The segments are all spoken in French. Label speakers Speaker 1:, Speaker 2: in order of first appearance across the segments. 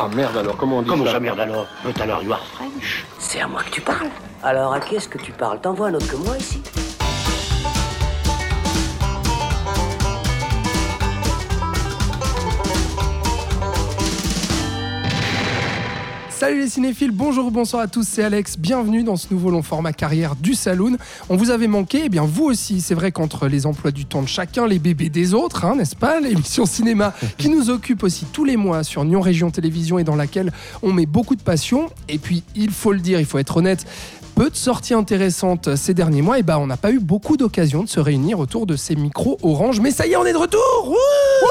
Speaker 1: Ah merde alors, comment on dit
Speaker 2: Comment
Speaker 1: ça
Speaker 2: ça, merde alors? But alors, you are French.
Speaker 3: C'est à moi que tu parles. Alors à qui est-ce que tu parles? T'envoies un autre que moi ici?
Speaker 4: Salut les cinéphiles, bonjour ou bonsoir à tous, c'est Alex, bienvenue dans ce nouveau long format carrière du Saloon. On vous avait manqué, eh bien vous aussi, c'est vrai qu'entre les emplois du temps de chacun, les bébés des autres, hein, n'est-ce pas L'émission cinéma qui nous occupe aussi tous les mois sur Nyon Région Télévision et dans laquelle on met beaucoup de passion. Et puis, il faut le dire, il faut être honnête, peu de sorties intéressantes ces derniers mois, et bah on n'a pas eu beaucoup d'occasions de se réunir autour de ces micros orange. Mais ça y est, on est de retour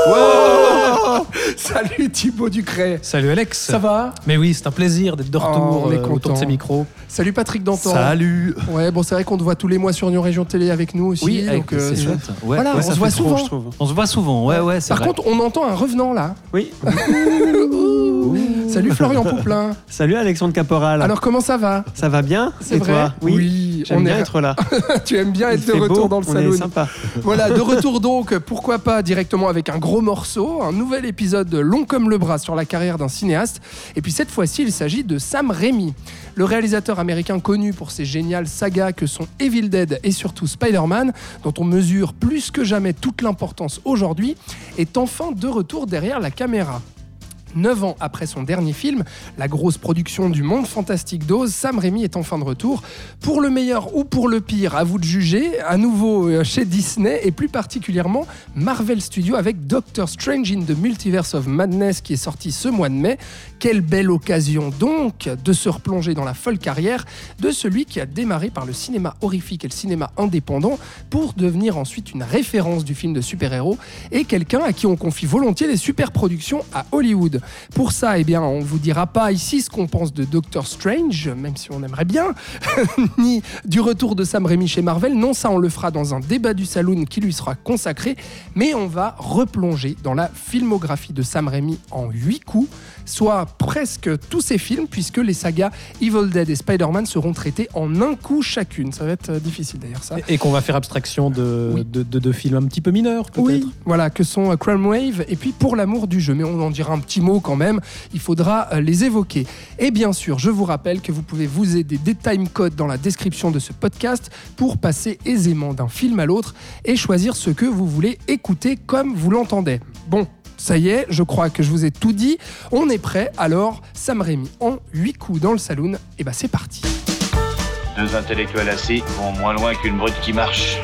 Speaker 4: Wouh Salut Thibaut Ducret
Speaker 5: Salut Alex.
Speaker 4: Ça va?
Speaker 5: Mais oui, c'est un plaisir d'être de
Speaker 4: Oh,
Speaker 5: retour
Speaker 4: on est
Speaker 5: euh, autour de ces micros.
Speaker 4: Salut Patrick Dantan
Speaker 5: Salut.
Speaker 4: Ouais, bon, c'est vrai qu'on te voit tous les mois sur Nyon Région Télé avec nous aussi. donc, euh,
Speaker 6: c'est chouette. Ouais,
Speaker 4: Voilà,
Speaker 6: ouais,
Speaker 4: on se voit
Speaker 6: trop,
Speaker 4: souvent.
Speaker 6: je trouve. On se voit souvent, ouais, ouais, c'est
Speaker 4: Par
Speaker 6: vrai.
Speaker 4: contre, on entend un revenant là.
Speaker 6: oui.
Speaker 4: Salut Florian Pouplin.
Speaker 6: Salut Alexandre Caporal.
Speaker 4: Alors comment ça va?
Speaker 6: Ça va bien?
Speaker 4: C'est vrai
Speaker 6: toi?
Speaker 4: Oui,
Speaker 6: J'aime
Speaker 4: on
Speaker 6: bien
Speaker 4: est-
Speaker 6: être là.
Speaker 4: tu aimes bien
Speaker 6: Il
Speaker 4: être de retour
Speaker 6: beau,
Speaker 4: dans le
Speaker 6: on
Speaker 4: salon.
Speaker 6: est sympa.
Speaker 4: Voilà, de retour donc, pourquoi pas directement avec un gros morceau, un nouvel épisode long comme le bras sur la carrière d'un cinéaste. Et puis cette fois-ci, il s'agit de Sam Raimi. Le réalisateur américain connu pour ses géniales sagas que sont Evil Dead et surtout Spider-Man, dont on mesure plus que jamais toute l'importance aujourd'hui, est enfin de retour derrière la caméra. Neuf ans après son dernier film, la grosse production du monde fantastique d'Oz, Sam Raimi est enfin de retour. Pour le meilleur ou pour le pire, à vous de juger, à nouveau euh, chez Disney et plus particulièrement Marvel Studios avec Doctor Strange in the Multiverse of Madness qui est sorti ce mois de mai. Quelle belle occasion donc de se replonger dans la folle carrière de celui qui a démarré par le cinéma horrifique et le cinéma indépendant pour devenir ensuite une référence du film de super-héros et quelqu'un à qui on confie volontiers les super productions à Hollywood. Pour ça, eh bien, on ne vous dira pas ici ce qu'on pense de Doctor Strange, même si on aimerait bien, ni du retour de Sam Raimi chez Marvel. Non, ça, on le fera dans un débat du saloon qui lui sera consacré. Mais on va replonger dans la filmographie de Sam Raimi en huit coups, soit presque tous ses films, puisque les sagas Evil Dead et Spider-Man seront traités en un coup chacune. Ça va être euh, difficile d'ailleurs, ça.
Speaker 5: Et, et qu'on va faire abstraction de,
Speaker 4: Oui.
Speaker 5: de, de- de films un petit peu mineurs, peut-être.
Speaker 4: Oui, voilà, que sont euh, Crime Wave et puis Pour l'amour du jeu. Mais on en dira un petit mot quand même, il faudra euh, les évoquer. Et bien sûr, je vous rappelle que vous pouvez vous aider des timecodes dans la description de ce podcast pour passer aisément d'un film à l'autre et choisir ce que vous voulez écouter comme vous l'entendez. Bon. Ça y est, je crois que je vous ai tout dit. On est prêt. Alors, Sam Raimi en 8 coups dans le saloon. Et bah c'est parti.
Speaker 7: Deux intellectuels assis vont moins loin qu'une brute qui marche.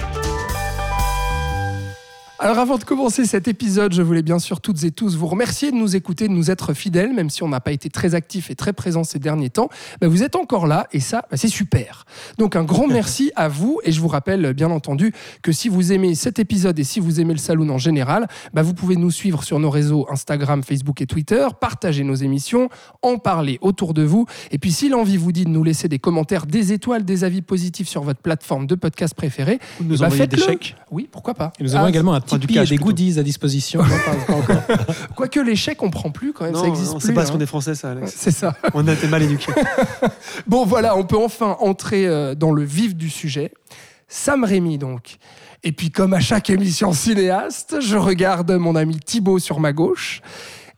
Speaker 4: Alors avant de commencer cet épisode, je voulais bien sûr toutes et tous vous remercier de nous écouter, de nous être fidèles, même si on n'a pas été très actifs et très présents ces derniers temps. Bah, vous êtes encore là et ça, bah, c'est super. Donc un grand merci à vous et je vous rappelle bien entendu que si vous aimez cet épisode et si vous aimez le saloon en général, bah, vous pouvez nous suivre sur nos réseaux Instagram, Facebook et Twitter, partager nos émissions, en parler autour de vous. Et puis si l'envie vous dit de nous laisser des commentaires, des étoiles, des avis positifs sur votre plateforme de podcast préférée,
Speaker 6: Ou nous
Speaker 4: bah,
Speaker 6: envoyer des chèques.
Speaker 4: Oui, pourquoi pas.
Speaker 5: Et nous avons
Speaker 4: Ah,
Speaker 5: également un Tipeee et
Speaker 6: cash,
Speaker 5: des
Speaker 6: plutôt.
Speaker 5: goodies à disposition. Non, pas- pas encore.
Speaker 4: Quoique les chèques, on prend plus quand même, ça existe
Speaker 6: non,
Speaker 4: plus.
Speaker 6: c'est parce
Speaker 4: hein.
Speaker 6: qu'on est français, ça, Alex.
Speaker 4: C'est ça.
Speaker 6: On a été mal éduqués.
Speaker 4: Bon, voilà, on peut enfin entrer euh, dans le vif du sujet. Sam Raimi, donc. Et puis, comme à chaque émission cinéaste, je regarde mon ami Thibaut sur ma gauche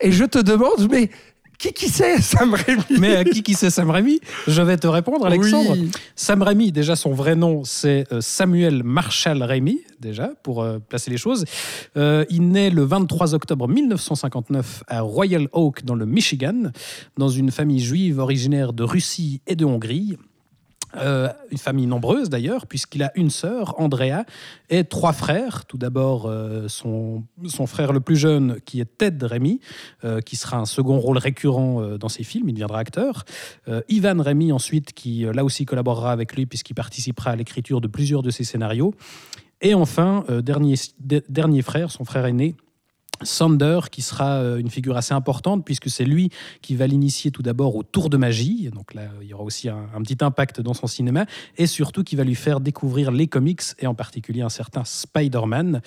Speaker 4: et je te demande, mais qui qui c'est, Sam Raimi
Speaker 5: Mais à qui qui c'est Sam Raimi Je vais te répondre, Alexandre.
Speaker 4: Oui.
Speaker 5: Sam Raimi, déjà son vrai nom, c'est euh, Samuel Marshall Raimi, déjà, pour euh, placer les choses. Euh, il naît le 23 octobre 1959 à Royal Oak, dans le Michigan, dans une famille juive originaire de Russie et de Hongrie. Euh, une famille nombreuse d'ailleurs, puisqu'il a une sœur, Andrea, et trois frères. Tout d'abord, euh, son, son frère le plus jeune, qui est Ted Remy, euh, qui sera un second rôle récurrent euh, dans ses films, il deviendra acteur. Ivan Remy, ensuite, qui là aussi collaborera avec lui, puisqu'il participera à l'écriture de plusieurs de ses scénarios. Et enfin, dernier, de- dernier frère, son frère aîné, Sander, qui sera euh, une figure assez importante, puisque c'est lui qui va l'initier tout d'abord au tour de magie. Donc là, il y aura aussi un, petit impact dans son cinéma. Et surtout, qui va lui faire découvrir les comics, et en particulier un certain Spider-Man.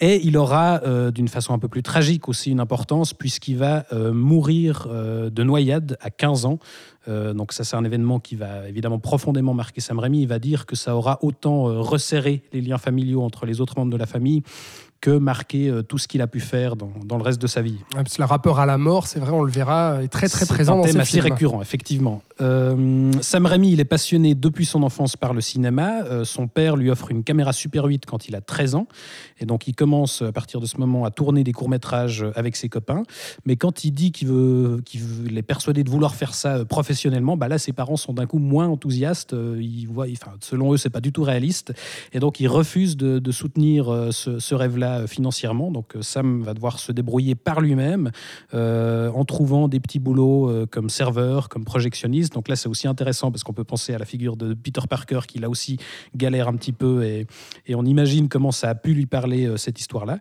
Speaker 5: Et il aura, euh, d'une façon un peu plus tragique aussi, une importance, puisqu'il va euh, mourir de noyade à 15 ans. Donc ça, c'est un événement qui va évidemment profondément marquer Sam Raimi. Il va dire que ça aura autant resserré les liens familiaux entre les autres membres de la famille que marquer euh, tout ce qu'il a pu faire dans, dans le reste de sa vie.
Speaker 4: Ouais, parce que le rappeur à la mort, c'est vrai, on le verra, est très très
Speaker 5: C'est
Speaker 4: présent
Speaker 5: un
Speaker 4: dans
Speaker 5: thème
Speaker 4: ces
Speaker 5: assez
Speaker 4: films.
Speaker 5: récurrent, effectivement. Euh, Sam Raimi, il est passionné depuis son enfance par le cinéma. Euh, son père lui offre une caméra Super 8 quand il a 13 ans. Et donc, il commence à partir de ce moment à tourner des courts-métrages avec ses copains. Mais quand il dit qu'il veut, qu'il est persuadé de vouloir faire ça euh, professionnellement, bah là, ses parents sont d'un coup moins enthousiastes. Euh, Ils voient, enfin, selon eux, c'est pas du tout réaliste. Et donc, ils refusent de, de soutenir euh, ce, ce rêve-là euh, financièrement. Donc, euh, Sam va devoir se débrouiller par lui-même euh, en trouvant des petits boulots comme serveur, comme projectionniste. Donc là, c'est aussi intéressant parce qu'on peut penser à la figure de Peter Parker qui là aussi galère un petit peu et, et on imagine comment ça a pu lui parler cette histoire-là.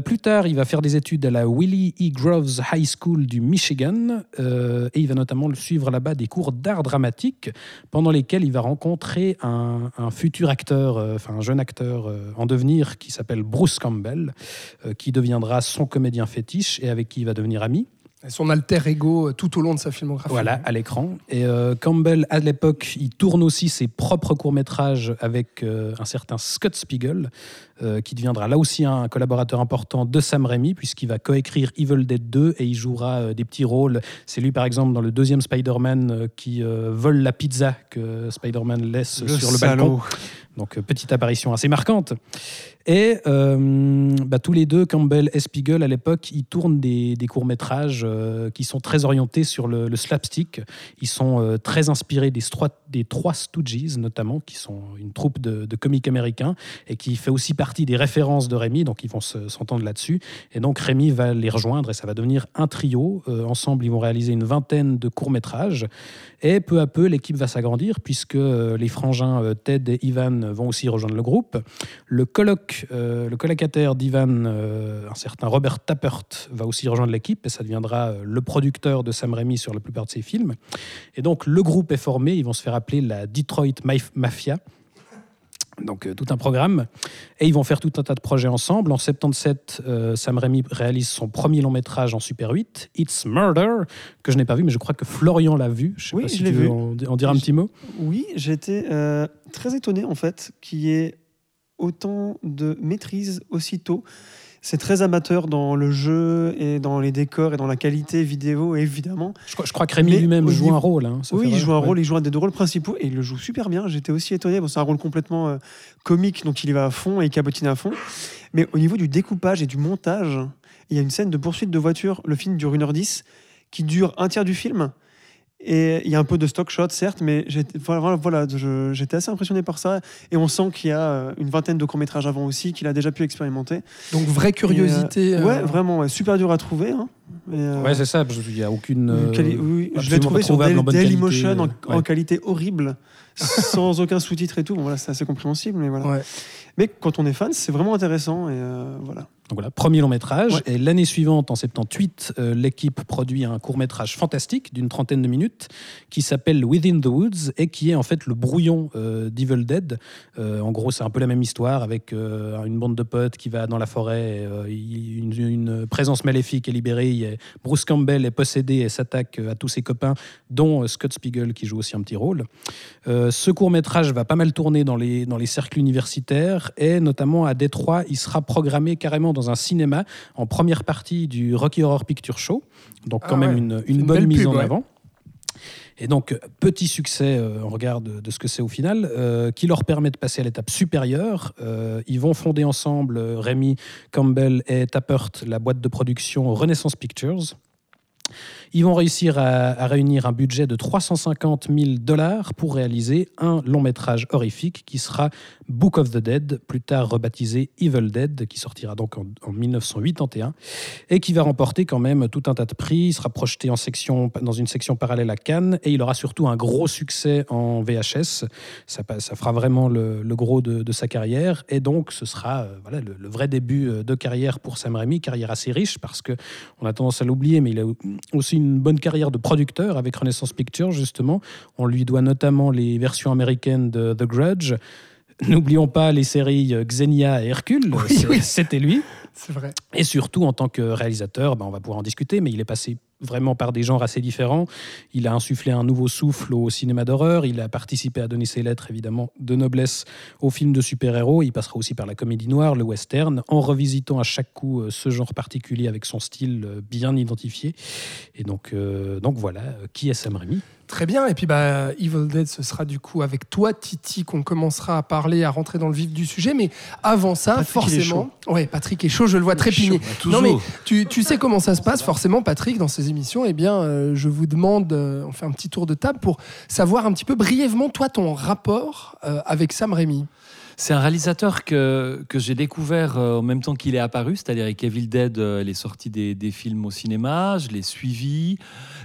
Speaker 5: Plus tard, il va faire des études à la Willie E. Groves High School du Michigan et il va notamment suivre là-bas des cours d'art dramatique pendant lesquels il va rencontrer un, un futur acteur, enfin un jeune acteur en devenir qui s'appelle Bruce Campbell, euh, qui deviendra son comédien fétiche et avec qui il va devenir ami.
Speaker 4: Son alter ego euh, tout au long de sa filmographie.
Speaker 5: Voilà, à l'écran. Et euh, Campbell, à l'époque, il tourne aussi ses propres courts-métrages avec euh, un certain Scott Spiegel, euh, qui deviendra là aussi un collaborateur important de Sam Raimi, puisqu'il va coécrire Evil Dead 2 et il jouera euh, des petits rôles. C'est lui, par exemple, dans le deuxième Spider-Man, euh, qui vole la pizza que Spider-Man laisse sur le balcon.
Speaker 6: salaud.
Speaker 5: Donc, euh, petite apparition assez marquante. Et bah, tous les deux, Campbell et Spiegel, à l'époque, ils tournent des, des courts-métrages qui sont très orientés sur le, le slapstick. Ils sont très inspirés des, des Trois Stooges, notamment, qui sont une troupe de, de comiques américains et qui fait aussi partie des références de Rémi. Donc, ils vont se- s'entendre là-dessus. Et donc, Rémi va les rejoindre et ça va devenir un trio. Euh, ensemble, ils vont réaliser une vingtaine de courts-métrages. Et peu à peu, l'équipe va s'agrandir puisque euh, les frangins euh, Ted et Ivan vont aussi rejoindre le groupe. Le coloc, le colocataire d'Ivan, un certain Robert Tappert, va aussi rejoindre l'équipe et ça deviendra le producteur de Sam Raimi sur la plupart de ses films. Et donc le groupe est formé, ils vont se faire appeler la Detroit Maf- Mafia. Donc euh, tout un programme. Et ils vont faire tout un tas de projets ensemble. En 77, euh, Sam Raimi réalise son premier long métrage en Super 8, It's Murder, que je n'ai pas vu, mais je crois que Florian l'a vu. Je sais
Speaker 6: Oui,
Speaker 5: pas si
Speaker 6: je l'ai
Speaker 5: tu veux
Speaker 6: vu.
Speaker 5: en, en dire un petit mot.
Speaker 6: Oui, j'étais euh, très étonné en fait qu'il y ait autant de maîtrise aussitôt. C'est très amateur dans le jeu et dans les décors et dans la qualité vidéo, évidemment.
Speaker 5: Je, crois- je crois que Rémi lui-même joue
Speaker 6: niveau-
Speaker 5: un rôle. hein,
Speaker 6: Oui, il joue un
Speaker 5: Ouais.
Speaker 6: rôle, il joue un des deux rôles principaux et il le joue super bien. J'étais aussi étonné. Bon, c'est un rôle complètement euh, comique, donc il y va à fond et il cabotine à fond. Mais au niveau du découpage et du montage, il y a une scène de poursuite de voiture. Le film dure 1h10, qui dure un tiers du film. Et il y a un peu de stock shot, certes, mais j'étais voilà, voilà, assez impressionné par ça. Et on sent qu'il y a euh, une vingtaine de courts-métrages avant aussi, qu'il a déjà pu expérimenter.
Speaker 4: Donc vraie curiosité.
Speaker 6: Et, euh,
Speaker 4: euh,
Speaker 6: Ouais, vraiment, ouais, super dur à trouver. hein. Et, euh,
Speaker 5: Ouais, c'est ça, qu'il n'y a aucune.
Speaker 6: une
Speaker 5: euh,
Speaker 6: quali- oui, je l'ai trouvé sur
Speaker 5: en qualité,
Speaker 6: Dailymotion en,
Speaker 5: euh,
Speaker 6: en
Speaker 5: ouais.
Speaker 6: qualité horrible, sans aucun sous-titre et tout. Bon, voilà, c'est assez compréhensible, mais voilà.
Speaker 4: Ouais.
Speaker 6: Mais quand on est fan, c'est vraiment intéressant et euh, voilà.
Speaker 5: Donc voilà, premier long métrage.
Speaker 6: Ouais.
Speaker 5: Et l'année suivante, en 78, euh, l'équipe produit un court métrage fantastique d'une trentaine de minutes qui s'appelle Within the Woods et qui est en fait le brouillon euh, d'Evil Dead. Euh, en gros, c'est un peu la même histoire avec une bande de potes qui va dans la forêt. et, une, une présence maléfique est libérée. Bruce Campbell est possédé et s'attaque à tous ses copains, dont Scott Spiegel qui joue aussi un petit rôle. Ce court métrage va pas mal tourner dans les, dans les cercles universitaires et notamment à Détroit, il sera programmé carrément dans un cinéma en première partie du Rocky Horror Picture Show. Donc quand
Speaker 4: Ah
Speaker 5: même
Speaker 4: ouais.
Speaker 5: une,
Speaker 4: C'est
Speaker 5: une
Speaker 4: une
Speaker 5: bonne mise
Speaker 4: pub,
Speaker 5: en
Speaker 4: ouais.
Speaker 5: avant. Et donc, petit succès euh, en regard de, de ce que c'est au final, euh, qui leur permet de passer à l'étape supérieure. Euh, ils vont fonder ensemble, euh, Rémi Campbell et Tappert, la boîte de production Renaissance Pictures. Ils vont réussir à, réunir un budget de 350 000 dollars pour réaliser un long métrage horrifique qui sera Book of the Dead, plus tard rebaptisé Evil Dead, qui sortira donc en, en 1981 et qui va remporter quand même tout un tas de prix. Il sera projeté en section, dans une section parallèle à Cannes et il aura surtout un gros succès en VHS. Ça, fera vraiment le, gros de, sa carrière et donc ce sera euh, le, le vrai début euh, de carrière pour Sam Raimi, carrière assez riche parce que on a tendance à l'oublier, mais il a aussi une bonne carrière de producteur avec Renaissance Pictures, justement. On lui doit notamment les versions américaines de The Grudge. N'oublions pas les séries Xenia et Hercule,
Speaker 4: Oui,
Speaker 5: C'est-
Speaker 4: oui.
Speaker 5: c'était lui.
Speaker 4: C'est vrai.
Speaker 5: Et surtout, en tant que réalisateur, ben, on va pouvoir en discuter, mais il est passé vraiment par des genres assez différents. Il a insufflé un nouveau souffle au cinéma d'horreur. Il a participé à donner ses lettres, évidemment, de noblesse aux films de super-héros. Il passera aussi par la comédie noire, le western, en revisitant à chaque coup euh, ce genre particulier avec son style euh, bien identifié. Et donc, euh, donc voilà, qui est Sam Raimi?
Speaker 4: Très bien. Et puis, bah, Evil Dead, ce sera du coup avec toi, Titi, qu'on commencera à parler, à rentrer dans le vif du sujet. Mais avant ça,
Speaker 6: Patrick,
Speaker 4: forcément. Ouais, Patrick est chaud, je le vois trépigner. Non, mais tu, tu sais comment ça se passe, forcément, Patrick, dans ces émissions. Eh bien, euh, je vous demande, euh, on fait un petit tour de table pour savoir un petit peu brièvement, toi, ton rapport euh, avec Sam Raimi.
Speaker 1: C'est un réalisateur que, que j'ai découvert euh, en même temps qu'il est apparu, c'est-à-dire avec Evil Dead, euh, les sorties des, des films au cinéma, je l'ai suivi.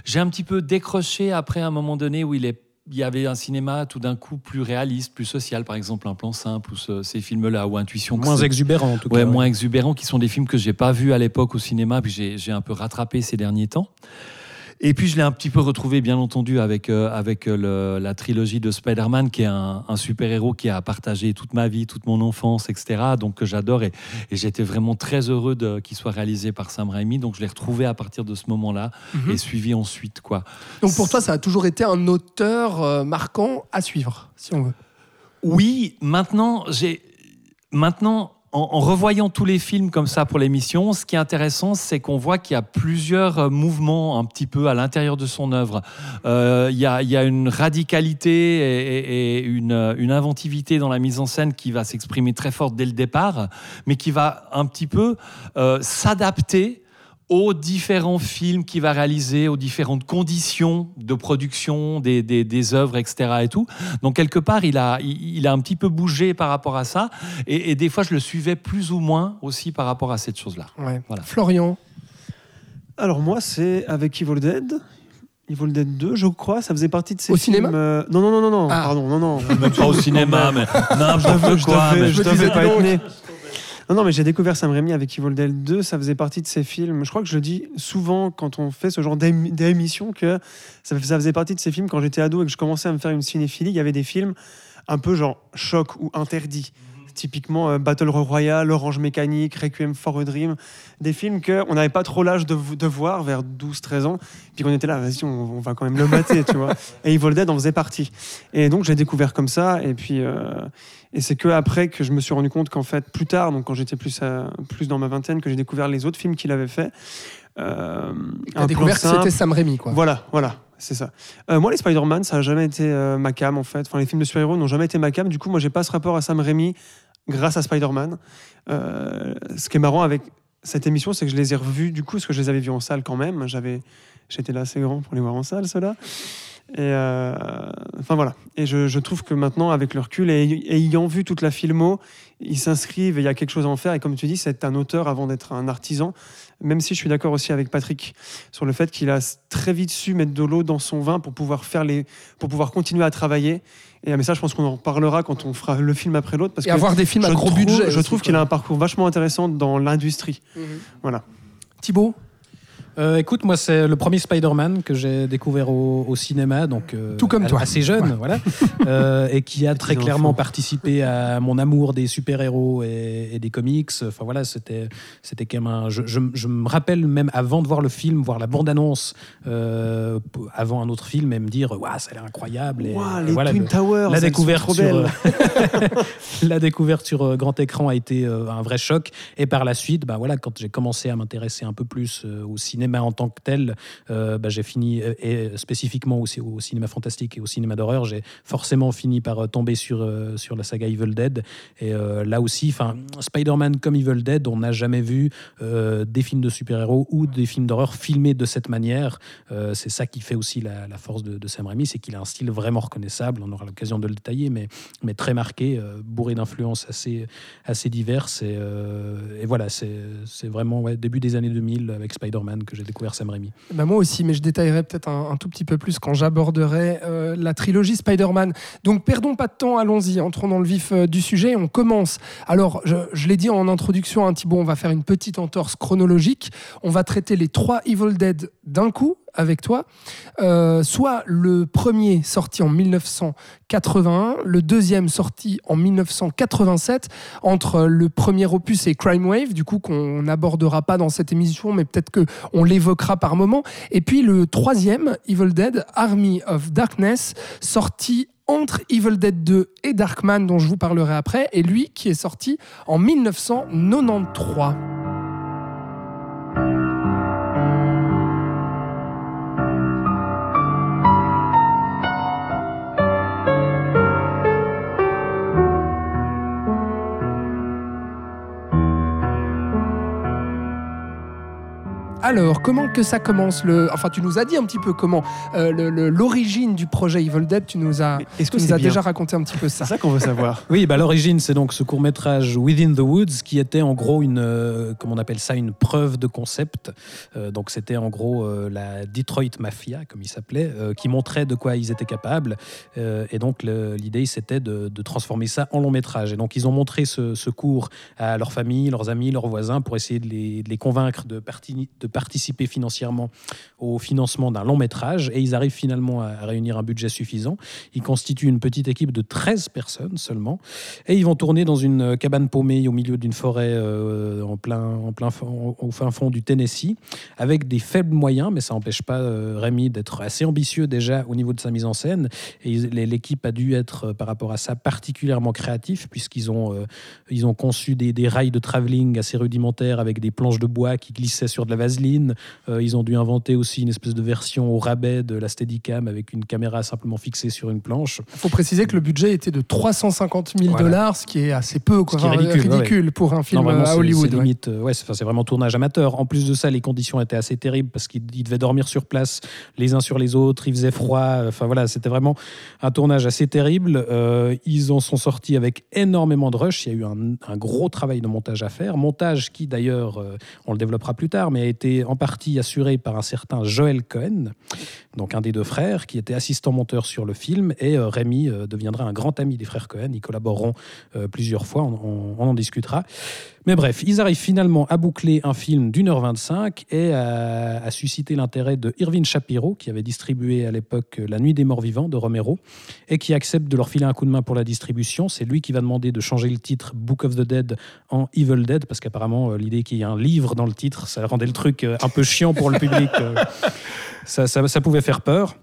Speaker 1: J'ai un petit peu décroché après un moment donné où il est il y avait un cinéma tout d'un coup plus réaliste, plus social, par exemple Un plan simple ou ce- ces films-là, ou Intuition.
Speaker 5: Moins exubérant, en tout
Speaker 1: Ouais,
Speaker 5: cas.
Speaker 1: moins exubérants, qui sont des films que j'ai pas vus à l'époque au cinéma, puis j'ai un peu rattrapé ces derniers temps. Et puis je l'ai un petit peu retrouvé, bien entendu, avec, euh, avec euh, le- la trilogie de Spider-Man, qui est un, un super-héros qui a partagé toute ma vie, toute mon enfance, etc. Donc que j'adore et, et j'étais vraiment très heureux qu'il soit réalisé par Sam Raimi. Donc je l'ai retrouvé à partir de ce moment-là et suivi ensuite, quoi.
Speaker 4: Donc, pour toi, ça a toujours été un auteur euh, marquant à suivre, si on veut?
Speaker 1: Oui, maintenant, j'ai maintenant en, revoyant tous les films comme ça pour l'émission, ce qui est intéressant, c'est qu'on voit qu'il y a plusieurs euh, mouvements un petit peu à l'intérieur de son œuvre. Euh, Il y, a, une radicalité et, euh, une inventivité dans la mise en scène qui va s'exprimer très forte dès le départ, mais qui va un petit peu s'adapter aux différents films qu'il va réaliser, aux différentes conditions de production des, des, des œuvres, etc. Et tout. Donc quelque part, il a, il, il a un petit peu bougé par rapport à ça. Et, et des fois, je le suivais plus ou moins aussi par rapport à cette chose-là.
Speaker 4: Ouais.
Speaker 1: Voilà.
Speaker 4: Florian.
Speaker 6: Alors moi, c'est avec Evil Dead. Evil Dead 2, je crois, ça faisait partie de ces
Speaker 4: Au
Speaker 6: films,
Speaker 4: cinéma
Speaker 6: euh, Non, non, non, non, non,
Speaker 4: Ah.
Speaker 6: pardon, non, non.
Speaker 1: Même pas au cinéma, mais
Speaker 6: Je
Speaker 1: n'importe
Speaker 6: devais, je
Speaker 1: quoi.
Speaker 6: devais-
Speaker 1: mais-
Speaker 6: je pas être né. Non, non, mais j'ai découvert Sam Raimi avec Evil Dead 2. Ça faisait partie de ces films. Je crois que je le dis souvent quand on fait ce genre d'émi- d'émission que ça, faisait partie de ces films quand j'étais ado et que je commençais à me faire une cinéphilie. Il y avait des films un peu genre choc ou interdits. Typiquement euh, Battle Royale, Orange Mécanique, Requiem for a Dream. Des films qu'on n'avait pas trop l'âge de, de voir vers 12-13 ans. Puis qu'on était là, vas-y, on, on va quand même le mater, tu vois. Et Evil Dead en faisait partie. Et donc, j'ai découvert comme ça. Et puis, euh, et c'est que après que je me suis rendu compte qu'en fait, plus tard, donc quand j'étais plus, à- plus dans ma vingtaine, que j'ai découvert les autres films qu'il avait fait. Euh, Un
Speaker 4: découvert que c'était Sam Raimi, quoi.
Speaker 6: Voilà, voilà, c'est ça. Euh, moi, les Spider-Man, ça n'a jamais été euh, ma cam, en fait. Enfin, les films de super-héros n'ont jamais été ma cam. Du coup, moi, j'ai pas ce rapport à Sam Raimi grâce à Spider-Man. Euh, ce qui est marrant avec cette émission, c'est que je les ai revus, du coup, parce que je les avais vus en salle quand même. J'étais là assez grand pour les voir en salle, ceux-là. Et euh, enfin voilà. Et je, je trouve que maintenant, avec le recul et, et ayant vu toute la filmo, ils s'inscrivent et il y a quelque chose à en faire. Et comme tu dis, c'est un auteur avant d'être un artisan. Même si je suis d'accord aussi avec Patrick sur le fait qu'il a très vite su mettre de l'eau dans son vin pour pouvoir faire les, pour pouvoir continuer à travailler. Et mais ça, je pense qu'on en reparlera quand on fera le film après l'autre, parce
Speaker 4: Et
Speaker 6: que
Speaker 4: avoir des films à gros
Speaker 6: trouve,
Speaker 4: budget.
Speaker 6: Je trouve qu'il a un parcours vachement intéressant dans l'industrie. Voilà.
Speaker 4: Thibaut?
Speaker 5: Euh, écoute, moi, c'est le premier Spider-Man que j'ai découvert au, au cinéma, donc euh,
Speaker 4: Tout comme
Speaker 5: a-
Speaker 4: toi.
Speaker 5: assez jeune, voilà, Euh, et qui a très clairement
Speaker 6: enfants.
Speaker 5: participé à mon amour des super-héros et, et des comics. Enfin voilà, c'était c'était quand même un. Je, je- je me rappelle même avant de voir le film, voir la bande-annonce euh, avant un autre film, et me dire, waouh, ça a l'air incroyable. Et,
Speaker 6: Ouah,
Speaker 5: et
Speaker 6: les
Speaker 5: voilà,
Speaker 6: Twin
Speaker 5: le-
Speaker 6: Towers,
Speaker 5: la découverte sur, la découverte sur grand écran a été un vrai choc et par la suite bah voilà quand j'ai commencé à m'intéresser un peu plus au cinéma en tant que tel euh, bah, j'ai fini euh, et spécifiquement aussi au cinéma fantastique et au cinéma d'horreur j'ai forcément fini par euh, tomber sur sur la saga Evil Dead et là aussi Spider-Man comme Evil Dead on n'a jamais vu des films de super-héros ou des films d'horreur filmés de cette manière c'est ça qui fait aussi la, force de, Sam Raimi, c'est qu'il a un style vraiment reconnaissable. On aura l'occasion de le détailler, mais, mais très marqué, bourré d'influences assez, assez diverses. Et, voilà, c'est vraiment début des années 2000 avec Spider-Man que j'ai découvert Sam Raimi.
Speaker 4: Bah, moi aussi, mais je détaillerai peut-être un, tout petit peu plus quand j'aborderai euh, la trilogie Spider-Man. Donc perdons pas de temps, allons-y, entrons dans le vif euh, du sujet. On commence. Alors, je, je l'ai dit en introduction, hein, Thibaut, on va faire une petite entorse chronologique. On va traiter les trois Evil Dead d'un coup. Avec toi. Euh, soit le premier sorti en 1981, le deuxième sorti en 1987, entre le premier opus et Crime Wave, du coup qu'on n'abordera pas dans cette émission, mais peut-être qu'on l'évoquera par moment. Et puis le troisième, Evil Dead, Army of Darkness, sorti entre Evil Dead 2 et Darkman, dont je vous parlerai après, et lui qui est sorti en 1993. Alors, comment que ça commence le... Enfin, tu nous as dit un petit peu comment euh, l'origine du projet Evil Dead. Tu nous as,
Speaker 6: est-ce que
Speaker 4: tu nous as déjà raconté un petit peu ça.
Speaker 6: C'est ça qu'on veut savoir.
Speaker 5: Oui, bah, l'origine, c'est donc ce court-métrage Within the Woods, qui était en gros une, euh, comment on appelle ça, une preuve de concept. Euh, donc c'était en gros euh, la Detroit Mafia, comme il s'appelait, euh, qui montrait de quoi ils étaient capables. Euh, et donc l'idée, c'était de, de transformer ça en long métrage. Et donc ils ont montré ce, ce cours à leurs familles, leurs amis, leurs voisins, pour essayer de les, de les convaincre de, parti- de participer financièrement au financement d'un long métrage. Et ils arrivent finalement à, réunir un budget suffisant. Ils constituent une petite équipe de 13 personnes seulement. Et ils vont tourner dans une cabane paumée au milieu d'une forêt euh, en plein, en plein au fin fond du Tennessee, avec des faibles moyens, mais ça n'empêche pas euh, Rémi d'être assez ambitieux déjà au niveau de sa mise en scène. Et l'équipe a dû être, euh, par rapport à ça, particulièrement créatif, puisqu'ils ont, euh, ont conçu des, des rails de travelling assez rudimentaires avec des planches de bois qui glissaient sur de la vaseline. Euh, ils ont dû inventer aussi une espèce de version au rabais de la Steadicam avec une caméra simplement fixée sur une planche.
Speaker 4: Il faut préciser que le budget était de 350 000
Speaker 5: Voilà.
Speaker 4: dollars, ce qui est assez peu, quoi. Enfin,
Speaker 5: ridicule, ouais,
Speaker 4: ridicule pour un film à Hollywood.
Speaker 5: C'est
Speaker 4: ouais.
Speaker 5: limite, euh, ouais, c'est enfin, c'est vraiment tournage amateur. En plus de ça, les conditions étaient assez terribles parce qu'ils ils devaient dormir sur place les uns sur les autres. Il faisait froid. Enfin voilà, c'était vraiment un tournage assez terrible. Euh, ils en sont sortis avec énormément de rush. Il y a eu un, un gros travail de montage à faire. Montage qui d'ailleurs, euh, on le développera plus tard, mais a été en partie assuré par un certain Joel Cohen, donc un des deux frères, qui était assistant monteur sur le film. Et euh, Rémi euh, deviendra un grand ami des frères Cohen. Ils collaboreront euh, plusieurs fois. On, en discutera. Mais bref, ils arrivent finalement à boucler un film d'une heure 25 et à, à susciter l'intérêt de Irving Shapiro, qui avait distribué à l'époque La Nuit des Morts Vivants de Romero, et qui accepte de leur filer un coup de main pour la distribution. C'est lui qui va demander de changer le titre Book of the Dead en Evil Dead, parce qu'apparemment, euh, l'idée qu'il y ait un livre dans le titre, ça rendait le truc euh, un peu chiant pour le public. euh, ça, ça- ça pouvait faire peur.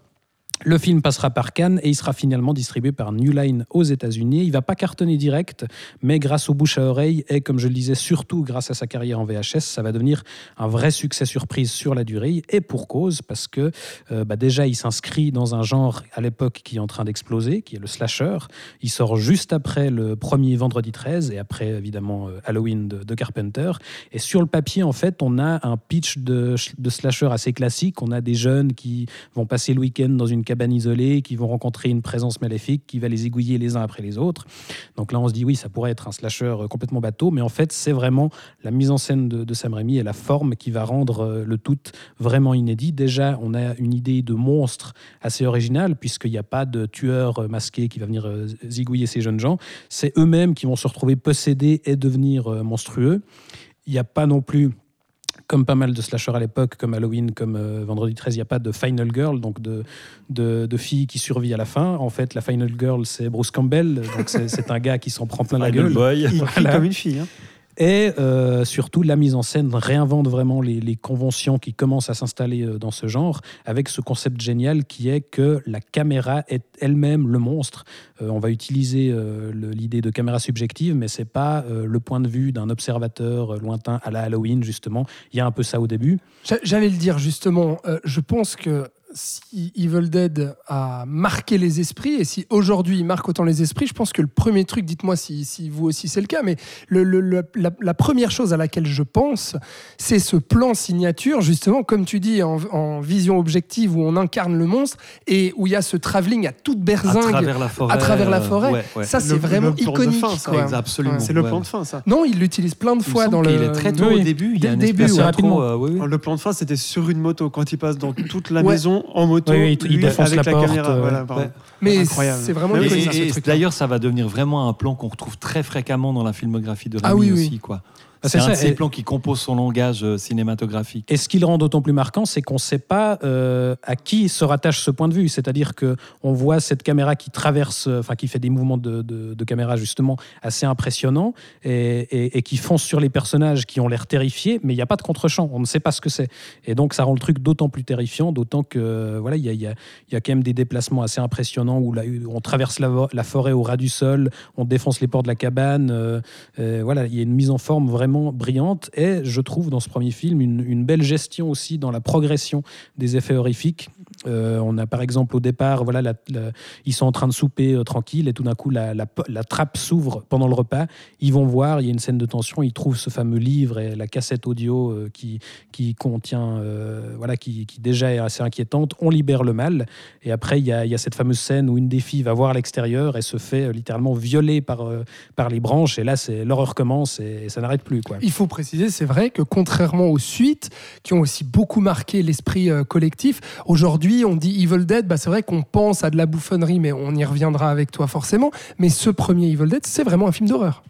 Speaker 5: Le film passera par Cannes et il sera finalement distribué par New Line aux États-Unis. Il va pas cartonner direct, mais grâce au bouche à oreille et comme je le disais, surtout grâce à sa carrière en VHS, ça va devenir un vrai succès surprise sur la durée et pour cause parce que euh, bah, déjà il s'inscrit dans un genre à l'époque qui est en train d'exploser, qui est le slasher. Il sort juste après le premier Vendredi 13 et après évidemment euh, Halloween de, de Carpenter. Et sur le papier, en fait, on a un pitch de, de slasher assez classique. On a des jeunes qui vont passer le week-end dans une cabane qui vont rencontrer une présence maléfique qui va les aiguiller les uns après les autres. Donc là, on se dit, oui, ça pourrait être un slasher euh, complètement bateau, mais en fait, c'est vraiment la mise en scène de, Sam Raimi et la forme qui va rendre euh, le tout vraiment inédit. Déjà, on a une idée de monstre assez originale, puisqu'il n'y a pas de tueur euh, masqué qui va venir zigouiller ces jeunes gens. C'est eux-mêmes qui vont se retrouver possédés et devenir monstrueux. Il n'y a pas non plus comme pas mal de slashers à l'époque, comme Halloween, comme euh, Vendredi 13, il n'y a pas de Final Girl, donc de, de, de fille qui survit à la fin. En fait, la Final Girl, c'est Bruce Campbell, donc c'est un gars qui s'en prend plein la gueule.
Speaker 1: Boy.
Speaker 6: Il crie
Speaker 5: Voilà.
Speaker 6: comme une fille. hein.
Speaker 5: Et euh, surtout, la mise en scène réinvente vraiment les, conventions qui commencent à s'installer euh, dans ce genre, avec ce concept génial qui est que la caméra est elle-même le monstre. Euh, on va utiliser l'idée de caméra subjective, mais c'est pas le point de vue d'un observateur lointain à la Halloween, justement. Il y a un peu ça au début.
Speaker 4: J'a- J'allais le dire justement, je pense que si Evil Dead a marqué les esprits, et si aujourd'hui il marque autant les esprits, je pense que le premier truc, dites-moi si, si vous aussi c'est le cas, mais le- le- le- la, la première chose à laquelle je pense, c'est ce plan signature, justement, comme tu dis, en, en vision objective, où on incarne le monstre, et où il y a ce travelling à toute
Speaker 1: À
Speaker 4: berzingue.
Speaker 1: travers la forêt.
Speaker 4: à travers la
Speaker 1: euh,
Speaker 4: forêt.
Speaker 1: ouais, ouais.
Speaker 4: Ça, c'est vraiment iconique.
Speaker 6: fin, ça,
Speaker 4: quoi.
Speaker 1: Exact, absolument.
Speaker 4: Ouais.
Speaker 6: C'est le plan de fin, ça.
Speaker 4: Non, il l'utilise plein de
Speaker 1: Il
Speaker 4: fois dans le.
Speaker 1: qu'il est très tôt
Speaker 5: Oui,
Speaker 1: au début. Il y a
Speaker 4: début,
Speaker 1: espèce
Speaker 5: ouais.
Speaker 1: euh, oui,
Speaker 6: Le plan de fin, c'était sur une moto, quand il passe dans toute la
Speaker 4: Ouais.
Speaker 6: maison en moto,
Speaker 5: Oui, oui, il- il
Speaker 6: lui,
Speaker 5: défonce
Speaker 6: avec
Speaker 5: la
Speaker 6: la,
Speaker 5: porte,
Speaker 6: caméra.
Speaker 5: euh,
Speaker 6: voilà, pardon.
Speaker 1: ouais.
Speaker 4: Mais
Speaker 6: Incroyable.
Speaker 4: c'est vraiment.
Speaker 1: D'ailleurs, ça va devenir vraiment un plan qu'on retrouve très fréquemment dans la filmographie de
Speaker 4: Ah oui, oui.
Speaker 1: aussi. Quoi. C'est un de ces plans qui compose son langage euh, cinématographique.
Speaker 5: Et ce qui le rend d'autant plus marquant, c'est qu'on ne sait pas euh, à qui se rattache ce point de vue. C'est-à-dire que on voit cette caméra qui traverse, euh, enfin qui fait des mouvements de, de- de caméra justement assez impressionnants et, et- et qui fonce sur les personnages qui ont l'air terrifiés, mais il n'y a pas de contre-champ. On ne sait pas ce que c'est. Et donc ça rend le truc d'autant plus terrifiant, d'autant que voilà, il y a, il y a- il y a quand même des déplacements assez impressionnants où, là, où on traverse la, forêt au ras du sol, on défonce les portes de la cabane. euh, euh, voilà, il y a une mise en forme vraiment brillante et je trouve dans ce premier film une, une belle gestion aussi dans la progression des effets horrifiques. Euh, on a par exemple au départ, voilà, ils sont en train de souper euh, tranquille et tout d'un coup la, trappe s'ouvre pendant le repas. Ils vont voir, il y a une scène de tension, ils trouvent ce fameux livre et la cassette audio euh, qui, qui contient, voilà, qui, qui déjà est assez inquiétante. On libère le mal et après il y, a, y a cette fameuse scène où une des filles va voir l'extérieur et se fait littéralement violer par, par les branches et là c'est l'horreur commence et, ça n'arrête plus quoi.
Speaker 4: Il faut préciser, c'est vrai que contrairement aux suites, qui ont aussi beaucoup marqué l'esprit collectif, aujourd'hui on dit Evil Dead, bah, c'est vrai qu'on pense à de la bouffonnerie, mais on y reviendra avec toi forcément. Mais ce premier Evil Dead, c'est vraiment un film d'horreur.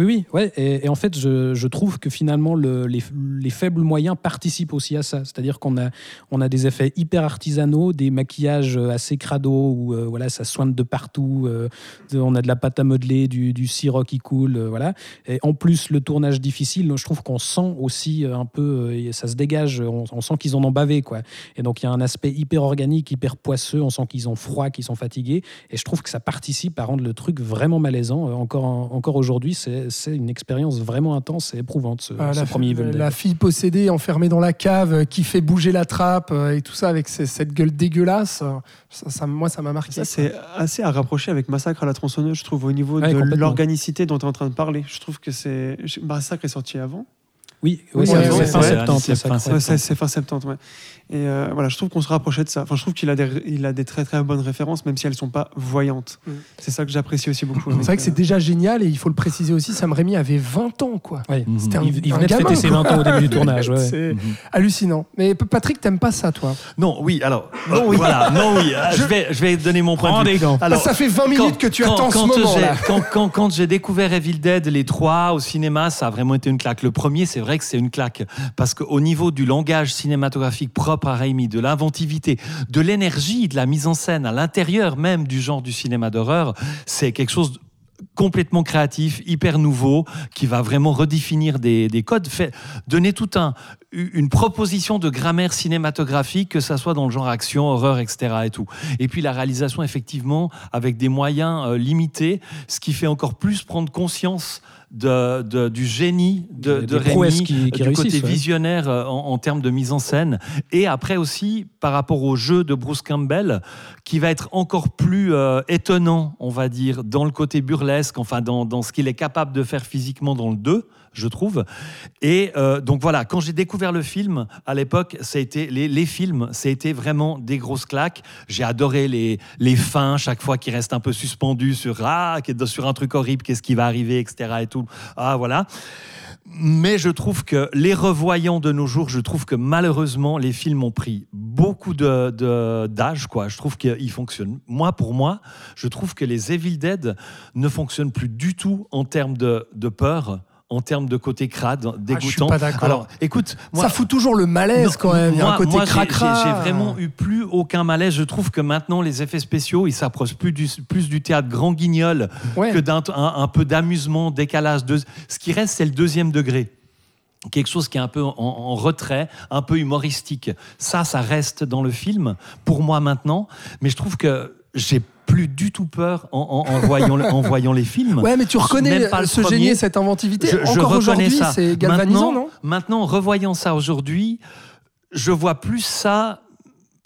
Speaker 5: Oui, oui, ouais. Et, en fait, je, je trouve que finalement, le- les, les faibles moyens participent aussi à ça. C'est-à-dire qu'on a, on a des effets hyper artisanaux, des maquillages euh, assez crado où euh, voilà, ça soigne de partout. euh, on a de la pâte à modeler, du, du sirop qui coule, voilà. Et en plus, le tournage difficile, je trouve qu'on sent aussi un peu, ça se dégage. On, on sent qu'ils en ont bavé, quoi. Et donc, il y a un aspect hyper organique, hyper poisseux. On sent qu'ils ont froid, qu'ils sont fatigués. Et je trouve que ça participe à rendre le truc vraiment malaisant. Encore, encore aujourd'hui, c'est c'est une expérience vraiment intense et éprouvante, ce,
Speaker 4: Ah,
Speaker 5: ce
Speaker 4: la,
Speaker 5: premier Evil Dead.
Speaker 4: la fille possédée, enfermée dans la cave, euh, qui fait bouger la trappe euh, et tout ça avec cette gueule dégueulasse, euh, ça, ça- moi ça m'a marqué.
Speaker 6: Ça, c'est assez à rapprocher avec Massacre à la tronçonneuse, je trouve, au niveau
Speaker 5: Ouais,
Speaker 6: de l'organicité dont tu es en train de parler. Je trouve que c'est. Massacre est sorti avant.
Speaker 5: Oui,
Speaker 4: Oui,
Speaker 5: oui, c'est
Speaker 4: ouais,
Speaker 5: c'est
Speaker 4: ouais,
Speaker 5: fin
Speaker 6: ouais,
Speaker 5: septembre.
Speaker 1: c'est fin
Speaker 6: fin septembre. Et euh, voilà, je trouve qu'on se rapprochait de ça. Enfin, je trouve qu'il a, des, il a des très très bonnes références, même si elles sont pas voyantes.
Speaker 4: Mm.
Speaker 6: C'est ça que j'apprécie aussi beaucoup.
Speaker 4: C'est vrai que c'est déjà génial et il faut le préciser aussi, Sam Raimi avait 20 ans quoi.
Speaker 5: Ouais.
Speaker 4: C'était un,
Speaker 5: Il, il
Speaker 4: un
Speaker 5: venait de fêter ses
Speaker 4: quoi.
Speaker 5: 20 ans au début du tournage. ouais.
Speaker 4: C'est
Speaker 1: Mhm.
Speaker 4: hallucinant. Mais Patrick, t'aimes pas ça toi?
Speaker 1: Non, oui, alors. euh, voilà, non, oui. euh, je... vais, je vais donner mon point de vue. Alors,
Speaker 4: Ça fait 20 minutes que tu attends ce
Speaker 1: quand
Speaker 4: moment
Speaker 1: j'ai-
Speaker 4: là.
Speaker 1: Quand, quand- quand j'ai découvert Evil Dead, les trois au cinéma, ça a vraiment été une claque. Le premier, c'est vrai que c'est une claque. Parce qu'au niveau du langage cinématographique propre à Raimi, de l'inventivité, de l'énergie, de la mise en scène à l'intérieur même du genre du cinéma d'horreur, c'est quelque chose complètement créatif, hyper nouveau, qui va vraiment redéfinir des, des codes, donner tout un une proposition de grammaire cinématographique, que ça soit dans le genre action, horreur, etc. Et tout. Et puis la réalisation, effectivement, avec des moyens euh, limités, ce qui fait encore plus prendre conscience de, de- du génie de, de Rémi,
Speaker 5: qui- qui
Speaker 1: du côté
Speaker 5: ouais.
Speaker 1: visionnaire euh, en, en termes de mise en scène. Et après aussi, par rapport au jeu de Bruce Campbell, qui va être encore plus euh, étonnant, on va dire, dans le côté burlesque, enfin dans, dans ce qu'il est capable de faire physiquement dans le 2, je trouve. Et euh, donc voilà, quand j'ai découvert le film, à l'époque, ça a été, les, films, ça a été vraiment des grosses claques. J'ai adoré les, les fins, chaque fois qui restent un peu suspendus sur, ah, sur un truc horrible, qu'est-ce qui va arriver, etc. Et tout. Ah, voilà. Mais je trouve que les revoyants de nos jours, je trouve que malheureusement, les films ont pris beaucoup de- de- d'âge. quoi. Je trouve qu'ils fonctionnent. Moi, pour moi, je trouve que les Evil Dead ne fonctionnent plus du tout en termes de, de peur, en termes de côté crade,
Speaker 4: Ah, je suis
Speaker 1: dégoûtant.
Speaker 4: pas d'accord.
Speaker 1: Alors, écoute, moi,
Speaker 4: ça fout toujours le malaise
Speaker 1: non,
Speaker 4: quand même. Il y a
Speaker 1: moi-
Speaker 4: un côté
Speaker 1: moi,
Speaker 4: cracra.
Speaker 1: j'ai- J'ai vraiment eu plus aucun malaise. Je trouve que maintenant, les effets spéciaux, ils s'approchent plus du, plus du théâtre grand guignol
Speaker 4: Ouais.
Speaker 1: que d'un un, un peu d'amusement, décalage. De, ce qui reste, c'est le deuxième degré. Quelque chose qui est un peu en, en retrait, un peu humoristique. Ça, ça reste dans le film, pour moi maintenant. Mais je trouve que j'ai plus du tout peur en, en- en voyant, en voyant les films.
Speaker 4: Ouais, mais tu reconnais
Speaker 1: Même pas le
Speaker 4: ce
Speaker 1: premier.
Speaker 4: génie, cette inventivité.
Speaker 1: Je- je
Speaker 4: Encore
Speaker 1: reconnais
Speaker 4: aujourd'hui,
Speaker 1: ça.
Speaker 4: c'est galvanisant,
Speaker 1: Maintenant-
Speaker 4: non?
Speaker 1: Maintenant, en revoyant ça aujourd'hui, je vois plus ça.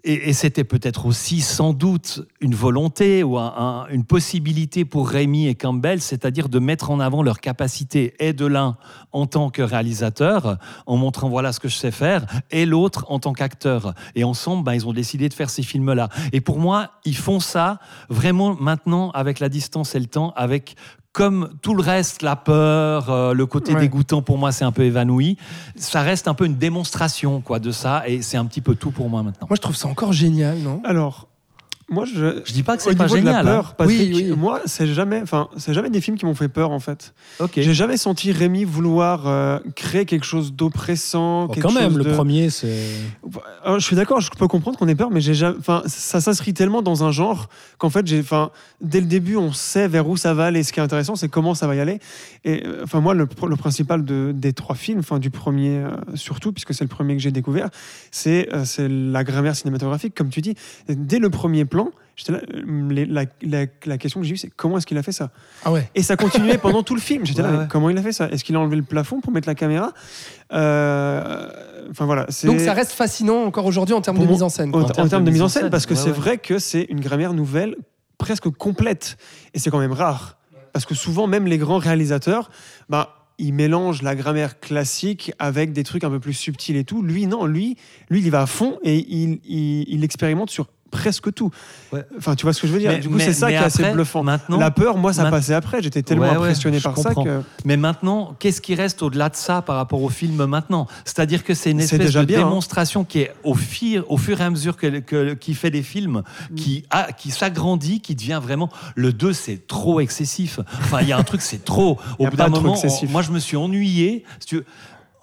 Speaker 1: Et, c'était peut-être aussi sans doute une volonté ou un- un- une possibilité pour Rémi et Campbell, c'est-à-dire de mettre en avant leur capacité, et de l'un en tant que réalisateur, en montrant voilà ce que je sais faire, et l'autre en tant qu'acteur. Et ensemble, ben, ils ont décidé de faire ces films-là. Et pour moi, ils font ça vraiment maintenant avec la distance et le temps, avec comme tout le reste, la peur, euh, le côté
Speaker 4: Ouais.
Speaker 1: dégoûtant pour moi, c'est un peu évanoui. Ça reste un peu une démonstration quoi de ça, et c'est un petit peu tout pour moi maintenant.
Speaker 4: Moi, je trouve ça encore génial, non?
Speaker 6: Alors, Moi, je.
Speaker 1: Je dis pas que c'est pas
Speaker 6: niveau de la
Speaker 1: génial. hein.
Speaker 6: peur,
Speaker 4: Oui, oui.
Speaker 6: moi, c'est jamais, enfin, c'est jamais des films qui m'ont fait peur en fait.
Speaker 1: Ok.
Speaker 6: J'ai jamais senti Rémi vouloir euh, créer quelque chose d'oppressant. Quelque
Speaker 5: quand même, le premier, c'est.
Speaker 6: Alors, je suis d'accord, je peux comprendre qu'on ait peur, mais j'ai jamais, enfin, ça s'inscrit tellement dans un genre qu'en fait, j'ai, enfin, dès le début, on sait vers où ça va aller. Ce qui est intéressant, c'est comment ça va y aller. Et euh, enfin, moi, le, pr- le principal de, des trois films, enfin, du premier euh, surtout, puisque c'est le premier que j'ai découvert, c'est, euh, c'est la grammaire cinématographique, comme tu dis. Et dès le premier plan, là, euh, les- la, la- la question que j'ai eue, c'est comment est-ce qu'il a fait ça?
Speaker 4: Ah ouais.
Speaker 6: et ça continuait pendant tout le film. J'étais là,
Speaker 1: Ouais,
Speaker 6: mais
Speaker 1: ouais.
Speaker 6: comment il a fait ça? Est-ce qu'il a enlevé le plafond pour mettre la caméra? Euh, Enfin voilà.
Speaker 4: Donc ça reste fascinant encore aujourd'hui en termes de mise en scène.
Speaker 6: en, termes de mise en scène, parce que
Speaker 1: ouais,
Speaker 6: c'est
Speaker 1: ouais.
Speaker 6: vrai que c'est une grammaire nouvelle presque complète. Et c'est quand même rare. Parce que souvent, même les grands réalisateurs, bah, ils mélangent la grammaire classique avec des trucs un peu plus subtils et tout. Lui, non, lui, lui il y va à fond et il, il, il expérimente sur presque tout.
Speaker 1: Ouais.
Speaker 6: Enfin, tu vois ce que je veux dire
Speaker 1: Mais-
Speaker 6: Du coup, c'est ça qui est assez bluffant.
Speaker 1: Maintenant,
Speaker 6: la peur, moi, ça passait après. J'étais tellement
Speaker 1: Ouais,
Speaker 6: impressionné par ça que.
Speaker 1: Mais maintenant, qu'est-ce qui reste au-delà de ça par rapport au film maintenant? C'est-à-dire que c'est une espèce de
Speaker 6: bien, hein.
Speaker 1: démonstration qui est au fur, au fur et à mesure que, que- qui fait des films,
Speaker 6: Mm.
Speaker 1: qui, a- qui s'agrandit, qui devient vraiment. Le 2, c'est trop excessif. Enfin, il y a un truc, c'est trop. Au bout d'un
Speaker 6: trop
Speaker 1: moment,
Speaker 6: excessif.
Speaker 1: on- moi, je me suis ennuyé. si tu veux,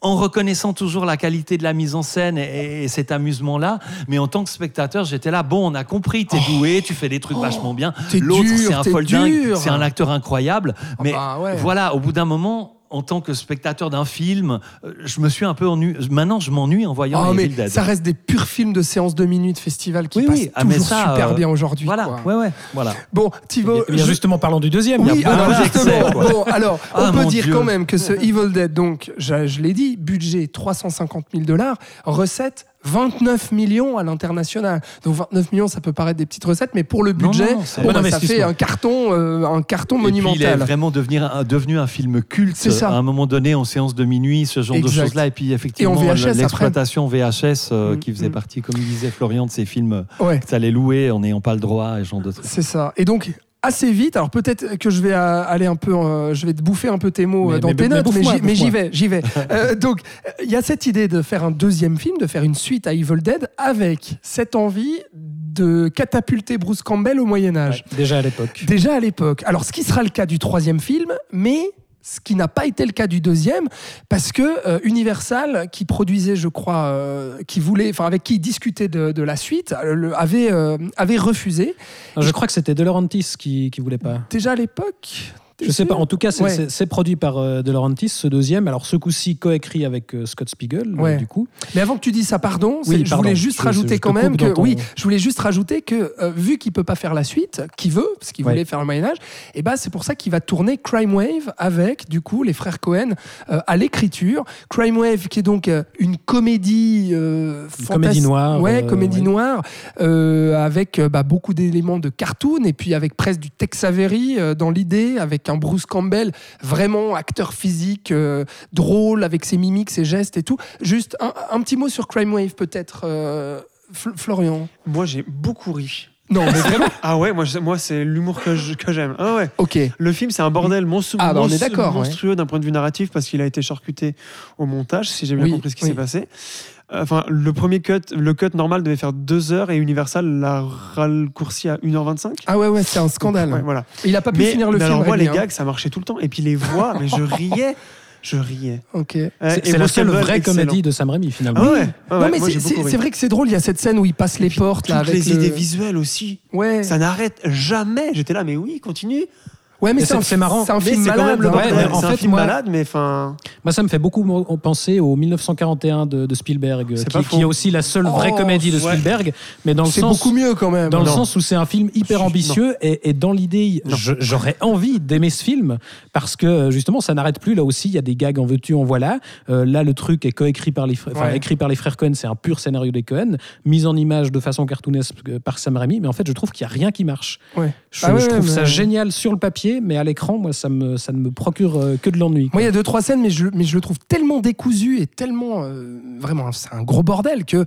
Speaker 1: en reconnaissant toujours la qualité de la mise en scène et, et cet amusement-là, mais en tant que spectateur, j'étais là, bon, on a compris, t'es doué, tu fais des trucs vachement bien.
Speaker 4: Oh.
Speaker 1: L'autre, c'est un
Speaker 4: t'es
Speaker 1: folle dingue,
Speaker 4: dur.
Speaker 1: c'est un acteur incroyable, mais
Speaker 4: bah ouais.
Speaker 1: voilà, au bout d'un moment, en tant que spectateur d'un film, euh, je me suis un peu ennuyé. Maintenant, je m'ennuie en voyant
Speaker 4: Oh, mais
Speaker 1: Evil Dead.
Speaker 4: ça reste des purs films de séance de minutes festival qui
Speaker 1: Oui,
Speaker 4: passent
Speaker 1: oui. Ah,
Speaker 4: toujours
Speaker 1: ça,
Speaker 4: super
Speaker 1: euh,
Speaker 4: bien aujourd'hui.
Speaker 1: Voilà,
Speaker 4: quoi.
Speaker 1: ouais, ouais, voilà.
Speaker 4: Bon, Thibaut,
Speaker 5: bien,
Speaker 4: je-
Speaker 5: justement, parlons du deuxième.
Speaker 4: Oui, alors justement, bon, alors,
Speaker 1: Ah,
Speaker 4: on peut
Speaker 1: mon
Speaker 4: dire
Speaker 1: Dieu.
Speaker 4: quand même que ce Evil Dead, donc, je, je l'ai dit, budget 350 000 dollars, recette 29 millions à l'international. Donc 29 millions, ça peut paraître des petites recettes, mais pour le budget,
Speaker 1: non, c'est
Speaker 4: bon,
Speaker 5: bon
Speaker 4: bah, ça fait un carton, euh, un carton
Speaker 1: Et puis, il est
Speaker 4: monumental.
Speaker 1: vraiment devenir un- devenu un film culte
Speaker 4: C'est ça.
Speaker 1: à un moment donné en séance de minuit, ce genre
Speaker 4: Exact.
Speaker 1: de choses-là. Et puis effectivement, l'exploitation VHS euh,
Speaker 4: Mm,
Speaker 1: qui faisait
Speaker 4: mm.
Speaker 1: partie, comme il disait Florian, de ces films
Speaker 4: Ouais.
Speaker 1: que tu allais louer en n'ayant pas le droit et ce genre de trucs.
Speaker 4: C'est ça. Et donc assez vite. Alors peut-être que je vais euh, aller un peu, euh, je vais te bouffer un peu tes mots
Speaker 5: Mais-
Speaker 4: euh, dans
Speaker 5: mais-
Speaker 4: tes
Speaker 5: mais
Speaker 4: notes, mais j'y- vais, j'y vais. Euh, donc il y a cette idée de faire un deuxième film, de faire une suite à Evil Dead, avec cette envie de catapulter Bruce Campbell au Moyen Âge.
Speaker 5: Déjà à l'époque.
Speaker 4: Déjà à l'époque. Alors, ce qui sera le cas du troisième film, mais ce qui n'a pas été le cas du deuxième, parce que euh, Universal, qui produisait, je crois, euh, qui voulait, enfin avec qui il discutait de, de la suite, euh, le- avait, euh, avait refusé.
Speaker 5: Non, Je crois que c'était De Laurentiis qui, qui voulait pas.
Speaker 4: Déjà à l'époque.
Speaker 5: Je sais pas. En tout cas, c'est
Speaker 4: Ouais.
Speaker 5: produit par euh, De Laurentiis, ce deuxième. Alors, ce coup-ci, coécrit avec euh, Scott Spiegel, euh,
Speaker 4: Ouais.
Speaker 5: du coup.
Speaker 4: Mais avant que tu dises ça, pardon,
Speaker 5: Oui,
Speaker 4: je
Speaker 5: pardon.
Speaker 4: voulais juste
Speaker 5: Je-
Speaker 4: rajouter
Speaker 5: je
Speaker 4: quand même que
Speaker 5: ton-
Speaker 4: oui, je voulais juste rajouter que euh, vu qu'il peut pas faire la suite, qu'il veut, parce qu'il
Speaker 5: Ouais.
Speaker 4: voulait faire le Moyen Âge, et ben c'est pour ça qu'il va tourner Crime Wave avec du coup les frères Cohen à l'écriture. Crime Wave qui est donc une comédie,
Speaker 5: Une comédie noire,
Speaker 4: ouais, comédie noire avec bah, beaucoup d'éléments de cartoon et puis avec presque du Tex Avery dans l'idée, avec un Bruce Campbell vraiment acteur physique, euh, drôle avec ses mimiques, ses gestes et tout. Juste un, un petit mot sur Crime Wave peut-être, euh, Fl- Florian.
Speaker 6: Moi, j'ai beaucoup ri.
Speaker 4: Non, mais vraiment.
Speaker 6: Ah ouais, moi, moi c'est l'humour que j'aime. Ah ouais.
Speaker 4: Ok.
Speaker 6: Le film, c'est un bordel monstru-
Speaker 4: Ah, bah, on est ouais.
Speaker 6: monstrueux d'un point de vue narratif parce qu'il a été charcuté au montage, si j'ai bien
Speaker 4: Oui,
Speaker 6: compris ce qui
Speaker 4: oui.
Speaker 6: s'est passé. Enfin, le premier cut, le cut normal devait faire 2 heures et Universal l'a raccourci à 1h25.
Speaker 4: Ah ouais, ouais, c'est un scandale.
Speaker 6: Ouais, voilà.
Speaker 4: Il a pas pu
Speaker 6: Mais,
Speaker 4: finir le
Speaker 6: mais
Speaker 4: film.
Speaker 6: alors moi, les
Speaker 4: hein.
Speaker 6: gags, ça marchait tout le temps. Et puis les voix, mais je riais. Je riais.
Speaker 4: Ok.
Speaker 6: Euh,
Speaker 5: C'est
Speaker 6: et
Speaker 5: c'est la seule vraie
Speaker 6: excellent.
Speaker 5: comédie de Sam Raimi, finalement.
Speaker 6: Ah ouais, ah
Speaker 4: non mais c'est- vrai que c'est drôle. Il y a cette scène où il passe les portes là
Speaker 6: Toutes
Speaker 4: avec
Speaker 6: les
Speaker 4: le-
Speaker 6: idées visuelles aussi.
Speaker 4: Ouais.
Speaker 6: Ça n'arrête jamais. J'étais là, mais oui, continue.
Speaker 4: Ouais, mais c'est
Speaker 5: marrant.
Speaker 4: C'est un film malade. hein.
Speaker 5: Ouais, en fait,
Speaker 6: malade, mais enfin.
Speaker 5: Moi, ça me fait beaucoup penser au 1941 de, de Spielberg,
Speaker 6: C'est
Speaker 5: qui, est aussi la seule vraie
Speaker 4: Oh,
Speaker 5: comédie de
Speaker 6: ouais.
Speaker 5: Spielberg, mais dans le
Speaker 4: C'est
Speaker 5: sens
Speaker 4: beaucoup mieux quand même.
Speaker 5: dans le sens où c'est un film hyper ambitieux et, et dans l'idée, j'aurais envie d'aimer ce film parce que justement ça n'arrête plus. Là aussi, il y a des gags en veux-tu, en voilà. Euh, là, le truc est coécrit par les frères,
Speaker 4: Ouais.
Speaker 5: écrit par les frères Cohen. C'est un pur scénario des Cohen, mise en image de façon cartoonesque euh, par Sam Raimi. Mais en fait, je trouve qu'il y a rien qui marche.
Speaker 4: Ouais.
Speaker 5: Je,
Speaker 4: Ah ouais,
Speaker 5: je trouve ça génial sur le papier mais à l'écran, moi, ça, me, ça ne me procure euh, que de l'ennui.
Speaker 4: Moi, il y a deux, trois scènes, mais je, mais je le trouve tellement décousu et tellement. euh, vraiment, c'est un gros bordel que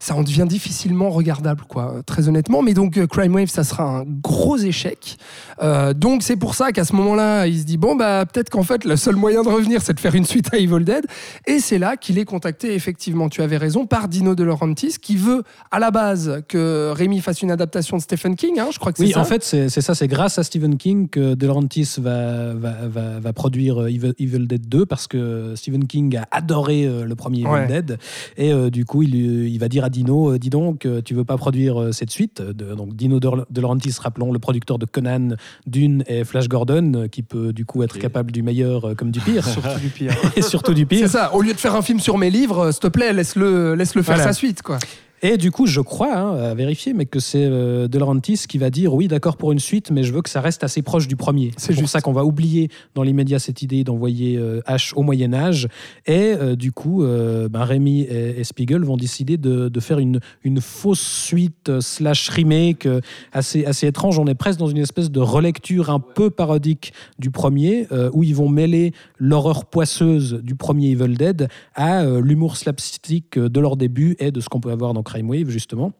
Speaker 4: ça en devient difficilement regardable, quoi, très honnêtement. Mais donc, euh, Crime Wave, ça sera un gros échec. Euh, donc, c'est pour ça qu'à ce moment-là, il se dit bon, bah, peut-être qu'en fait, le seul moyen de revenir, c'est de faire une suite à Evil Dead. Et c'est là qu'il est contacté, effectivement, tu avais raison, par Dino De Laurentiis, qui veut à la base que Rémi fasse une adaptation de Stephen King. hein, je crois que c'est
Speaker 5: Oui,
Speaker 4: ça.
Speaker 5: en fait, c'est c'est ça. C'est grâce à Stephen King que De Laurentiis va, va, va, va produire euh, Evil, Evil Dead 2 parce que Stephen King a adoré euh, le premier Evil
Speaker 4: Ouais.
Speaker 5: Dead. Et euh, du coup, il, il va dire à Dino euh, Dis donc, euh, tu veux pas produire euh, cette suite? De, Donc, Dino De, Laurentiis, rappelons, le producteur de Conan, Dune et Flash Gordon, euh, qui peut du coup être capable du meilleur euh, comme du pire.
Speaker 6: Surtout du pire.
Speaker 5: et surtout du
Speaker 4: C'est
Speaker 5: pire.
Speaker 4: ça. Au lieu de faire un film sur mes livres, euh, s'il te plaît, laisse-le laisse -le faire
Speaker 5: Voilà.
Speaker 4: sa suite, quoi.
Speaker 5: Et du coup, je crois, hein, à vérifier, mais que c'est euh, De Laurentiis qui va dire oui, d'accord pour une suite, mais je veux que ça reste assez proche du premier.
Speaker 4: C'est
Speaker 5: pour
Speaker 4: juste.
Speaker 5: ça qu'on va oublier dans l'immédiat cette idée d'envoyer euh, H au Moyen Âge. Et euh, du coup, euh, ben, Rémi et, et Spiegel vont décider de, de faire une, une fausse suite slash remake assez, assez étrange. On est presque dans une espèce de relecture un peu parodique du premier, où ils vont mêler l'horreur poisseuse du premier Evil Dead à l'humour slapstick de leur début et de ce qu'on peut avoir dans Crime Wave, justement.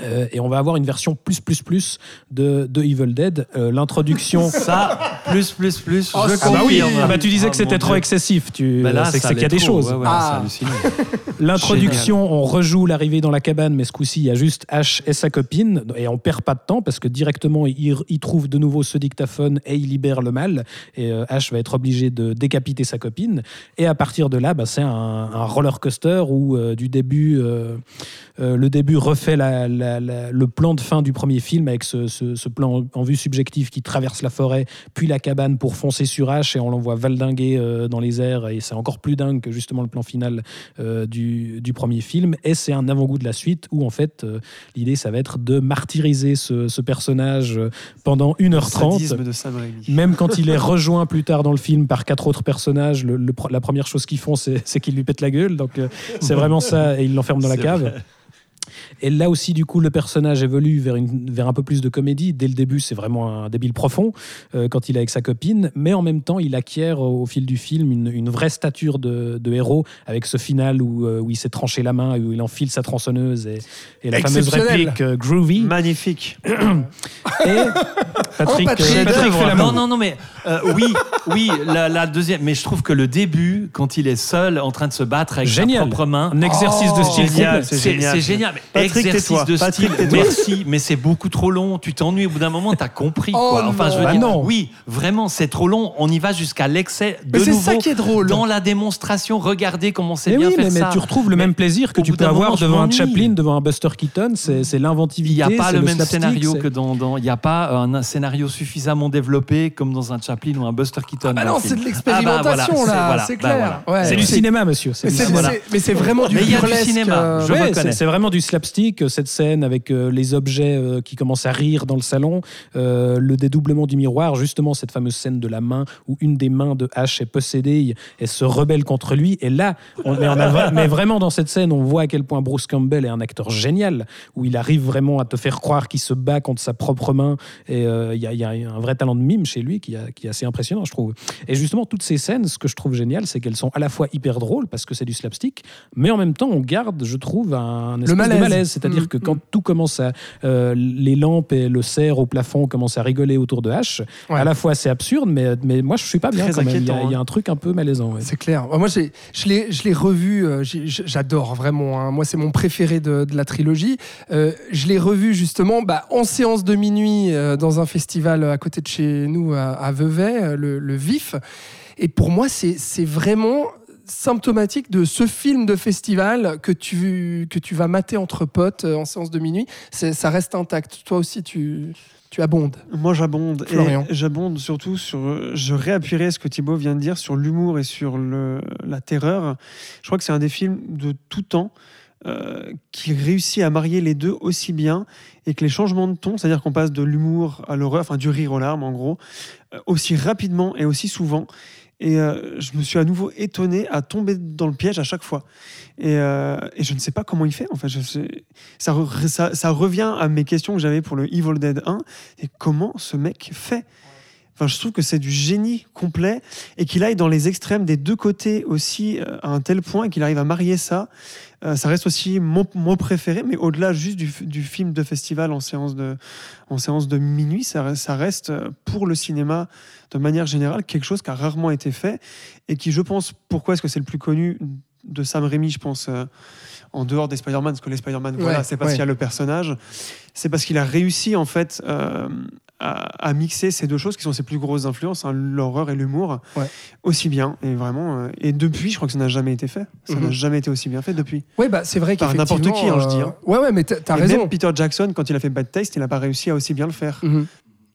Speaker 5: Euh, et on va avoir une version plus plus plus de, de Evil Dead. Euh, L'introduction.
Speaker 1: Ça, plus, plus, plus.
Speaker 4: Oh,
Speaker 1: je
Speaker 5: Ah bah oui, ah bah tu disais
Speaker 1: Ah,
Speaker 5: que c'était trop
Speaker 1: Dieu.
Speaker 5: excessif. Tu,
Speaker 1: Bah là,
Speaker 5: c'est qu'il y a des
Speaker 1: trop.
Speaker 5: choses.
Speaker 1: Ouais, ouais,
Speaker 4: Ah.
Speaker 1: c'est hallucinant.
Speaker 5: L'introduction, on rejoue l'arrivée dans la cabane, mais ce coup-ci, il y a juste Ash et sa copine, et on perd pas de temps parce que directement, il, il trouve de nouveau ce dictaphone et il libère le mal. Et euh, Ash va être obligé de décapiter sa copine. Et à partir de là, bah, c'est un, un roller coaster où euh, du début, le début refait la- la- la- le plan de fin du premier film avec ce, ce- ce plan en vue subjective qui traverse la forêt, puis la cabane pour foncer sur Ash, et on l'envoie valdinguer euh, dans les airs. Et c'est encore plus dingue que justement le plan final euh, du, du premier film. Et c'est un avant-goût de la suite où, en fait, euh, l'idée, ça va être de martyriser ce, ce personnage pendant 1h30.
Speaker 6: Sadisme de Sam Raimi.
Speaker 5: Même quand il est rejoint plus tard dans le film par quatre autres personnages, le- le pre- la première chose qu'ils font, c'est qu'ils lui pètent la gueule. Donc, c'est vraiment ça. Et ils l'enferment dans la cave.
Speaker 1: vrai.
Speaker 5: Et là aussi, du coup, le personnage évolue vers, une, vers un peu plus de comédie. Dès le début, c'est vraiment un débile profond euh, quand il est avec sa copine. Mais en même temps, il acquiert au, fil du film une, une vraie stature de, de héros avec ce final où, euh, où il s'est tranché la main, où il enfile sa tronçonneuse et, et la fameuse réplique euh, groovy.
Speaker 6: Magnifique.
Speaker 5: Et Patrick,
Speaker 4: Oh, Patrick.
Speaker 5: Patrick fait la
Speaker 1: Non, non, non, mais euh, oui, oui, la, la deuxième. Mais je trouve que le début, quand il est seul en train de se battre avec
Speaker 5: Génial.
Speaker 1: sa propre main,
Speaker 5: Un exercice de
Speaker 4: Oh,
Speaker 5: style
Speaker 6: c'est
Speaker 1: c'est
Speaker 6: génial.
Speaker 1: c'est génial. Mais
Speaker 6: Patrick,
Speaker 1: exercice de
Speaker 6: Patrick,
Speaker 1: style, merci, mais c'est beaucoup trop long. Tu t'ennuies au bout d'un moment, t'as compris.
Speaker 4: Oh
Speaker 1: quoi. Enfin, je veux
Speaker 5: non.
Speaker 1: dire,
Speaker 5: Bah non.
Speaker 1: oui, vraiment, c'est trop long. On y va jusqu'à l'excès de
Speaker 4: Mais c'est ça qui est drôle.
Speaker 1: Dans la démonstration, regardez comment c'est
Speaker 5: Mais
Speaker 1: bien
Speaker 5: oui,
Speaker 1: fait
Speaker 5: mais, mais
Speaker 1: ça.
Speaker 5: tu retrouves le
Speaker 1: Mais
Speaker 5: même plaisir que tu peux avoir
Speaker 1: moment,
Speaker 5: devant un. Chaplin, devant un Buster Keaton. C'est c'est
Speaker 1: Il
Speaker 5: l'inventivité.
Speaker 1: n'y a pas le, même scénario que dans. Il n'y a pas un, un scénario suffisamment développé comme dans un Chaplin ou un Buster Keaton.
Speaker 4: Bah
Speaker 1: dans
Speaker 4: non, c'est de
Speaker 1: Ah bah voilà,
Speaker 4: l'expérimentation,
Speaker 1: c'est-
Speaker 4: là, c'est
Speaker 1: bah
Speaker 4: clair.
Speaker 5: C'est du cinéma, monsieur.
Speaker 4: Mais c'est mais vraiment du
Speaker 1: Mais il y a du cinéma,
Speaker 4: euh,
Speaker 1: je
Speaker 5: Ouais,
Speaker 1: reconnais.
Speaker 5: c'est c'est vraiment du slapstick, cette scène avec euh, les objets euh, qui commencent à rire dans le salon, euh, le dédoublement du miroir, justement cette fameuse scène de la main où une des mains de H est possédée et se rebelle contre lui. Et là, on, mais, on a mais vraiment dans cette scène, on voit à quel point Bruce Campbell est un acteur génial, où il arrive vraiment à te faire croire qu'il se bat contre sa propre main. Et euh, il y, a- il y a un vrai talent de mime chez lui qui, a- qui est assez impressionnant, je trouve. Et justement, toutes ces scènes, ce que je trouve génial, c'est qu'elles sont à la fois hyper drôles parce que c'est du slapstick, mais en même temps, on garde, je trouve, un espèce
Speaker 4: malaise.
Speaker 5: de malaise. C'est-à-dire
Speaker 4: Mm,
Speaker 5: que quand
Speaker 4: mm.
Speaker 5: tout commence à. euh, les lampes et le cerf au plafond commencent à rigoler autour de H,
Speaker 4: Ouais.
Speaker 5: à la fois c'est absurde, mais, mais moi je suis pas bien
Speaker 6: Très
Speaker 5: quand même. Il y, a, il y a
Speaker 6: hein.
Speaker 5: un truc un peu malaisant. ouais.
Speaker 4: C'est clair. Moi, je l'ai, revu. euh, J'adore vraiment. hein. Moi, c'est mon préféré de, de la trilogie. Euh, je l'ai revu justement bah, en séance de minuit euh, dans un festival à côté de chez nous à, à Vevey, le, le Vif. Et pour moi, c'est vraiment symptomatique de ce film de festival que tu, que tu vas mater entre potes euh, en séance de minuit. Ça reste intact. Toi aussi, tu, tu abondes.
Speaker 6: Moi, j'abonde. J'abonde surtout sur. Je réappuierai ce que Thibaut vient de dire sur l'humour et sur le, la terreur. Je crois que c'est un des films de tout temps euh, qui réussit à marier les deux aussi bien et que les changements de ton, c'est-à-dire qu'on passe de l'humour à l'horreur, enfin du rire aux larmes en gros, euh, aussi rapidement et aussi souvent. Et euh, je me suis à nouveau étonné à tomber dans le piège à chaque fois. Et, euh, je ne sais pas comment il fait. En ça revient à mes questions que j'avais pour le Evil Dead 1. Et comment ce mec fait? Enfin, je trouve que c'est du génie complet et qu'il aille dans les extrêmes des deux côtés aussi euh, à un tel point qu'il arrive à marier ça. Euh, ça reste aussi mon, mon préféré, mais au-delà juste du, du film de festival en séance de, en séance de minuit, ça, reste- ça reste euh, pour le cinéma de manière générale quelque chose qui a rarement été fait et qui, je pense, pourquoi est-ce que c'est le plus connu de Sam Raimi, je pense, euh, en dehors des Spider-Man, parce que les Spider-Man, voilà,
Speaker 4: Ouais,
Speaker 6: c'est parce
Speaker 4: ouais.
Speaker 6: qu'il y a le personnage, c'est parce qu'il a réussi en fait euh, à, à mixer ces deux choses qui sont ses plus grosses influences, hein, l'horreur et l'humour,
Speaker 4: Ouais.
Speaker 6: aussi bien. Et vraiment, euh, et depuis, je crois que ça n'a jamais été fait. Ça
Speaker 4: Mhm.
Speaker 6: n'a jamais été aussi bien fait depuis.
Speaker 4: Ouais, bah c'est vrai
Speaker 6: Par n'importe qui, hein, je dis, hein.
Speaker 4: euh, Ouais, ouais, mais t'as raison.
Speaker 6: Même Peter Jackson, quand il a fait Bad Taste, il n'a pas réussi à aussi bien le faire.
Speaker 4: Mhm.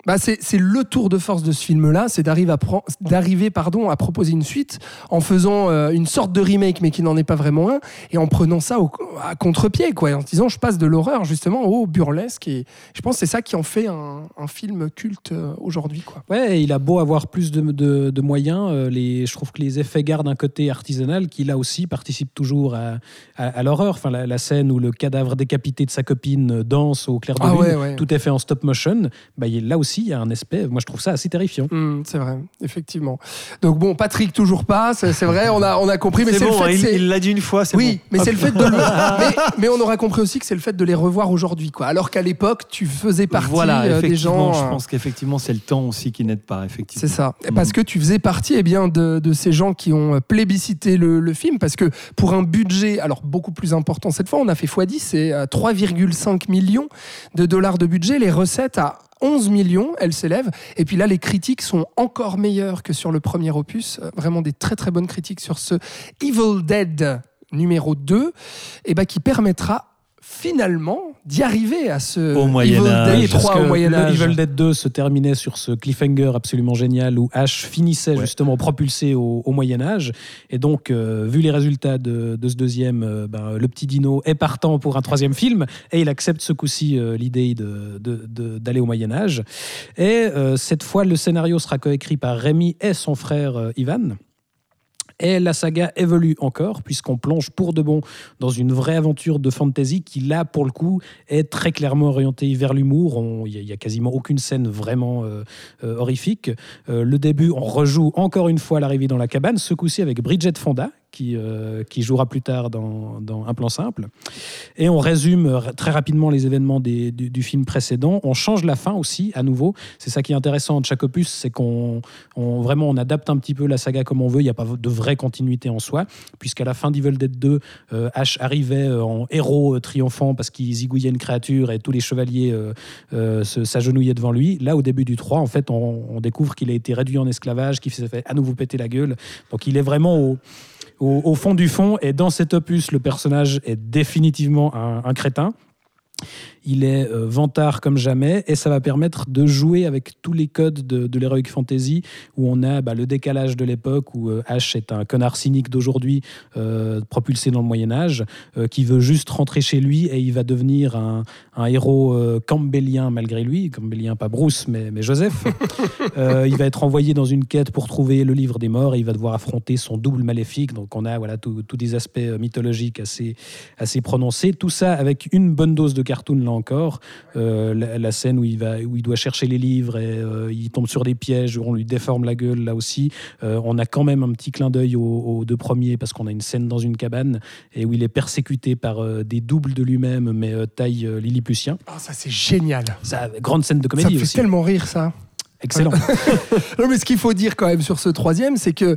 Speaker 4: Bah c'est le tour de force de ce film-là, c'est d'arriver à, pardon, à proposer une suite en faisant euh, une sorte de remake, mais qui n'en est pas vraiment un, et en prenant ça au- à contre-pied, quoi, en disant je passe de l'horreur justement au burlesque, et je pense que c'est ça qui en fait un, un film culte euh, aujourd'hui, quoi.
Speaker 5: Ouais, il a beau avoir plus de, de- de moyens, euh, les, je trouve que les effets gardent un côté artisanal qui là aussi participe toujours à, à- à l'horreur. Enfin, la, la scène où le cadavre décapité de sa copine danse au clair de
Speaker 4: Ah
Speaker 5: lune,
Speaker 4: ouais, ouais.
Speaker 5: tout est fait en stop motion. Bah, il- là aussi, il y a un aspect, moi je trouve ça assez terrifiant.
Speaker 4: Hum, c'est vrai, effectivement. Donc bon, Patrick toujours pas, c'est c'est vrai, on a on a compris, mais
Speaker 6: C'est
Speaker 4: c'est le
Speaker 6: bon,
Speaker 4: fait,
Speaker 6: hein, il
Speaker 4: c'est-
Speaker 6: il l'a dit une fois, c'est
Speaker 4: Oui,
Speaker 6: bon.
Speaker 4: mais
Speaker 6: Hop.
Speaker 4: c'est le fait de le... mais, mais on aura compris aussi que c'est le fait de les revoir aujourd'hui, quoi. Alors qu'à l'époque, tu faisais partie
Speaker 1: voilà,
Speaker 4: euh, des
Speaker 1: effectivement,
Speaker 4: gens.
Speaker 1: je
Speaker 4: euh,
Speaker 1: pense qu'effectivement, c'est le temps aussi qui n'aide pas, effectivement.
Speaker 4: C'est ça.
Speaker 1: Mhm.
Speaker 4: Parce que tu faisais partie eh bien, de, de ces gens qui ont plébiscité le, le film. Parce que pour un budget, alors beaucoup plus important cette fois, on a fait x10, c'est euh, 3,5 millions de dollars de budget. Les recettes à 11 millions, elles s'élèvent. Et puis là, les critiques sont encore meilleures que sur le premier opus. Euh, Vraiment des très très bonnes critiques sur ce Evil Dead numéro 2, et ben, qui permettra finalement d'y arriver à ce
Speaker 1: Au Moyen
Speaker 4: Evil
Speaker 1: Âge.
Speaker 4: Dead 3
Speaker 5: que
Speaker 4: au Moyen
Speaker 5: le
Speaker 4: Âge.
Speaker 5: Evil Dead 2 se terminait sur ce cliffhanger absolument génial où Ash finissait
Speaker 1: Ouais.
Speaker 5: justement propulsé au, au Moyen Âge. Et donc, euh, vu les résultats de, de ce deuxième, euh, ben, le petit Dino est partant pour un troisième film et il accepte ce coup-ci euh, l'idée de- de- de- d'aller au Moyen Âge. Et euh, cette fois, le scénario sera coécrit par Rémi et son frère euh, Ivan. Et la saga évolue encore, puisqu'on plonge pour de bon dans une vraie aventure de fantasy qui, là, pour le coup, est très clairement orientée vers l'humour. Il n'y a, quasiment aucune scène vraiment euh, euh, horrifique. Euh, le début, on rejoue encore une fois l'arrivée dans la cabane, ce coup-ci avec Bridget Fonda, qui, euh, qui jouera plus tard dans, Un plan simple. Et on résume euh, très rapidement les événements du, film précédent. On change la fin aussi, à nouveau. C'est ça qui est intéressant de chaque opus, c'est qu'on on, vraiment on adapte un petit peu la saga comme on veut. Il n'y a pas de vraie continuité en soi, puisqu'à la fin d'Evil Dead 2, euh, Ash arrivait euh, en héros triomphant parce qu'il zigouillait une créature et tous les chevaliers s'agenouillaient devant lui. Là, au début du 3, en fait, on, on découvre qu'il a été réduit en esclavage, qu'il s'est fait à nouveau péter la gueule. Donc il est vraiment au, au, fond du fond. Et dans cet opus, le personnage est définitivement un crétin. Il est euh, vantard comme jamais et ça va permettre de jouer avec tous les codes de, de l'heroic fantasy où on a bah, le décalage de l'époque où euh, Ash est un connard cynique d'aujourd'hui euh, propulsé dans le Moyen Âge euh, qui veut juste rentrer chez lui et il va devenir un, un héros campbellien malgré lui, campbellien pas Bruce mais, mais Joseph. Il va être envoyé dans une quête pour trouver le livre des morts et il va devoir affronter son double maléfique. Donc on a voilà tous des aspects mythologiques assez assez prononcés. Tout ça avec une bonne dose de cartoon là encore. Euh, la, la scène où il va où il doit chercher les livres et euh, il tombe sur des pièges où on lui déforme la gueule là aussi. Euh, on a quand même un petit clin d'œil aux, aux deux premiers parce qu'on a une scène dans une cabane et où il est persécuté par des doubles de lui-même mais taille lilliputien.
Speaker 4: Ah, ça c'est génial.
Speaker 5: Ça, grande scène de
Speaker 4: Ça
Speaker 5: comédie
Speaker 4: me fait
Speaker 5: aussi.
Speaker 4: tellement rire ça.
Speaker 5: Excellent.
Speaker 4: Non, mais ce qu'il faut dire quand même sur ce troisième, c'est que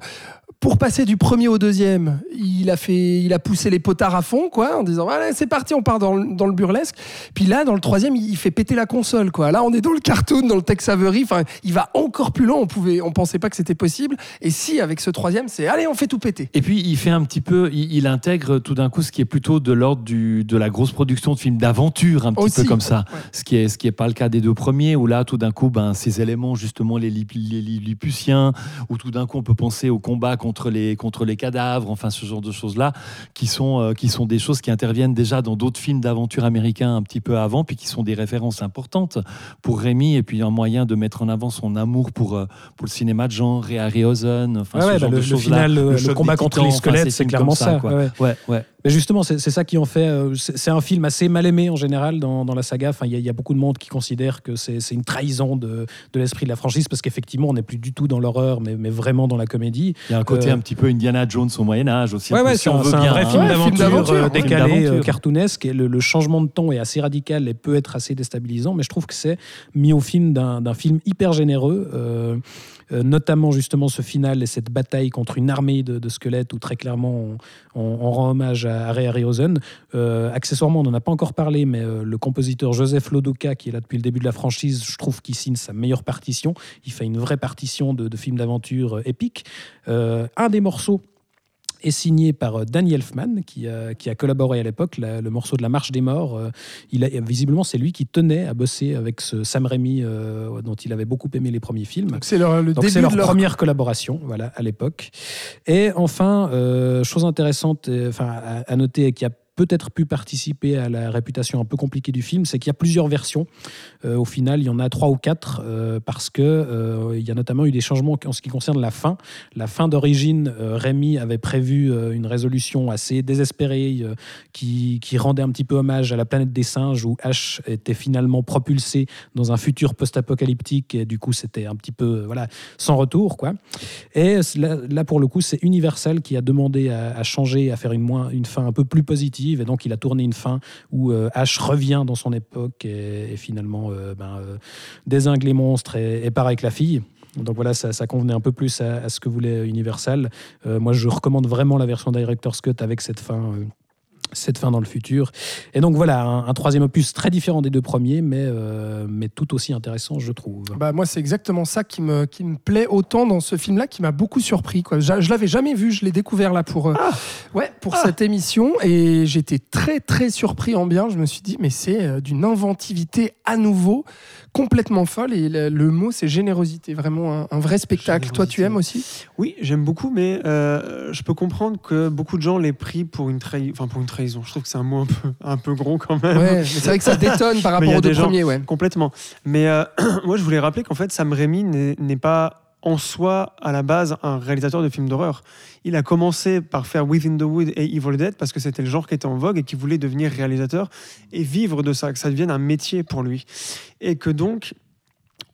Speaker 4: pour passer du premier au deuxième, il a fait, il a poussé les potards à fond, quoi, en disant allez c'est parti, on part dans, le- dans le burlesque. Puis là, dans le troisième, il fait péter la console, quoi. Là, on est dans le cartoon, dans le Tex Avery. Enfin, il va encore plus loin. On pouvait, on pensait pas que c'était possible. Et si avec ce troisième, c'est allez, on fait tout péter.
Speaker 1: Et puis il fait un petit peu, il, il intègre tout d'un coup ce qui est plutôt de l'ordre du- de la grosse production de films d'aventure, un petit
Speaker 4: Aussi,
Speaker 1: peu comme ça.
Speaker 4: ouais.
Speaker 1: Ce qui est ce qui est pas le cas des deux premiers, où là tout d'un coup, ben ces éléments justement les, lip- les Lilliputiens, où tout d'un coup on peut penser au combat contre les contre les cadavres, enfin ce genre de choses là, qui sont euh, qui sont des choses qui interviennent déjà dans d'autres films d'aventure américains un petit peu avant, puis qui sont des références importantes pour Rémi, et puis un moyen de mettre en avant son amour pour euh, pour le cinéma de genre, et Harryhausen, enfin
Speaker 5: Ouais,
Speaker 1: ce genre
Speaker 5: bah,
Speaker 1: de
Speaker 5: le- le
Speaker 1: choses-là.
Speaker 5: final, le- combat contre les squelettes,
Speaker 1: ces
Speaker 5: c'est clairement ça,
Speaker 1: quoi.
Speaker 5: ouais,
Speaker 1: Ouais, ouais.
Speaker 5: Mais justement, c'est ça qui en fait. euh, c'est un film assez mal aimé en général dans, dans la saga. Enfin, il y, a- il y a beaucoup de monde qui considère que c'est une trahison de, de l'esprit de la franchise parce qu'effectivement, on n'est plus du tout dans l'horreur, mais, mais vraiment dans la comédie.
Speaker 1: Il y a un côté
Speaker 5: Euh,
Speaker 1: un petit peu Indiana Jones au Moyen Âge aussi.
Speaker 5: Ouais, ouais,
Speaker 1: si
Speaker 5: c'est
Speaker 1: on
Speaker 5: un, un vrai
Speaker 1: hein.
Speaker 5: film d'aventure euh,
Speaker 4: ouais.
Speaker 5: décalé,
Speaker 1: Film
Speaker 5: cartoonesque. Et le, le changement de ton est assez radical et peut être assez déstabilisant, mais je trouve que c'est mis au film d'un d'un film hyper généreux. euh, euh, notamment justement ce final et cette bataille contre une armée de, squelettes où très clairement on, rend hommage à, à Ray. Euh, accessoirement, on n'en a pas encore parlé, mais euh, le compositeur Joseph Lodoka, qui est là depuis le début de la franchise, je trouve qu'il signe sa meilleure partition. Il fait une vraie partition de, de film d'aventure épique. Un des morceaux est signé par euh, Danny Elfman, qui a, qui a collaboré à l'époque, le morceau de La Marche des Morts. euh, il a, visiblement, c'est lui qui tenait à bosser avec ce Sam Raimi, euh, dont il avait beaucoup aimé les premiers films.
Speaker 4: C'est leur- le début
Speaker 5: leur
Speaker 4: de leur
Speaker 5: première collaboration, voilà, à l'époque. Et enfin, euh, chose intéressante, euh, enfin à, à noter et qui a peut-être pu participer à la réputation un peu compliquée du film, c'est qu'il y a plusieurs versions. Euh, au final, il y en a trois ou quatre euh, parce que euh, il y a notamment eu des changements en ce qui concerne la fin. La fin d'origine, Rémi avait prévu une résolution assez désespérée qui, rendait un petit peu hommage à la planète des singes où H était finalement propulsé dans un futur post-apocalyptique et du coup c'était un petit peu voilà sans retour quoi. Et là, pour le coup c'est Universal qui a demandé à, changer, à faire une fin un peu plus positive et donc il a tourné une fin où euh, H revient dans son époque et, finalement euh, ben, euh, désingue les monstres et, et part avec la fille. Donc voilà, ça, convenait un peu plus à, à ce que voulait Universal. Euh, moi, je recommande vraiment la version Director's Cut avec cette fin, cette fin dans le futur. Et donc voilà, un, un troisième opus très différent des deux premiers, mais, euh, mais tout aussi intéressant, je trouve.
Speaker 4: Bah, moi, c'est exactement ça qui me, qui me plaît autant dans ce film-là, qui m'a beaucoup surpris. Quoi. Je, je l'avais jamais vu, je l'ai découvert là pour, euh, ouais, pour cette émission, et j'étais très très surpris en bien. Je me suis dit, mais c'est euh, d'une inventivité à nouveau complètement folle, et le, le mot c'est générosité, vraiment un, un vrai spectacle. Toi, tu aimes aussi?
Speaker 6: Oui, j'aime beaucoup, mais euh, je peux comprendre que beaucoup de gens l'aient pris pour une, trahi- enfin, pour une trahison. Je trouve que c'est un mot un peu, un peu gros quand même.
Speaker 4: Ouais, c'est vrai que ça détonne par rapport aux deux premiers, ouais.
Speaker 6: Complètement. Mais euh, moi, je voulais rappeler qu'en fait, Sam Raimi n'est pas en soi, à la base, un réalisateur de films d'horreur. Il a commencé par faire Within the Wood et Evil Dead parce que c'était le genre qui était en vogue et qui voulait devenir réalisateur et vivre de ça, que ça devienne un métier pour lui. Et que donc,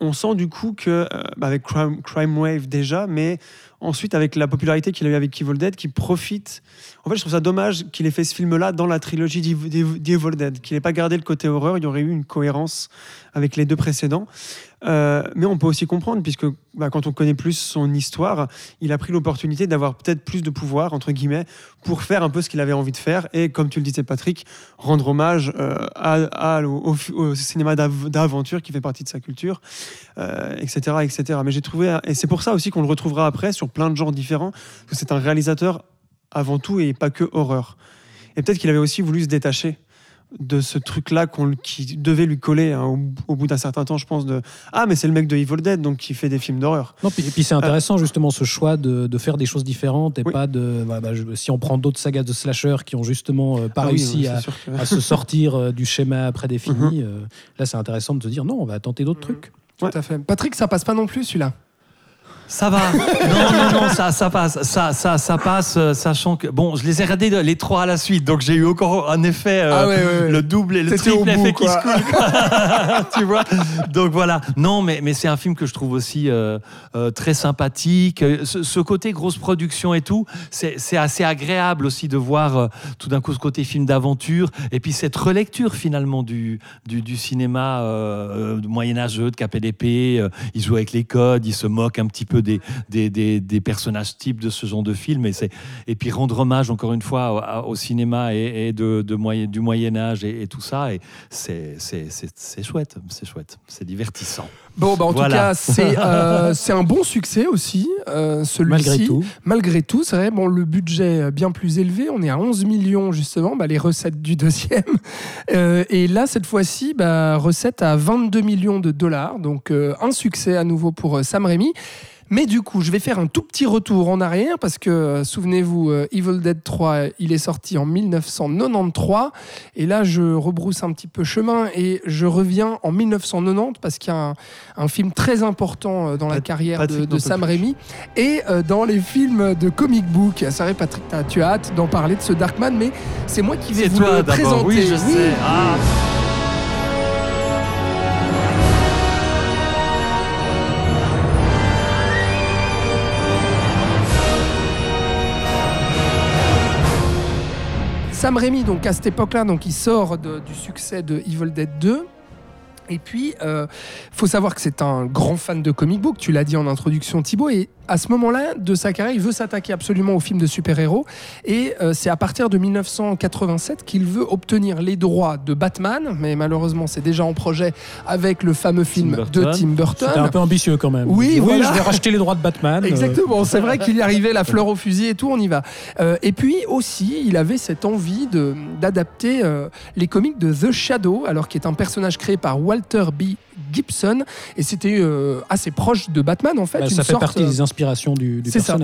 Speaker 6: on sent du coup que, euh, bah, avec Crime, Crime Wave déjà, mais ensuite avec la popularité qu'il a eu avec Evil Dead, qui profite. En fait, je trouve ça dommage qu'il ait fait ce film-là dans la trilogie d'Ev- d'Ev- d'Evil Dead, qu'il n'ait pas gardé le côté horreur. Il y aurait eu une cohérence avec les deux précédents. Euh, mais on peut aussi comprendre, puisque bah, quand on connaît plus son histoire, il a pris l'opportunité d'avoir peut-être plus de pouvoir, entre guillemets, pour faire un peu ce qu'il avait envie de faire. Et comme tu le disais, Patrick, rendre hommage euh, au, cinéma d'av- d'aventure qui fait partie de sa culture, euh, etc., etc. Mais j'ai trouvé, et c'est pour ça aussi qu'on le retrouvera après sur plein de genres différents, que c'est un réalisateur avant tout et pas que horreur. Et peut-être qu'il avait aussi voulu se détacher de ce truc-là qu'on- qui devait lui coller hein, au, au bout d'un certain temps, je pense, de Ah, mais c'est le mec de Evil Dead, donc qui fait des films d'horreur.
Speaker 5: Non, puis, puis c'est intéressant justement ce choix de, de faire des choses différentes et
Speaker 6: Oui.
Speaker 5: pas de. bah, je- si on prend d'autres sagas de slasher qui ont justement euh, pas
Speaker 6: Ah
Speaker 5: réussi
Speaker 6: oui,
Speaker 5: à,
Speaker 6: sûr que-
Speaker 5: à se sortir euh, du schéma prédéfini,
Speaker 6: Mhm.
Speaker 5: euh, là c'est intéressant de se dire non, on va tenter d'autres trucs.
Speaker 4: Tout à fait. Patrick, ça passe pas non plus celui-là?
Speaker 1: Ça va. Non, non, non, ça, ça passe. Ça, ça, ça passe, euh, sachant que. Bon, je les ai regardés les trois à la suite, donc j'ai eu encore un effet. euh,
Speaker 4: Ah ouais, ouais, ouais.
Speaker 1: Le double et le
Speaker 4: T'étais au
Speaker 1: triple
Speaker 4: bout,
Speaker 1: effet qui
Speaker 4: quoi.
Speaker 1: se coule. quoi. tu vois? Donc voilà. Non, mais, mais c'est un film que je trouve aussi euh, euh, très sympathique. Euh, Ce, ce côté grosse production et tout, c'est c'est assez agréable aussi de voir euh, tout d'un coup ce côté film d'aventure et puis cette relecture finalement du, du, du cinéma euh, euh, moyenâgeux de KPDP. euh, il joue avec les codes, il se moque un petit peu des, des, des, personnages types de ce genre de film. Et, et puis rendre hommage encore une fois au, cinéma et, de, de moyen, du Moyen Âge et, et tout ça. Et c'est chouette, c'est chouette, c'est divertissant.
Speaker 4: Bon, bah, en
Speaker 1: Voilà.
Speaker 4: tout cas, c'est euh, c'est un bon succès aussi, euh, celui-ci.
Speaker 5: Malgré tout.
Speaker 4: Malgré tout, c'est vrai, bon, le budget bien plus élevé, on est à 11 millions justement, bah, les recettes du deuxième. Euh, et là, cette fois-ci, bah, recette à 22 millions de dollars, donc euh, un succès à nouveau pour Sam Raimi. Mais du coup, je vais faire un tout petit retour en arrière parce que, euh, souvenez-vous, euh, Evil Dead 3, il est sorti en 1993. Et là, je rebrousse un petit peu chemin et je reviens en 1990 parce qu'il y a un, un film très important euh, dans la
Speaker 6: Pat-
Speaker 4: carrière de,
Speaker 6: Patrick
Speaker 4: de
Speaker 6: n'en
Speaker 4: Sam. Raimi et euh, dans les films de comic book. C'est vrai, Patrick, tu as hâte d'en parler de ce Darkman, mais c'est moi qui vais
Speaker 1: C'est
Speaker 4: vous
Speaker 1: toi
Speaker 4: le présenter.
Speaker 1: Oui, je sais. Ah.
Speaker 4: Sam Raimi, donc à cette époque-là, donc il sort de- du succès de Evil Dead 2. Et puis, euh, faut savoir que c'est un grand fan de comic book. Tu l'as dit en introduction, Thibaut. À ce moment-là de sa carrière, il veut s'attaquer absolument aux films de super-héros. Et euh, c'est à partir de 1987 qu'il veut obtenir les droits de Batman. Mais malheureusement, c'est déjà en projet avec le fameux film de. Tim Burton.
Speaker 5: C'était un peu ambitieux quand même.
Speaker 4: Oui,
Speaker 5: oui
Speaker 4: voilà.
Speaker 5: je vais racheter les droits de Batman.
Speaker 4: Exactement, c'est vrai qu'il y arrivait, la fleur au fusil et tout, on y va. Euh, et puis aussi, il avait cette envie de- d'adapter euh, les comics de The Shadow, alors qui est un personnage créé par Walter B. Gibson, et c'était euh, assez proche de Batman en fait.
Speaker 5: bah,
Speaker 4: une
Speaker 5: ça fait
Speaker 4: sorte,
Speaker 5: partie
Speaker 4: euh,
Speaker 5: des inspirations du,
Speaker 4: ça.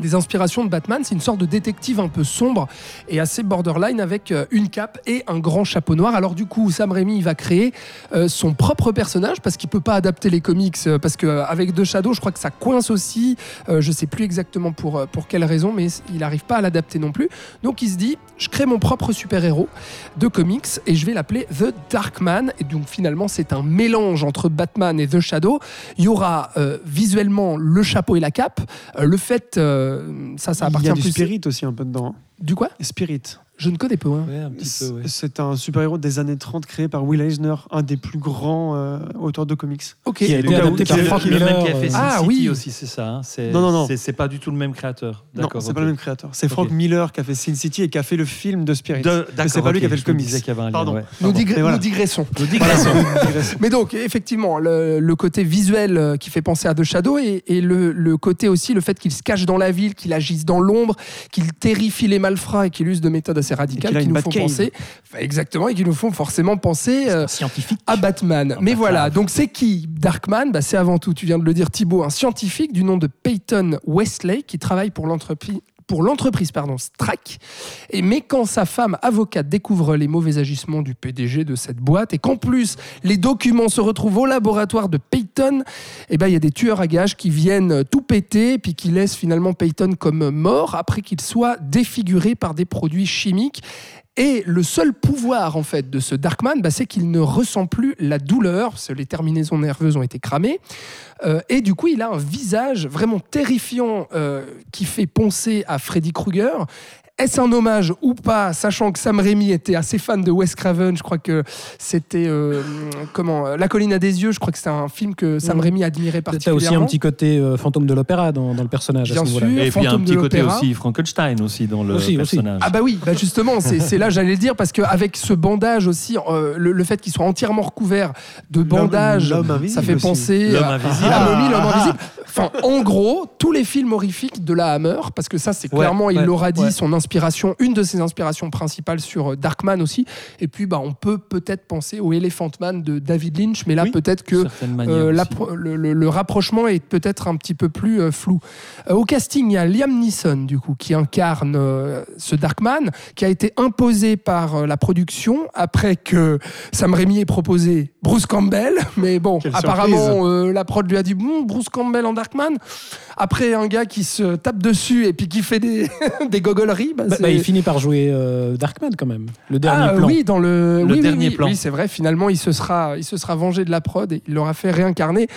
Speaker 4: Des inspirations de Batman. C'est une sorte de détective un peu sombre et assez borderline avec euh, une cape et un grand chapeau noir. Alors du coup, Sam Raimi va créer euh, son propre personnage parce qu'il peut pas adapter les comics euh, parce qu'avec The Shadow, je crois que ça coince aussi. Je sais plus exactement pour pour quelle raison, mais il n'arrive pas à l'adapter non plus. Donc il se dit, je crée mon propre super-héros de comics et je vais l'appeler The Darkman. Et donc finalement, c'est un mélange entre Batman et The Shadow. Il y aura visuellement le chapeau et la cape. Le fait, ça, ça
Speaker 6: Il
Speaker 4: appartient
Speaker 6: y a du
Speaker 4: plus.
Speaker 6: Spirit aussi un peu dedans.
Speaker 4: Du quoi
Speaker 6: Spirit.
Speaker 4: Je ne connais pas. hein.
Speaker 1: Ouais, un petit peu, ouais.
Speaker 6: C'est un super-héros des années 30 créé par Will Eisner, un des plus grands euh, auteurs de comics.
Speaker 4: Ok.
Speaker 5: Qui a été adapté par Frank Miller.
Speaker 1: même qui a fait
Speaker 5: euh,
Speaker 1: Sin
Speaker 4: Ah,
Speaker 1: City
Speaker 4: oui.
Speaker 1: aussi, c'est ça. hein. C'est-
Speaker 6: Non, non, non.
Speaker 1: c'est- C'est pas du tout le même créateur.
Speaker 6: Non,
Speaker 1: D'accord.
Speaker 6: c'est
Speaker 1: ok.
Speaker 6: pas le même créateur. C'est Frank
Speaker 1: Ok.
Speaker 6: Miller qui a fait Sin City et qui a fait le film de Spirit.
Speaker 1: De-
Speaker 6: Mais
Speaker 1: D'accord,
Speaker 6: c'est pas lui qui a fait le comics.
Speaker 1: qu'il y avait un lien,
Speaker 6: Pardon.
Speaker 1: ouais.
Speaker 4: Nous, digre-
Speaker 6: Mais voilà.
Speaker 4: nous digressons.
Speaker 1: Nous digressons.
Speaker 4: Mais donc, effectivement, le, le côté visuel euh, qui fait penser à The Shadow et, et le, le côté aussi, le fait qu'il se cache dans la ville, qu'il agisse dans l'ombre, qu'il terrifie les malfrats et qu'il use de méthodes assez radicales qui nous font penser. Enfin, exactement, et qui nous font forcément penser. euh,
Speaker 5: Scientifique.
Speaker 4: à Batman. Mais
Speaker 1: Batman.
Speaker 4: voilà, donc c'est qui Darkman? Bah, C'est avant tout, tu viens de le dire Thibaut, un scientifique du nom de Peyton Westley qui travaille pour l'entreprise pour l'entreprise pardon Strack et mais quand sa femme avocate découvre les mauvais agissements du PDG de cette boîte et qu'en plus les documents se retrouvent au laboratoire de Peyton et ben il y a des tueurs à gages qui viennent tout péter puis qui laissent finalement Peyton comme mort après qu'il soit défiguré par des produits chimiques et le seul pouvoir en fait de ce Darkman, bah, c'est qu'il ne ressent plus la douleur, parce les terminaisons nerveuses ont été cramées. Euh, et du coup, il a un visage vraiment terrifiant euh, qui fait penser à Freddy Krueger. Est-ce un hommage ou pas, sachant que Sam Raimi était assez fan de Wes Craven Je crois que c'était euh, comment euh, La colline à des yeux. Je crois que c'était un film que Sam. Raimi admirait
Speaker 5: T'as
Speaker 4: particulièrement.
Speaker 5: aussi un petit côté euh, fantôme de l'opéra dans, dans le personnage
Speaker 4: Bien
Speaker 5: à ce
Speaker 4: sûr.
Speaker 1: Et puis un
Speaker 4: Fantôme de
Speaker 1: petit côté
Speaker 4: l'opéra.
Speaker 1: aussi Frankenstein aussi dans le
Speaker 5: Aussi, aussi.
Speaker 1: personnage.
Speaker 4: Ah bah oui, bah justement, c'est c'est là j'allais le dire parce qu'avec ce bandage aussi, euh, le, le fait qu'il soit entièrement recouvert de bandages, ça fait penser
Speaker 1: L'homme
Speaker 4: à
Speaker 1: invisible.
Speaker 4: la momie, l'homme
Speaker 1: Ah.
Speaker 4: invisible. Enfin, en gros, tous les films horrifiques de la Hammer, parce que ça, c'est
Speaker 1: Ouais,
Speaker 4: clairement, il
Speaker 1: ouais,
Speaker 4: l'aura dit,
Speaker 1: ouais.
Speaker 4: son une de ses inspirations principales sur euh, Darkman aussi. Et puis, bah, on peut peut-être penser au Elephant Man de David Lynch, mais là,
Speaker 1: Oui,
Speaker 4: peut-être que euh, le, le- le rapprochement est peut-être un petit peu plus euh, flou. Euh, au casting, il y a Liam Neeson, du coup, qui incarne euh, ce Darkman, qui a été imposé par euh, la production après que Sam Raimi ait proposé Bruce Campbell. Mais bon,
Speaker 6: Quelle
Speaker 4: apparemment, euh, la prod lui a dit bon, Bruce Campbell en Darkman. Après, un gars qui se tape dessus et puis qui fait des, des gogoleries. Bah,
Speaker 5: Bah, bah, il finit par jouer euh, Darkman quand même, le dernier
Speaker 4: ah,
Speaker 5: plan.
Speaker 4: Oui, dans le,
Speaker 1: Le
Speaker 4: oui, oui,
Speaker 1: dernier
Speaker 4: oui,
Speaker 1: plan.
Speaker 4: Oui, c'est vrai. Finalement, il se sera, il se sera vengé de la prod et il l'aura fait réincarner.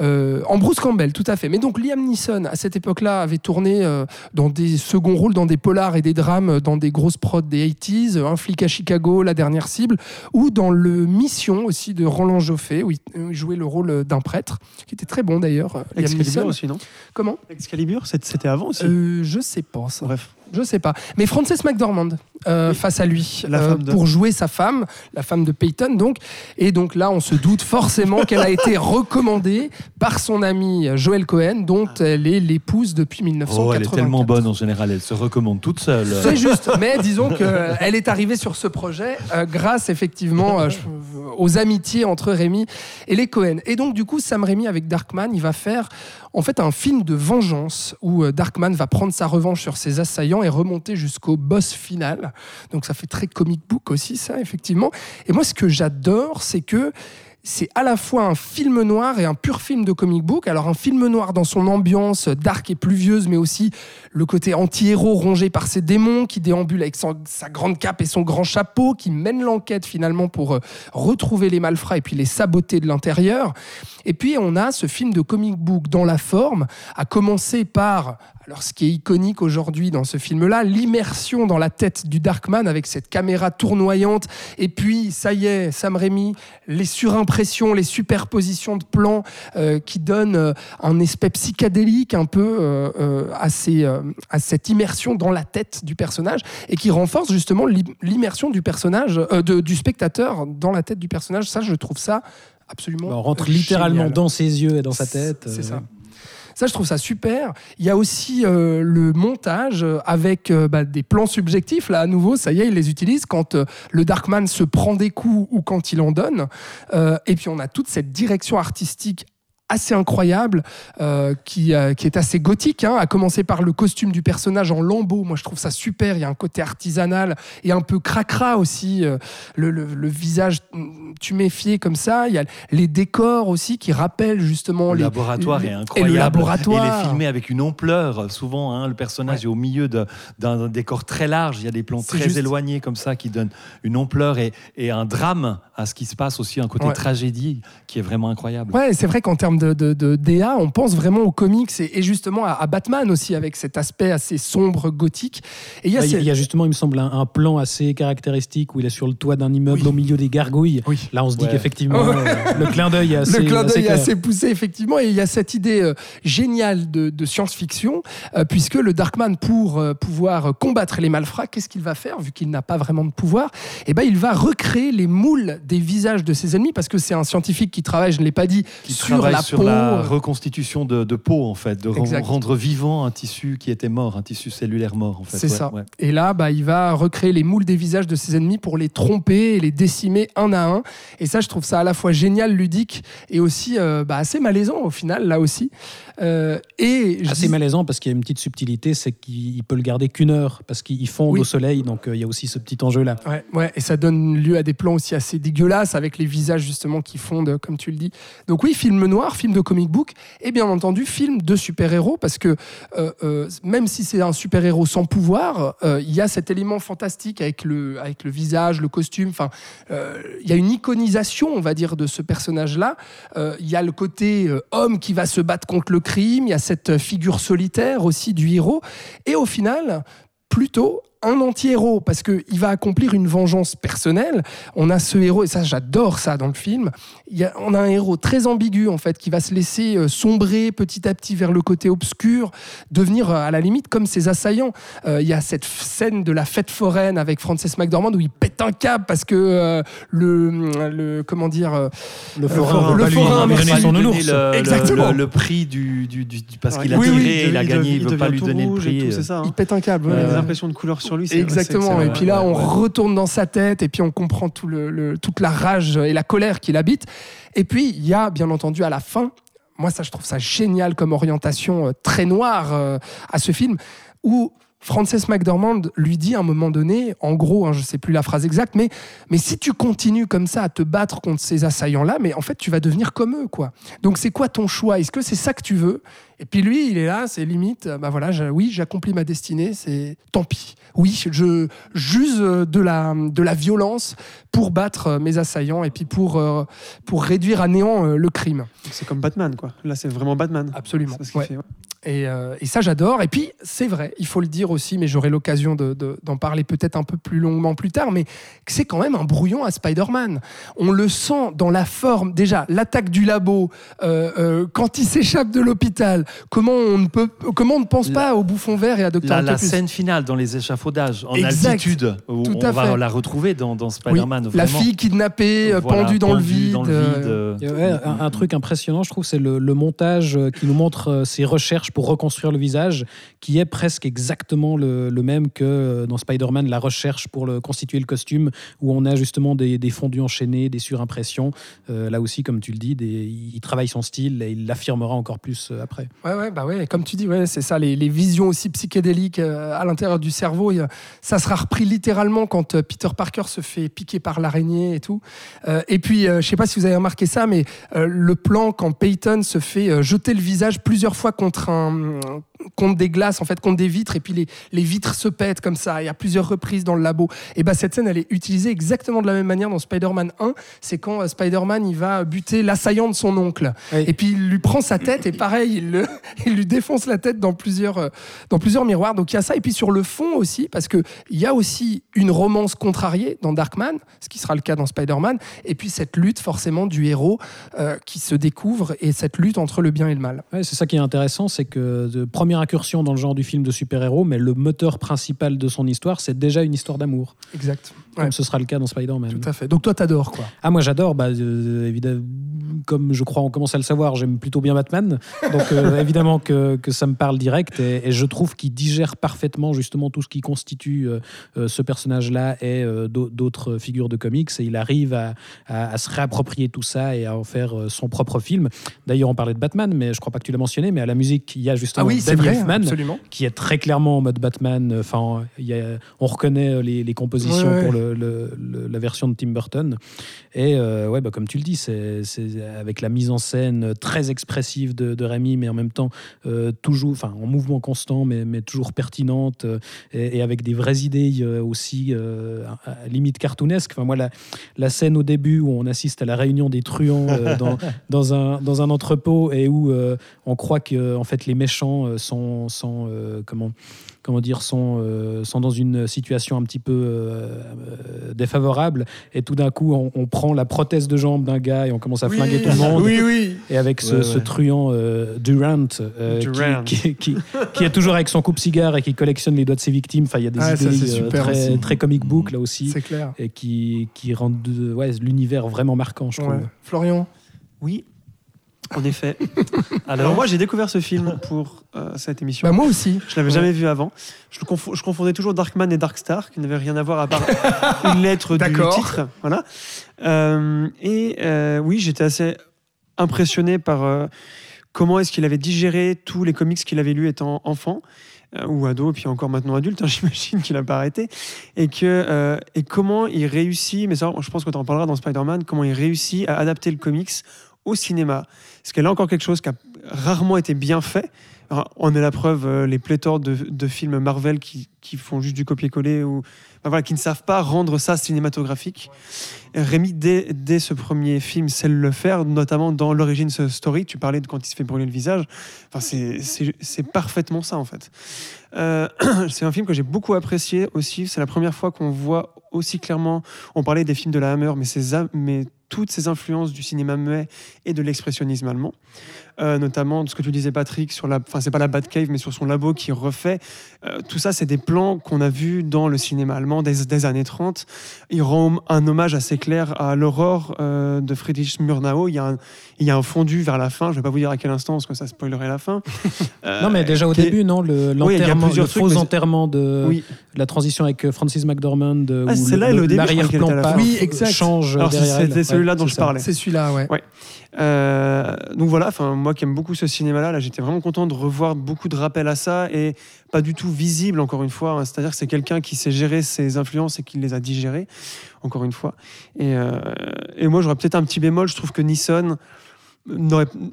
Speaker 4: euh, en Bruce Campbell, tout à fait. Mais donc Liam Neeson, à cette époque-là, avait tourné euh, dans des seconds rôles, dans des polars et des drames, euh, dans des grosses prods des 80s, euh, Un flic à Chicago, La dernière cible, ou dans le Mission aussi de Roland Joffé, où il, jouait le rôle d'un prêtre, qui était très bon d'ailleurs. Liam
Speaker 6: Excalibur
Speaker 4: Neeson.
Speaker 6: aussi, non?
Speaker 4: Comment?
Speaker 6: Excalibur, c'était avant aussi.
Speaker 4: euh, Je sais pas ça.
Speaker 6: Bref.
Speaker 4: Je sais pas. Mais Frances McDormand euh, face à lui
Speaker 6: La
Speaker 4: euh,
Speaker 6: femme de-
Speaker 4: pour jouer sa femme, la femme de Peyton donc. Et donc là, on se doute forcément qu'elle a été recommandée par son ami Joël Cohen, dont elle est l'épouse depuis 1984.
Speaker 1: Oh, elle est tellement bonne en général, elle se recommande toute seule.
Speaker 4: C'est juste, mais disons qu'elle est arrivée sur ce projet euh, grâce effectivement aux amitiés entre Rémi et les Cohen. Et donc du coup, Sam Rémi avec Darkman, il va faire en fait un film de vengeance où Darkman va prendre sa revanche sur ses assaillants et remonter jusqu'au boss final. Donc ça fait très comic book aussi ça, effectivement. Et moi, ce que j'adore, c'est que c'est à la fois un film noir et un pur film de comic book. Alors un film noir dans son ambiance dark et pluvieuse, mais aussi le côté anti-héros rongé par ses démons qui déambule avec sa grande cape et son grand chapeau, qui mène l'enquête finalement pour euh, retrouver les malfrats et puis les saboter de l'intérieur. Et puis on a ce film de comic book dans la forme, à commencer par, alors ce qui est iconique aujourd'hui dans ce film-là, l'immersion dans la tête du Darkman avec cette caméra tournoyante. Et puis, ça y est, Sam Raimi, les les superpositions de plans euh, qui donnent euh, un aspect psychédélique un peu euh, euh, à, ces, à cette immersion dans la tête du personnage et qui renforce justement l'im- l'immersion du personnage, de- du spectateur dans la tête du personnage. Ça, je trouve ça absolument.
Speaker 5: Bah, on rentre
Speaker 4: génial.
Speaker 5: littéralement dans ses yeux et dans sa tête.
Speaker 4: C'est ça. Ça, je trouve ça super. Il y a aussi euh, le montage euh, avec euh, bah, des plans subjectifs. Là, à nouveau, ça y est, il les utilise quand euh, le Darkman se prend des coups ou quand il en donne. Et puis, on a toute cette direction artistique assez incroyable euh, qui, euh, qui est assez gothique, hein, à commencer par le costume du personnage en lambeaux. Moi, je trouve ça super. Il y a un côté artisanal et un peu cracra aussi. euh, le, le- le visage mm, tuméfié comme ça. Il y a les décors aussi qui rappellent justement
Speaker 1: Le
Speaker 4: les,
Speaker 1: laboratoire
Speaker 4: les-
Speaker 1: est incroyable.
Speaker 4: Et le laboratoire.
Speaker 1: Il est filmé avec une ampleur. Souvent, hein, le personnage
Speaker 4: Ouais.
Speaker 1: est au milieu d'un décor très large. Il y a des plans très
Speaker 4: juste.
Speaker 1: éloignés comme ça qui donnent une ampleur et, et un drame à ce qui se passe aussi, un côté
Speaker 4: Ouais.
Speaker 1: tragédie qui est vraiment incroyable.
Speaker 4: Ouais, c'est vrai qu'en termes de, de, de DA, on pense vraiment aux comics et, et justement à, à Batman aussi, avec cet aspect assez sombre, gothique. Et il y a,
Speaker 5: Là, Il y, a-
Speaker 4: ces-
Speaker 5: il y a justement, il me semble, un, un plan assez caractéristique où il est sur le toit d'un immeuble
Speaker 4: Oui.
Speaker 5: au milieu des gargouilles.
Speaker 4: Oui.
Speaker 5: Là, on se dit
Speaker 1: Ouais.
Speaker 5: qu'effectivement,
Speaker 4: Ouais.
Speaker 5: le clin d'œil est assez.
Speaker 4: le clin
Speaker 5: assez
Speaker 4: d'œil est
Speaker 5: clair.
Speaker 4: assez poussé, effectivement, et il y a cette idée euh, géniale de, de science-fiction, euh, puisque le Darkman, pour euh, pouvoir combattre les malfrats, qu'est-ce qu'il va faire, vu qu'il n'a pas vraiment de pouvoir? Eh ben, il va recréer les moules des visages de ses ennemis, parce que c'est un scientifique qui travaille, je ne l'ai pas dit,
Speaker 1: Qui
Speaker 4: sur la
Speaker 1: sur la reconstitution de, de peau, en fait, de
Speaker 4: Exact.
Speaker 1: rendre vivant un tissu qui était mort, un tissu cellulaire mort, en fait.
Speaker 4: C'est
Speaker 1: Ouais,
Speaker 4: ça.
Speaker 1: ouais.
Speaker 4: Et là, bah, il va recréer les moules des visages de ses ennemis pour les tromper et les décimer un à un. Et ça, je trouve ça à la fois génial, ludique et aussi euh, bah, assez malaisant au final, là aussi. Euh, et
Speaker 5: Assez
Speaker 4: dis-
Speaker 5: malaisant parce qu'il y a une petite subtilité, c'est qu'il il peut le garder qu'une heure parce qu'il fonde
Speaker 4: Oui.
Speaker 5: au soleil, donc euh, il y a aussi ce petit enjeu-là.
Speaker 4: Ouais, ouais, et ça donne lieu à des plans aussi assez dégueulasses avec les visages justement qui fondent, comme tu le dis. Donc oui, film noir, film de comic book, et bien entendu film de super-héros, parce que euh, euh, même si c'est un super-héros sans pouvoir, euh, il y a cet élément fantastique avec le, avec le visage, le costume, enfin, il y a une iconisation, on va dire, de ce personnage-là. Il y a le côté homme qui va se battre contre le crime, il y a cette figure solitaire aussi du héros, et au final, plutôt un anti-héros parce qu'il va accomplir une vengeance personnelle. On a ce héros, et ça j'adore ça dans le film, il y a, on a un héros très ambigu en fait qui va se laisser euh, sombrer petit à petit vers le côté obscur, devenir euh, à la limite comme ses assaillants. Euh, il y a cette scène de la fête foraine avec Frances McDormand où il pète un câble parce que euh, le, le comment dire euh,
Speaker 5: Le
Speaker 4: forain,
Speaker 5: forain,
Speaker 4: le
Speaker 5: lui-
Speaker 4: forain,
Speaker 5: lui son
Speaker 1: donner le,
Speaker 4: Exactement.
Speaker 1: le- le prix du, du- du- du- parce
Speaker 6: Ouais.
Speaker 1: qu'il a
Speaker 4: Oui,
Speaker 1: tiré,
Speaker 4: oui,
Speaker 1: il a gagné, il veut pas lui donner le prix.
Speaker 6: tout, c'est ça. hein.
Speaker 4: il pète un câble.
Speaker 6: Il y a
Speaker 4: ouais,
Speaker 6: des
Speaker 4: ouais.
Speaker 6: impressions de couleur sur lui. c'est-
Speaker 4: Exactement. Et puis là, on retourne dans sa tête et puis on comprend tout le, le- toute la rage et la colère qu'il habite. Et puis, il y a bien entendu à la fin, moi, ça, je trouve ça génial comme orientation euh, très noire euh, à ce film, où Frances McDormand lui dit à un moment donné, en gros, hein, je sais plus la phrase exacte, mais, mais si tu continues comme ça à te battre contre ces assaillants-là, mais en fait, tu vas devenir comme eux, quoi. Donc, c'est quoi ton choix? Est-ce que c'est ça que tu veux? Et puis lui, il est là, c'est limite, euh, bah voilà, je- oui, j'accomplis ma destinée, c'est tant pis. Oui, je j'use de la, de la violence pour battre euh, mes assaillants et puis pour, euh, pour réduire à néant euh, le crime.
Speaker 6: C'est comme Batman, quoi. Là, c'est vraiment Batman.
Speaker 4: Absolument. Ouais.
Speaker 6: fait, ouais.
Speaker 4: Et, euh, et ça, j'adore. Et puis, c'est vrai, il faut le dire aussi, mais j'aurai l'occasion de- de- d'en parler peut-être un peu plus longuement plus tard, mais c'est quand même un brouillon à Spider-Man. On le sent dans la forme. Déjà, l'attaque du labo, euh, euh, quand il s'échappe de l'hôpital, comment on ne peut, comment on ne pense
Speaker 1: La-
Speaker 4: pas au bouffon vert et à Dr.
Speaker 1: La, la
Speaker 4: Octopus
Speaker 1: scène finale dans les échafaudages, en
Speaker 4: Exact.
Speaker 1: altitude, où
Speaker 4: Tout
Speaker 1: on
Speaker 4: à
Speaker 1: va
Speaker 4: fait.
Speaker 1: la retrouver dans, dans
Speaker 4: Oui,
Speaker 1: Spider-Man.
Speaker 4: la fille kidnappée, euh,
Speaker 1: Voilà,
Speaker 4: pendue dans le
Speaker 1: pendue
Speaker 4: vide.
Speaker 1: dans le vide,
Speaker 5: Il y a, ouais, un, un truc impressionnant, je trouve, c'est le, le montage euh, qui nous montre euh, ses recherches pour reconstruire le visage, qui est presque exactement le, le même que dans Spider-Man, la recherche pour le, constituer le costume, où on a justement des, des fondus enchaînés, des surimpressions. Euh, là aussi, comme tu le dis, des- il travaille son style et il l'affirmera encore plus après.
Speaker 4: Ouais, ouais, bah ouais, comme tu dis, c'est ça, les, visions aussi psychédéliques euh, à l'intérieur du cerveau. ça sera repris littéralement quand euh, Peter Parker se fait piquer par l'araignée et tout. Euh, et puis, je sais pas si vous avez remarqué ça, mais le plan quand Peyton se fait jeter le visage plusieurs fois contre un contre des glaces, en fait, contre des vitres, et puis les, les vitres se pètent comme ça. Il y a plusieurs reprises dans le labo. Et bah cette scène, elle est utilisée exactement de la même manière dans Spider-Man 1. C'est quand euh, Spider-Man il va buter l'assaillant de son oncle.
Speaker 5: Oui.
Speaker 4: Et puis il lui prend sa tête et pareil, il, le- il lui défonce la tête dans plusieurs, euh, dans plusieurs miroirs. Donc il y a ça. Et puis sur le fond aussi, parce qu'il y a aussi une romance contrariée dans Darkman, ce qui sera le cas dans Spider-Man. Et puis cette lutte forcément du héros euh, qui se découvre et cette lutte entre le bien et le mal.
Speaker 5: Ouais, c'est ça qui est intéressant, c'est que de première incursion dans le genre du film de super-héros, mais le moteur principal de son histoire, c'est déjà une histoire d'amour,
Speaker 4: Exact.
Speaker 5: comme
Speaker 4: Ouais.
Speaker 5: ce sera le cas dans Spider-Man.
Speaker 4: Tout à fait. Donc toi, t'adores quoi.
Speaker 5: Ah, moi j'adore, bah, euh, évidemment, comme je crois on commence à le savoir, j'aime plutôt bien Batman. Donc euh, évidemment que, que ça me parle direct et, et je trouve qu'il digère parfaitement justement tout ce qui constitue euh, ce personnage-là et d'au- d'autres figures de comics. Et il arrive à, à- à se réapproprier tout ça et à en faire son propre film. D'ailleurs, on parlait de Batman, mais je crois pas que tu l'as mentionné, mais à la musique, il y a justement
Speaker 4: Ah oui,
Speaker 5: Danny
Speaker 4: vrai,
Speaker 5: Elfman
Speaker 4: absolument.
Speaker 5: qui est très clairement en mode Batman. Enfin, il y a- on reconnaît euh, les, les compositions
Speaker 4: Ouais,
Speaker 5: pour le- le- le- la version de Tim Burton. Et euh, ouais, bah, comme tu le dis, c'est avec la mise en scène très expressive de, de Rémi, mais en même temps euh, toujours, enfin, en mouvement constant, mais, mais toujours pertinente, euh, et, et avec des vraies idées euh, aussi euh, à- limite cartoonesques. Enfin, moi, la, la scène au début où on assiste à la réunion des truands euh, dans, dans, un, dans un entrepôt et où euh, on croit que en fait les méchants euh, sont, sont euh, comment comment dire sont, euh, sont dans une situation un petit peu euh, euh, défavorable et tout d'un coup on, on prend la prothèse de jambe d'un gars et on commence à flinguer tout le monde
Speaker 4: Oui, oui.
Speaker 5: et avec ce,
Speaker 1: Ouais,
Speaker 5: ce
Speaker 1: ouais.
Speaker 5: truand euh, Durant, euh, qui-
Speaker 6: Durant.
Speaker 5: Qui, qui- qui est toujours avec son coupe-cigare et qui collectionne les doigts de ses victimes. Enfin, il y a des
Speaker 4: Ah,
Speaker 5: idées euh, très, comic book là aussi
Speaker 4: C'est clair.
Speaker 5: et qui, qui rendent de- ouais, l'univers vraiment marquant, je trouve.
Speaker 4: Florian?
Speaker 6: Oui, en effet. Alors moi, j'ai découvert ce film pour euh, cette émission.
Speaker 4: bah, Moi aussi.
Speaker 6: Je l'avais jamais vu avant. Je, confondais toujours Darkman et Darkstar, qui n'avaient rien à voir à part une lettre du titre. Voilà. Euh, et euh, oui, j'étais assez impressionné par comment est-ce qu'il avait digéré tous les comics qu'il avait lus étant enfant ou ado, et puis encore maintenant adulte, hein, j'imagine qu'il n'a pas arrêté, et, que, euh, et comment il réussit, mais ça, je pense tu en parleras dans Spider-Man, comment il réussit à adapter le comics au cinéma. Parce qu'elle a encore quelque chose qui a rarement été bien fait. Alors, on est la preuve, euh, les pléthores de, films Marvel qui, font juste du copier-coller ou qui ne savent pas rendre ça cinématographique. Rémi, dès, ce premier film, sait le faire, notamment dans l'Origins Story. Tu parlais de quand il se fait brûler le visage. Enfin, c'est- parfaitement ça, en fait. Euh, c'est un film que j'ai beaucoup apprécié aussi. C'est la première fois qu'on voit aussi clairement. On parlait des films de la Hammer, mais, mais toutes ces influences du cinéma muet et de l'expressionnisme allemand. Euh, notamment de ce que tu disais, Patrick, sur la. Enfin, c'est pas la Batcave, mais sur son labo qui refait. Euh, tout ça, c'est des plans qu'on a vus dans le cinéma allemand des, des années 30. Il rend un hommage assez clair à l'aurore euh, de Friedrich Murnau. Il y, a un, il y a un fondu vers la fin. Je vais pas vous dire à quel instant, parce que ça spoilerait la fin. Euh,
Speaker 5: Non, mais déjà au
Speaker 6: est-
Speaker 5: début, non, le,
Speaker 6: Oui, il y a
Speaker 5: l'enterrement,
Speaker 6: plusieurs
Speaker 5: le
Speaker 6: trucs,
Speaker 5: faux
Speaker 6: mais c'est-
Speaker 5: enterrement de
Speaker 6: Oui.
Speaker 5: la transition avec Francis McDormand,
Speaker 6: Ah,
Speaker 5: où
Speaker 6: celle-là, elle est au début, je crois qu'elle
Speaker 5: l'arrière-plan.
Speaker 4: Oui, exact.
Speaker 5: change
Speaker 6: c'était celui-là
Speaker 5: Ouais,
Speaker 6: dont
Speaker 5: c'est
Speaker 6: je
Speaker 5: ça.
Speaker 6: parlais.
Speaker 4: C'est celui-là, ouais.
Speaker 6: Ouais. Euh, donc voilà, enfin moi qui aime beaucoup ce cinéma-là, là, j'étais vraiment content de revoir beaucoup de rappels à ça et pas du tout visible encore une fois. hein. C'est-à-dire que c'est quelqu'un qui sait gérer ses influences et qui les a digérées encore une fois. Et, euh, et moi j'aurais peut-être un petit bémol. Je trouve que Nissan,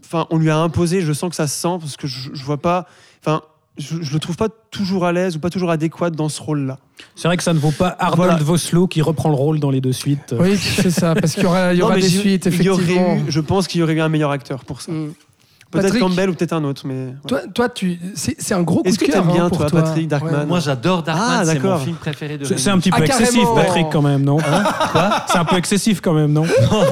Speaker 6: enfin on lui a imposé. Je sens que ça se sent parce que je, je vois pas. Enfin je, je le trouve pas toujours à l'aise ou pas toujours adéquat dans ce rôle-là.
Speaker 5: C'est vrai que ça ne vaut pas Arnold
Speaker 6: Voilà.
Speaker 5: Vosloo qui reprend le rôle dans les deux suites.
Speaker 4: Oui, c'est ça, parce qu'il y aura, il y aura des suites,
Speaker 6: il y aurait
Speaker 4: effectivement.
Speaker 6: eu- je pense qu'il y aurait eu un meilleur acteur pour ça.
Speaker 4: Mm.
Speaker 6: Peut-être Campbell ou peut-être un autre, mais. ouais.
Speaker 4: Toi, toi tu, c'est c'est un gros coup
Speaker 6: Est-ce
Speaker 4: de
Speaker 6: que t'aimes bien,
Speaker 4: hein, pour
Speaker 6: toi,
Speaker 4: toi.
Speaker 6: Patrick Darkman
Speaker 1: Moi, j'adore Darkman,
Speaker 6: Ah,
Speaker 1: c'est mon
Speaker 6: d'accord.
Speaker 1: film préféré de
Speaker 5: C'est c'est un petit peu
Speaker 4: Ah,
Speaker 5: excessif. Patrick, quand même, non
Speaker 1: Hein
Speaker 5: C'est un peu excessif, quand même, non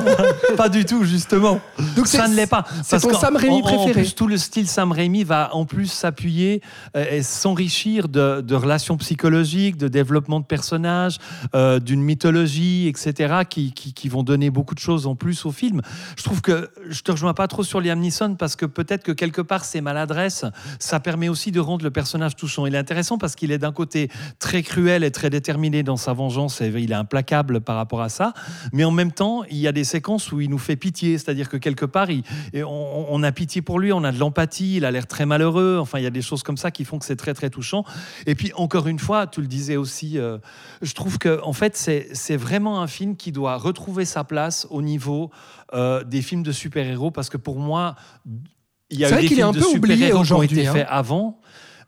Speaker 1: Pas du tout, justement.
Speaker 4: Donc
Speaker 1: ça ne l'est pas.
Speaker 4: c'est
Speaker 1: Parce
Speaker 4: ton Sam Raimi
Speaker 1: en- en
Speaker 4: préféré.
Speaker 1: plus, tout le style Sam Raimi va en plus s'appuyer euh, et s'enrichir de, de relations psychologiques, de développement de personnages, euh, d'une mythologie, etc., qui, qui, qui vont donner beaucoup de choses en plus au film. Je trouve que je te rejoins pas trop sur Liam Neeson parce que peut-être que quelque part ses maladresses, ça permet aussi de rendre le personnage touchant. Il est intéressant parce qu'il est d'un côté très cruel et très déterminé dans sa vengeance et il est implacable par rapport à ça, mais en même temps, il y a des séquences où il nous fait pitié, c'est-à-dire que quelque part, on, a pitié pour lui, on a de l'empathie, il a l'air très malheureux, enfin, il y a des choses comme ça qui font que c'est très, très touchant. Et puis, encore une fois, tu le disais aussi, euh, je trouve que, en fait, c'est vraiment un film qui doit retrouver sa place au niveau euh, des films de super-héros, parce que pour moi, il y a
Speaker 4: C'est
Speaker 1: eu
Speaker 4: vrai
Speaker 1: des
Speaker 4: qu'il est un
Speaker 1: de
Speaker 4: peu oublié aujourd'hui,
Speaker 1: été
Speaker 4: hein.
Speaker 1: faits avant.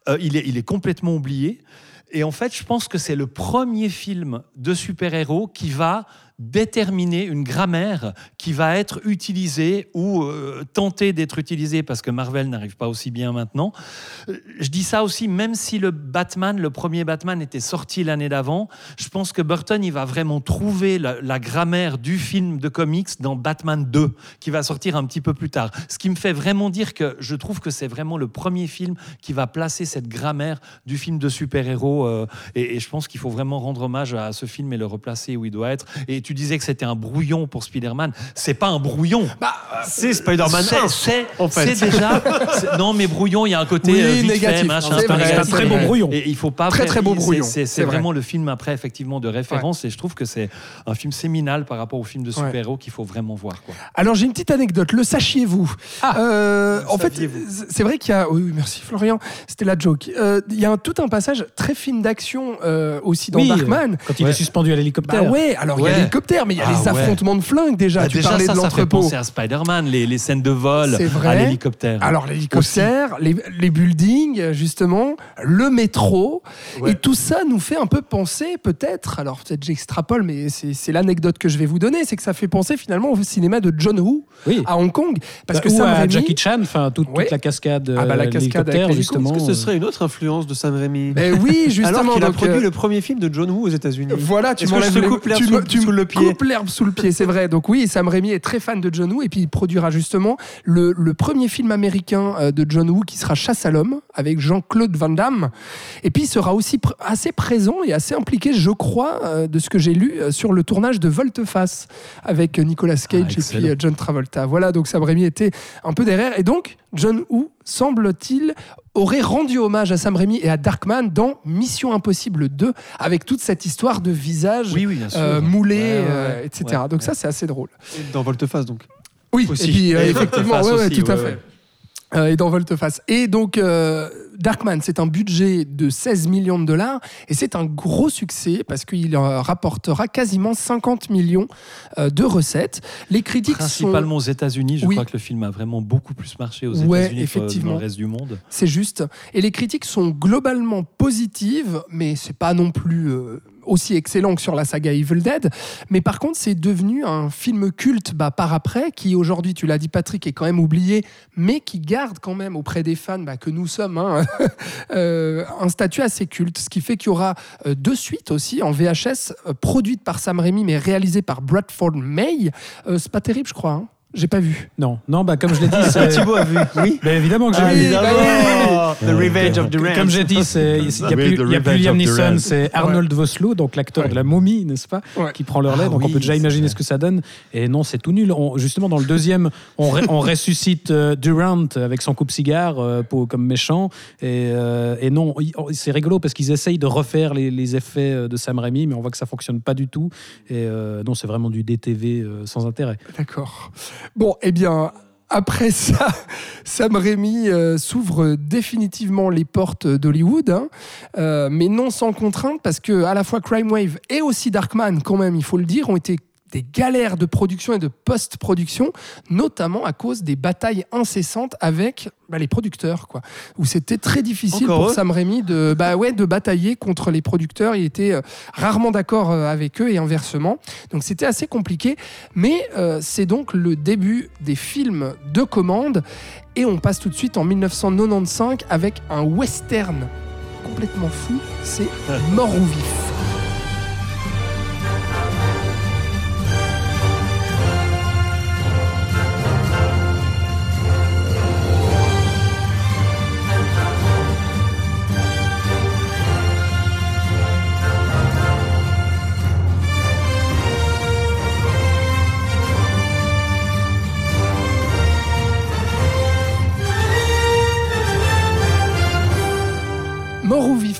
Speaker 1: Euh, il, est, il est complètement oublié. Et en fait, je pense que c'est le premier film de super-héros qui va déterminer une grammaire qui va être utilisée ou euh, tenter d'être utilisée parce que Marvel n'arrive pas aussi bien maintenant. Je dis ça aussi, même si le Batman, le premier Batman était sorti l'année d'avant, je pense que Burton, il va vraiment trouver la, la grammaire du film de comics dans Batman 2, qui va sortir un petit peu plus tard. Ce qui me fait vraiment dire que je trouve que c'est vraiment le premier film qui va placer cette grammaire du film de super-héros. euh, et, et je pense qu'il faut vraiment rendre hommage à ce film et le replacer où il doit être. Et tu disais que c'était un brouillon pour Spider-Man. C'est pas un brouillon.
Speaker 6: C'est Spider-Man
Speaker 1: C'est-
Speaker 6: 1.
Speaker 1: C'est
Speaker 6: en fait.
Speaker 1: c'est déjà. Non, mais brouillon, il y a un côté
Speaker 4: Oui,
Speaker 1: euh, vite
Speaker 4: négatif.
Speaker 1: fait, machin.
Speaker 4: C'est c'est Très beau
Speaker 5: brouillon.
Speaker 1: Et il faut pas.
Speaker 4: Très,
Speaker 1: faire-
Speaker 4: très beau
Speaker 1: c'est-
Speaker 4: brouillon.
Speaker 1: C'est
Speaker 4: C'est
Speaker 1: c'est
Speaker 4: vrai.
Speaker 1: vraiment le film après, effectivement, de référence. Et je trouve que c'est un film séminal par rapport au film de super-héros qu'il faut vraiment voir. Quoi.
Speaker 4: Alors j'ai une petite anecdote, le sachiez-vous? Euh, En fait, c'est vrai qu'il y a... Oui, merci Florian, c'était la joke. Euh, Il y a un- tout un passage très film d'action euh, aussi dans
Speaker 5: Oui,
Speaker 4: Darkman.
Speaker 5: Quand il est suspendu à l'hélicoptère.
Speaker 4: Bah ouais, alors il y a Mais il y a
Speaker 1: Ah
Speaker 4: les
Speaker 1: ouais.
Speaker 4: affrontements de flingues déjà.
Speaker 1: Bah,
Speaker 4: tu
Speaker 1: déjà,
Speaker 4: parlais
Speaker 1: ça,
Speaker 4: de
Speaker 1: ça fait
Speaker 4: l'entrepôt.
Speaker 1: penser à Spider-Man, les, les scènes de vol
Speaker 4: vrai.
Speaker 1: à l'hélicoptère.
Speaker 4: Alors l'hélicoptère, les, les buildings, justement, le métro,
Speaker 1: Ouais.
Speaker 4: et tout ça nous fait un peu penser, peut-être, alors peut-être j'extrapole, mais c'est c'est l'anecdote que je vais vous donner, c'est que ça fait penser finalement au cinéma de John Woo
Speaker 5: Oui.
Speaker 4: à Hong Kong, parce que
Speaker 5: Ou
Speaker 4: Sam
Speaker 5: à
Speaker 4: Raimi,
Speaker 5: Jackie Chan, enfin toute, toute la cascade,
Speaker 4: Ah bah, la
Speaker 5: euh,
Speaker 4: cascade
Speaker 5: justement.
Speaker 6: Est-ce que ce serait une autre influence de Sam Raimi
Speaker 4: Ben oui, justement.
Speaker 6: Alors qu'il a produit
Speaker 4: euh,
Speaker 6: le premier film de John Woo aux États-Unis.
Speaker 4: Voilà, tu m'enlèves
Speaker 6: je coupe l'herbe sous- le pied
Speaker 4: coupes l'herbe sous le pied, c'est vrai. Donc oui, Sam Raimi est très fan de John Woo et puis il produira justement le, le premier film américain euh, de John Woo qui sera Chasse à l'homme avec Jean-Claude Van Damme. Et puis il sera aussi pr- assez présent et assez impliqué, je crois, euh, de ce que j'ai lu euh, sur le tournage de Volte-Face avec Nicolas Cage et puis John Travolta. Voilà, donc Sam Raimi était un peu derrière. Et donc, John Woo, semble-t-il, aurait rendu hommage à Sam Raimi et à Darkman dans Mission Impossible 2 avec toute cette histoire de visage
Speaker 1: Oui, oui,
Speaker 4: euh, moulé,
Speaker 1: Ouais, ouais,
Speaker 4: euh, etc.
Speaker 1: Ouais,
Speaker 4: Donc
Speaker 1: ouais.
Speaker 4: ça, c'est assez drôle.
Speaker 6: Dans Volte-Face, donc.
Speaker 4: Oui,
Speaker 1: Aussi.
Speaker 4: et puis euh,
Speaker 1: Et
Speaker 4: effectivement,
Speaker 1: Volte-face
Speaker 4: ouais, ouais,
Speaker 1: aussi,
Speaker 4: tout à
Speaker 1: ouais,
Speaker 4: fait. Euh, et dans Volte-Face. Et donc, euh, Darkman, c'est un budget de 16 millions de dollars et c'est un gros succès parce qu'il rapportera quasiment 50 millions euh, de recettes. Les critiques sont
Speaker 1: Principalement aux États-Unis, je
Speaker 4: Oui.
Speaker 1: crois que le film a vraiment beaucoup plus marché aux
Speaker 4: Ouais,
Speaker 1: États-Unis que dans le reste du monde.
Speaker 4: C'est juste. Et les critiques sont globalement positives, mais c'est pas non plus euh, aussi excellent que sur la saga Evil Dead. Mais par contre, c'est devenu un film culte bah, par après, qui aujourd'hui, tu l'as dit Patrick, est quand même oublié, mais qui garde quand même auprès des fans bah, que nous sommes hein, euh, un statut assez culte. Ce qui fait qu'il y aura euh, deux suites aussi en VHS, euh, produites par Sam Raimi, mais réalisées par Bradford May. C'est pas terrible, je crois. hein. J'ai pas vu.
Speaker 5: Non, non, bah comme je l'ai dit, c'est.
Speaker 6: Thibaut a vu. Oui.
Speaker 5: Mais évidemment que j'ai
Speaker 4: Ah,
Speaker 5: vu.
Speaker 4: évidemment.
Speaker 6: The Revenge of Rams.
Speaker 5: Comme j'ai dit, c'est- il n'y a, plus, y a plus Liam
Speaker 1: of the
Speaker 5: Neeson, c'est Arnold Vosloo, donc l'acteur
Speaker 4: Ouais.
Speaker 5: de la momie, n'est-ce pas
Speaker 4: Ouais.
Speaker 5: Qui prend leur lait,
Speaker 1: Ah
Speaker 5: donc on
Speaker 1: oui,
Speaker 5: peut déjà imaginer
Speaker 1: vrai.
Speaker 5: ce que ça donne. Et non, c'est tout nul. On- justement, dans le deuxième, on, ré- on ressuscite euh, Durant avec son coupe-cigare euh, comme méchant. Et, euh, et non, oh, c'est rigolo parce qu'ils essayent de refaire les, les effets euh, de Sam Raimi, mais on voit que ça fonctionne pas du tout. Et euh, non, c'est vraiment du DTV euh, sans intérêt.
Speaker 4: D'accord. Bon, eh bien, après ça, Sam Raimi euh, s'ouvre définitivement les portes d'Hollywood, hein, euh, mais non sans contrainte, parce que à la fois Crime Wave et aussi Darkman, quand même, il faut le dire, ont été des galères de production et de post-production, notamment à cause des batailles incessantes avec bah, les producteurs, quoi. Où c'était très difficile
Speaker 6: Encore
Speaker 4: pour
Speaker 6: eux
Speaker 4: Sam Raimi de, bah ouais, de batailler contre les producteurs. Il était euh, rarement d'accord euh, avec eux et inversement. Donc c'était assez compliqué. Mais euh, c'est donc le début des films de commande. Et on passe tout de suite en 1995 avec un western complètement fou. C'est Mort ou Vif.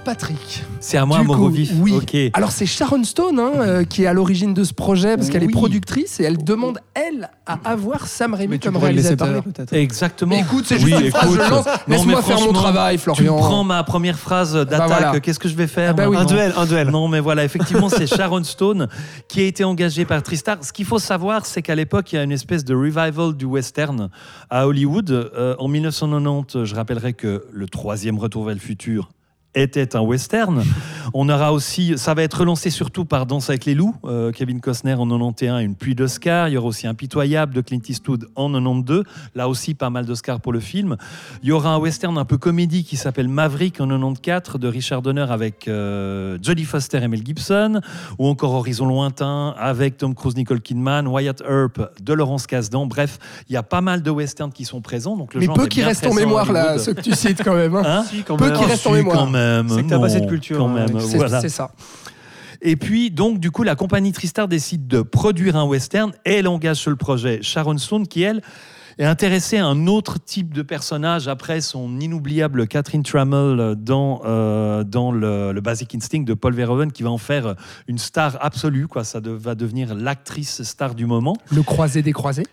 Speaker 4: Patrick
Speaker 1: C'est à moi,
Speaker 4: Du
Speaker 1: mort
Speaker 4: coup,
Speaker 1: au vif.
Speaker 4: Oui.
Speaker 1: Ok.
Speaker 4: Alors c'est Sharon Stone hein, euh, qui est à l'origine de ce projet parce qu'elle est
Speaker 1: Oui.
Speaker 4: productrice et elle demande elle à avoir Sam Raimi
Speaker 6: Mais tu
Speaker 4: comme
Speaker 6: pourrais le laisser
Speaker 4: réalisateur.
Speaker 6: parler peut-être.
Speaker 1: Exactement.
Speaker 4: Mais écoute, c'est
Speaker 1: Oui,
Speaker 4: juste une phrase,
Speaker 1: écoute.
Speaker 4: je lance.
Speaker 1: Non,
Speaker 4: Laisse-moi faire mon travail,
Speaker 1: Tu
Speaker 4: Florian.
Speaker 1: prends ma première phrase d'attaque.
Speaker 4: voilà.
Speaker 1: Qu'est-ce que je vais faire
Speaker 4: Ah bah oui.
Speaker 6: Un duel, un duel.
Speaker 1: Non, mais voilà, effectivement, c'est Sharon Stone qui a été engagée par Tristar. Ce qu'il faut savoir, c'est qu'à l'époque, il y a une espèce de revival du western à Hollywood. Euh, en 1990, je rappellerai que le troisième Retour vers le futur était un western. On aura aussi, ça va être relancé surtout par Danse avec les loups, euh, Kevin Costner en 91, une pluie d'Oscars. Il y aura aussi Impitoyable de Clint Eastwood en 92, là aussi pas mal d'Oscars pour le film. Il y aura un western un peu comédie qui s'appelle Maverick en 94 de Richard Donner avec euh, Jodie Foster et Mel Gibson, ou encore Horizon lointain avec Tom Cruise, Nicole Kidman, Wyatt Earp de Laurence Kasdan. Bref, il y a pas mal de westerns qui sont présents. Donc le
Speaker 4: Mais
Speaker 1: genre
Speaker 4: peu qui restent en mémoire là, ceux que tu cites quand même. hein.
Speaker 1: Hein
Speaker 6: Si, quand
Speaker 4: Peu qui restent en mémoire.
Speaker 1: Quand même.
Speaker 6: C'est que t'as pas cette culture,
Speaker 1: Quand
Speaker 6: hein,
Speaker 1: même,
Speaker 4: C'est
Speaker 1: voilà.
Speaker 4: c'est ça.
Speaker 1: Et puis, donc, du coup, la compagnie Tristar décide de produire un western et elle engage sur le projet Sharon Stone, qui, elle, est intéressée à un autre type de personnage après son inoubliable Catherine Trammell dans, euh, dans le, le Basic Instinct de Paul Verhoeven, qui va en faire une star absolue. Quoi. Ça de- va devenir l'actrice star du moment.
Speaker 4: Le croisé des croisés.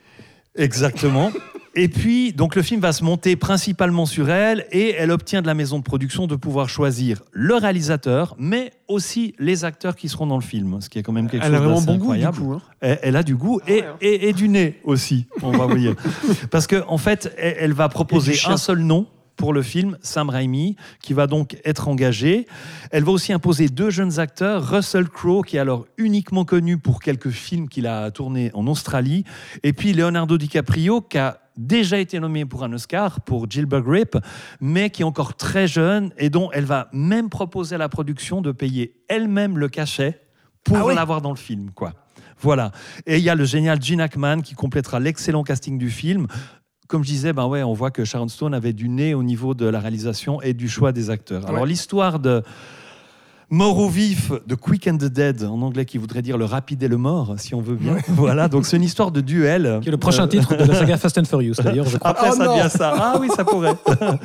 Speaker 1: Exactement. Et puis, donc, le film va se monter principalement sur elle et elle obtient de la maison de production de pouvoir choisir le réalisateur, mais aussi les acteurs qui seront dans le film, ce qui est quand même quelque
Speaker 6: Elle a
Speaker 1: chose
Speaker 6: vraiment
Speaker 1: d'assez
Speaker 6: bon goût, du
Speaker 1: incroyable.
Speaker 6: coup. hein.
Speaker 1: Elle, elle a du goût et,
Speaker 6: ouais, hein.
Speaker 1: et- et du nez aussi, on va vous dire. Parce qu'en en fait, elle, elle va proposer un seul nom pour le film, Sam Raimi, qui va donc être engagé. Elle va aussi imposer deux jeunes acteurs, Russell Crowe, qui est alors uniquement connu pour quelques films qu'il a tournés en Australie, et puis Leonardo DiCaprio, qui a déjà été nommé pour un Oscar pour Gilbert Grape, mais qui est encore très jeune et dont elle va même proposer à la production de payer elle-même le cachet pour
Speaker 4: Ah
Speaker 1: l'avoir dans le film, quoi. Voilà. Et il y a le génial Gene Hackman qui complétera l'excellent casting du film. Comme je disais, ben ouais, on voit que Sharon Stone avait du nez au niveau de la réalisation et du choix des acteurs. Alors
Speaker 4: Ouais.
Speaker 1: l'histoire de Mort au vif, de Quick and the Dead, en anglais qui voudrait dire le rapide et le mort, si on veut bien. Voilà, donc c'est une histoire de duel.
Speaker 5: Qui est le prochain
Speaker 1: Euh,
Speaker 5: titre de la saga Fast and Furious, d'ailleurs, je crois.
Speaker 1: après,
Speaker 4: Oh
Speaker 1: ça
Speaker 4: non
Speaker 1: devient ça. Ah oui, ça pourrait.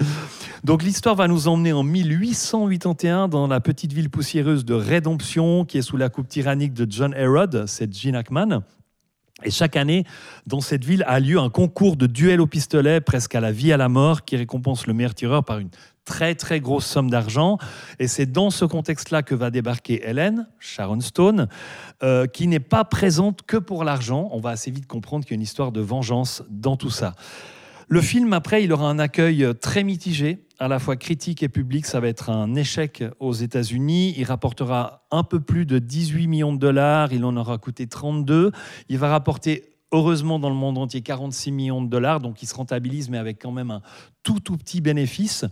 Speaker 1: Donc l'histoire va nous emmener en 1881 dans la petite ville poussiéreuse de Rédemption, qui est sous la coupe tyrannique de John Herod, c'est Gene Hackman. Et chaque année, dans cette ville a lieu un concours de duel au pistolet, presque à la vie à la mort, qui récompense le meilleur tireur par une très très grosse somme d'argent. Et c'est dans ce contexte-là que va débarquer Hélène, Sharon Stone, euh, qui n'est pas présente que pour l'argent. On va assez vite comprendre qu'il y a une histoire de vengeance dans tout ça. Le film, après, il aura un accueil très mitigé, à la fois critique et public. Ça va être un échec aux États-Unis. Il rapportera un peu plus de 18 millions de dollars. Il en aura coûté 32. Il va rapporter, heureusement, dans le monde entier, 46 millions de dollars. Donc, il se rentabilise, mais avec quand même un tout, tout petit bénéfice.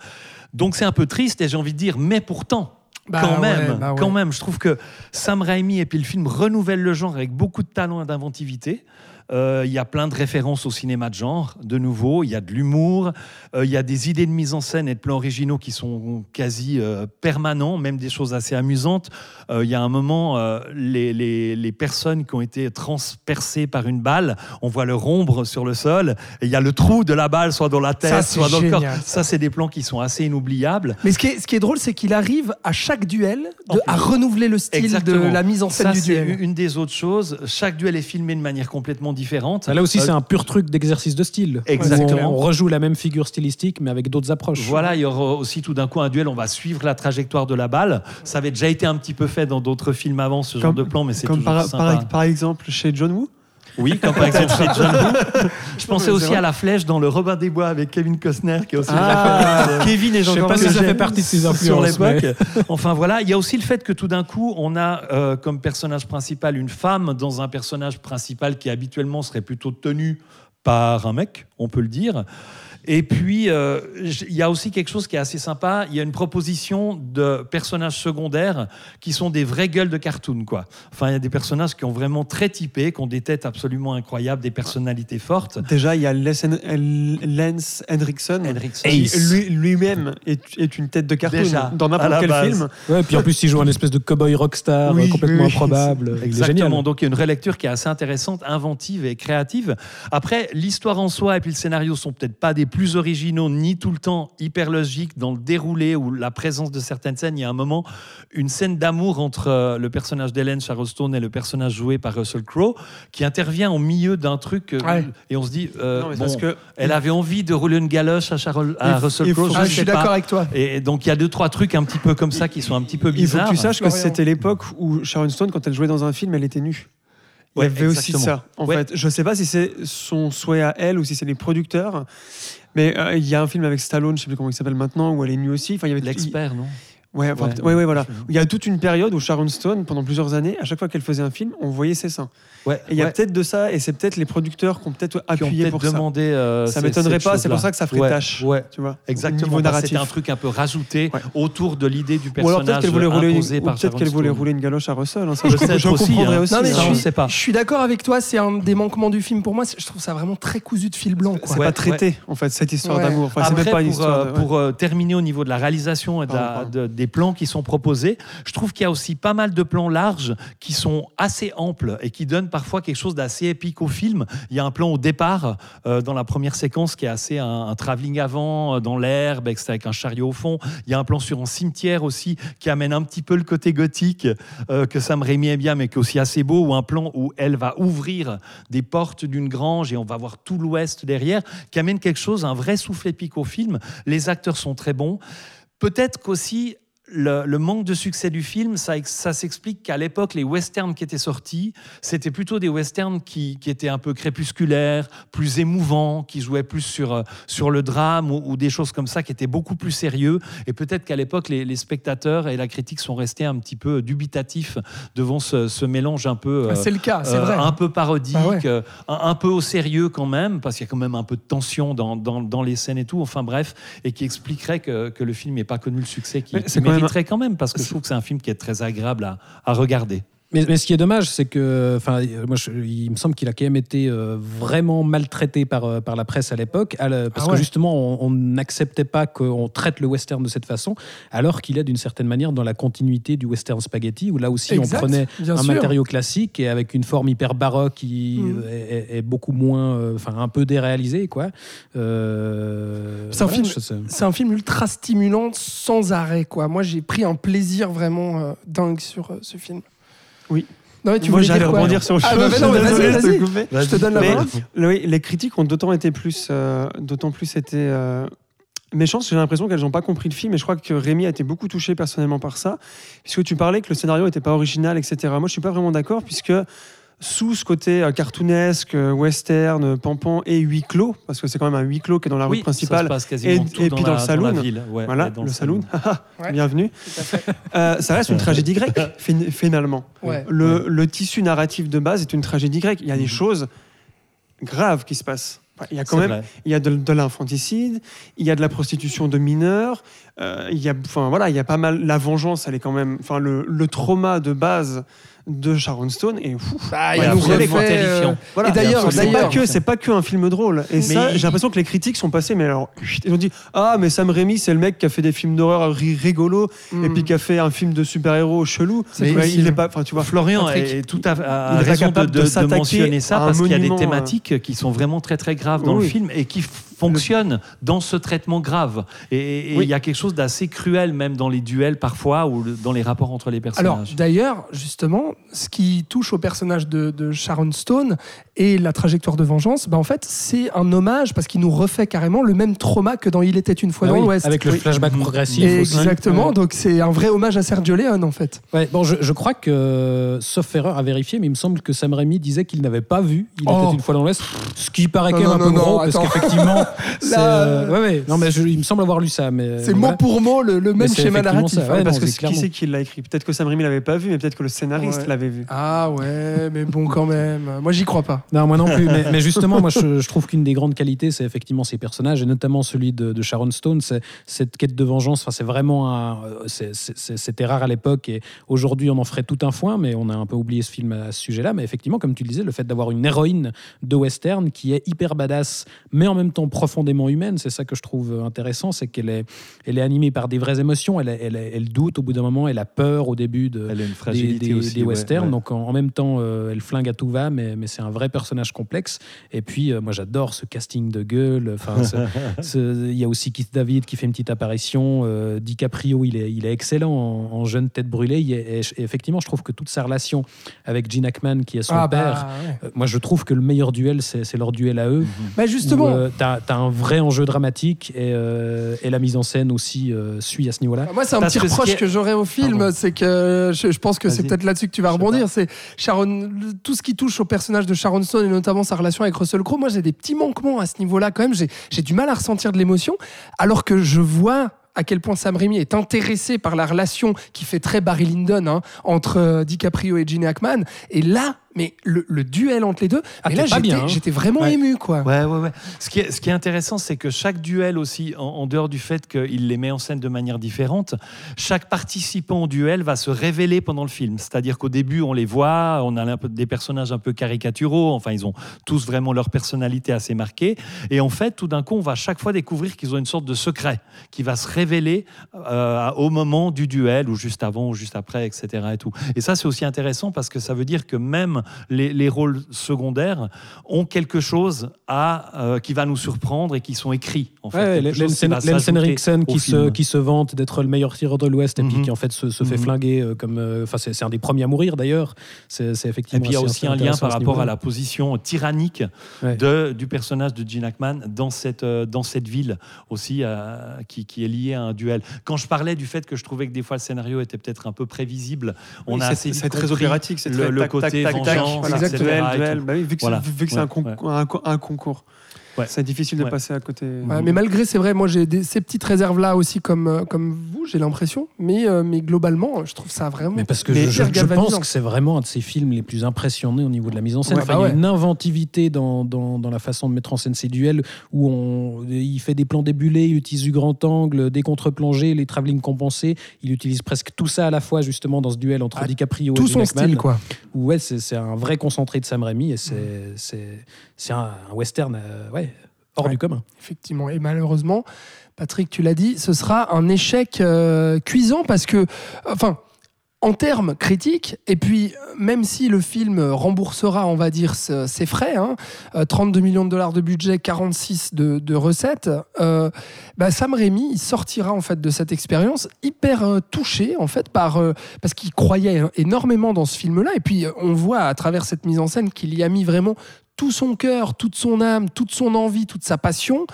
Speaker 1: Donc, c'est un peu triste et j'ai envie de dire, mais pourtant.
Speaker 4: Bah
Speaker 1: quand
Speaker 4: ouais,
Speaker 1: même,
Speaker 4: bah ouais.
Speaker 1: quand même, je trouve que Sam Raimi et puis le film renouvellent le genre avec beaucoup de talent et d'inventivité. Euh, Il y a plein de références au cinéma de genre, de nouveau. Il y a de l'humour. euh, Il y a des idées de mise en scène et de plans originaux qui sont quasi euh, permanents, même des choses assez amusantes. Il y a un moment, les, les- les personnes qui ont été transpercées par une balle, on voit leur ombre sur le sol. Et il y a le trou de la balle, soit dans la tête,
Speaker 4: Ça,
Speaker 1: soit dans le corps. Ça, c'est des plans qui sont assez inoubliables.
Speaker 4: Mais ce qui est, ce qui est drôle, c'est qu'il arrive à chaque duel de- à renouveler le style
Speaker 1: Exactement.
Speaker 4: de la mise en scène
Speaker 1: Ça,
Speaker 4: du
Speaker 1: c'est
Speaker 4: duel.
Speaker 1: une des autres choses. Chaque duel est filmé de manière complètement différentes.
Speaker 5: Là aussi,
Speaker 1: Euh,
Speaker 5: c'est un pur truc d'exercice de style.
Speaker 1: Exactement.
Speaker 5: On, on rejoue la même figure stylistique, mais avec d'autres approches.
Speaker 1: Voilà, il y aura aussi tout d'un coup un duel, on va suivre la trajectoire de la balle. Ça avait déjà été un petit peu fait dans d'autres films avant, ce genre
Speaker 6: Comme-
Speaker 1: de plan, mais c'est
Speaker 6: Comme
Speaker 1: toujours
Speaker 6: par,
Speaker 1: sympa.
Speaker 6: par, par exemple chez John Woo.
Speaker 1: Oui, comme par exemple chez John. Je pensais aussi à la flèche dans le Robin des Bois avec Kevin Costner, qui est aussi
Speaker 6: Ah, Kevin et
Speaker 5: Je sais
Speaker 6: Jean
Speaker 5: pas si ça fait partie de ses
Speaker 1: sur
Speaker 5: influences. mais-.
Speaker 1: Enfin voilà, il y a aussi le fait que tout d'un coup, on a euh, comme personnage principal une femme dans un personnage principal qui habituellement serait plutôt tenu par un mec, on peut le dire. Et puis, euh, il y a aussi quelque chose qui est assez sympa. Il y a une proposition de personnages secondaires qui sont des vraies gueules de cartoon, quoi. Enfin, il y a des personnages qui ont vraiment très typé, qui ont des têtes absolument incroyables, des personnalités fortes.
Speaker 6: Déjà, il y a Lance Hendrickson.
Speaker 1: Henriksen.
Speaker 6: qui lui- lui-même est, est une tête de cartoon
Speaker 1: Déjà,
Speaker 6: dans n'importe quel
Speaker 1: base.
Speaker 6: film.
Speaker 5: Ouais, puis en plus, il joue un espèce de cowboy rockstar
Speaker 6: Oui,
Speaker 5: complètement
Speaker 6: oui,
Speaker 5: improbable.
Speaker 1: Exactement.
Speaker 5: génial.
Speaker 1: Donc il y a une relecture qui est assez intéressante, inventive et créative. Après, l'histoire en soi et puis le scénario sont peut-être pas des plus originaux ni tout le temps hyper logiques dans le déroulé ou la présence de certaines scènes. Il y a un moment, une scène d'amour entre euh, le personnage d'Hélène Charleston et le personnage joué par Russell Crowe qui intervient au milieu d'un truc euh,
Speaker 4: Ouais.
Speaker 1: et on se dit euh,
Speaker 6: Non, mais
Speaker 1: bon,
Speaker 6: parce que
Speaker 1: elle avait envie de rouler une galoche à, Charol- à Russell Crowe.
Speaker 6: faut-
Speaker 1: je
Speaker 4: Ah, je suis d'accord avec toi.
Speaker 1: Et donc il y a deux trois trucs un petit peu comme ça qui sont un petit peu
Speaker 6: il faut
Speaker 1: bizarres.
Speaker 6: que tu saches que c'était l'époque où Sharon Stone, quand elle jouait dans un film, elle était nue. Il
Speaker 1: Ouais,
Speaker 6: y avait aussi ça. En
Speaker 1: Ouais.
Speaker 6: fait, je sais pas si c'est son souhait à elle ou si c'est les producteurs, mais euh, il y a un film avec Stallone, je sais plus comment il s'appelle maintenant, où elle est nue aussi. Enfin, il y avait
Speaker 1: L'expert, non?
Speaker 6: Ouais, enfin,
Speaker 1: Ouais.
Speaker 6: ouais, ouais, voilà.
Speaker 1: Je-
Speaker 6: Il y a toute une période où Sharon Stone, pendant plusieurs années, à chaque fois qu'elle faisait un film, on voyait ses seins.
Speaker 1: Ouais.
Speaker 6: Et il y a peut-être de ça, et c'est peut-être les producteurs qui ont peut-être appuyé pour ça.
Speaker 1: demandé. euh,
Speaker 6: Ça
Speaker 1: ces-
Speaker 6: m'étonnerait pas, c'est pour ça que ça ferait
Speaker 1: Ouais,
Speaker 6: tâche. Tu vois,
Speaker 1: exactement. C'était un truc un peu rajouté autour de l'idée du
Speaker 6: Ou alors
Speaker 1: personnage
Speaker 6: peut-être qu'elle voulait rouler,
Speaker 1: Sharon
Speaker 6: qu'elle voulait rouler une galoche à Russell. hein, ça, je,
Speaker 1: Peut-être
Speaker 6: je
Speaker 1: aussi,
Speaker 6: comprendrais
Speaker 1: hein.
Speaker 6: aussi.
Speaker 4: Non, mais
Speaker 1: ça,
Speaker 4: je suis,
Speaker 1: pas.
Speaker 4: je suis d'accord avec toi, c'est un des manquements du film pour moi. Je trouve ça vraiment très cousu de fil blanc.
Speaker 6: C'est pas traité, en fait, cette histoire d'amour.
Speaker 1: Pour, euh, euh, terminer au niveau de la réalisation et de des plans qui sont proposés, je trouve qu'il y a aussi pas mal de plans larges qui sont assez amples et qui donnent parfois quelque chose d'assez épique au film. Il y a un plan au départ, euh, dans la première séquence, qui est assez un, un travelling avant, euh, dans l'herbe, avec un chariot au fond. Il y a un plan sur un cimetière aussi qui amène un petit peu le côté gothique euh, que Sam Raimi est bien, mais qui est aussi assez beau, ou un plan où elle va ouvrir des portes d'une grange et on va voir tout l'ouest derrière, qui amène quelque chose, un vrai souffle épique au film. Les acteurs sont très bons. Peut-être qu'aussi le, le manque de succès du film, ça, ça s'explique qu'à l'époque, les westerns qui étaient sortis, c'était plutôt des westerns qui, qui étaient un peu crépusculaires, plus émouvants, qui jouaient plus sur, euh, sur le drame ou, ou des choses comme ça, qui étaient beaucoup plus sérieux. Et peut-être qu'à l'époque, les, les spectateurs et la critique sont restés un petit peu dubitatifs devant ce, ce mélange un peu... euh,
Speaker 4: Ah, c'est le cas, c'est
Speaker 1: euh,
Speaker 4: vrai.
Speaker 1: un peu parodique,
Speaker 4: ouais.
Speaker 1: euh, un, un peu au sérieux quand même, parce qu'il y a quand même un peu de tension dans, dans, dans les scènes et tout, enfin bref, et qui expliquerait que, que le film n'ait pas connu le succès qu'il
Speaker 6: Mais
Speaker 1: qu'il
Speaker 6: c'est quand même-
Speaker 1: mériterait quand même, parce que je trouve que c'est un film qui est très agréable à, à regarder.
Speaker 5: Mais, mais ce qui est dommage, c'est que, enfin, moi, je- il me semble qu'il a quand même été euh, vraiment maltraité par, euh, par la presse à l'époque, parce
Speaker 4: Ah ouais.
Speaker 5: que justement, on n'acceptait pas qu'on traite le western de cette façon, alors qu'il est d'une certaine manière dans la continuité du western spaghetti, où là aussi
Speaker 4: Exact,
Speaker 5: on prenait un
Speaker 4: sûr.
Speaker 5: matériau classique et avec une forme hyper baroque qui
Speaker 4: Mm.
Speaker 5: euh, est, beaucoup moins, euh, enfin, un peu déréalisée, quoi. Euh,
Speaker 4: C'est un film- un ultra stimulant sans arrêt. Quoi. Moi, j'ai pris un plaisir vraiment euh, dingue sur ce film.
Speaker 6: Oui.
Speaker 4: Non, mais tu
Speaker 6: Moi, j'allais rebondir sur
Speaker 4: Ah, bah, bah, non, vas-y,
Speaker 6: te
Speaker 4: vas-y. Je te donne la
Speaker 6: Mais-
Speaker 4: parole.
Speaker 6: Oui, les critiques ont d'autant été plus, euh, d'autant plus été euh, méchantes. J'ai l'impression qu'elles n'ont pas compris le film, et je crois que Rémi a été beaucoup touché personnellement par ça, puisque tu parlais que le scénario n'était pas original, etc. Moi, je suis pas vraiment d'accord, puisque sous ce côté euh, cartoonesque, euh, western, pampan et huis clos, parce que c'est quand même un huis clos qui est dans la
Speaker 1: oui,
Speaker 6: rue principale.
Speaker 1: ça se passe quasiment
Speaker 6: et-
Speaker 1: tout
Speaker 6: et
Speaker 1: dans
Speaker 6: puis
Speaker 1: la,
Speaker 6: dans le saloon.
Speaker 1: la ville. ouais,
Speaker 6: Voilà,
Speaker 1: dans
Speaker 6: le saloon.
Speaker 4: Ouais.
Speaker 6: Bienvenue. Euh, ça reste une tragédie grecque, fin- finalement.
Speaker 4: Ouais.
Speaker 6: Le, le tissu narratif de base est une tragédie grecque. Il y a des
Speaker 1: Mhm.
Speaker 6: choses graves qui se passent. Il y a quand même
Speaker 1: vrai.
Speaker 6: il y a de, de l'infanticide, il y a de la prostitution de mineurs, euh, il y a, enfin voilà, il y a pas mal. La vengeance, elle est quand même, enfin le, le trauma de base de Sharon Stone et.
Speaker 4: Bah,
Speaker 1: Ouais,
Speaker 4: il nous
Speaker 1: absolument
Speaker 4: refait,
Speaker 1: terrifiant.
Speaker 4: euh,
Speaker 6: Voilà.
Speaker 4: Et d'ailleurs,
Speaker 6: c'est pas que c'est pas que un film drôle. Et ça,
Speaker 1: il-
Speaker 6: j'ai l'impression que les critiques sont passées, mais alors ils ont dit ah mais Sam Raimi c'est le mec qui a fait des films d'horreur ri- rigolos et
Speaker 4: hmm.
Speaker 6: puis qui a fait un film de super-héros chelou.
Speaker 4: C'est
Speaker 6: Mais
Speaker 4: possible.
Speaker 6: il est pas, enfin tu vois.
Speaker 1: Florian est tout à,
Speaker 6: pas
Speaker 1: raison de,
Speaker 6: capable
Speaker 1: de-
Speaker 6: de
Speaker 1: mentionner ça
Speaker 6: à
Speaker 1: parce qu'il y a des
Speaker 6: euh,
Speaker 1: thématiques qui sont vraiment très très graves dans
Speaker 6: Oui.
Speaker 1: le film et qui fonctionne dans ce traitement grave. Et il
Speaker 6: Oui.
Speaker 1: y a quelque chose d'assez cruel même dans les duels parfois ou le- dans les rapports entre les
Speaker 4: Alors
Speaker 1: personnages.
Speaker 4: d'ailleurs, justement, ce qui touche au personnage de, de Sharon Stone et la trajectoire de vengeance, bah, en fait, c'est un hommage parce qu'il nous refait carrément le même trauma que dans Il était une fois
Speaker 5: Ah
Speaker 4: dans
Speaker 5: oui,
Speaker 4: l'Ouest.
Speaker 5: Avec le
Speaker 4: Oui.
Speaker 5: flashback progressif. aussi.
Speaker 4: Exactement, donc c'est un vrai hommage à Sergio Leone en fait.
Speaker 5: Ouais, bon, je, je crois que, sauf erreur à vérifier, mais il me semble que Sam Raimi disait qu'il n'avait pas vu Il
Speaker 4: Oh.
Speaker 5: était une fois dans l'Ouest, ce qui paraît quand même
Speaker 4: non,
Speaker 5: un peu
Speaker 4: non,
Speaker 5: gros,
Speaker 4: non,
Speaker 5: parce qu'effectivement, euh, ouais, ouais, non, mais je- il me semble avoir lu ça, mais
Speaker 4: C'est
Speaker 5: voilà.
Speaker 4: mot pour mot le, même
Speaker 5: c'est
Speaker 4: schéma narratif.
Speaker 5: ça,
Speaker 4: hein.
Speaker 5: ouais.
Speaker 6: parce
Speaker 5: non,
Speaker 6: que
Speaker 5: c'est
Speaker 6: qui c'est qui l'a écrit Peut-être que Sam Raimi l'avait pas vu, mais peut-être que le scénariste l'avait vu.
Speaker 4: Ah ouais, mais bon quand même. Moi j'y crois pas.
Speaker 5: Non, moi non plus. mais, mais justement, moi, je, je trouve qu'une des grandes qualités, c'est effectivement ces personnages, et notamment celui de, de Sharon Stone. C'est cette quête de vengeance. Enfin, c'est vraiment euh, c'est- c'est- c'est- C'était rare à l'époque, et aujourd'hui, on en ferait tout un foin, mais on a un peu oublié ce film à ce sujet-là. Mais effectivement, comme tu le disais, le fait d'avoir une héroïne de western qui est hyper badass, mais en même temps profondément humaine, c'est ça que je trouve intéressant, c'est qu'elle est, elle est animée par des vraies émotions. Elle, elle, elle doute au bout d'un moment, elle a peur au début de,
Speaker 1: Elle a une
Speaker 5: des,
Speaker 1: fragilité
Speaker 5: des-
Speaker 1: aussi.
Speaker 5: des
Speaker 1: ouais,
Speaker 5: westerns.
Speaker 1: ouais.
Speaker 5: Donc en, en même temps, euh, elle flingue à tout va, mais, mais c'est un vrai personnage complexe. Et puis, euh, moi, j'adore ce casting de gueule. Enfin, il y a aussi Keith David qui fait une petite apparition. Euh, DiCaprio, il est, il est excellent en, en jeune tête brûlée. Et, et effectivement, je trouve que toute sa relation avec Gene Hackman, qui est son
Speaker 4: Ah
Speaker 5: père,
Speaker 4: bah, ouais.
Speaker 5: euh, moi, je trouve que le meilleur duel, c'est leur duel à eux.
Speaker 4: Bah, justement.
Speaker 5: Où, euh, t'as as un vrai enjeu dramatique et, euh, et la mise en scène aussi euh, suit à ce niveau-là.
Speaker 4: Moi, c'est un
Speaker 1: Parce
Speaker 4: petit
Speaker 1: que
Speaker 4: reproche
Speaker 1: qui est-
Speaker 4: que j'aurais au film, c'est que je, je pense que c'est peut-être là-dessus que tu vas rebondir. C'est Sharon, tout ce qui touche au personnage de Sharon Stone et notamment sa relation avec Russell Crowe. Moi, j'ai des petits manquements à ce niveau-là quand même. J'ai j'ai du mal à ressentir de l'émotion, alors que je vois à quel point Sam Raimi est intéressé par la relation qui fait très Barry Lyndon hein, entre euh, DiCaprio et Gene Hackman. Et là, mais le, le duel entre les deux,
Speaker 5: Ah,
Speaker 4: mais là,
Speaker 5: pas
Speaker 4: j'étais
Speaker 5: bien, hein.
Speaker 4: j'étais vraiment
Speaker 5: Ouais.
Speaker 4: ému, quoi.
Speaker 1: Ouais, ouais, ouais. Ce qui est, ce qui est intéressant, c'est que chaque duel aussi, en, en dehors du fait qu'il les met en scène de manière différente, chaque participant au duel va se révéler pendant le film. C'est-à-dire qu'au début, on les voit, on a un peu des personnages un peu caricaturaux, enfin, ils ont tous vraiment leur personnalité assez marquée. Et en fait, tout d'un coup, on va à chaque fois découvrir qu'ils ont une sorte de secret qui va se révéler euh, au moment du duel, ou juste avant, ou juste après, etc. Et, tout. et ça, c'est aussi intéressant parce que ça veut dire que même les, les rôles secondaires ont quelque chose à, euh, qui va nous surprendre et qui sont écrits. En fait, qui
Speaker 5: Lensen se, qui se vante d'être le meilleur tireur de l'Ouest et puis
Speaker 1: Mhm.
Speaker 5: qui en fait se, se fait
Speaker 1: Mhm.
Speaker 5: flinguer euh, comme. euh, Enfin, c'est c'est un des premiers à mourir d'ailleurs. C'est
Speaker 1: Et puis il y a aussi un lien par rapport à la position tyrannique
Speaker 5: Ouais.
Speaker 1: de, du personnage de Gene Hackman dans cette, dans cette ville aussi, euh, qui, qui est liée à un duel. Quand je parlais du fait que je trouvais que des fois le scénario était peut-être un peu prévisible, on
Speaker 6: Oui,
Speaker 1: a
Speaker 6: c'est-
Speaker 1: assez vite
Speaker 6: c'est très opératique, c'est
Speaker 1: le, côté
Speaker 6: tac, tac, voilà, duel, duel. Bah oui, vu que c'est-
Speaker 1: Voilà. Ouais,
Speaker 6: un concours,
Speaker 1: Ouais.
Speaker 6: c'est difficile de
Speaker 1: Ouais.
Speaker 6: passer à côté.
Speaker 4: Ouais, mais malgré, c'est vrai, moi j'ai des- ces petites réserves-là aussi, comme, euh, comme vous, j'ai l'impression. Mais, euh, mais globalement, je trouve ça vraiment.
Speaker 5: Mais parce que
Speaker 6: Mais
Speaker 5: je, je-
Speaker 4: hyper
Speaker 5: je pense que c'est vraiment un de ces films les plus impressionnés au niveau de la mise en scène.
Speaker 4: Ouais,
Speaker 5: Enfin,
Speaker 4: bah
Speaker 5: il y a
Speaker 4: ouais.
Speaker 5: une inventivité dans, dans, dans la façon de mettre en scène ces duels où on, il fait des plans débulés, il utilise du grand angle, des contre-plongées, les travelling compensés. Il utilise presque tout ça à la fois justement dans ce duel entre
Speaker 4: Ah,
Speaker 5: DiCaprio
Speaker 4: Tout
Speaker 5: et
Speaker 4: son
Speaker 5: Gene Hackman.
Speaker 4: style, quoi.
Speaker 5: où, ouais, c'est c'est un vrai concentré de Sam Raimi et c'est c'est c'est un, un western euh, ouais, hors
Speaker 4: Ouais.
Speaker 5: du commun.
Speaker 4: Effectivement. Et malheureusement, Patrick, tu l'as dit, ce sera un échec euh, cuisant parce que, enfin, en termes critiques, et puis même si le film remboursera, on va dire, ses frais, hein, euh, 32 millions de dollars de budget, 46 de, de recettes, euh, bah, Sam Raimi il sortira en fait de cette expérience hyper euh, touché en fait par euh, parce qu'il croyait énormément dans ce film-là, et puis on voit à travers cette mise en scène qu'il y a mis vraiment tout son cœur, toute son âme, toute son envie, toute sa passion.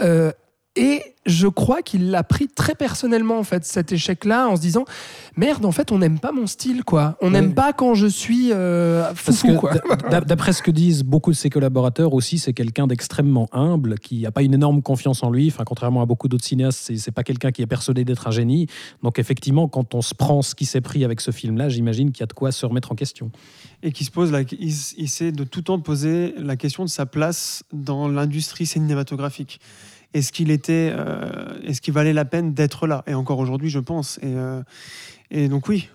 Speaker 4: Euh, et je crois qu'il l'a pris très personnellement, en fait, cet échec-là, en se disant Merde, en fait, on n'aime pas mon style, quoi. On
Speaker 5: Ouais.
Speaker 4: n'aime pas quand je suis euh,
Speaker 5: Parce
Speaker 4: foufou,
Speaker 5: que
Speaker 4: quoi.
Speaker 5: d'a- d'après ce que disent beaucoup de ses collaborateurs aussi, c'est quelqu'un d'extrêmement humble, qui n'a pas une énorme confiance en lui. Enfin, contrairement à beaucoup d'autres cinéastes, c'est c'est pas quelqu'un qui est persuadé d'être un génie. Donc effectivement, quand on se prend ce qui s'est pris avec ce film-là, j'imagine qu'il y a de quoi se remettre en question.
Speaker 6: et qui se pose, la, il, il s'est de tout temps posé la question de sa place dans l'industrie cinématographique. Est-ce qu'il était, euh, est-ce qu'il valait la peine d'être là? Et encore aujourd'hui, je pense. Et, euh, et donc oui,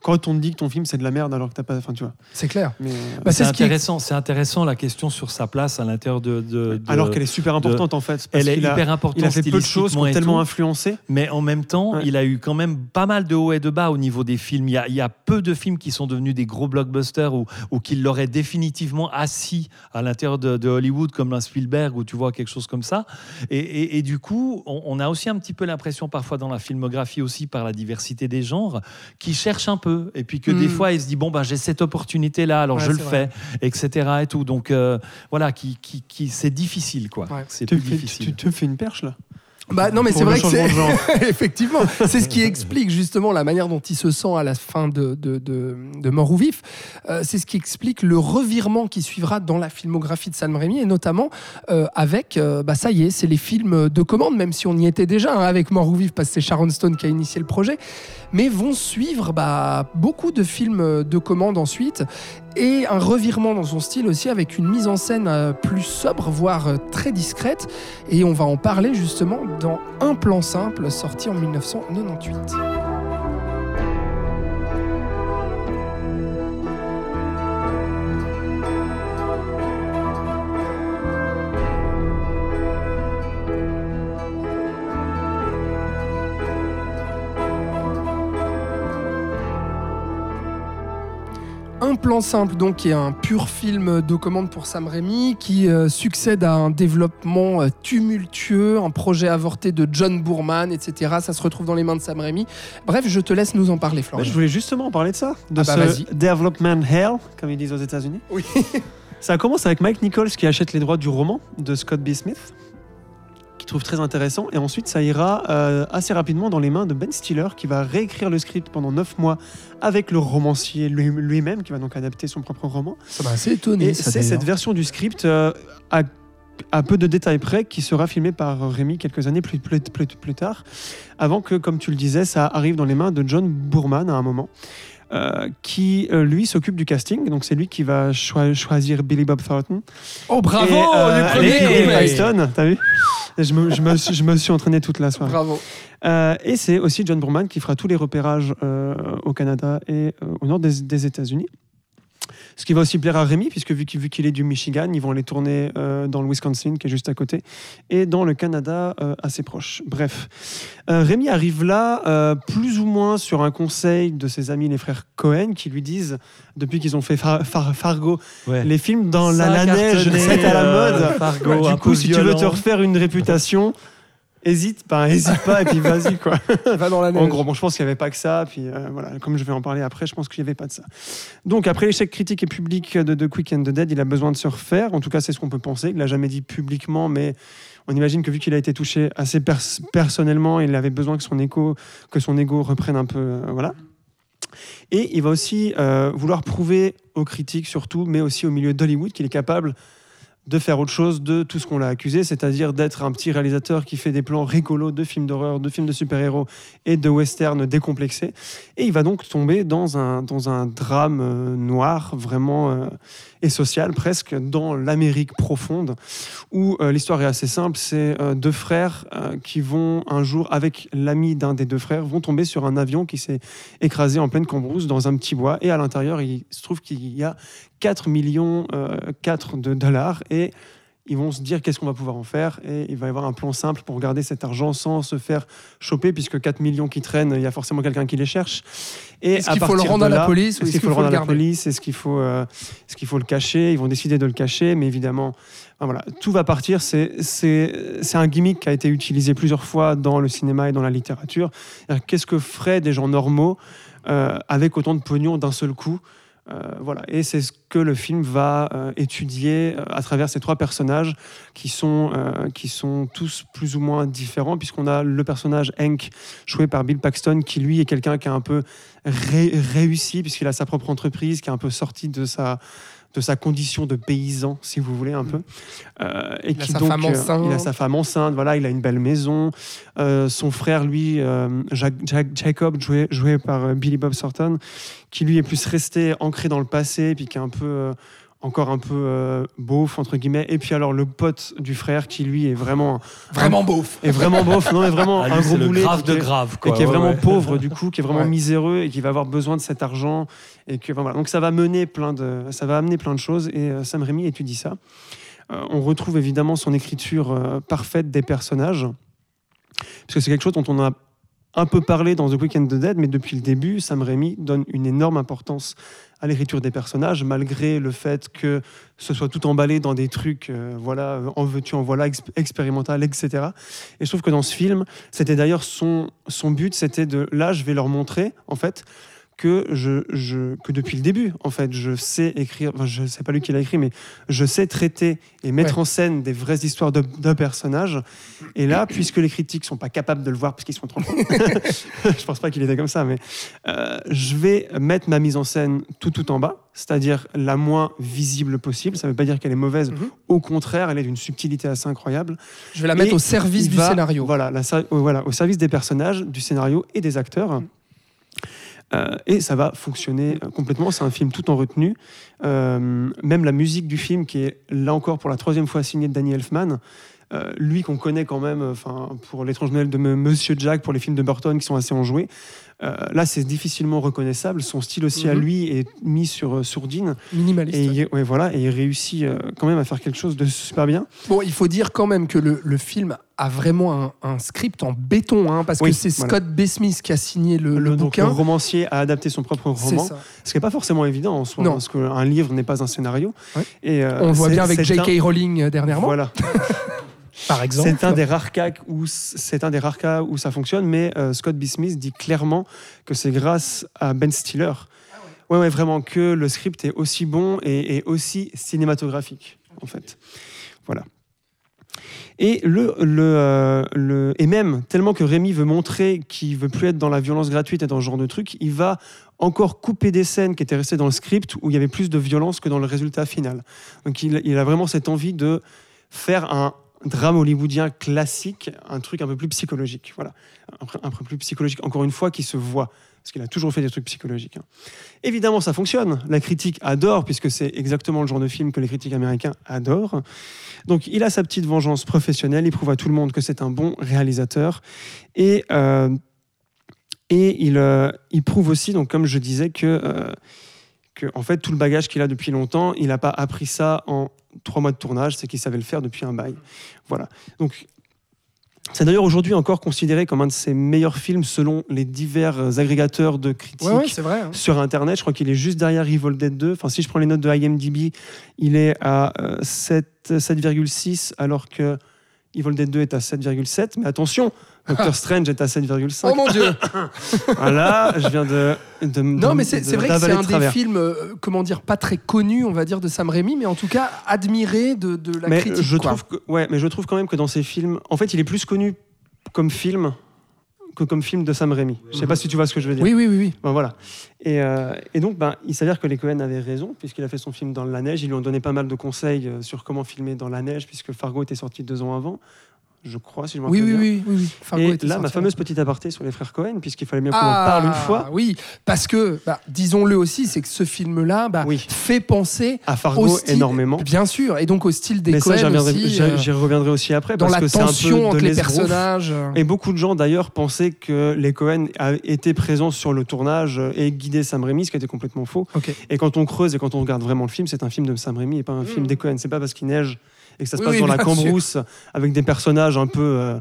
Speaker 6: quand on te dit que ton film c'est de la merde alors que t'as pas. Enfin, tu vois.
Speaker 4: C'est clair.
Speaker 6: Mais, euh,
Speaker 4: Bah,
Speaker 1: c'est
Speaker 4: c'est ce qui est-
Speaker 1: intéressant, c'est intéressant la question sur sa place à l'intérieur de, de- de-
Speaker 6: alors qu'elle est super importante en fait. Parce
Speaker 1: elle est hyper importante.
Speaker 6: Il a fait peu de choses qui ont tellement
Speaker 1: tout.
Speaker 6: influencé.
Speaker 1: Mais en même temps,
Speaker 6: Ouais.
Speaker 1: il a eu quand même pas mal de hauts et de bas au niveau des films. Il y a, il y a peu de films qui sont devenus des gros blockbusters ou, ou qui l'auraient définitivement assis à l'intérieur de, de Hollywood, comme un Spielberg, où tu vois quelque chose comme ça. Et, et- et du coup, on, on a aussi un petit peu l'impression, parfois dans la filmographie aussi, par la diversité des genres, qui cherche un peu. Et puis que des
Speaker 4: Mm.
Speaker 1: fois, il se dit, bon, ben, j'ai cette opportunité-là, alors
Speaker 4: Ouais,
Speaker 1: je le fais, etc. Et tout. Donc, euh, voilà, qui, qui, qui- c'est difficile, quoi.
Speaker 4: Ouais.
Speaker 1: C'est
Speaker 6: Tu
Speaker 1: plus
Speaker 6: fais,
Speaker 1: difficile.
Speaker 6: tu te fais une perche là?
Speaker 4: Bah non mais c'est vrai que c'est effectivement c'est ce qui explique justement la manière dont il se sent à la fin de, de, de, de Mort ou Vif. Euh, c'est ce qui explique le revirement qui suivra dans la filmographie de Sam Raimi et notamment euh, avec euh, bah ça y est c'est les films de commande même si on y était déjà hein, avec Mort ou Vif parce que c'est Sharon Stone qui a initié le projet mais vont suivre bah, beaucoup de films de commande ensuite et un revirement dans son style aussi avec une mise en scène euh, plus sobre, voire euh, très discrète. Et on va en parler justement dans Un plan simple, sorti en 1998. Un plan simple, donc, qui est un pur film de commande pour Sam Raimi, qui euh, succède à un développement euh, tumultueux, un projet avorté de John Boorman, etc. Ça se retrouve dans les mains de Sam Raimi. Bref, je te laisse nous en parler,
Speaker 6: Bah,
Speaker 4: Florian.
Speaker 6: je voulais justement en parler de ça, de
Speaker 4: Ah bah,
Speaker 6: ce development hell, comme ils disent aux États-Unis.
Speaker 4: Oui.
Speaker 6: Ça commence avec Mike Nichols qui achète les droits du roman de Scott B. Smith, qui trouve très intéressant, et ensuite ça ira euh, assez rapidement dans les mains de Ben Stiller, qui va réécrire le script pendant 9 mois avec le romancier lui- lui-même, qui va donc adapter son propre roman.
Speaker 4: Ça m'a assez étonné.
Speaker 6: Et c'est cette version du script euh, à, à peu de détails près qui sera filmée par Rémi quelques années plus, plus, plus, plus tard, avant que, comme tu le disais, ça arrive dans les mains de John Boorman à un moment. Euh, qui euh, lui s'occupe du casting, donc c'est lui qui va choi- choisir Billy Bob Thornton.
Speaker 4: Oh, bravo
Speaker 6: Et, euh,
Speaker 4: du premier
Speaker 6: et t'as vu? Je me, je, me, suis- je me suis entraîné toute la soirée.
Speaker 4: Bravo.
Speaker 6: Euh, et c'est aussi John Boorman qui fera tous les repérages au Canada et au nord des, des États-Unis. Ce qui va aussi plaire à Rémi, puisque vu qu'il est du Michigan, ils vont les tourner euh, dans le Wisconsin, qui est juste à côté, et dans le Canada, euh, assez proche. Bref. Euh, Rémi arrive là, euh, plus ou moins sur un conseil de ses amis, les frères Cohen, qui lui disent, depuis qu'ils ont fait Far- Far- Fargo,
Speaker 1: Ouais.
Speaker 6: les films dans
Speaker 1: Ça
Speaker 6: la, la neige, c'est à la
Speaker 1: euh,
Speaker 6: mode.
Speaker 1: Fargo,
Speaker 6: du coup, si tu veux te refaire une réputation, hésite, ben, hésite pas et puis vas-y quoi.
Speaker 4: Va dans la neige.
Speaker 6: En gros, bon, je pense qu'il n'y avait pas que ça. Puis euh, voilà, comme je vais en parler après, je pense qu'il n'y avait pas de ça. Donc après l'échec critique et public de, de Quick and the Dead, il a besoin de se refaire. En tout cas, c'est ce qu'on peut penser. Il l'a jamais dit publiquement, mais on imagine que vu qu'il a été touché assez pers- personnellement, il avait besoin que son écho, que son ego reprenne un peu, euh, voilà. Et il va aussi euh, vouloir prouver aux critiques surtout, mais aussi au milieu d'Hollywood, qu'il est capable de faire autre chose de tout ce qu'on l'a accusé, c'est-à-dire d'être un petit réalisateur qui fait des plans rigolos de films d'horreur, de films de super-héros et de western décomplexés. Et il va donc tomber dans un, dans un drame euh, noir, vraiment, euh, et social presque, dans l'Amérique profonde, où euh, l'histoire est assez simple. C'est euh, deux frères euh, qui vont un jour, avec l'ami d'un des deux frères, vont tomber sur un avion qui s'est écrasé en pleine cambrousse dans un petit bois. Et à l'intérieur, il se trouve qu'il y a 4 millions euh, 4 de dollars et ils vont se dire qu'est-ce qu'on va pouvoir en faire et il va y avoir un plan simple pour garder cet argent sans se faire choper puisque 4 millions qui traînent, il y a forcément quelqu'un qui les cherche. Et
Speaker 4: Est-ce qu'il faut le rendre à la police ou
Speaker 6: Est-ce qu'il faut le
Speaker 4: le
Speaker 6: rendre à la
Speaker 4: garder
Speaker 6: police Est-ce qu'il faut, est-ce qu'il faut le cacher Ils vont décider de le cacher, mais évidemment, enfin, voilà, tout va partir. C'est, c'est, c'est un gimmick qui a été utilisé plusieurs fois dans le cinéma et dans la littérature. Qu'est-ce que feraient des gens normaux euh, avec autant de pognon d'un seul coup voilà. Et c'est ce que le film va euh, étudier euh, à travers ces trois personnages qui sont, euh, qui sont tous plus ou moins différents, puisqu'on a le personnage Hank, joué par Bill Paxton, qui lui est quelqu'un qui a un peu ré- réussi, puisqu'il a sa propre entreprise, qui est un peu sorti de sa, de sa condition de paysan, si vous voulez, un peu. Euh, et
Speaker 4: Il a
Speaker 6: qui
Speaker 4: sa
Speaker 6: donc,
Speaker 4: femme
Speaker 6: euh,
Speaker 4: enceinte.
Speaker 6: il a sa femme enceinte, voilà, il a une belle maison. Euh, son frère, lui, Jack- Jack- Jacob, joué, joué par Billy Bob Thornton, qui lui est plus resté ancré dans le passé, puis qui est un peu encore un peu euh, beauf entre guillemets, et puis alors le pote du frère qui lui est vraiment
Speaker 4: Vraiment beauf.
Speaker 6: est vraiment beauf, non mais vraiment
Speaker 1: Ah, lui,
Speaker 6: un gros
Speaker 1: le
Speaker 6: boulet
Speaker 1: grave
Speaker 6: qui
Speaker 1: de
Speaker 6: est-
Speaker 1: grave.
Speaker 6: et qui est vraiment
Speaker 1: ouais.
Speaker 6: pauvre du coup, qui est vraiment
Speaker 4: Ouais.
Speaker 6: miséreux et qui va avoir besoin de cet argent et que enfin, voilà. donc ça va mener plein de ça va amener plein de choses et euh, Sam Raimi étudie ça. Euh, on retrouve évidemment son écriture euh, parfaite des personnages parce que c'est quelque chose dont on a un peu parlé dans The Weekend of the Dead mais depuis le début Sam Raimi donne une énorme importance à l'écriture des personnages malgré le fait que ce soit tout emballé dans des trucs euh, voilà en veux-tu en voilà exp- expérimental etc et je trouve que dans ce film c'était d'ailleurs son, son but, c'était de là, je vais leur montrer en fait que je, je que depuis le début, en fait, je sais écrire. Enfin, je sais pas lui qui l'a écrit, mais je sais traiter et mettre
Speaker 4: Ouais.
Speaker 6: en scène des vraies histoires de, de personnages. Et là, puisque les critiques sont pas capables de le voir parce qu'ils sont trop je pense pas qu'il était comme ça, mais euh, je vais mettre ma mise en scène tout tout en bas, c'est-à-dire la moins visible possible. Ça veut pas dire qu'elle est mauvaise.
Speaker 4: Mhm.
Speaker 6: Au contraire, elle est d'une subtilité assez incroyable.
Speaker 4: Je vais la mettre
Speaker 6: Et
Speaker 4: au service du
Speaker 6: va-
Speaker 4: scénario.
Speaker 6: Voilà, la ser- euh, voilà, au service des personnages, du scénario et des acteurs. Euh, et ça va fonctionner euh, complètement. C'est un film tout en retenue. Euh, même la musique du film, qui est là encore pour la troisième fois signée de Danny Elfman, lui qu'on connaît quand même, enfin pour l'étrange Noël de Monsieur Jack, pour les films de Burton qui sont assez enjoués. Euh, là, c'est difficilement reconnaissable. Son style aussi à
Speaker 4: Mhm.
Speaker 6: lui est mis sur euh, sourdine.
Speaker 4: Minimaliste.
Speaker 6: Et, il- ouais, voilà, et il réussit euh, quand même à faire quelque chose de super bien.
Speaker 4: Bon, il faut dire quand même que le, le film a vraiment un, un script en béton, hein, parce
Speaker 6: Oui,
Speaker 4: que c'est
Speaker 6: voilà.
Speaker 4: Scott B. Smith qui a signé le, le
Speaker 6: donc,
Speaker 4: bouquin.
Speaker 6: le romancier a adapté son propre
Speaker 4: C'est
Speaker 6: roman.
Speaker 4: ça.
Speaker 6: Ce qui n'est pas forcément évident en soi,
Speaker 4: Non.
Speaker 6: parce qu'un livre n'est pas un scénario.
Speaker 4: Ouais.
Speaker 6: Et, euh,
Speaker 4: On le voit bien avec J.K.
Speaker 6: un-
Speaker 4: Rowling dernièrement.
Speaker 6: Voilà.
Speaker 5: Par exemple.
Speaker 6: C'est un des rares cas où c'est un des rares cas où ça fonctionne, mais euh, Scott B. Smith dit clairement que c'est grâce à Ben Stiller. Ouais, ouais, vraiment que le script est aussi bon et, et aussi cinématographique, en fait. Voilà. Et le, le, euh, le et même tellement que Rémi veut montrer qu'il veut plus être dans la violence gratuite et dans ce genre de truc, il va encore couper des scènes qui étaient restées dans le script où il y avait plus de violence que dans le résultat final. Donc il, il a vraiment cette envie de faire un drame hollywoodien classique, un truc un peu plus psychologique. Voilà, un, peu- plus psychologique. Encore une fois, qui se voit, parce qu'il a toujours fait des trucs psychologiques. hein. Évidemment, ça fonctionne. La critique adore, puisque c'est exactement le genre de film que les critiques américains adorent. Donc, il a sa petite vengeance professionnelle. Il prouve à tout le monde que c'est un bon réalisateur. Et, euh, et il, euh, il prouve aussi, donc, comme je disais, que, euh, que en fait, tout le bagage qu'il a depuis longtemps, il n'a pas appris ça en trois mois de tournage, c'est qu'il savait le faire depuis un bail. Voilà. Donc, c'est d'ailleurs aujourd'hui encore considéré comme un de ses meilleurs films selon les divers agrégateurs de critiques
Speaker 4: Ouais, ouais, c'est vrai. hein.
Speaker 6: sur Internet. Je crois qu'il est juste derrière Evil Dead 2. Enfin, si je prends les notes de IMDb, il est à euh, 7 7,6 alors que Evil Dead 2 est à 7,7. Mais attention, Doctor Strange est à 7,5.
Speaker 4: Oh mon dieu
Speaker 6: Voilà, je viens de. de
Speaker 4: Non, mais c'est vrai que c'est un
Speaker 6: de
Speaker 4: des
Speaker 6: travers.
Speaker 4: films, euh, comment dire, pas très connus, on va dire, de Sam Raimi, mais en tout cas admiré de, de la
Speaker 6: mais
Speaker 4: critique.
Speaker 6: je
Speaker 4: quoi.
Speaker 6: trouve que, ouais, mais je trouve quand même que dans ces films, en fait, il est plus connu comme film que comme film de Sam Raimi. Je sais pas si tu vois ce que je veux dire.
Speaker 4: Oui, oui, oui, oui.
Speaker 6: Ben voilà. Et, euh, et donc, ben, il s'avère que les Cohen avaient raison, puisqu'il a fait son film dans la neige. Ils lui ont donné pas mal de conseils euh, sur comment filmer dans la neige, puisque Fargo était sorti deux ans avant, je crois, si je me
Speaker 4: Oui,
Speaker 6: rappelle
Speaker 4: oui, oui, oui, oui.
Speaker 6: Et là, ma fameuse petite aparté sur les frères Cohen, puisqu'il fallait bien qu'on en
Speaker 4: Ah,
Speaker 6: parle une fois.
Speaker 4: Oui, parce que, bah, disons-le aussi, c'est que ce film-là bah,
Speaker 6: Oui.
Speaker 4: fait penser
Speaker 6: À Fargo,
Speaker 4: au style,
Speaker 6: énormément.
Speaker 4: Bien sûr, et donc au style des
Speaker 6: Mais ça, j'y reviendrai,
Speaker 4: euh,
Speaker 6: reviendrai aussi après,
Speaker 4: dans
Speaker 6: parce
Speaker 4: la
Speaker 6: que c'est un peu
Speaker 4: tension entre
Speaker 6: de
Speaker 4: les personnages.
Speaker 6: Et beaucoup de gens d'ailleurs pensaient que les Cohen étaient présents sur le tournage et guidaient Sam Raimi, ce qui était complètement faux. Et quand on creuse et quand on regarde vraiment le film, c'est un film de Sam Raimi et pas un film
Speaker 4: Mhm.
Speaker 6: des Cohen. C'est pas parce qu'il neige et que ça se
Speaker 4: Oui,
Speaker 6: passe
Speaker 4: oui,
Speaker 6: dans la cambrousse avec des personnages un peu. euh,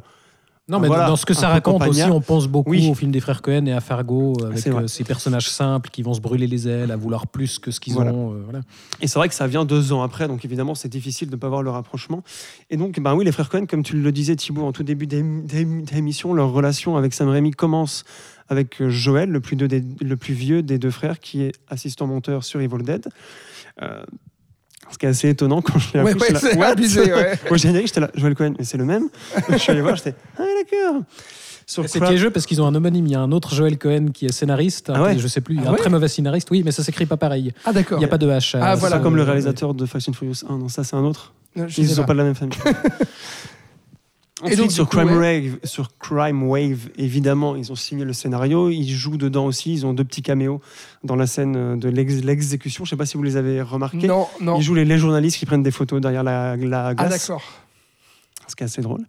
Speaker 5: Non, mais
Speaker 6: Voilà,
Speaker 5: dans ce que ça raconte aussi, on pense beaucoup
Speaker 6: Oui.
Speaker 5: au film des frères Cohen et à Fargo, avec
Speaker 6: C'est vrai.
Speaker 5: euh, ces personnages simples qui vont se brûler les ailes, à vouloir plus que ce qu'ils
Speaker 6: Voilà.
Speaker 5: ont. euh, voilà.
Speaker 6: Et c'est vrai que ça vient deux ans après, donc évidemment c'est difficile de ne pas voir le rapprochement. Et donc, ben oui, les frères Cohen, comme tu le disais Thibaut en tout début d'ém- d'ém- d'émission, leur relation avec Sam Raimi commence avec Joël, le plus, deux des- le plus vieux des deux frères, qui est assistant monteur sur Evil Dead. Euh, ce qui est assez étonnant quand je l'ai
Speaker 4: Ouais,
Speaker 6: appris,
Speaker 4: ouais,
Speaker 6: j'étais là,
Speaker 4: c'est abusé, ouais.
Speaker 6: Au générique, j'étais là, Joël Cohen, mais c'est le même. je suis allé voir, j'étais, ah d'accord. Sur
Speaker 5: C'est piégeux parce qu'ils ont un homonyme. Il y a un autre Joel Cohen qui est scénariste,
Speaker 6: Ah ouais
Speaker 5: je sais plus,
Speaker 4: Ah
Speaker 5: un
Speaker 4: ouais
Speaker 5: très mauvais scénariste, oui, mais ça s'écrit pas pareil.
Speaker 4: Ah, d'accord.
Speaker 5: Il n'y a pas de H.
Speaker 4: Ah,
Speaker 5: euh,
Speaker 4: voilà,
Speaker 6: C'est
Speaker 5: euh,
Speaker 6: comme le
Speaker 5: euh,
Speaker 6: réalisateur de Fast and Furious 1, non, ça c'est un autre.
Speaker 4: Je
Speaker 6: Ils ne sont
Speaker 4: pas
Speaker 6: de la même famille. Ensuite,
Speaker 4: donc,
Speaker 6: sur,
Speaker 4: coup,
Speaker 6: Crime
Speaker 4: ouais.
Speaker 6: Wave, sur Crime Wave, évidemment, ils ont signé le scénario. Ils jouent dedans aussi. Ils ont deux petits caméos dans la scène euh, de l'ex- l'exécution. Je sais pas si vous les avez remarqués.
Speaker 4: Non, non.
Speaker 6: Ils jouent les, les journalistes qui prennent des photos derrière la, la
Speaker 4: Ah,
Speaker 6: glace.
Speaker 4: d'accord.
Speaker 6: ce qui est assez drôle.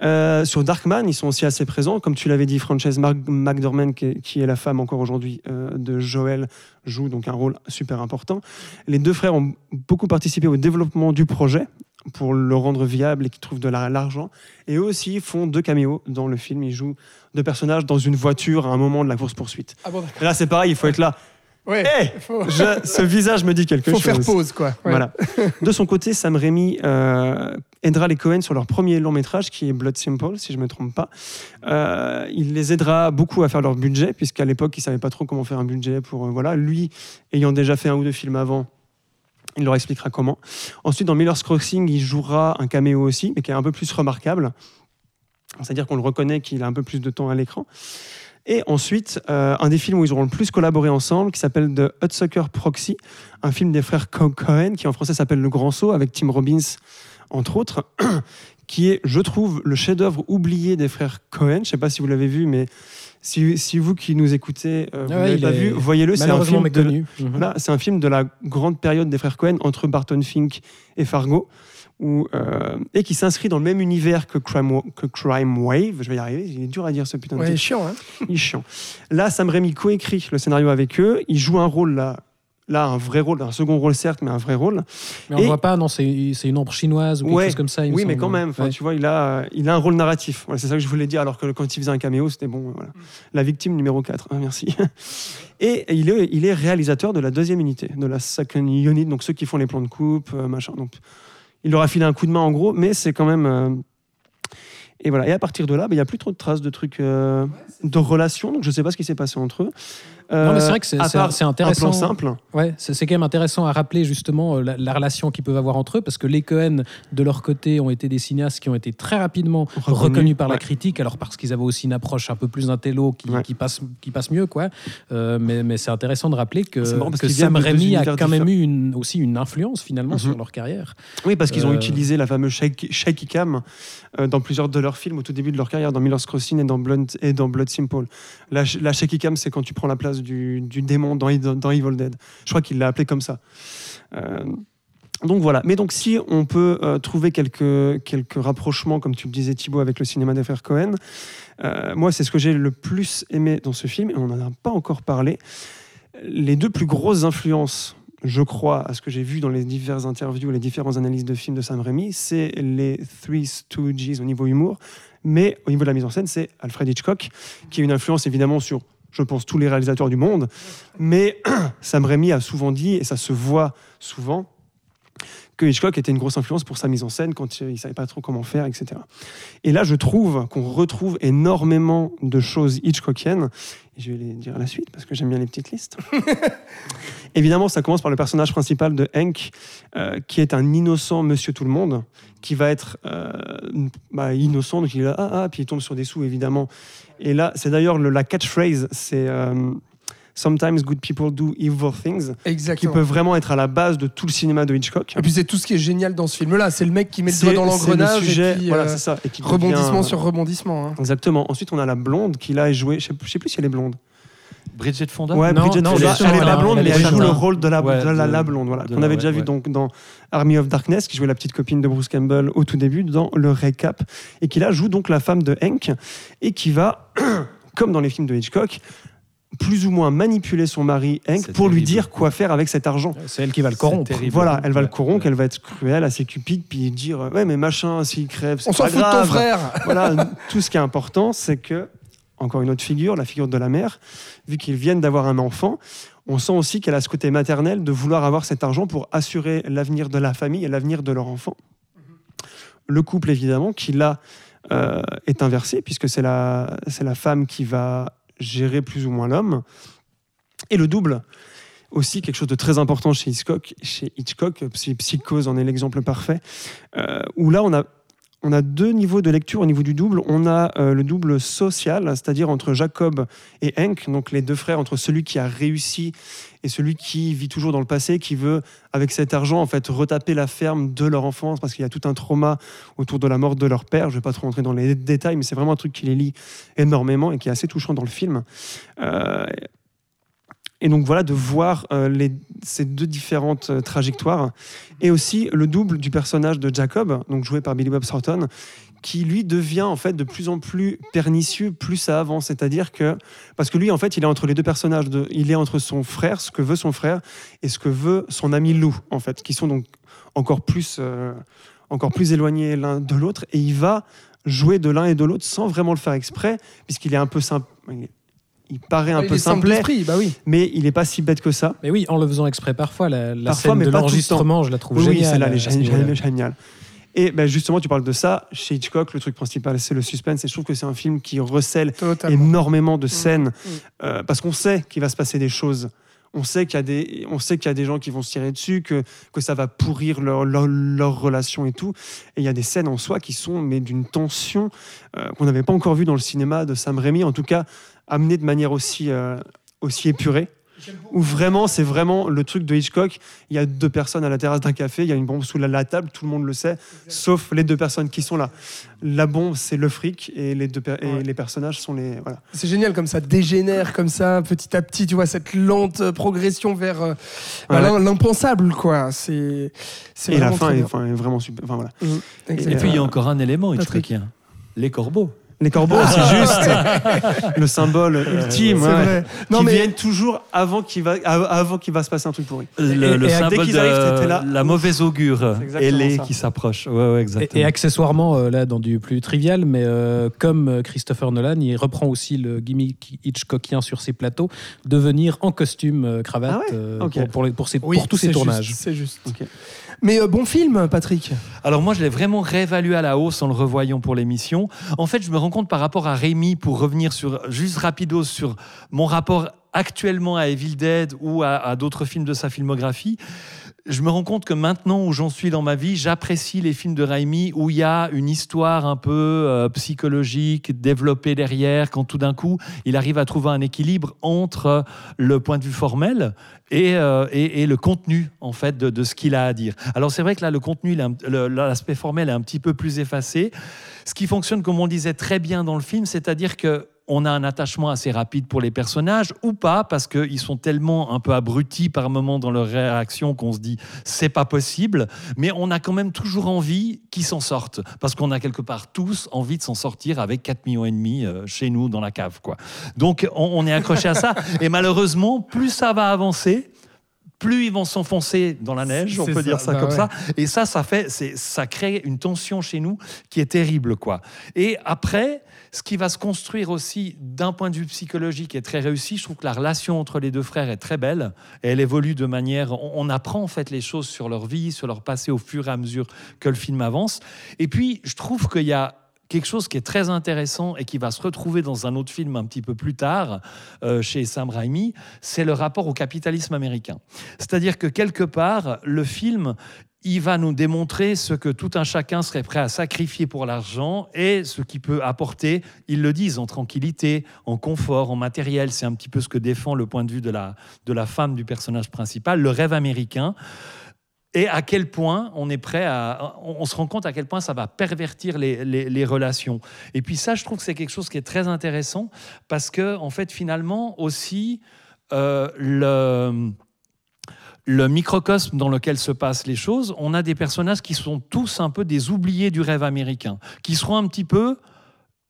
Speaker 6: Euh, sur Darkman, ils sont aussi assez présents. Comme tu l'avais dit, Frances McDormand, qui est, qui est la femme encore aujourd'hui euh, de Joel, joue donc un rôle super important. Les deux frères ont beaucoup participé au développement du projet pour le rendre viable et qui trouvent de la- l'argent. Et eux aussi font deux caméos dans le film. Ils jouent deux personnages dans une voiture à un moment de la course-poursuite.
Speaker 4: Ah bon,
Speaker 6: là, c'est pareil, il faut être là.
Speaker 4: Ouais.
Speaker 6: Hey
Speaker 4: faut,
Speaker 6: Je- ce visage me dit quelque
Speaker 4: faut
Speaker 6: chose.
Speaker 4: faire pause, quoi. Ouais.
Speaker 6: Voilà. De son côté, Sam Raimi euh, aidera les Cohen sur leur premier long métrage qui est Blood Simple, si je ne me trompe pas. Euh, il les aidera beaucoup à faire leur budget, puisqu'à l'époque, ils ne savaient pas trop comment faire un budget. Pour, euh, voilà. Lui, ayant déjà fait un ou deux films avant, il leur expliquera comment. Ensuite, dans Miller's Crossing, il jouera un caméo aussi, mais qui est un peu plus remarquable. C'est-à-dire qu'on le reconnaît qu'il a un peu plus de temps à l'écran. Et ensuite, euh, un des films où ils auront le plus collaboré ensemble, qui s'appelle The Hudsucker Proxy, un film des frères Co- Cohen, qui en français s'appelle Le Grand Saut, avec Tim Robbins, entre autres, qui est, je trouve, le chef-d'œuvre oublié des frères Cohen. Je ne sais pas si vous l'avez vu, mais si, si vous qui nous écoutez, euh, vous
Speaker 5: Ouais,
Speaker 6: l'avez
Speaker 5: il
Speaker 6: pas
Speaker 5: est
Speaker 6: vu, voyez-le. C'est un film de,
Speaker 5: méconnu. Mhm.
Speaker 6: voilà, c'est un film de la grande période des frères Cohen entre Barton Fink et Fargo, où, euh, et qui s'inscrit dans le même univers que Crime, Wa- que Crime Wave. Je vais y arriver, il est dur à dire ce putain de
Speaker 4: Ouais,
Speaker 6: titre.
Speaker 4: chiant, hein.
Speaker 6: Il est chiant. Là, Sam Raimi coécrit le scénario avec eux. Il joue un rôle là, là un vrai rôle, un second rôle certes, mais un vrai rôle.
Speaker 5: Mais on ne voit pas, non, c'est une ombre chinoise ou quelque
Speaker 6: Ouais.
Speaker 5: chose comme ça. il me
Speaker 6: Oui, mais quand même, enfin,
Speaker 5: Ouais.
Speaker 6: tu vois, il a, il a un rôle narratif. Voilà, c'est ça que je voulais dire, alors que quand il faisait un caméo, c'était bon. Voilà. La victime numéro 4, hein, merci. Et il est, il est réalisateur de la deuxième unité, de la second unit, donc ceux qui font les plans de coupe, euh, machin. Donc, il leur a filé un coup de main en gros, mais c'est quand même. euh, Et voilà. Et à partir de là, bah, il n'y a plus trop de traces de trucs, euh, de relations. Donc je ne sais pas ce qui s'est passé entre eux.
Speaker 5: Non, mais c'est
Speaker 6: Euh,
Speaker 5: vrai que c'est- c'est
Speaker 6: Un
Speaker 5: intéressant.
Speaker 6: plan simple.
Speaker 5: Ouais, c'est c'est quand même intéressant à rappeler justement euh, la, la relation qu'ils peuvent avoir entre eux, parce que les Cohen, de leur côté, ont été des cinéastes qui ont été très rapidement
Speaker 6: Reconnus,
Speaker 5: reconnus par la critique, alors parce qu'ils avaient aussi une approche un peu plus intello qui,
Speaker 6: Ouais.
Speaker 5: qui, passe, qui passe mieux, quoi. Euh, mais mais c'est intéressant de rappeler que, que Sam Raimi a quand même eu une, aussi une influence finalement
Speaker 6: Mhm.
Speaker 5: sur leur carrière.
Speaker 6: Oui, parce qu'ils ont
Speaker 5: Euh,
Speaker 6: utilisé la fameuse shaky, shaky cam euh, dans plusieurs de leurs films au tout début de leur carrière, dans Miller's Crossing et dans Blood, et dans Blood Simple. La, la shaky cam, c'est quand tu prends la place du, démon dans Evil Dead. Je crois qu'il l'a appelé comme ça. Euh, donc voilà. Mais donc si on peut euh, trouver quelques, quelques rapprochements, comme tu le disais Thibaut, avec le cinéma des frères Cohen, euh, moi c'est ce que j'ai le plus aimé dans ce film, et on n'en a pas encore parlé. Les deux plus grosses influences je crois, à ce que j'ai vu dans les diverses interviews, les différentes analyses de films de Sam Raimi, c'est les Three Stooges au niveau humour, mais au niveau de la mise en scène, c'est Alfred Hitchcock, qui a une influence évidemment sur, je pense, tous les réalisateurs du monde, mais Sam Raimi a souvent dit, et ça se voit souvent, que Hitchcock était une grosse influence pour sa mise en scène quand il ne savait pas trop comment faire, etc. Et là, je trouve qu'on retrouve énormément de choses Hitchcockiennes. Et je vais les dire à la suite parce que j'aime bien les petites listes. Évidemment, ça commence par le personnage principal de Hank, euh, qui est un innocent monsieur tout le monde, qui va être euh, bah, innocent, donc il est là, ah, ah, puis il tombe sur des sous, évidemment. Et là, c'est d'ailleurs le- la catchphrase, c'est euh, Sometimes good people do evil things, qui
Speaker 4: Exactement.
Speaker 6: peut vraiment être à la base de tout le cinéma de Hitchcock.
Speaker 4: Et puis c'est tout ce qui est génial dans ce film-là. C'est le mec qui met le doigt dans
Speaker 6: le
Speaker 4: l'engrenage
Speaker 6: sujet,
Speaker 4: et
Speaker 6: voilà,
Speaker 4: euh,
Speaker 6: ça. et qui
Speaker 4: rebondissement
Speaker 6: devient-
Speaker 4: sur rebondissement. hein.
Speaker 6: Exactement. Ensuite, on a la blonde qui là est jouée. Je sais, je sais plus si elle est blonde.
Speaker 1: Bridget Fonda
Speaker 6: Ouais,
Speaker 5: Non,
Speaker 6: Bridget
Speaker 5: non,
Speaker 6: Fonda, elle est
Speaker 5: elle
Speaker 6: pas
Speaker 5: a-
Speaker 6: blonde, mais elle joue le rôle de la,
Speaker 1: Ouais,
Speaker 6: de la,
Speaker 1: de-
Speaker 6: la blonde, voilà. Qu'on
Speaker 1: la-
Speaker 6: avait
Speaker 1: ouais,
Speaker 6: déjà vu donc dans Army of Darkness, qui jouait la petite copine de Bruce Campbell au tout début dans le récap, et qui là joue donc la femme de Hank, et qui va, comme dans les films de Hitchcock, plus ou moins manipuler son mari Hank pour lui dire quoi faire avec cet argent.
Speaker 5: C'est elle qui va le corrompre.
Speaker 6: Voilà, elle va le
Speaker 1: Ouais.
Speaker 6: corrompre, elle va être cruelle, assez cupide, puis dire ouais mais machin, s'il crève, c'est
Speaker 4: On s'en fout de ton frère.
Speaker 6: voilà, tout ce qui est important, c'est que, encore une autre figure, la figure de la mère, vu qu'ils viennent d'avoir un enfant, on sent aussi qu'elle a ce côté maternel de vouloir avoir cet argent pour assurer l'avenir de la famille et l'avenir de leur enfant. Le couple, évidemment, qui là euh, est inversé, puisque c'est la, c'est la femme qui va gérer plus ou moins l'homme. Et le double, aussi quelque chose de très important chez Hitchcock, chez Hitchcock Psy- Psychose en est l'exemple parfait, euh, où là on a on a deux niveaux de lecture au niveau du double. On a euh, le double social, c'est-à-dire entre Jacob et Hank, donc les deux frères, entre celui qui a réussi et celui qui vit toujours dans le passé, qui veut, avec cet argent, en fait, retaper la ferme de leur enfance, parce qu'il y a tout un trauma autour de la mort de leur père. Je ne vais pas trop rentrer dans les détails, mais c'est vraiment un truc qui les lie énormément et qui est assez touchant dans le film. Euh, et donc voilà, de voir euh, ces deux différentes euh, trajectoires. Et aussi le double du personnage de Jacob, donc joué par Billy Bob Thornton, qui lui devient en fait de plus en plus pernicieux plus ça avance. C'est-à-dire que parce que lui en fait il est entre les deux personnages, il est entre son frère, ce que veut son frère, et ce que veut son ami Lou en fait, qui sont donc encore plus euh, encore plus éloignés l'un de l'autre, et il va jouer de l'un et de l'autre sans vraiment le faire exprès, puisqu'il est un peu simple. Il paraît un
Speaker 4: Il
Speaker 6: peu
Speaker 4: simple
Speaker 6: simplet,
Speaker 4: bah oui.
Speaker 6: mais il n'est pas si bête que ça.
Speaker 5: Mais oui, en le faisant exprès parfois, la, la
Speaker 6: Parfois,
Speaker 5: scène
Speaker 6: mais
Speaker 5: de
Speaker 6: le
Speaker 5: l'enregistrement, je la trouve
Speaker 6: Oui, oui, celle-là, elle est géniale. Et ben, justement, tu parles de ça. Chez Hitchcock, le truc principal, c'est le suspense. Et je trouve que c'est un film qui recèle
Speaker 4: Totalement.
Speaker 6: énormément de scènes
Speaker 4: Mm.
Speaker 6: euh, parce qu'on sait qu'il va se passer des choses. On sait qu'il y a des, on sait qu'il y a des gens qui vont se tirer dessus, que, que ça va pourrir leur, leur, leur relation et tout. Et il y a des scènes en soi qui sont mais d'une tension euh, qu'on n'avait pas encore vue dans le cinéma de Sam Raimi, en tout cas amenée de manière aussi, euh, aussi épurée. Où vraiment, c'est vraiment le truc de Hitchcock. Il y a deux personnes à la terrasse d'un café, il y a une bombe sous la, la table, tout le monde le sait, sauf les deux personnes qui sont là. La bombe, c'est le fric, et les, deux per- et
Speaker 4: Ouais.
Speaker 6: les personnages sont les. Voilà.
Speaker 4: C'est génial comme ça dégénère comme ça petit à petit, tu vois cette lente euh, progression vers euh, bah,
Speaker 6: Ouais.
Speaker 4: l'impensable quoi. C'est c'est
Speaker 6: Et la fin est,
Speaker 4: bien.
Speaker 6: enfin, est vraiment super. Enfin, voilà.
Speaker 4: Mhm.
Speaker 1: Et puis il y a encore un élément
Speaker 4: Patrick.
Speaker 1: Hitchcockien. Les corbeaux.
Speaker 6: Les corbeaux, c'est juste le symbole ultime.
Speaker 4: C'est
Speaker 6: ouais.
Speaker 4: vrai. Non
Speaker 6: qui
Speaker 4: mais
Speaker 6: viennent toujours avant qu'il va, av- avant qu'il va se passer un truc pourri.
Speaker 1: Le,
Speaker 5: Et-
Speaker 1: le
Speaker 5: et dès
Speaker 1: symbole
Speaker 6: qu'ils
Speaker 1: de
Speaker 6: arrivent, là.
Speaker 1: la mauvaise augure. Et les
Speaker 6: ça.
Speaker 1: qui s'approchent. Ouais, ouais,
Speaker 5: Et,
Speaker 1: exactement.
Speaker 5: et accessoirement, euh, là, dans du plus trivial, mais euh, comme euh, Christopher Nolan, il reprend aussi le gimmick Hitchcockien sur ses plateaux, de venir en costume cravate
Speaker 6: Ah ouais
Speaker 5: pour, pour les- pour ses-
Speaker 4: oui,
Speaker 5: pour tous ses tournages.
Speaker 4: C'est juste. Mais euh, bon film, Patrick.
Speaker 1: Alors moi, je l'ai vraiment réévalué à la hausse en le revoyant pour l'émission. En fait, je me rends compte par rapport à Rémi, pour revenir sur juste rapido sur mon rapport actuellement à Evil Dead ou à, à d'autres films de sa filmographie. Je me rends compte que maintenant où j'en suis dans ma vie, j'apprécie les films de Raimi où il y a une histoire un peu euh, psychologique développée derrière, quand tout d'un coup il arrive à trouver un équilibre entre le point de vue formel et, euh, le contenu en fait de, ce qu'il a à dire. Alors c'est vrai que là le contenu, l'aspect formel est un petit peu plus effacé. Ce qui fonctionne comme on le disait très bien dans le film, c'est-à-dire que on a un attachement assez rapide pour les personnages ou pas parce qu'ils sont tellement un peu abrutis par moments dans leur réaction qu'on se dit c'est pas possible mais on a quand même toujours envie qu'ils s'en sortent parce qu'on a quelque part tous envie de s'en sortir avec 4 millions et demi euh, chez nous dans la cave quoi. Donc on, on est accroché à ça et malheureusement plus ça va avancer plus ils vont s'enfoncer dans la neige, on peut
Speaker 4: ça,
Speaker 1: dire ça
Speaker 4: bah
Speaker 1: comme
Speaker 4: ouais.
Speaker 1: ça. Et ça, ça fait, ça crée une tension chez nous qui est terrible, quoi. Et après, ce qui va se construire aussi d'un point de vue psychologique est très réussi. Je trouve que la relation entre les deux frères est très belle. Elle évolue de manière, on, on apprend en fait les choses sur leur vie, sur leur passé au fur et à mesure que le film avance. Et puis, je trouve qu'il y a quelque chose qui est très intéressant et qui va se retrouver dans un autre film un petit peu plus tard euh, chez Sam Raimi, c'est le rapport au capitalisme américain. C'est-à-dire que quelque part, le film, il va nous démontrer ce que tout un chacun serait prêt à sacrifier pour l'argent et ce qui peut apporter, ils le disent, en tranquillité, en confort, en matériel. C'est un petit peu ce que défend le point de vue de la, de la femme du personnage principal, le rêve américain. Et à quel point on est prêt à. On se rend compte à quel point ça va pervertir les, les- les relations. Et puis ça, je trouve que c'est quelque chose qui est très intéressant parce que, en fait, finalement, aussi, euh, le le microcosme dans lequel se passent les choses, on a des personnages qui sont tous un peu des oubliés du rêve américain, qui seront un petit peu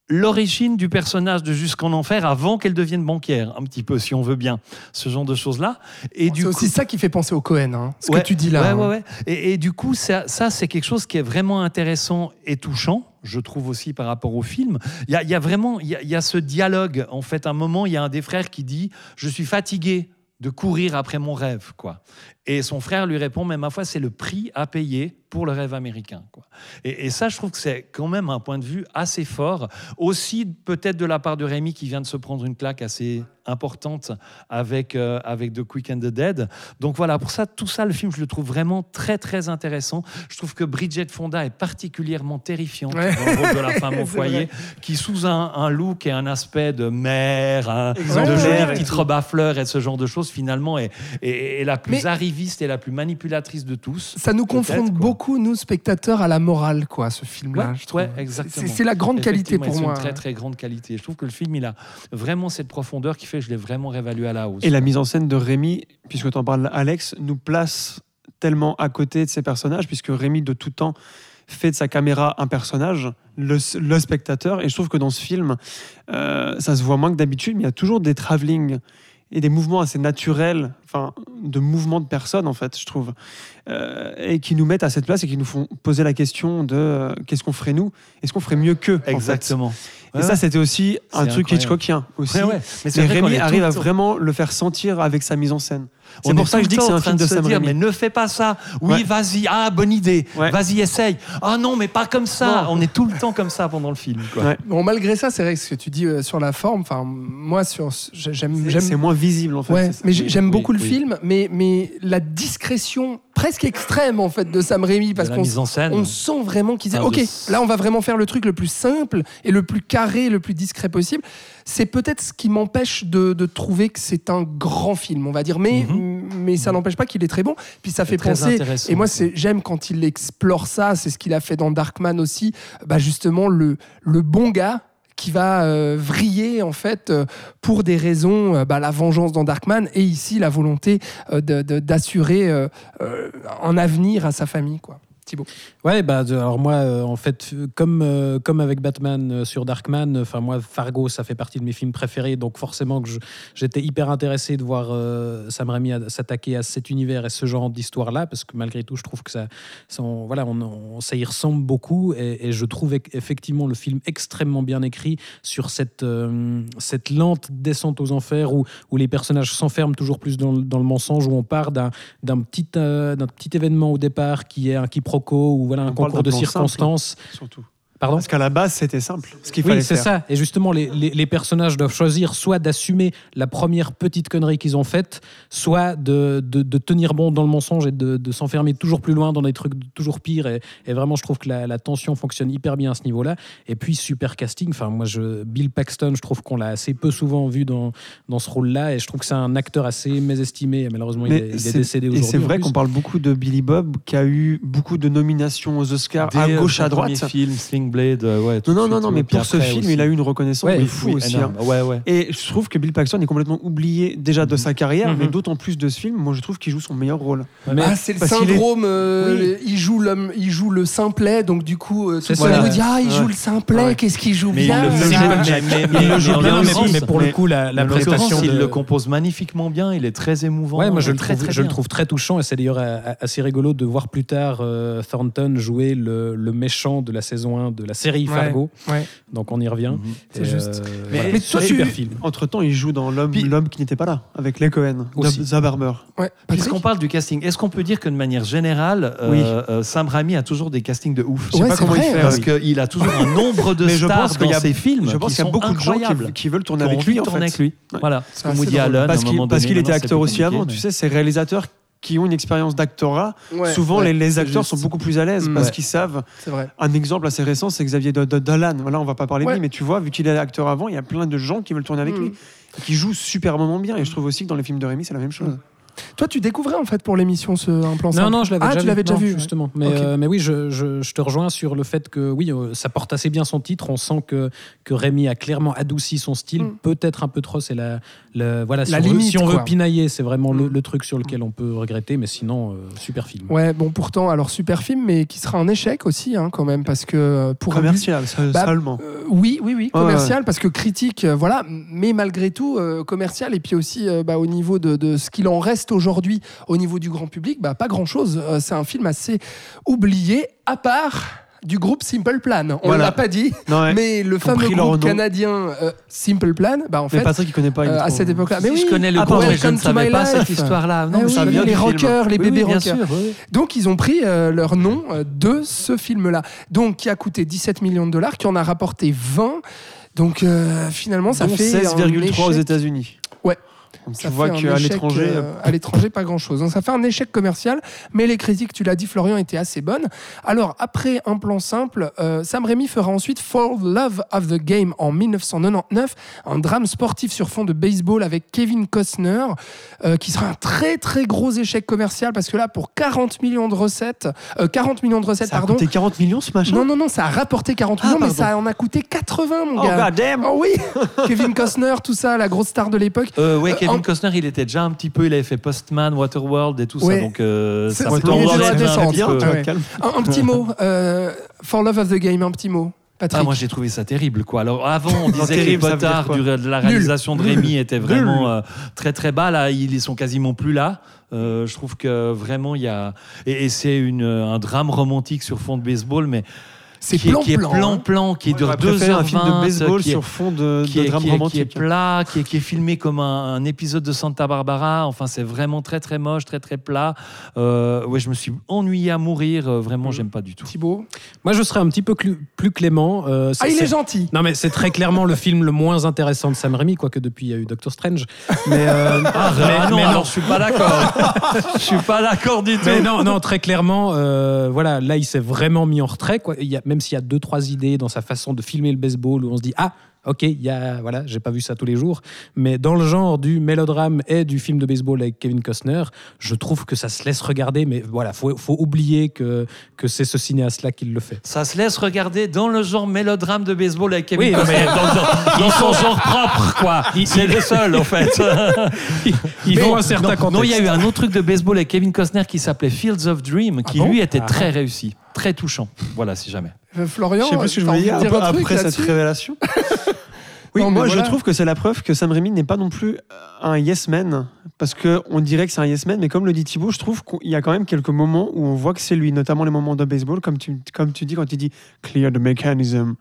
Speaker 1: l'origine du personnage de Jusqu'en Enfer avant qu'elle devienne banquière, un petit peu, si on veut bien, ce genre de choses-là. Et du
Speaker 4: C'est
Speaker 1: coup,
Speaker 4: aussi ça qui fait penser au Cohen, hein, ce
Speaker 1: Ouais,
Speaker 4: que tu dis là.
Speaker 1: Ouais,
Speaker 4: hein.
Speaker 1: ouais. Et, et du coup, ça, ça, c'est quelque chose qui est vraiment intéressant et touchant, je trouve aussi par rapport au film. Il y a, il y a vraiment, il y a, il y a ce dialogue. En fait, à un moment, il y a un des frères qui dit Je suis fatigué de courir après mon rêve, quoi. Et son frère lui répond, mais ma foi, c'est le prix à payer pour le rêve américain. Quoi. Et, et ça, je trouve que c'est quand même un point de vue assez fort. Aussi, peut-être de la part de Rémi, qui vient de se prendre une claque assez importante avec, euh, avec The Quick and the Dead. Donc voilà, pour ça, tout ça, le film, je le trouve vraiment très, très intéressant. Je trouve que Bridget Fonda est particulièrement terrifiante
Speaker 4: Ouais.
Speaker 1: dans le rôle de la femme au foyer,
Speaker 4: vrai.
Speaker 1: qui sous un, un look et un aspect de mère, hein, de jolie
Speaker 6: et
Speaker 1: petite robe à fleurs et ce genre de choses, finalement, est, est- est la plus
Speaker 4: Mais-
Speaker 1: arriviste et la plus manipulatrice de tous.
Speaker 4: Ça nous confronte
Speaker 1: quoi.
Speaker 4: beaucoup, nous, spectateurs, à la morale, quoi, ce film-là.
Speaker 1: Ouais,
Speaker 4: je trouve.
Speaker 1: ouais, exactement.
Speaker 4: C'est c'est la grande qualité pour
Speaker 1: c'est
Speaker 4: moi.
Speaker 1: une très très grande qualité. Je trouve que le film, il a vraiment cette profondeur qui fait que je l'ai vraiment réévalué à la hausse.
Speaker 6: Et la mise en scène de Rémi, puisque tu en parles, Alex, nous place tellement à côté de ses personnages, puisque Rémi, de tout temps, fait de sa caméra un personnage, le, le spectateur. Et je trouve que dans ce film, euh, ça se voit moins que d'habitude, mais il y a toujours des travelling et des mouvements assez naturels, enfin, de mouvements de personnes, en fait, je trouve, Euh, et qui nous mettent à cette place et qui nous font poser la question de euh, qu'est-ce qu'on ferait nous? Est-ce qu'on ferait mieux qu'eux en fait?
Speaker 1: Exactement.
Speaker 6: Et ça, c'était aussi un truc
Speaker 1: incroyable.
Speaker 6: Hitchcockien. Aussi.
Speaker 1: Ouais, ouais. Mais
Speaker 6: Rémi arrive à vraiment le faire sentir avec sa mise en scène. C'est
Speaker 1: On
Speaker 6: pour ça que je dis que c'est un
Speaker 1: en train
Speaker 6: film de
Speaker 1: se
Speaker 6: Sam
Speaker 1: dire,
Speaker 6: Raimi.
Speaker 1: Mais ne fais pas ça. Oui,
Speaker 6: Ouais.
Speaker 1: vas-y. Ah, bonne idée.
Speaker 6: Ouais.
Speaker 1: Vas-y, essaye. Ah non, mais pas comme ça.
Speaker 6: Non.
Speaker 1: On est tout le temps comme ça pendant le film. Quoi.
Speaker 6: Ouais.
Speaker 4: Bon, malgré ça, c'est vrai que ce que tu dis euh, sur la forme, enfin, moi, sur, j'aime,
Speaker 6: C'est- moins visible en fait.
Speaker 4: Mais j'ai- j'aime
Speaker 1: Oui,
Speaker 4: beaucoup le
Speaker 1: oui.
Speaker 4: film, mais, mais la discrétion presque extrême en fait de Sam Raimi parce qu'on
Speaker 1: mise en scène.
Speaker 4: on sent vraiment qu'il dit
Speaker 1: Ah,
Speaker 4: ok
Speaker 1: de-
Speaker 4: là on va vraiment faire le truc le plus simple et le plus carré le plus discret possible c'est peut-être ce qui m'empêche de, de trouver que c'est un grand film on va dire mais mais ça n'empêche pas qu'il est très bon puis ça fait
Speaker 1: Mhm.
Speaker 4: penser et moi j'aime quand il explore ça c'est ce qu'il a fait dans Darkman aussi bah justement le le bon gars qui va euh, vriller en fait euh, pour des raisons, euh, bah, la vengeance dans Darkman et ici la volonté d'assurer un avenir à sa famille. Quoi. Thibaut.
Speaker 5: Ouais, bah, alors moi, euh, en fait, euh, comme, euh, comme avec Batman euh, sur Darkman, enfin moi, Fargo, ça fait partie de mes films préférés, donc forcément que j'étais hyper intéressé de voir euh, Sam Raimi s'attaquer à cet univers et ce genre d'histoire-là, parce que malgré tout, je trouve que ça, ça, voilà, on, on- ça y ressemble beaucoup, et, je trouve ec- effectivement le film extrêmement bien écrit sur cette, euh, cette lente descente aux enfers où, où les personnages s'enferment toujours plus dans, le- mensonge, où on part d'un petit, euh, d'un petit événement au départ qui est un quiproquo ou voilà, un concours de
Speaker 6: plan simple.
Speaker 5: circonstances.
Speaker 6: Surtout.
Speaker 5: Pardon
Speaker 6: Parce qu'à la base, c'était simple. Ce qu'il
Speaker 5: oui, c'est ça. Et justement, les, les- les personnages doivent choisir soit d'assumer la première petite connerie qu'ils ont faite, soit de, de- de tenir bon dans le mensonge et de, de s'enfermer toujours plus loin dans des trucs toujours pires. Et, et vraiment, je trouve que la, la tension fonctionne hyper bien à ce niveau-là. Et puis, super casting. Enfin, moi, je, Bill Paxton, je trouve qu'on l'a assez peu souvent vu dans, dans ce rôle-là. Et je trouve que c'est un acteur assez mésestimé. Et malheureusement, il
Speaker 6: Mais
Speaker 5: est, il est
Speaker 6: c'est-
Speaker 5: décédé
Speaker 6: Et
Speaker 5: aujourd'hui.
Speaker 6: c'est
Speaker 5: en
Speaker 6: vrai qu'on parle beaucoup de Billy Bob, qui a eu beaucoup de nominations aux Oscars à
Speaker 1: Dès, euh,
Speaker 6: gauche, à droite.
Speaker 1: film, Sling Blade, euh, ouais. tout
Speaker 6: Non, non, non,
Speaker 1: suite,
Speaker 6: non,
Speaker 1: ouais.
Speaker 6: mais pour ce film,
Speaker 1: aussi.
Speaker 6: il a eu une reconnaissance
Speaker 5: Ouais,
Speaker 6: de fou
Speaker 1: oui,
Speaker 6: aussi. hein.
Speaker 1: Ouais, ouais.
Speaker 6: Et je trouve que Bill Paxton est complètement oublié déjà de sa carrière,
Speaker 5: Mhm.
Speaker 6: mais d'autant plus de ce film. Moi, je trouve qu'il joue son meilleur rôle.
Speaker 5: Mais-
Speaker 4: Ah, c'est le
Speaker 6: est-
Speaker 4: syndrome. euh,
Speaker 6: Oui.
Speaker 4: Il joue l'homme, il joue le simplet, donc du coup, euh, tout
Speaker 5: C'est
Speaker 4: le monde dit ah, il
Speaker 6: Ouais.
Speaker 4: joue le simplet,
Speaker 6: Ouais.
Speaker 4: qu'est-ce qu'il joue
Speaker 1: Mais
Speaker 4: bien.
Speaker 1: il le
Speaker 6: joue bien,
Speaker 5: mais, pour le coup, la, prestation
Speaker 1: il le compose magnifiquement bien, il est très émouvant.
Speaker 5: Ouais, moi je le
Speaker 1: très,
Speaker 5: trouve,
Speaker 1: très
Speaker 5: je le
Speaker 1: bien.
Speaker 5: trouve très touchant et c'est d'ailleurs euh, assez rigolo de voir plus tard euh, Thornton jouer le, le méchant de la saison 1 de la série Fargo.
Speaker 4: ouais.
Speaker 5: Donc on y revient.
Speaker 1: Mhm.
Speaker 4: C'est juste.
Speaker 5: euh,
Speaker 6: Mais-
Speaker 5: voilà.
Speaker 4: mais toi,
Speaker 5: super
Speaker 4: tu-
Speaker 5: film.
Speaker 6: Entre temps, il joue dans L'homme
Speaker 1: Puis-
Speaker 6: l'homme qui n'était pas là, avec les Cohen. Zab Barber.
Speaker 1: Puisqu'on parle du casting, est-ce qu'on peut dire que de manière générale, euh,
Speaker 6: Oui.
Speaker 1: euh, Sam Raimi a toujours des castings de ouf?
Speaker 6: Je sais
Speaker 4: Ouais,
Speaker 6: pas
Speaker 4: c'est
Speaker 6: comment il fait.
Speaker 1: Parce
Speaker 6: oui.
Speaker 1: qu'il a toujours un nombre de stars dans
Speaker 6: y a-
Speaker 1: ses films
Speaker 6: Je pense
Speaker 1: qui
Speaker 6: qu'il y a beaucoup de gens qui, veulent tourner avec lui.
Speaker 1: tourner avec lui. Voilà,
Speaker 4: C'est.
Speaker 1: Allen,
Speaker 6: Parce qu'il était
Speaker 1: c'est
Speaker 6: acteur aussi avant. Tu sais, ces réalisateurs qui ont une expérience d'actorat,
Speaker 4: Ouais,
Speaker 6: souvent
Speaker 4: ouais,
Speaker 6: les, les acteurs sont beaucoup plus à l'aise
Speaker 4: Mm.
Speaker 6: parce
Speaker 4: Ouais.
Speaker 6: qu'ils savent.
Speaker 4: C'est vrai.
Speaker 6: Un exemple assez récent, c'est Xavier Do- Do- Dolan. Voilà, on va pas parler de lui, mais tu vois, vu qu'il est acteur avant, il y a plein de gens qui veulent tourner avec
Speaker 4: Mm.
Speaker 6: lui, et qui jouent superbement bien. Et je trouve aussi que dans les films de Rémi, c'est la même chose.
Speaker 4: Toi, tu découvrais en fait pour l'émission ce un plan
Speaker 5: Non,
Speaker 4: simple
Speaker 5: non, je l'avais
Speaker 4: ah,
Speaker 5: déjà
Speaker 4: tu
Speaker 5: vu.
Speaker 4: l'avais déjà
Speaker 5: Non,
Speaker 4: vu.
Speaker 5: justement. Mais, euh, mais oui, je, je- je te rejoins sur le fait que oui, euh, ça porte assez bien son titre. On sent que, que Rémi a clairement adouci son style.
Speaker 4: Mm.
Speaker 5: Peut-être un peu trop, c'est la, la- voilà, si
Speaker 4: La
Speaker 5: on, veut-
Speaker 4: limite,
Speaker 5: si on
Speaker 4: quoi.
Speaker 5: veut pinailler, c'est vraiment le,
Speaker 4: Mm.
Speaker 5: le truc sur lequel on peut regretter. Mais sinon, euh, super film.
Speaker 4: Ouais, bon, pourtant, alors super film, mais qui sera un échec aussi, hein, quand même, parce que pour
Speaker 6: Commercial,
Speaker 4: Bah,
Speaker 6: seulement.
Speaker 4: Euh, oui, oui, oui,
Speaker 6: Ouais,
Speaker 4: commercial, parce que critique, euh, voilà, mais malgré tout, euh, commercial, et puis aussi euh, bah, au niveau de, de ce qu'il en reste aujourd'hui, au niveau du grand public, bah, pas grand-chose. Euh, c'est un film assez oublié, à part du groupe Simple Plan. On
Speaker 6: Voilà.
Speaker 4: l'a pas dit,
Speaker 6: Non, ouais.
Speaker 4: mais le fameux groupe canadien euh, Simple Plan, bah en
Speaker 6: Mais
Speaker 4: fait,
Speaker 6: Patrick, il connaît pas.
Speaker 4: euh, à cette époque-là. Mais
Speaker 1: Si,
Speaker 4: oui,
Speaker 1: je connais le
Speaker 6: Ah,
Speaker 1: groupe, mais je ne savais pas
Speaker 4: life.
Speaker 1: cette histoire-là. Non,
Speaker 4: Ah
Speaker 1: mais
Speaker 4: oui,
Speaker 1: ça
Speaker 4: les rockers, les
Speaker 1: Oui,
Speaker 4: bébés rockers.
Speaker 1: sûr, oui.
Speaker 4: Donc ils ont pris euh, leur nom euh, de ce film-là, donc qui a coûté 17 millions de dollars, qui en a rapporté 20. Donc euh, finalement, ça fait un
Speaker 6: 16,3 aux. États-Unis.
Speaker 4: Ouais.
Speaker 6: Donc
Speaker 4: Ça
Speaker 6: tu vois qu'à l'étranger.
Speaker 4: euh, à l'étranger, pas grand-chose. Donc ça fait un échec commercial, mais les critiques, tu l'as dit, Florian, étaient assez bonnes. Alors après un plan simple, euh, Sam Raimi fera ensuite For Love of the Game en 1999, un drame sportif sur fond de baseball avec Kevin Costner, euh, qui sera un très très gros échec commercial parce que là, pour 40 millions de recettes, euh, 40 millions de recettes,
Speaker 6: Ça a
Speaker 4: pardon.
Speaker 6: coûté 40 millions ce machin
Speaker 4: Non, non, non, ça a rapporté 40
Speaker 6: Ah,
Speaker 4: millions, mais ça en a coûté 80, mon
Speaker 6: Oh
Speaker 4: gars.
Speaker 6: god damn
Speaker 4: Oh oui Kevin Costner, tout ça, la grosse star de l'époque.
Speaker 1: Euh, ouais,
Speaker 4: Euh,
Speaker 1: Kevin Costner, il était déjà un petit peu, il avait fait Postman, Waterworld et tout
Speaker 4: Ouais.
Speaker 1: ça, donc euh,
Speaker 4: C'est- était
Speaker 1: un
Speaker 4: vois.
Speaker 6: calme.
Speaker 4: Un, un petit mot, euh, For Love of the Game, un petit mot. Patrick.
Speaker 1: Ah, moi j'ai trouvé ça terrible quoi. Alors avant on disait que les
Speaker 6: terrible, veut dire
Speaker 1: potards de la réalisation de Rémi étaient
Speaker 6: Nul.
Speaker 1: vraiment euh, très très bas. Là ils sont quasiment plus là. Euh, je trouve que vraiment il y a et, et c'est une un drame romantique sur fond de baseball mais
Speaker 4: c'est
Speaker 1: qui, est-
Speaker 4: plan
Speaker 1: qui est
Speaker 4: plan.
Speaker 1: plan
Speaker 4: hein.
Speaker 1: plan qui dure deux
Speaker 6: préféré
Speaker 1: heures
Speaker 6: un film de baseball sur fond de,
Speaker 1: qui
Speaker 6: de
Speaker 1: est,
Speaker 6: drame
Speaker 1: qui est- qui est
Speaker 6: romantique.
Speaker 1: plat, qui est, qui est filmé comme un, un épisode de Santa Barbara. Enfin, c'est vraiment très très moche, très très plat. Euh, ouais, je me suis ennuyé à mourir. Euh, Vraiment, j'aime pas du tout.
Speaker 4: Thibaut.
Speaker 5: Moi, je serais un petit peu clu- plus clément. euh,
Speaker 4: Ah, il est gentil.
Speaker 5: Non, mais c'est très clairement le film le moins intéressant de Sam Raimi, quoique depuis il y a eu Doctor Strange. Mais, euh,
Speaker 1: Ah,
Speaker 5: mais-
Speaker 1: non,
Speaker 5: mais
Speaker 1: alors, je suis pas d'accord. je suis pas d'accord du tout.
Speaker 5: Mais non, non, très clairement, euh, voilà, là, il s'est vraiment mis en retrait. Quoi. Il y a, même s'il y a deux, trois idées dans sa façon de filmer le baseball où on se dit ah. Ok, il y a voilà, j'ai pas vu ça tous les jours, mais dans le genre du mélodrame et du film de baseball avec Kevin Costner, je trouve que ça se laisse regarder, mais voilà, faut, faut oublier que que c'est ce cinéaste-là qui le fait.
Speaker 1: Ça se laisse regarder dans le genre mélodrame de baseball avec Kevin
Speaker 5: Oui,
Speaker 1: Costner,
Speaker 5: mais-
Speaker 1: dans, dans son genre propre, quoi. C'est le seul, en fait.
Speaker 5: Il faut
Speaker 1: Non,
Speaker 5: un certain
Speaker 1: non,
Speaker 5: contexte.
Speaker 1: non, il y a eu un autre truc de baseball avec Kevin Costner qui s'appelait Fields of Dream, qui
Speaker 4: Ah bon
Speaker 1: lui était
Speaker 5: Ah.
Speaker 1: très réussi, très touchant. Voilà, si jamais.
Speaker 4: Euh, Florian,
Speaker 6: Je sais pas je voulais dire
Speaker 4: un
Speaker 6: après cette révélation. Oui,
Speaker 4: Non,
Speaker 6: moi
Speaker 4: voilà.
Speaker 6: je trouve que c'est la preuve que Sam Raimi n'est pas non plus un yes man parce que on dirait que c'est un yes man, mais comme le dit Thibaut, je trouve qu'il y a quand même quelques moments où on voit que c'est lui, notamment les moments de baseball, comme tu, comme tu dis quand il dit clear the mechanism.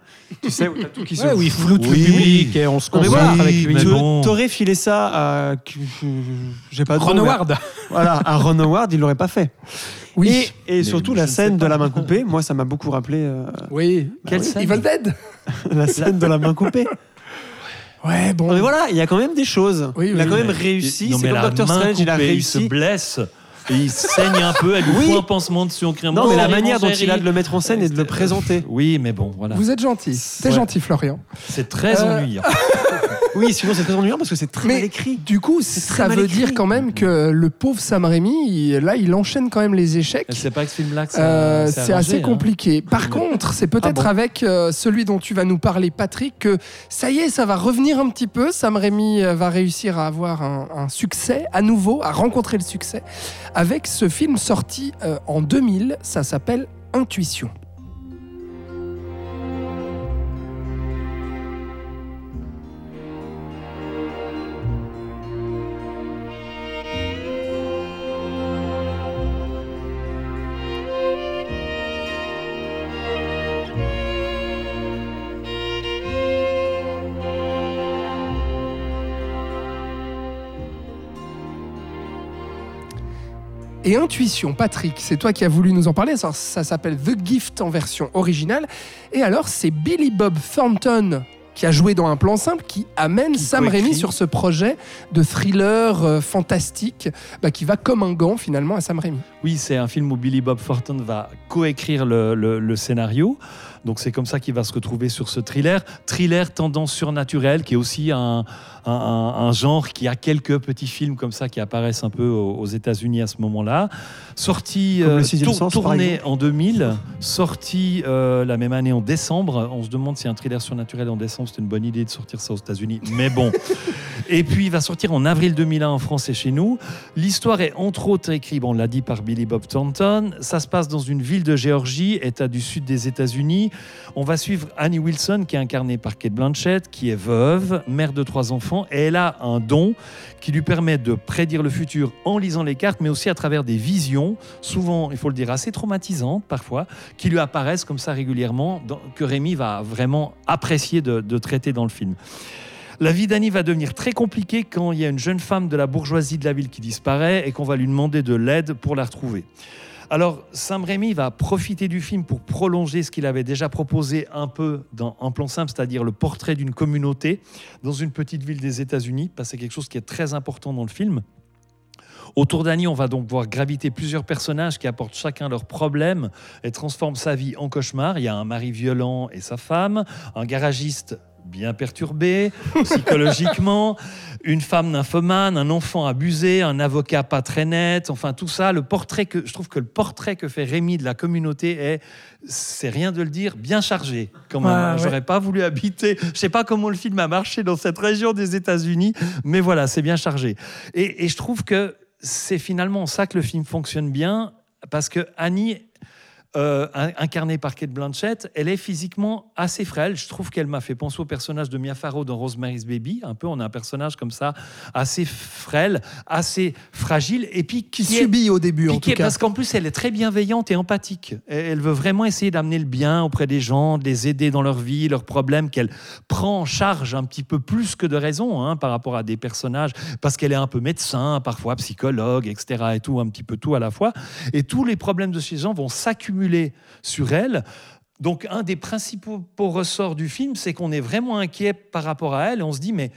Speaker 6: tu sais, où t'as tout qui se
Speaker 5: Ouais, oui, floute
Speaker 1: Oui.
Speaker 5: le public et on se concentre
Speaker 6: voilà,
Speaker 5: avec lui.
Speaker 1: mais
Speaker 6: Tu
Speaker 1: bon.
Speaker 6: T'aurais filé ça à. J'ai pas de
Speaker 5: Ron Howard.
Speaker 6: Voilà, à Ron Howard, il l'aurait pas fait.
Speaker 4: Oui.
Speaker 6: Et, et surtout la scène de la main coupée, moi ça m'a beaucoup rappelé euh,
Speaker 4: Oui.
Speaker 1: Quelle
Speaker 4: oui.
Speaker 1: scène
Speaker 4: Evil Dead
Speaker 6: la scène de la main coupée.
Speaker 4: Ouais, bon.
Speaker 6: Non, mais voilà, il y a quand même des choses.
Speaker 4: Oui,
Speaker 6: il a
Speaker 4: oui,
Speaker 6: quand même réussi.
Speaker 1: Non,
Speaker 6: C'est
Speaker 1: mais
Speaker 6: comme Doctor Strange, il a
Speaker 1: coupée, Il se
Speaker 6: réussi.
Speaker 1: blesse et il saigne un peu. Elle lui
Speaker 6: Oui.
Speaker 1: fout un pansement dessus en criant
Speaker 6: Non, mais la manière dont il a de le mettre en scène et de le
Speaker 1: C'était-
Speaker 6: présenter.
Speaker 1: Oui, mais bon, voilà.
Speaker 4: Vous êtes gentil. C'est
Speaker 1: Ouais.
Speaker 4: gentil, Florian.
Speaker 1: C'est très
Speaker 4: Euh,
Speaker 1: ennuyant.
Speaker 6: Oui, sinon c'est très ennuyant parce que c'est très
Speaker 4: Mais
Speaker 6: mal écrit.
Speaker 4: du coup, ça veut
Speaker 6: écrit.
Speaker 4: dire quand même que le pauvre Sam Raimi, il- là, il enchaîne quand même les échecs.
Speaker 1: C'est pas que ce film-là que ça.
Speaker 4: Euh,
Speaker 1: c'est
Speaker 4: assez
Speaker 1: hein.
Speaker 4: compliqué. Par contre, c'est peut-être
Speaker 1: Ah bon
Speaker 4: avec euh, celui dont tu vas nous parler, Patrick, que ça y est, ça va revenir un petit peu. Sam Raimi euh, va réussir à avoir un, un succès à nouveau, à rencontrer le succès, avec ce film sorti euh, en 2000. Ça s'appelle Intuition. Et Intuition, Patrick, c'est toi qui as voulu nous en parler. Ça, ça s'appelle The Gift en version originale. Et alors, c'est Billy Bob Thornton qui a joué dans un plan simple, qui amène
Speaker 1: Qui
Speaker 4: Sam. Raimi sur ce projet de thriller euh, fantastique bah, qui va comme un gant finalement à Sam Raimi.
Speaker 1: Oui, c'est un film où Billy Bob Thornton va coécrire le, le- le scénario. Donc c'est comme ça qu'il va se retrouver sur ce thriller. Thriller tendance surnaturelle, qui est aussi un, un- un- un genre qui a quelques petits films comme ça qui apparaissent un peu aux, aux États-Unis à ce moment-là. Sorti, euh,
Speaker 6: Sens,
Speaker 1: tourné en 2000, sorti euh, la même année en décembre. On se demande si un thriller surnaturel en décembre, c'est une bonne idée de sortir ça aux États-Unis. Mais bon. Et puis il va sortir en avril 2001 en France et chez nous. L'histoire est entre autres écrite, bon, on l'a dit par Billy Bob Thornton. Ça se passe dans une ville de Géorgie, État du sud des États-Unis, On va suivre Annie Wilson, qui est incarnée par Kate Blanchett, qui est veuve, mère de trois enfants, et elle a un don qui lui permet de prédire le futur en lisant les cartes, mais aussi à travers des visions, souvent, il faut le dire, assez traumatisantes parfois, qui lui apparaissent comme ça régulièrement, que Rémi va vraiment apprécier de, de traiter dans le film. La vie d'Annie va devenir très compliquée quand il y a une jeune femme de la bourgeoisie de la ville qui disparaît et qu'on va lui demander de l'aide pour la retrouver. Alors, Sam Raimi va profiter du film pour prolonger ce qu'il avait déjà proposé un peu dans Un plan simple, c'est-à-dire le portrait d'une communauté dans une petite ville des États-Unis, parce que c'est quelque chose qui est très important dans le film. Autour d'Annie, on va donc voir graviter plusieurs personnages qui apportent chacun leurs problèmes et transforment sa vie en cauchemar. Il y a un mari violent et sa femme, un garagiste bien perturbé psychologiquement, une femme nymphomane, un enfant abusé, un avocat pas très net, enfin tout ça, le portrait que je trouve que le portrait que fait Rémi de la communauté est, c'est rien de le dire, bien chargé quand même.
Speaker 4: Ouais.
Speaker 1: J'aurais pas voulu habiter, je sais pas comment le film a marché dans cette région des États-Unis, mais voilà, c'est bien chargé. Et, et je trouve que c'est finalement ça que le film fonctionne bien, parce que Annie euh, in- incarnée par Kate Blanchett, elle est physiquement assez frêle. Je trouve qu'elle m'a fait penser au personnage de Mia Farrow dans Rosemary's Baby. Un peu, on a un personnage comme ça, assez frêle, assez fragile, et puis
Speaker 4: Qui
Speaker 1: qui est-
Speaker 4: subit au début, en tout cas.
Speaker 1: parce qu'en plus, elle est très bienveillante et empathique. Elle elle veut vraiment essayer d'amener le bien auprès des gens, de les aider dans leur vie, leurs problèmes, qu'elle prend en charge un petit peu plus que de raison hein, par rapport à des personnages, parce qu'elle est un peu médecin, parfois psychologue, etc. et tout, un petit peu tout à la fois. Et tous les problèmes de ces gens vont s'accumuler sur elle. Donc, un des principaux ressorts du film, c'est qu'on est vraiment inquiet par rapport à elle on se dit, mais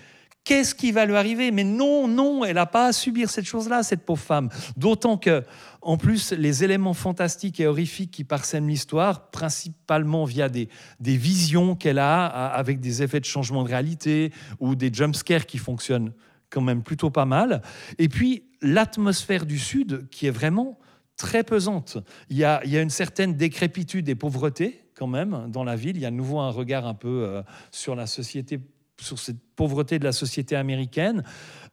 Speaker 1: qu'est-ce qui va lui arriver? Mais non, non, elle n'a pas à subir cette chose-là, cette pauvre femme. D'autant que, en plus, les éléments fantastiques et horrifiques qui parsèment l'histoire, principalement via des, des visions qu'elle a- avec des effets de changement de réalité ou des jumpscares qui fonctionnent quand même plutôt pas mal. Et puis, l'atmosphère du Sud qui est vraiment très pesante. Il y a, une certaine décrépitude et pauvreté quand même dans la ville. Il y a de nouveau un regard un peu euh, sur la société sur cette pauvreté de la société américaine.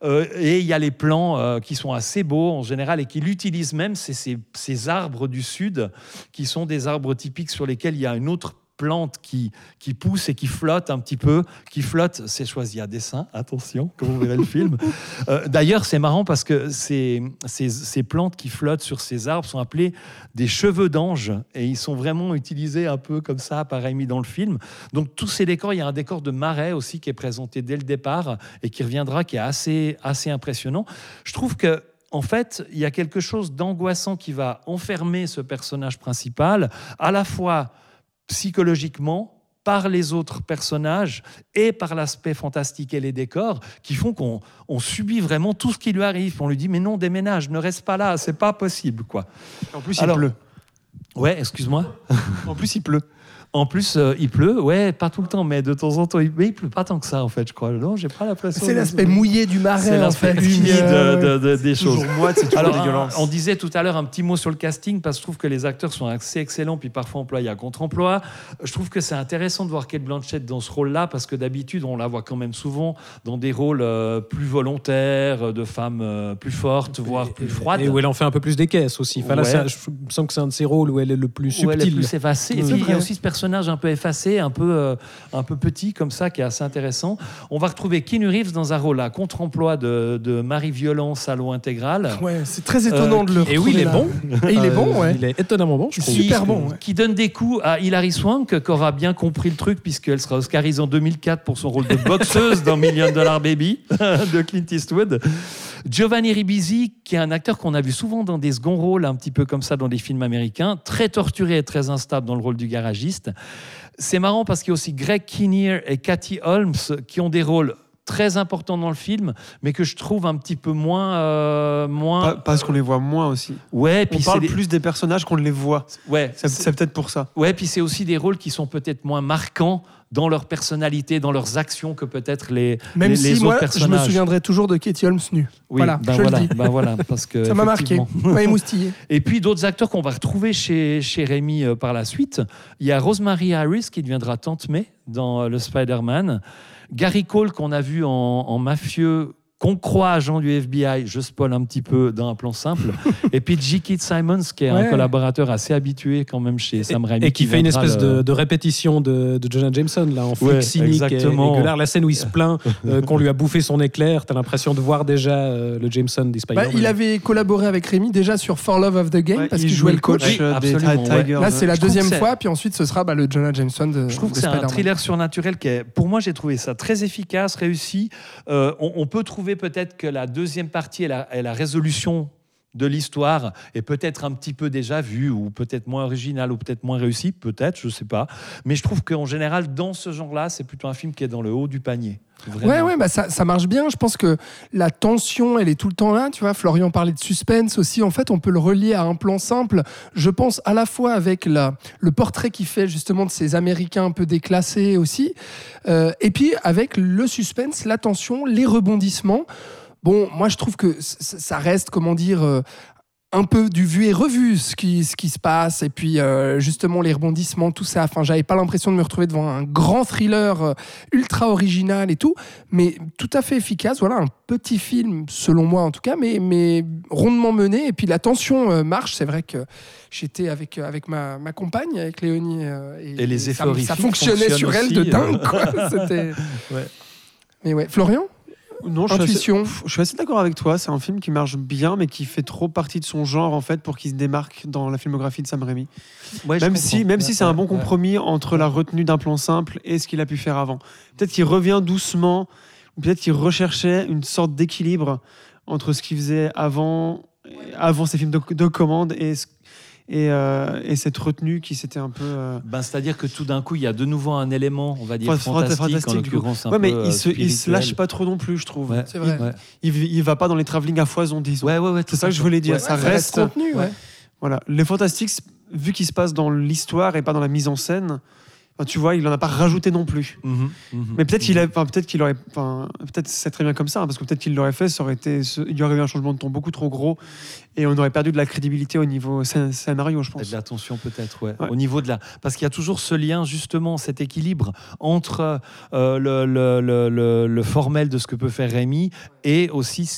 Speaker 1: Euh, et il y a les plans euh, qui sont assez beaux en général et qui l'utilisent même, ces arbres du Sud qui sont des arbres typiques sur lesquels il y a une autre plante qui, qui pousse et qui flotte un petit peu, qui flotte, c'est choisi à dessin, attention, quand vous verrez le film. Euh, D'ailleurs, c'est marrant parce que ces, ces, ces plantes qui flottent sur ces arbres sont appelées des cheveux d'ange et ils sont vraiment utilisés un peu comme ça, pareil mis dans le film. Donc tous ces décors, il y a un décor de marais aussi qui est présenté dès le départ et qui reviendra, qui est assez, assez impressionnant. Je trouve que en fait, il y a quelque chose d'angoissant qui va enfermer ce personnage principal, à la fois psychologiquement, par les autres personnages et par l'aspect fantastique et les décors qui font qu'on on subit vraiment tout ce qui lui arrive. On lui dit mais non, déménage, ne reste pas là, c'est pas possible quoi.
Speaker 6: En plus,
Speaker 1: Alors-
Speaker 6: il pleut.
Speaker 1: Ouais, excuse-moi.
Speaker 6: En plus, il pleut.
Speaker 1: En plus, euh, il pleut, ouais, pas tout le temps, mais de temps en temps, il, mais il pleut pas tant que ça en fait, je crois. Non, j'ai pas l'impression.
Speaker 4: C'est l'aspect mouillé du
Speaker 1: C'est
Speaker 4: marais, en
Speaker 1: l'aspect humide
Speaker 4: Euh,
Speaker 1: de- de- des choses.
Speaker 6: Toujours moite, c'est toujours
Speaker 1: Alors,
Speaker 6: dégueulasse.
Speaker 1: un- on disait tout à l'heure un petit mot sur le casting parce que je trouve que les acteurs sont assez excellents, puis parfois employés à contre-emploi. Je trouve que c'est intéressant de voir Kate Blanchett dans ce rôle-là parce que d'habitude, on la voit quand même souvent dans des rôles euh, plus volontaires, de femmes euh, plus fortes, voire plus froides.
Speaker 5: Et où elle en fait un peu plus des caisses aussi. Enfin, là,
Speaker 1: Ouais.
Speaker 5: c'est un- je me sens que c'est un de ses rôles où elle est le plus
Speaker 1: où elle est
Speaker 5: subtil.
Speaker 1: plus effacée. Et
Speaker 5: C'est
Speaker 1: puis, il y a aussi ce personnage un peu effacé, un peu, euh, un peu petit comme ça, qui est assez intéressant. On va retrouver Keanu Reeves dans un rôle à contre-emploi de, de Marie Violent, salaud intégral.
Speaker 4: Ouais, c'est très étonnant
Speaker 1: Euh,
Speaker 4: de le
Speaker 5: Et oui, il est
Speaker 4: retrouver
Speaker 5: bon.
Speaker 4: Et il est bon, ouais.
Speaker 5: Il est étonnamment bon, je trouve.
Speaker 4: Super bon, ouais.
Speaker 1: qui donne des coups à Hilary Swank, qui aura bien compris le truc, puisqu'elle sera Oscarisée en 2004 pour son rôle de boxeuse dans Million Dollar Baby de Clint Eastwood. Giovanni Ribisi, qui est un acteur qu'on a vu souvent dans des seconds rôles, un petit peu comme ça dans des films américains, très torturé et très instable dans le rôle du garagiste. C'est marrant parce qu'il y a aussi Greg Kinnear et Cathy Holmes qui ont des rôles très importants dans le film, mais que je trouve un petit peu moins... euh, moins...
Speaker 6: Pa- Parce qu'on les voit moins aussi.
Speaker 1: ouais,
Speaker 6: On
Speaker 1: puis c'est
Speaker 6: parle
Speaker 1: des-
Speaker 6: plus des personnages qu'on ne les voit.
Speaker 1: Ouais,
Speaker 6: c'est peut-être pour ça.
Speaker 1: Ouais, puis c'est aussi des rôles qui sont peut-être moins marquants dans leur personnalité, dans leurs actions que peut-être les,
Speaker 4: Même
Speaker 1: les,
Speaker 4: si moi, je me souviendrai toujours de Katie Holmes nue.
Speaker 1: Oui,
Speaker 4: voilà,
Speaker 1: ben
Speaker 4: je
Speaker 1: voilà,
Speaker 4: le dis.
Speaker 1: ben voilà, parce que
Speaker 4: Ça m'a marqué. m'a émoustillé.
Speaker 1: Et puis d'autres acteurs qu'on va retrouver chez, chez Rémi euh, par la suite. Il y a Rosemary Harris qui deviendra Tante May dans euh, le Spider-Man. Gary Cole qu'on a vu en, en mafieux qu'on croit agent du FBI, je spoil un petit peu dans un plan simple, et puis J. Keith Simons, qui est un collaborateur assez habitué quand même chez Sam Raimi.
Speaker 5: Et qui fait une espèce
Speaker 1: le-
Speaker 5: de, de répétition de, de Jonah Jameson, là, en flic
Speaker 1: Ouais,
Speaker 5: cynique et, et
Speaker 1: exactement.
Speaker 5: gueulard. La scène où il se plaint euh, qu'on lui a bouffé son éclair, t'as l'impression de voir déjà euh, le Jameson des
Speaker 4: Bah,
Speaker 5: Spider-Man.
Speaker 4: il avait collaboré avec Rémi déjà sur For Love of the Game
Speaker 6: Ouais,
Speaker 4: parce
Speaker 6: il
Speaker 4: qu'il jouait le coach.
Speaker 6: Euh, des. Tigers.
Speaker 4: Là, c'est la
Speaker 1: Je
Speaker 4: deuxième fois, puis ensuite ce sera bah, le Jonah Jameson de.
Speaker 1: Je trouve
Speaker 4: de
Speaker 1: que c'est un thriller surnaturel qui est, pour moi, j'ai trouvé ça très efficace, réussi. Euh, on, on peut trouver peut-être que la deuxième partie est la, est la résolution de l'histoire est peut-être un petit peu déjà vue ou peut-être moins originale ou peut-être moins réussie, peut-être, je sais pas. Mais je trouve qu'en général, dans ce genre-là, c'est plutôt un film qui est dans le haut du panier. Vraiment.
Speaker 4: Ouais, ouais, bah ça, marche bien. Je pense que la tension, elle est tout le temps là. Tu vois, Florian parlait de suspense aussi. En fait, on peut le relier à un plan simple. Je pense à la fois avec le portrait qu'il fait justement de ces Américains un peu déclassés aussi, euh, et puis avec le suspense, la tension, les rebondissements. Bon, moi, je trouve que ça reste, comment dire. euh, un peu du vu et revu ce qui, ce qui se passe. Et puis euh, justement les rebondissements tout ça. Enfin j'avais pas l'impression de me retrouver devant un grand thriller euh, ultra original et tout. Mais tout à fait efficace. Voilà un petit film selon moi en tout cas mais, mais rondement mené. Et puis la tension euh, marche. C'est vrai que j'étais avec, avec ma, ma compagne avec Léonie euh,
Speaker 1: Et les
Speaker 4: ça-
Speaker 1: effets
Speaker 4: ça,
Speaker 1: horrifiques
Speaker 4: fonctionnait sur elle de
Speaker 1: aussi,
Speaker 4: dingue quoi. C'était-
Speaker 1: Ouais.
Speaker 4: mais ouais. Florian?
Speaker 6: Non, je suis assez-
Speaker 4: intuition
Speaker 6: Je suis assez d'accord avec toi. C'est un film qui marche bien, mais qui fait trop partie de son genre en fait pour qu'il se démarque dans la filmographie de Sam Raimi.
Speaker 1: Ouais,
Speaker 6: Même si, même si c'est un bon compromis entre la retenue d'un plan simple et ce qu'il a pu faire avant. Peut-être qu'il revient doucement, ou peut-être qu'il recherchait une sorte d'équilibre entre ce qu'il faisait avant, avant ses films de, de commande et, ce- et, euh, et cette retenue qui s'était un peu. euh,
Speaker 1: Ben, C'est-à-dire que tout d'un coup, il y a de nouveau un élément, on va dire,
Speaker 6: Fant-
Speaker 1: fantastique,
Speaker 6: fantastique,
Speaker 1: en l'occurrence
Speaker 6: Ouais, mais
Speaker 1: peu,
Speaker 6: il, se, il se lâche pas trop non plus, je trouve.
Speaker 1: Ouais.
Speaker 4: c'est vrai
Speaker 1: Ouais.
Speaker 6: Il, il va pas dans les travelling à foison, disons.
Speaker 1: Ouais, ouais, ouais,
Speaker 6: C'est ça que je voulais dire.
Speaker 4: Ouais,
Speaker 6: ça, reste.
Speaker 4: contenu ouais.
Speaker 6: Voilà. Les Fantastiques, vu qu'il se passe dans l'histoire et pas dans la mise en scène, enfin, tu vois, il en a pas rajouté non plus.
Speaker 1: Mhm, mhm.
Speaker 6: Mais peut-être qu'il a, enfin, peut-être qu'il aurait, enfin, peut-être c'est très bien comme ça, hein, parce que peut-être qu'il l'aurait fait, ça aurait été, il y aurait eu un changement de ton beaucoup trop gros, et on aurait perdu de la crédibilité au niveau scén- scénario, je
Speaker 1: Et
Speaker 6: pense.
Speaker 1: de l'attention peut-être, ouais.
Speaker 6: Ouais.
Speaker 1: Au niveau de la, parce qu'il y a toujours ce lien justement, cet équilibre entre euh, le, le- le- le- le formel de ce que peut faire Rémi et aussi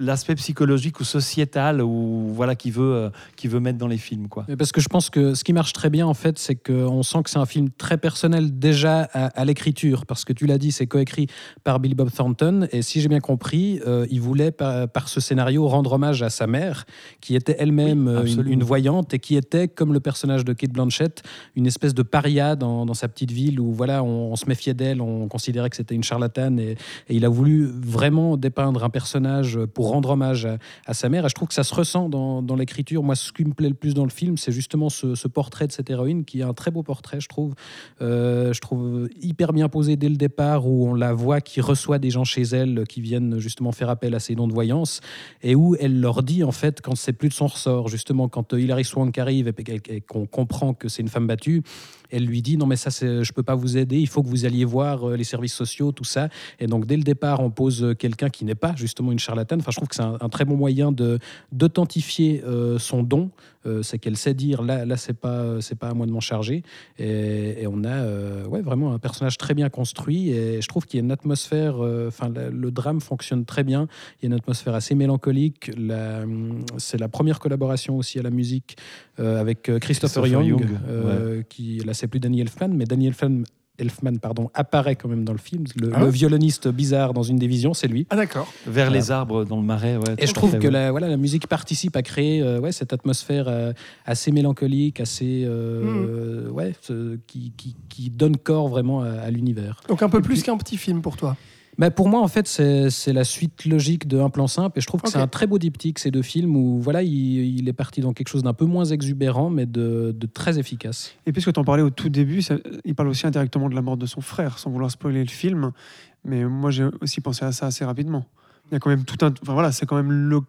Speaker 1: l'aspect psychologique ou sociétal ou voilà qui veut, euh, qui veut mettre dans les films quoi.
Speaker 5: Mais Parce que je pense que ce qui marche très bien, en fait, c'est qu'on sent que c'est un film très personnel déjà à, à l'écriture. Parce que tu l'as dit, c'est coécrit par Billy Bob Thornton. Et si j'ai bien compris, euh, il voulait, par, par ce scénario, rendre hommage à sa mère, qui était elle-même
Speaker 1: Oui,
Speaker 5: euh, une, voyante et qui était, comme le personnage de Kate Blanchett, une espèce de paria dans, dans sa petite ville où voilà, on, on se méfiait d'elle, on considérait que c'était une charlatane. Et, et il a voulu vraiment dépeindre un personnage pour rendre hommage à, à sa mère. Et je trouve que ça se ressent dans, dans l'écriture. Moi, ce qui me plaît le plus dans le film, c'est justement ce, ce portrait de cette héroïne, qui est un très beau portrait, je trouve. Euh, je trouve hyper bien posé dès le départ, où on la voit qui reçoit des gens chez elle qui viennent justement faire appel à ses dons de voyance, et où elle leur dit, en fait, quand c'est plus de son ressort, justement, quand euh, Hilary Swank arrive et, qu'on comprend que c'est une femme battue, elle lui dit non mais ça je peux pas vous aider il faut que vous alliez voir euh, les services sociaux tout ça. Et donc dès le départ on pose euh, quelqu'un qui n'est pas justement une charlatane. Enfin je trouve que c'est un, un très bon moyen de d'authentifier euh, son don Euh, c'est qu'elle sait dire là là c'est pas c'est pas à moi de m'en charger. Et, et on a euh, ouais vraiment un personnage très bien construit. Et je trouve qu'il y a une atmosphère enfin le, drame fonctionne très bien. Il y a une atmosphère assez mélancolique. La- hum, c'est la première collaboration aussi à la musique avec Christopher,
Speaker 1: Christopher
Speaker 5: Young,
Speaker 1: Young,
Speaker 5: qui là c'est plus Danny Elfman, mais Danny Elfman, Elfman pardon, apparaît quand même dans le film. Le,
Speaker 4: Ah
Speaker 5: le
Speaker 4: ouais
Speaker 5: violoniste bizarre dans une division, c'est lui.
Speaker 4: ah d'accord
Speaker 1: Vers les arbres dans le marais. Ouais,
Speaker 5: Et je trouve
Speaker 1: fait,
Speaker 5: que
Speaker 1: ouais.
Speaker 5: la, voilà, la musique participe à créer euh, ouais, cette atmosphère euh, assez mélancolique, assez euh, ouais, ce- qui, qui, qui donne corps vraiment à, à l'univers.
Speaker 4: donc un peu
Speaker 5: Et
Speaker 4: plus
Speaker 5: puis-
Speaker 4: qu'un petit film pour toi
Speaker 5: Bah, pour moi, en fait, c'est la suite logique de Un plan simple. Et je trouve que c'est un très beau diptyque, ces deux films, où voilà, il, il est parti dans quelque chose d'un peu moins exubérant, mais de, de très efficace.
Speaker 6: Et puisque tu en parlais au tout début, ça- il parle aussi indirectement de la mort de son frère, sans vouloir spoiler le film. Mais moi, j'ai aussi pensé à ça assez rapidement. Il y a quand même tout un. Enfin voilà, c'est quand même le-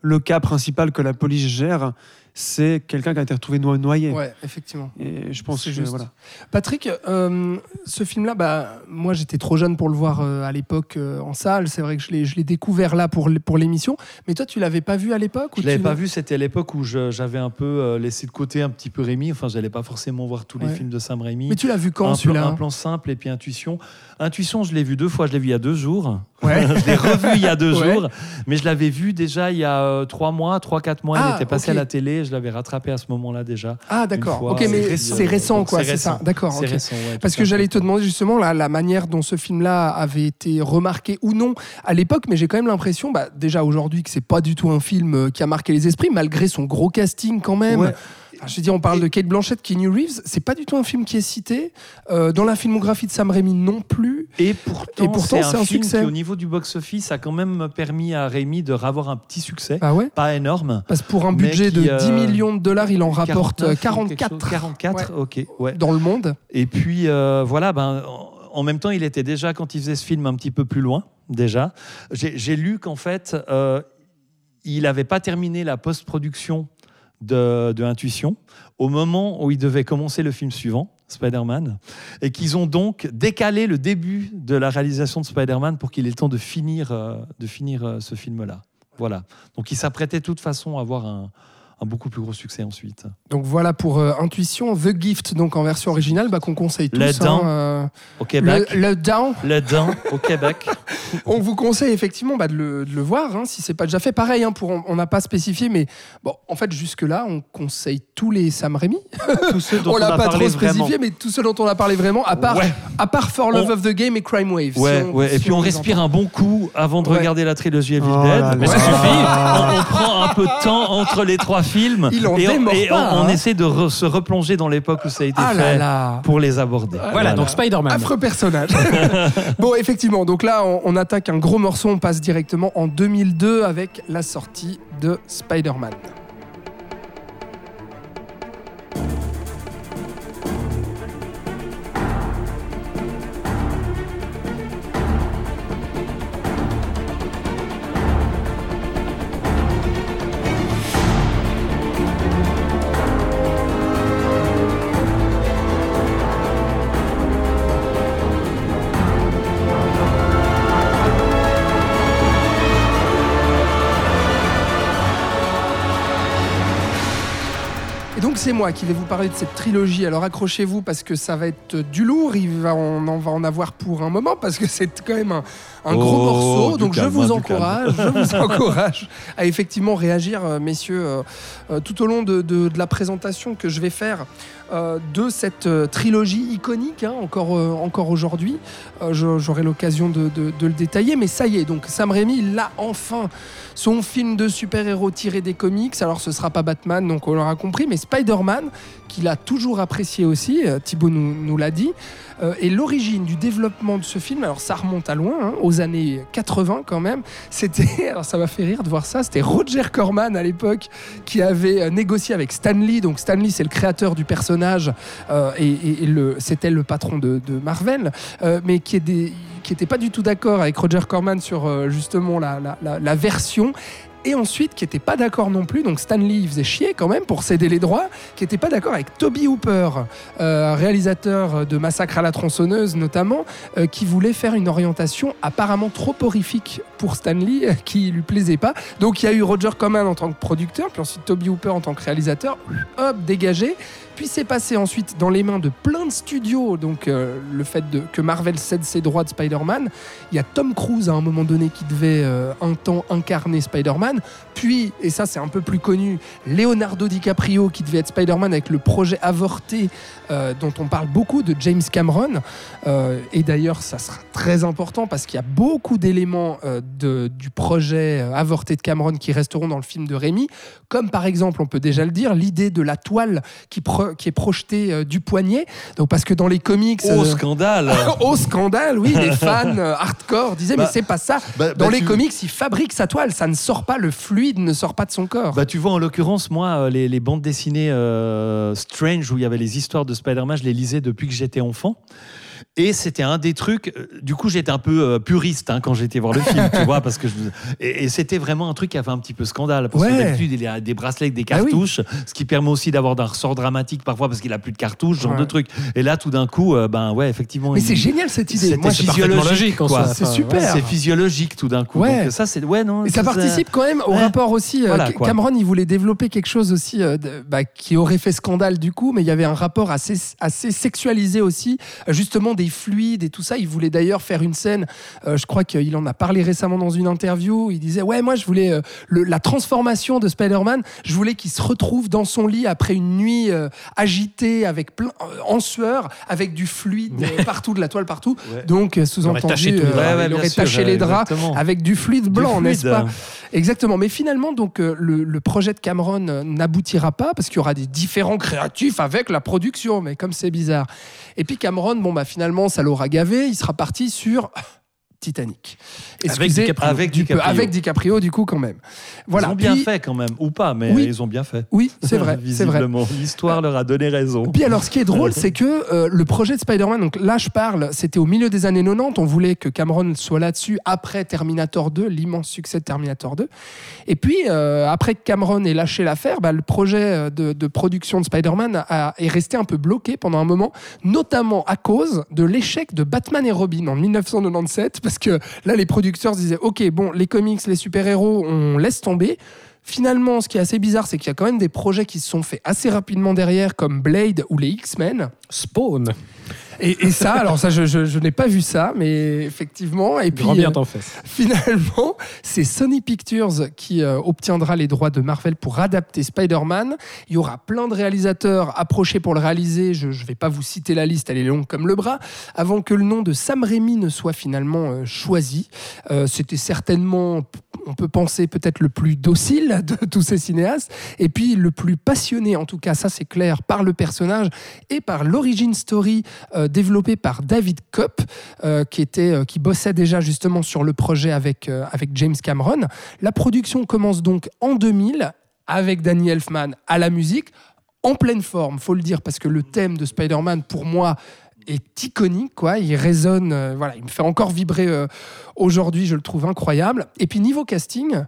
Speaker 6: le cas principal que la police gère, c'est quelqu'un qui a été retrouvé no- noyé.
Speaker 4: Ouais, effectivement.
Speaker 6: Et je pense
Speaker 4: C'est
Speaker 6: que
Speaker 4: juste.
Speaker 6: voilà.
Speaker 4: Patrick, euh, ce film-là, bah, moi j'étais trop jeune pour le voir euh, à l'époque euh, en salle. C'est vrai que je l'ai, je l'ai découvert là pour, pour l'émission. Mais toi, tu l'avais pas vu à l'époque
Speaker 1: Je l'avais pas vu, c'était à l'époque où j'avais un peu euh, laissé de côté un petit peu Rémi. Enfin, j'allais pas forcément voir tous les films de Sam Raimi.
Speaker 4: Mais tu l'as vu quand celui-là
Speaker 1: un plan simple et puis Intuition. Intuition, je l'ai vu deux fois. Je l'ai vu il y a deux jours.
Speaker 4: Ouais.
Speaker 1: je l'ai revu il y a deux
Speaker 4: Ouais.
Speaker 1: jours. Mais je l'avais vu déjà il y a euh, trois mois, trois, quatre mois.
Speaker 4: Ah,
Speaker 1: il était passé à la télé. Je l'avais rattrapé à ce moment-là déjà.
Speaker 4: Ah d'accord. Ok, mais c'est récent quoi, c'est ça. D'accord.
Speaker 1: Ouais,
Speaker 4: Parce que j'allais te demander justement la, la manière dont ce film-là avait été remarqué ou non à l'époque, mais j'ai quand même l'impression, bah, déjà aujourd'hui, que c'est pas du tout un film euh, qui a marqué les esprits, malgré son gros casting quand même.
Speaker 1: Ouais.
Speaker 4: Enfin, je veux dire, on parle de Kate Blanchett, Keanu Reeves, c'est pas du tout un film qui est cité. Euh, dans la filmographie de Sam Raimi non plus.
Speaker 1: Et pourtant,
Speaker 4: Et pourtant, c'est un
Speaker 1: film
Speaker 4: succès.
Speaker 1: qui, au niveau du box-office, a quand même permis à Rémi de avoir un petit succès.
Speaker 4: Ah ouais
Speaker 1: Pas énorme.
Speaker 4: Parce que pour un budget
Speaker 1: qui,
Speaker 4: de
Speaker 1: euh,
Speaker 4: 10 millions de dollars, il en rapporte
Speaker 1: 49 ou quelque
Speaker 4: 44
Speaker 1: chose, 44, ok. Ouais.
Speaker 4: dans le monde.
Speaker 1: Et puis euh, voilà, ben, en même temps, il était déjà, quand il faisait ce film, un petit peu plus loin, déjà. J'ai j'ai lu qu'en fait, euh, il n'avait pas terminé la post-production de, Intuition au moment où il devait commencer le film suivant, Spider-Man, et qu'ils ont donc décalé le début de la réalisation de Spider-Man pour qu'il ait le temps de finir, euh, de finir euh, ce film-là. Voilà. Donc il s'apprêtait de toute façon à avoir un, un beaucoup plus gros succès ensuite.
Speaker 4: Donc voilà pour euh, Intuition, The Gift, donc en version originale, bah, qu'on conseille tous.
Speaker 1: Le Down.
Speaker 4: euh,
Speaker 1: Au Québec,
Speaker 4: le, le Down.
Speaker 1: le Dain au Québec.
Speaker 4: On vous conseille effectivement bah, de, le, de le voir, hein, si c'est pas déjà fait. Pareil, hein, pour, on n'a pas spécifié, mais bon, en fait, jusque-là, on conseille tous les Sam Raimi.
Speaker 6: Tous ceux dont
Speaker 4: on
Speaker 6: on,
Speaker 4: l'a
Speaker 6: a
Speaker 4: pas
Speaker 6: parlé
Speaker 4: trop
Speaker 6: vraiment.
Speaker 4: spécifié, mais tous ceux dont on a parlé vraiment, à part,
Speaker 1: Ouais.
Speaker 4: à part For Love
Speaker 1: On-
Speaker 4: of the Game et Crime Wave. si
Speaker 1: Ouais,
Speaker 4: on-
Speaker 1: ouais. Et
Speaker 4: si
Speaker 1: puis on respire
Speaker 4: entend.
Speaker 1: un bon coup avant de
Speaker 4: Ouais.
Speaker 1: regarder la trilogie Evil
Speaker 6: Oh
Speaker 1: Dead.
Speaker 6: là
Speaker 5: Mais ça suffit.
Speaker 1: on, on prend un peu de temps entre les trois films
Speaker 4: Il en
Speaker 1: et, on, et on-
Speaker 4: pas,
Speaker 1: on
Speaker 4: hein.
Speaker 1: essaie de re- se replonger dans l'époque où ça a été
Speaker 4: Ah
Speaker 1: fait
Speaker 4: là
Speaker 1: pour les aborder.
Speaker 5: Voilà, donc Spider-Man.
Speaker 4: Affreux personnage. bon, effectivement, donc là, on, on attaque un gros morceau. On passe directement en 2002 avec la sortie de Spider-Man. C'est moi qui vais vous parler de cette trilogie. Alors accrochez-vous parce que ça va être du lourd. Il va, on en va en avoir pour un moment parce que c'est quand même un, un gros
Speaker 1: Oh,
Speaker 4: morceau. Donc je vous encourage, je vous encourage à effectivement réagir, euh, messieurs, euh, euh, tout au long de, de- de la présentation que je vais faire euh, de cette euh, trilogie iconique, hein, encore, euh, encore aujourd'hui. J'aurai l'occasion de le détailler, mais ça y est. Donc Sam Raimi, il a enfin son film de super-héros tiré des comics. Alors ce sera pas Batman, donc on l'aura compris, mais Spider-Man, qu'il a toujours apprécié aussi, euh, Thibaut nous, l'a dit. Euh, et l'origine du développement de ce film, alors ça remonte à loin, hein, aux années 80 quand même. C'était, alors ça m'a fait rire de voir ça, c'était Roger Corman à l'époque qui avait euh, négocié avec Stan Lee. Donc Stan Lee, c'est le créateur du personnage et, c'était le patron de, Marvel, mais qui n'était pas du tout d'accord avec Roger Corman sur justement la version et ensuite qui n'était pas d'accord non plus, donc Stan Lee il faisait chier quand même pour céder les droits, qui n'était pas d'accord avec Toby Hooper, euh, réalisateur de Massacre à la tronçonneuse notamment, euh, qui voulait faire une orientation apparemment trop horrifique pour Stan Lee, euh, qui lui plaisait pas. Donc il y a eu Roger Corman en tant que producteur, puis ensuite Toby Hooper en tant que réalisateur, hop, dégagé. Puis c'est passé ensuite dans les mains de plein de studios, donc euh, le fait de, que Marvel cède ses droits de Spider-Man. Il y a Tom Cruise à un moment donné qui devait euh, un temps incarner Spider-Man. Puis, et ça c'est un peu plus connu, Leonardo DiCaprio qui devait être Spider-Man avec le projet avorté euh, dont on parle beaucoup de James Cameron. Et d'ailleurs, ça sera très important parce qu'il y a beaucoup d'éléments du projet avorté de Cameron qui resteront dans le film de Rémi, comme par exemple, on peut déjà le dire, l'idée de la toile qui, qui est projetée euh, du poignet. Donc, parce que dans les comics.
Speaker 1: Au
Speaker 4: euh,
Speaker 1: scandale
Speaker 4: au scandale, oui, les fans euh, hardcore disaient,
Speaker 1: Bah,
Speaker 4: mais c'est pas ça.
Speaker 1: bah,
Speaker 4: Dans
Speaker 1: bah,
Speaker 4: les
Speaker 1: tu-
Speaker 4: comics, il fabrique sa toile, ça ne sort pas, le fluide ne sort pas de son corps.
Speaker 1: Bah, tu vois, en l'occurrence, moi, les, les bandes dessinées euh, Strange, où il y avait les histoires de Spider-Man, je les lisais depuis que j'étais enfant. Et c'était un des trucs. euh, Du coup, j'étais un peu euh, puriste hein, quand j'étais voir le film, tu vois, parce que je- et, et c'était vraiment un truc qui a fait un petit peu scandale. Parce
Speaker 4: Ouais.
Speaker 1: que d'habitude, il y a des bracelets avec des
Speaker 4: Ah oui.
Speaker 1: cartouches, ce qui permet aussi d'avoir un ressort dramatique parfois parce qu'il a plus de cartouches, ce genre
Speaker 4: Ouais.
Speaker 1: de truc. Et là, tout d'un coup, euh, ben ouais, effectivement.
Speaker 4: Mais c'est génial cette idée. Moi,
Speaker 5: c'est
Speaker 1: physiologique, quoi.
Speaker 4: C'est super.
Speaker 1: C'est physiologique tout d'un coup.
Speaker 4: Ouais.
Speaker 1: Donc ça, c'est ouais non.
Speaker 4: Et ça participe quand même au rapport aussi.
Speaker 1: Voilà.
Speaker 4: Cameron, il voulait développer quelque chose aussi euh, bah, qui aurait fait scandale du coup, mais il y avait un rapport assez, assez sexualisé aussi, justement des fluides et tout ça. Il voulait d'ailleurs faire une scène, euh, je crois qu'il en a parlé récemment dans une interview, il disait Ouais, moi je voulais euh, le- la transformation de Spider-Man, je voulais qu'il se retrouve dans son lit après une nuit euh, agitée, avec plein, en sueur, avec du fluide partout, de la toile partout.
Speaker 1: Ouais.
Speaker 4: Donc, sous-entendu, il aurait taché les draps
Speaker 1: exactement.
Speaker 4: avec du fluide blanc, n'est-ce pas? Exactement. Mais finalement, donc, le, le projet de Cameron n'aboutira pas parce qu'il y aura des différents créatifs avec la production. Mais comme c'est bizarre. Et puis Cameron, bon, bah, finalement, ça l'aura gavé. Il sera parti sur Titanic. Excusez,
Speaker 5: DiCaprio.
Speaker 1: Avec
Speaker 4: du peu- avec DiCaprio, du coup, quand même. Voilà.
Speaker 1: Ils ont bien
Speaker 4: Puis-
Speaker 1: fait quand même, ou pas, mais
Speaker 4: Oui.
Speaker 1: ils ont bien fait.
Speaker 4: Oui, c'est vrai.
Speaker 1: Visiblement, l'histoire leur a donné raison.
Speaker 4: Puis alors, ce qui est drôle, c'est que euh, le projet de Spider-Man, donc là je parle, c'était au milieu des années 90, on voulait que Cameron soit là-dessus après Terminator 2, l'immense succès de Terminator 2. Et puis, euh, après que Cameron ait lâché l'affaire, bah, le projet euh, de, de production de Spider-Man a- est resté un peu bloqué pendant un moment, notamment à cause de l'échec de Batman et Robin en 1997, parce que là les producteurs se disaient, ok, bon, les comics, les super-héros, on laisse tomber. Finalement, ce qui est assez bizarre, c'est qu'il y a quand même des projets qui se sont faits assez rapidement derrière, comme Blade ou les X-Men.
Speaker 5: Spawn.
Speaker 4: Et, et ça, alors ça, je, je- je n'ai pas vu ça, mais effectivement. Et puis,
Speaker 5: Grand bien
Speaker 4: euh, finalement, c'est Sony Pictures qui euh, obtiendra les droits de Marvel pour adapter Spider-Man. Il y aura plein de réalisateurs approchés pour le réaliser. Je ne vais pas vous citer la liste, elle est longue comme le bras. Avant que le nom de Sam Raimi ne soit finalement euh, choisi, c'était certainement, on peut penser, peut-être le plus docile de tous ces cinéastes, et puis le plus passionné, en tout cas, ça c'est clair, par le personnage et par l'origin story euh, développée par David Kopp, euh, qui, était, euh, qui bossait déjà justement sur le projet avec, avec James Cameron. La production commence donc en 2000 avec Danny Elfman à la musique, en pleine forme, faut le dire, parce que le thème de Spider-Man, pour moi, est iconique, quoi. Il résonne, euh, voilà, il me fait encore vibrer euh, aujourd'hui, je le trouve incroyable. Et puis niveau casting,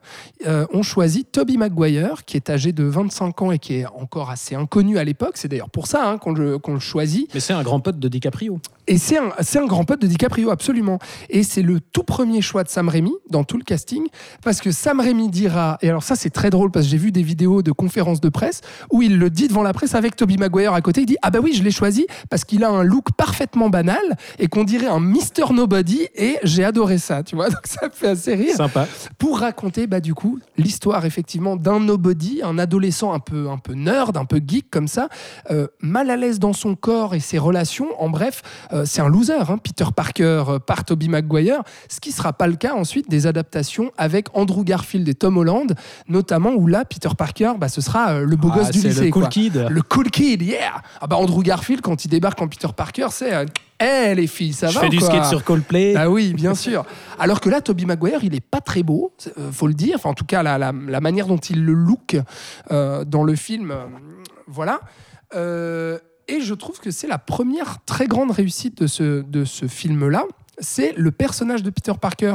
Speaker 4: euh, on choisit Toby Maguire, qui est âgé de 25 ans et qui est encore assez inconnu à l'époque. C'est d'ailleurs pour ça hein, qu'on le, le choisit.
Speaker 5: Mais c'est un grand pote de DiCaprio.
Speaker 4: Et c'est un, un grand pote de DiCaprio, absolument. Et c'est le tout premier choix de Sam Raimi dans tout le casting, parce que Sam Raimi dira, et alors ça c'est très drôle, parce que j'ai vu des vidéos de conférences de presse où il le dit devant la presse avec Toby Maguire à côté, il dit Ah bah oui, je l'ai choisi parce qu'il a un look parfaitement banal et qu'on dirait un Mr. Nobody, et j'ai adoré ça, tu vois, donc ça fait assez rire
Speaker 5: Sympa.
Speaker 4: pour raconter bah, du coup l'histoire effectivement d'un nobody, un adolescent un peu, un peu nerd, un peu geek comme ça, euh, mal à l'aise dans son corps et ses relations. En bref, euh, c'est un loser, hein, Peter Parker euh, par Tobey Maguire, ce qui sera pas le cas ensuite des adaptations avec Andrew Garfield et Tom Holland, notamment où là, Peter Parker, bah, ce sera euh, le beau
Speaker 5: Ah,
Speaker 4: gosse du lycée.
Speaker 5: le cool
Speaker 4: quoi.
Speaker 5: kid.
Speaker 4: Le cool kid, yeah ah bah Andrew Garfield, quand il débarque en Peter Parker, c'est euh, Eh les filles, ça
Speaker 5: Je
Speaker 4: va
Speaker 5: fais
Speaker 4: ou
Speaker 5: du
Speaker 4: quoi?
Speaker 5: skate sur Coldplay.
Speaker 4: ah oui, bien sûr. Alors que là, Toby Maguire, il est pas très beau, euh, faut le dire. Enfin, en tout cas, la, la- la manière dont il le look euh, dans le film, euh, voilà. Euh, et je trouve que c'est la première très grande réussite de ce, de ce film-là. C'est le personnage de Peter Parker.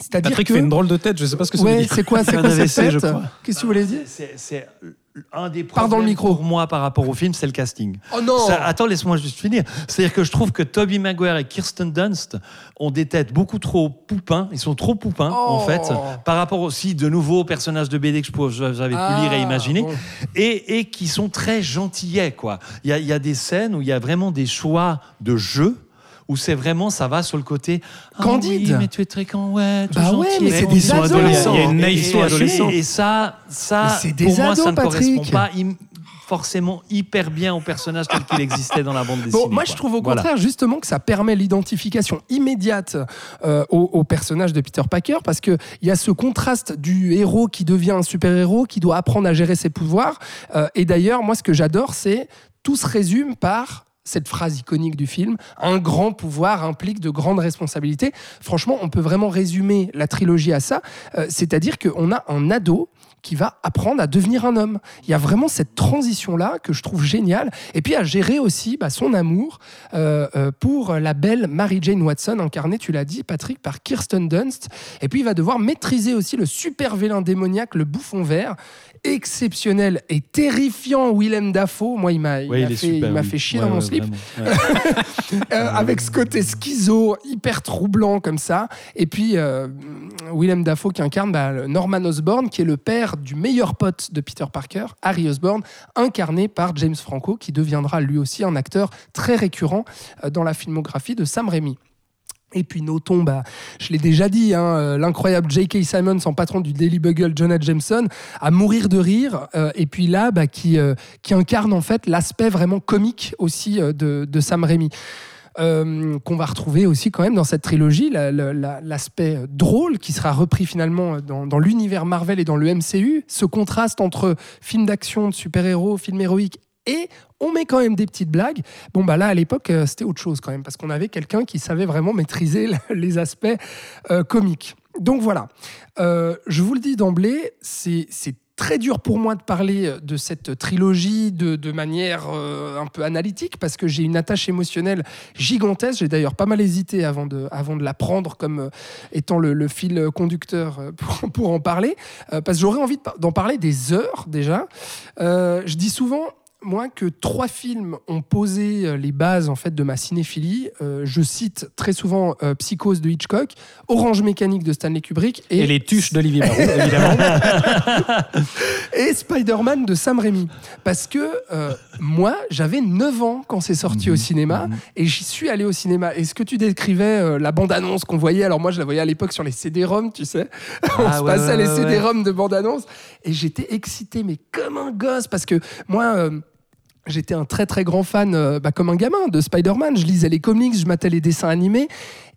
Speaker 4: C'est-à-dire
Speaker 5: Patrick
Speaker 4: que...
Speaker 5: fait une drôle de tête, je sais pas ce que ça veut
Speaker 4: Ouais,
Speaker 5: dire.
Speaker 4: c'est quoi, c'est quoi cette tête. Qu'est-ce que vous voulez dire
Speaker 1: c'est un des
Speaker 4: dans le micro.
Speaker 1: pour moi par rapport au film, c'est le casting.
Speaker 4: Oh non
Speaker 1: Ça- attends, laisse-moi juste finir. C'est-à-dire que je trouve que Toby Maguire et Kirsten Dunst ont des têtes beaucoup trop poupins. Ils sont trop poupins, en
Speaker 4: Oh.
Speaker 1: fait, par rapport aussi de nouveaux personnages de BD que j'avais pu lire et
Speaker 4: Ah,
Speaker 1: imaginer, et, et qui sont très gentillets, quoi. Il y y a des scènes où il y a vraiment des choix de jeu. Où c'est vraiment, ça va sur le côté. Ah
Speaker 4: Candide.
Speaker 1: oui, mais tu es très quand ouais,
Speaker 4: Bah ouais, mais c'est des ados.
Speaker 1: adolescents.
Speaker 5: Il y a une naïveté adolescente.
Speaker 1: Et, ça, ça pour moi,
Speaker 4: ados,
Speaker 1: ça ne
Speaker 4: Patrick.
Speaker 1: correspond pas forcément hyper bien au personnage tel qu'il existait dans la bande dessinée.
Speaker 4: Bon, moi,
Speaker 1: quoi.
Speaker 4: je trouve au
Speaker 1: Voilà.
Speaker 4: contraire justement que ça permet l'identification immédiate euh, au, au personnage de Peter Parker parce qu'il y a ce contraste du héros qui devient un super-héros, qui doit apprendre à gérer ses pouvoirs. Euh, et d'ailleurs, moi, ce que j'adore, c'est tout se résume par cette phrase iconique du film, un grand pouvoir implique de grandes responsabilités. Franchement, on peut vraiment résumer la trilogie à ça, Euh, c'est-à-dire qu'on a un ado qui va apprendre à devenir un homme. Il y a vraiment cette transition-là que je trouve géniale. Et puis à gérer aussi bah, son amour euh, euh, pour la belle Mary Jane Watson, incarnée, tu l'as dit, Patrick, par Kirsten Dunst. Et puis il va devoir maîtriser aussi le super vilain démoniaque, le bouffon vert, exceptionnel et terrifiant Willem Dafoe. Moi, il m'a
Speaker 1: Ouais,
Speaker 4: fait,
Speaker 1: super,
Speaker 4: il m'a
Speaker 1: oui.
Speaker 4: fait chier
Speaker 1: Ouais,
Speaker 4: dans mon
Speaker 1: ouais,
Speaker 4: slip. Euh, avec ce côté schizo, hyper troublant comme ça. Et puis, euh, Willem Dafoe qui incarne bah, Norman Osborn, qui est le père du meilleur pote de Peter Parker, Harry Osborn, incarné par James Franco, qui deviendra lui aussi un acteur très récurrent euh, dans la filmographie de Sam Raimi. Et puis notons, bah, je l'ai déjà dit, hein, euh, l'incroyable J.K. Simons en patron du Daily Bugle, Jonah Jameson, à mourir de rire. euh, et puis là, bah, qui, euh, qui incarne en fait l'aspect vraiment comique aussi de, Sam Raimi. Qu'on va retrouver aussi quand même dans cette trilogie, la- la- la- l'aspect drôle qui sera repris finalement dans, dans l'univers Marvel et dans le MCU, ce contraste entre film d'action, de super-héros, film héroïque et on met quand même des petites blagues. Bon, bah là, à l'époque, euh, c'était autre chose quand même, parce qu'on avait quelqu'un qui savait vraiment maîtriser les aspects euh, comiques. Donc voilà, Euh, je vous le dis d'emblée, c'est très dur pour moi de parler de cette trilogie de, manière un peu analytique, parce que j'ai une attache émotionnelle gigantesque. J'ai d'ailleurs pas mal hésité avant de, avant de la prendre comme étant le, fil conducteur pour, pour en parler, parce que j'aurais envie d'en parler des heures déjà. Je dis souvent moi que trois films ont posé euh, les bases en fait de ma cinéphilie. Euh, je cite très souvent euh, Psychose de Hitchcock, Orange Mécanique de Stanley Kubrick et,
Speaker 5: Et les tuches d'Olivier Marou, évidemment.
Speaker 4: et Spider-Man de Sam Raimi. Parce que euh, moi, j'avais 9 ans quand c'est sorti
Speaker 1: Mhm,
Speaker 4: au cinéma
Speaker 1: mhm.
Speaker 4: et j'y suis allé au cinéma. Et ce que tu décrivais, la bande-annonce qu'on voyait, alors moi je la voyais à l'époque sur les CD-ROM, tu sais. On
Speaker 1: Ah
Speaker 4: se
Speaker 1: ouais,
Speaker 4: passait
Speaker 1: ouais,
Speaker 4: les
Speaker 1: ouais,
Speaker 4: CD-ROM de bande-annonce et j'étais excité, mais comme un gosse, parce que moi. J'étais un très très grand fan, euh, bah, comme un gamin, de Spider-Man. Je lisais les comics, je matais les dessins animés.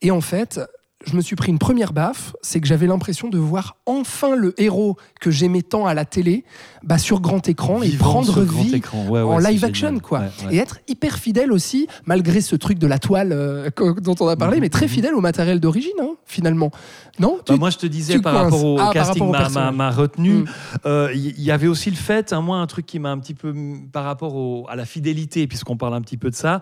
Speaker 4: Et en fait, je me suis pris une première baffe, c'est que j'avais l'impression de voir enfin le héros que j'aimais tant à la télé bah, sur grand écran et prendre vie.
Speaker 1: Ouais,
Speaker 4: en live
Speaker 1: génial.
Speaker 4: action, quoi.
Speaker 1: Ouais.
Speaker 4: Et être hyper fidèle aussi, malgré ce truc de la toile euh, dont on a parlé,
Speaker 1: Mhm,
Speaker 4: mais très
Speaker 1: mhm.
Speaker 4: fidèle au matériel d'origine, hein, finalement. Non
Speaker 1: Bah,
Speaker 4: Tu-
Speaker 1: moi, je te disais par
Speaker 4: coinces.
Speaker 1: rapport au
Speaker 4: Ah,
Speaker 1: casting,
Speaker 4: rapport
Speaker 1: m'a- m'a
Speaker 4: personnage.
Speaker 1: m'a retenu.
Speaker 4: Mm.
Speaker 1: Euh, Il y, y avait aussi le fait, hein, moi, un truc qui m'a un petit peu mm, par rapport au- à la fidélité, puisqu'on parle un petit peu de ça.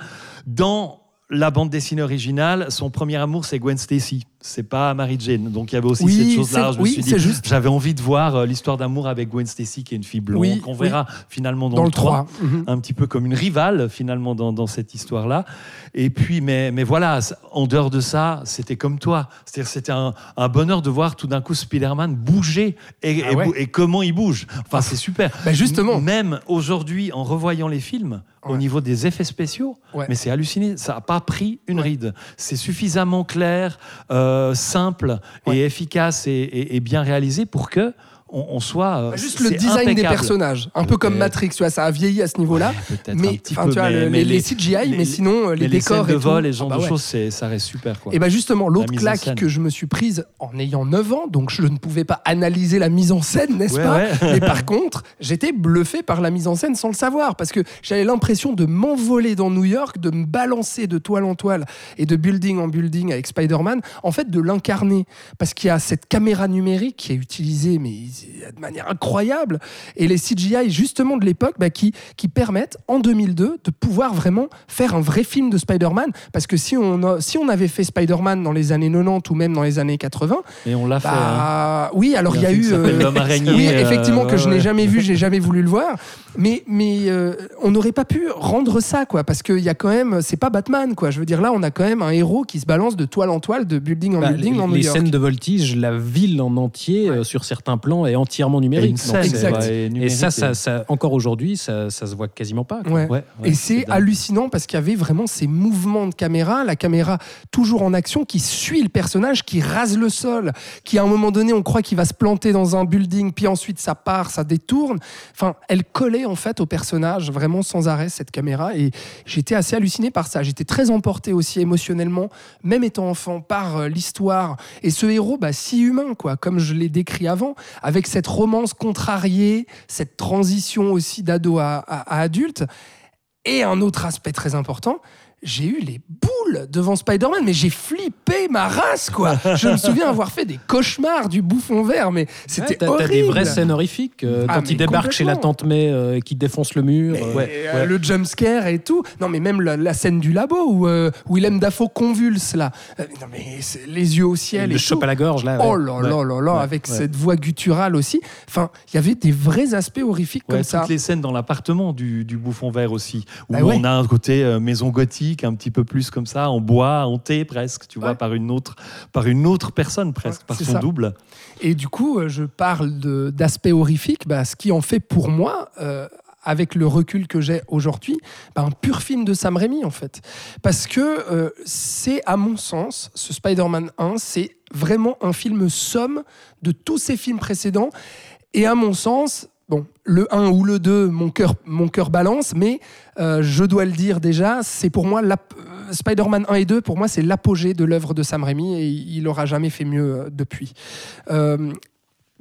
Speaker 1: Dans la bande dessinée originale, son premier amour, c'est Gwen Stacy. C'est pas Mary Jane. Donc il y avait aussi
Speaker 4: Oui,
Speaker 1: cette chose-là. Je me suis dit, j'avais envie de voir euh, l'histoire d'amour avec Gwen Stacy, qui est une fille blonde,
Speaker 4: Oui,
Speaker 1: qu'on verra finalement dans,
Speaker 4: dans
Speaker 1: le
Speaker 4: le
Speaker 1: 3
Speaker 4: 3. Mhm.
Speaker 1: un petit peu comme une rivale finalement dans, dans cette histoire-là. Et puis, mais, mais voilà, en dehors de ça, c'était comme toi. C'est-à-dire, c'était un, un bonheur de voir tout d'un coup Spider-Man bouger et,
Speaker 4: Ah ouais.
Speaker 1: et comment il bouge. Enfin, c'est super.
Speaker 4: Bah, justement.
Speaker 1: Même aujourd'hui, en revoyant les films, au niveau des effets spéciaux,
Speaker 4: Ouais.
Speaker 1: mais c'est halluciné. Ça n'a pas pris une
Speaker 4: Ouais.
Speaker 1: ride. C'est suffisamment clair, euh, simple et efficace et, et- et bien réalisé pour que on, on soit. euh,
Speaker 4: Bah, Juste le design des personnages, un peu comme. Matrix, tu vois, ça a vieilli à ce niveau-là. Mais,
Speaker 1: petit
Speaker 4: enfin,
Speaker 1: peu,
Speaker 4: tu vois,
Speaker 1: mais-
Speaker 4: le-
Speaker 1: mais
Speaker 4: les, les CGI,
Speaker 1: les-
Speaker 4: mais sinon euh, les
Speaker 1: mais les
Speaker 4: décors
Speaker 1: de
Speaker 4: et tout.
Speaker 1: vol et ce genre
Speaker 4: Ah bah
Speaker 1: de
Speaker 4: ouais.
Speaker 1: choses, ça reste super. Quoi.
Speaker 4: Et bien justement, l'autre claque que je me suis prise en ayant 9 ans, donc je ne pouvais pas analyser la mise en scène, n'est-ce
Speaker 1: Ouais,
Speaker 4: pas. Mais par contre, j'étais bluffé par la mise en scène sans le savoir, parce que j'avais l'impression de m'envoler dans New York, de me balancer de toile en toile et de building en building avec Spider-Man, en fait de l'incarner, parce qu'il y a cette caméra numérique qui est utilisée mais de manière incroyable, et les CGI justement de l'époque bah, qui, qui permettent en 2002 de pouvoir vraiment faire un vrai film de Spider-Man, parce que si on, a- si on avait fait Spider-Man dans les années 90 ou même dans les années 80,
Speaker 1: Et on l'a fait. hein.
Speaker 4: bah, oui, alors il y a, eu.
Speaker 1: Araignée,
Speaker 4: oui,
Speaker 1: euh,
Speaker 4: effectivement, que je n'ai jamais vu, j'ai jamais voulu le voir. Mais, mais euh, on n'aurait pas pu rendre ça, quoi, parce qu'il y a quand même. C'est pas Batman, quoi. Je veux dire, là, on a quand même un héros qui se balance de toile en toile, de building en
Speaker 5: Bah,
Speaker 4: building
Speaker 5: les
Speaker 4: dans New
Speaker 5: les
Speaker 4: York.
Speaker 5: scènes de voltige, la ville en entier, euh, sur certains plans, est entièrement
Speaker 1: Et
Speaker 5: numérique.
Speaker 1: une
Speaker 4: Exact.
Speaker 1: ouais,
Speaker 5: Et ça, ça, ça- encore aujourd'hui, ça, ça se voit quasiment pas. quoi.
Speaker 4: Ouais.
Speaker 1: Ouais, ouais,
Speaker 4: Et c'est hallucinant parce qu'il y avait vraiment ces mouvements de caméra, la caméra toujours en action qui suit le personnage, qui rase le sol, qui à un moment donné on croit qu'il va se planter dans un building, puis ensuite ça part, ça détourne. Enfin, elle collait en fait au personnage vraiment sans arrêt cette caméra et j'étais assez halluciné par ça. J'étais très emporté aussi émotionnellement, même étant enfant, par euh, l'histoire et ce héros bah, si humain quoi, comme je l'ai décrit avant, avec cette romance contrariée, cette transition aussi d'ado à, à- adulte. Et un autre aspect très important, j'ai eu les boules devant Spider-Man, mais j'ai flippé ma race, quoi. Je me souviens avoir fait des cauchemars du bouffon vert, mais
Speaker 5: Ouais,
Speaker 4: c'était
Speaker 5: t'as-
Speaker 4: horrible.
Speaker 5: T'as des vraies scènes horrifiques euh,
Speaker 4: Ah,
Speaker 5: quand il débarque chez la tante May euh, et qu'il défonce le mur.
Speaker 4: Mais,
Speaker 5: euh, ouais,
Speaker 4: euh,
Speaker 5: ouais.
Speaker 4: Le jumpscare et tout. Non, mais même la, la scène du labo où Willem Dafoe convulse là. Non, mais les yeux au ciel
Speaker 5: le
Speaker 4: et
Speaker 5: chope
Speaker 4: tout.
Speaker 5: à la gorge là.
Speaker 4: Oh
Speaker 5: ouais.
Speaker 4: là
Speaker 5: Ouais.
Speaker 4: là là là,
Speaker 5: Ouais,
Speaker 4: avec
Speaker 5: ouais.
Speaker 4: cette voix gutturale aussi. Enfin, il y avait des vrais aspects horrifiques
Speaker 1: Ouais,
Speaker 4: comme
Speaker 1: toutes
Speaker 4: ça.
Speaker 1: les scènes dans l'appartement du, du bouffon vert aussi, où
Speaker 4: Bah ouais.
Speaker 1: on a un côté maison gothique, un petit peu plus comme ça, en bois, hanté presque, tu vois, par une autre, par une autre personne presque,
Speaker 4: Ouais,
Speaker 1: par son
Speaker 4: ça.
Speaker 1: double.
Speaker 4: Et du coup, euh, je parle d'aspects horrifiques, bah, ce qui en fait pour moi, euh, avec le recul que j'ai aujourd'hui, bah, un pur film de Sam Raimi en fait. Parce que euh, c'est, à mon sens, ce Spider-Man 1, c'est vraiment un film somme de tous ces films précédents. Et à mon sens, le 1 ou le 2, mon cœur, balance, mais euh, je dois le dire déjà, c'est pour moi euh, Spider-Man 1 et 2, pour moi, c'est l'apogée de l'œuvre de Sam Raimi et il n'aura jamais fait mieux euh, depuis.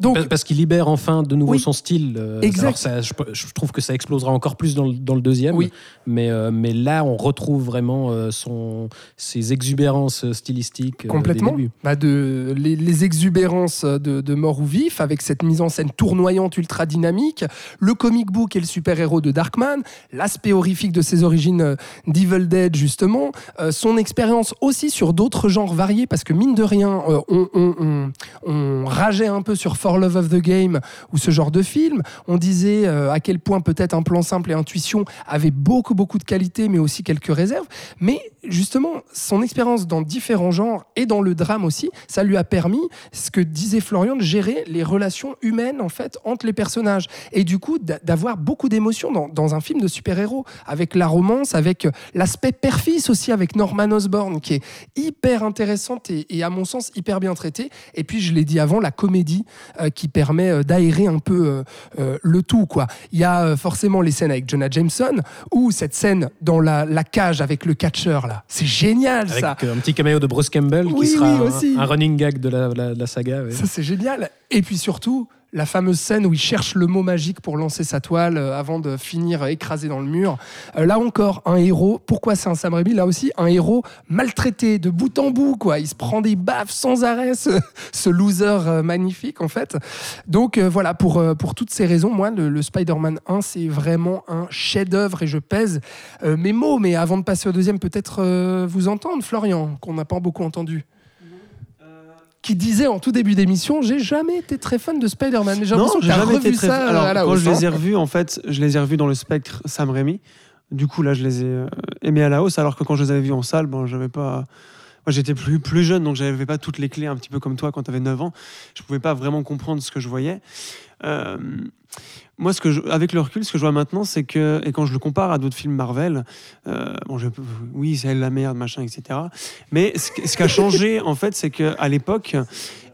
Speaker 4: Donc,
Speaker 5: Parce qu'il libère enfin de nouveau
Speaker 4: Oui.
Speaker 5: son style. euh,
Speaker 4: Exact.
Speaker 5: alors ça, je, je trouve que ça explosera encore plus dans le, dans le deuxième.
Speaker 4: Oui.
Speaker 5: Mais, euh, mais là, on retrouve vraiment euh, son, ses exubérances stylistiques.
Speaker 4: Complètement.
Speaker 5: des débuts.
Speaker 4: Bah, de, les, les exubérances de, de Mort ou Vif, avec cette mise en scène tournoyante, ultra dynamique, le comic book et le super-héros de Darkman, l'aspect horrifique de ses origines d'Evil Dead, justement, son expérience aussi sur d'autres genres variés, parce que mine de rien, on, on- on- on rageait un peu sur Love of the Game ou ce genre de film. On disait euh, à quel point peut-être un plan simple et intuition avait beaucoup, beaucoup de qualité, mais aussi quelques réserves. Mais justement, son expérience dans différents genres et dans le drame aussi, ça lui a permis, ce que disait Florian, de gérer les relations humaines en fait entre les personnages et du coup d'a- d'avoir beaucoup d'émotions dans, un film de super-héros, avec la romance, avec euh, l'aspect père-fils aussi avec Norman Osborn qui est hyper intéressante et, à mon sens hyper bien traitée. Et puis je l'ai dit avant, la comédie euh, qui permet euh, d'aérer un peu le tout quoi. Il y a forcément les scènes avec Jonah Jameson ou cette scène dans la, la cage avec le catcheur là. C'est génial
Speaker 5: Avec
Speaker 4: ça.
Speaker 5: euh, un petit caméo de Bruce Campbell
Speaker 4: Oui,
Speaker 5: qui sera
Speaker 4: oui,
Speaker 5: un-
Speaker 4: aussi.
Speaker 5: un, running gag de la, la- la saga.
Speaker 4: Ça, c'est génial. Et puis surtout, la fameuse scène où il cherche le mot magique pour lancer sa toile euh, avant de finir écrasé dans le mur. Euh, là encore, un héros. Pourquoi c'est un Sam Raimi Là aussi, un héros maltraité de bout en bout. Quoi. Il se prend des baffes sans arrêt, ce, loser euh, magnifique, en fait. Donc voilà, pour, pour toutes ces raisons, moi, le, Spider-Man 1, c'est vraiment un chef-d'œuvre et je pèse mes mots. Mais avant de passer au deuxième, peut-être vous entendre, Florian, qu'on n'a pas beaucoup entendu qui disait en tout début d'émission j'ai jamais été très fan de Spider-Man j'ai
Speaker 6: Non,
Speaker 4: l'impression que
Speaker 6: j'ai
Speaker 4: t'as
Speaker 6: jamais
Speaker 4: revu
Speaker 6: été très.
Speaker 4: ça euh,
Speaker 6: Alors,
Speaker 4: à la
Speaker 6: quand
Speaker 4: hausse,
Speaker 6: je les ai
Speaker 4: hein.
Speaker 6: revus, en fait, je les ai revus dans le spectre Sam Raimi. Du coup, là, je les ai euh, aimés à la hausse, alors que quand je les avais vus en salle, bon, j'avais pas. Moi, j'étais plus, plus jeune, donc j'avais pas toutes les clés, un petit peu comme toi quand tu avais 9 ans. Je pouvais pas vraiment comprendre ce que je voyais. Euh, moi, ce que avec le recul, ce que je vois maintenant, c'est que, et quand je le compare à d'autres films Marvel, euh, oui, c'est la merde, machin, etc. Mais ce, ce qui a changé, en fait, c'est qu'à l'époque,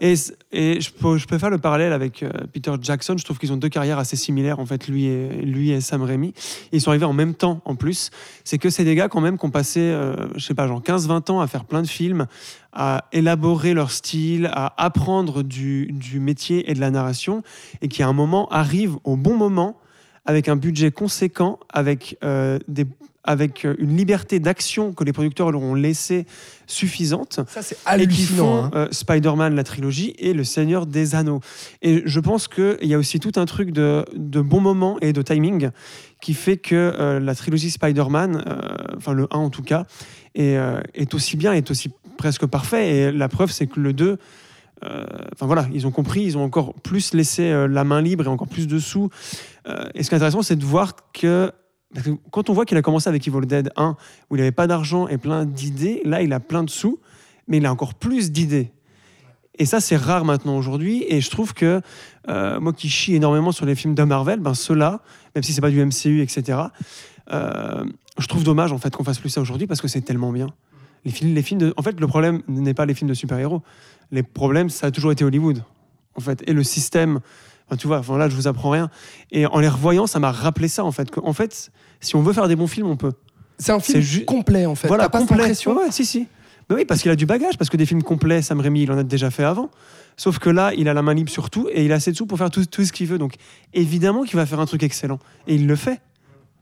Speaker 6: et, et je, peux, je peux faire le parallèle avec euh, Peter Jackson, je trouve qu'ils ont deux carrières assez similaires, en fait, lui et, lui et Sam Raimi. Ils sont arrivés en même temps, en plus. C'est que c'est des gars, quand même, qui ont passé, euh, je sais pas, genre 15-20 ans à faire plein de films, à élaborer leur style, à apprendre du, du métier et de la narration, et qui à un moment arrivent au bon moment, avec un budget conséquent, avec, euh, des, avec euh, une liberté d'action que les producteurs leur ont laissée suffisante
Speaker 4: ça c'est
Speaker 6: et qui
Speaker 4: hallucinant
Speaker 6: font
Speaker 4: hein.
Speaker 6: euh, Spider-Man, la trilogie, et Le Seigneur des Anneaux. Et je pense qu'il y a aussi tout un truc de, de bon moment et de timing qui fait que euh, la trilogie Spider-Man, enfin le 1 en tout cas, est, est aussi bien, est aussi presque parfait. Et la preuve, c'est que le 2, euh, enfin voilà, ils ont compris, ils ont encore plus laissé euh, la main libre et encore plus de sous. Euh, et ce qui est intéressant, c'est de voir que quand on voit qu'il a commencé avec Evil Dead 1, où il n'avait pas d'argent et plein d'idées, là, il a plein de sous, mais il a encore plus d'idées. Et ça, c'est rare maintenant aujourd'hui. Et je trouve que euh, moi qui chie énormément sur les films de Marvel, ben ceux-là, même si c'est pas du MCU, etc., euh, je trouve dommage en fait qu'on fasse plus ça aujourd'hui parce que c'est tellement bien. Les films, les films de... En fait, le problème n'est pas les films de super-héros. Les problèmes, ça a toujours été Hollywood. En fait, et le système. Enfin, tu vois, enfin, là, je vous apprends rien. Et en les revoyant, ça m'a rappelé ça en fait. En fait, si on veut faire des bons films, on peut.
Speaker 4: c'est un film
Speaker 6: ju-
Speaker 4: complet en fait
Speaker 6: Voilà,
Speaker 4: T'as pas cette
Speaker 6: complet.
Speaker 4: impression
Speaker 6: Ouais, si, si. Mais oui, parce qu'il a du bagage, parce que des films complets, Sam Raimi, il en a déjà fait avant. Sauf que là, il a la main libre sur tout et il a assez de sous pour faire tout, tout ce qu'il veut. Donc, évidemment qu'il va faire un truc excellent. Et il le fait.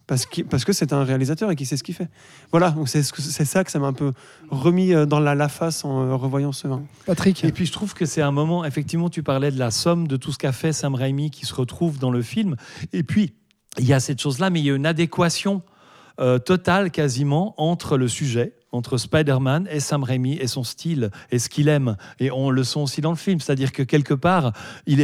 Speaker 6: Parce que parce que c'est un réalisateur et qui sait ce qu'il fait. Voilà, c'est c'est ça que ça m'a un peu remis euh, dans la, la face en euh, revoyant ce film.
Speaker 4: Patrick
Speaker 1: Et puis je trouve que c'est un moment, effectivement, tu parlais de la somme de tout ce qu'a fait Sam Raimi qui se retrouve dans le film. Et puis, il y a cette chose-là, mais il y a une adéquation euh, totale quasiment entre le sujet, entre Spider-Man et Sam Raimi et son style et ce qu'il aime. Et on le sent aussi dans le film. C'est-à-dire que quelque part, il,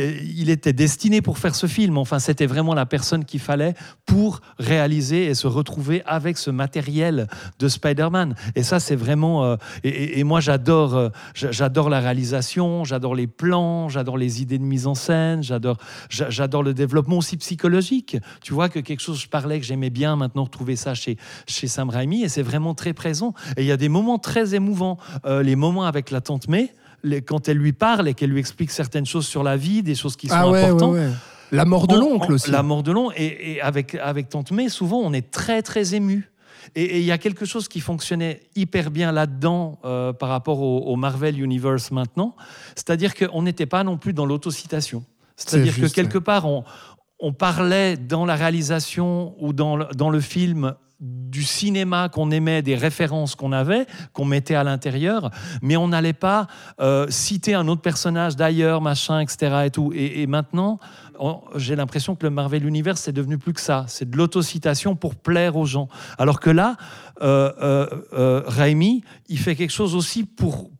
Speaker 1: était destiné pour faire ce film. Enfin, c'était vraiment la personne qu'il fallait pour réaliser et se retrouver avec ce matériel de Spider-Man. Et ça, c'est vraiment. euh, et, moi, j'adore, euh, j'a- j'adore la réalisation, j'adore les plans, j'adore les idées de mise en scène, j'adore, j'a- j'adore le développement aussi psychologique. Tu vois que quelque chose, je parlais que j'aimais bien maintenant retrouver ça chez chez Sam Raimi, et c'est vraiment très présent. Il y a des moments très émouvants, Euh, les moments avec la tante May. les- quand elle lui parle et qu'elle lui explique certaines choses sur la vie, des choses qui sont
Speaker 4: Ah ouais,
Speaker 1: importantes,
Speaker 4: ouais. La mort de
Speaker 1: on-
Speaker 4: l'oncle
Speaker 1: on-
Speaker 4: aussi.
Speaker 1: La mort de l'oncle. Et, et avec, avec Tante May, souvent, on est très, très ému. Et et il y a quelque chose qui fonctionnait hyper bien là-dedans euh, par rapport au, au Marvel Universe maintenant. C'est-à-dire qu'on n'était pas non plus dans l'autocitation. C'est-à-dire
Speaker 4: C'est
Speaker 1: que quelque part, on, on parlait dans la réalisation ou dans le, dans le film du cinéma qu'on aimait, des références qu'on avait, qu'on mettait à l'intérieur, mais on n'allait pas euh, citer un autre personnage d'ailleurs, machin, etc. Et, tout. et, maintenant, j'ai l'impression que le Marvel Universe, c'est devenu plus que ça. C'est de l'autocitation pour plaire aux gens. Alors que là, euh, euh, Raimi, il fait quelque chose aussi pour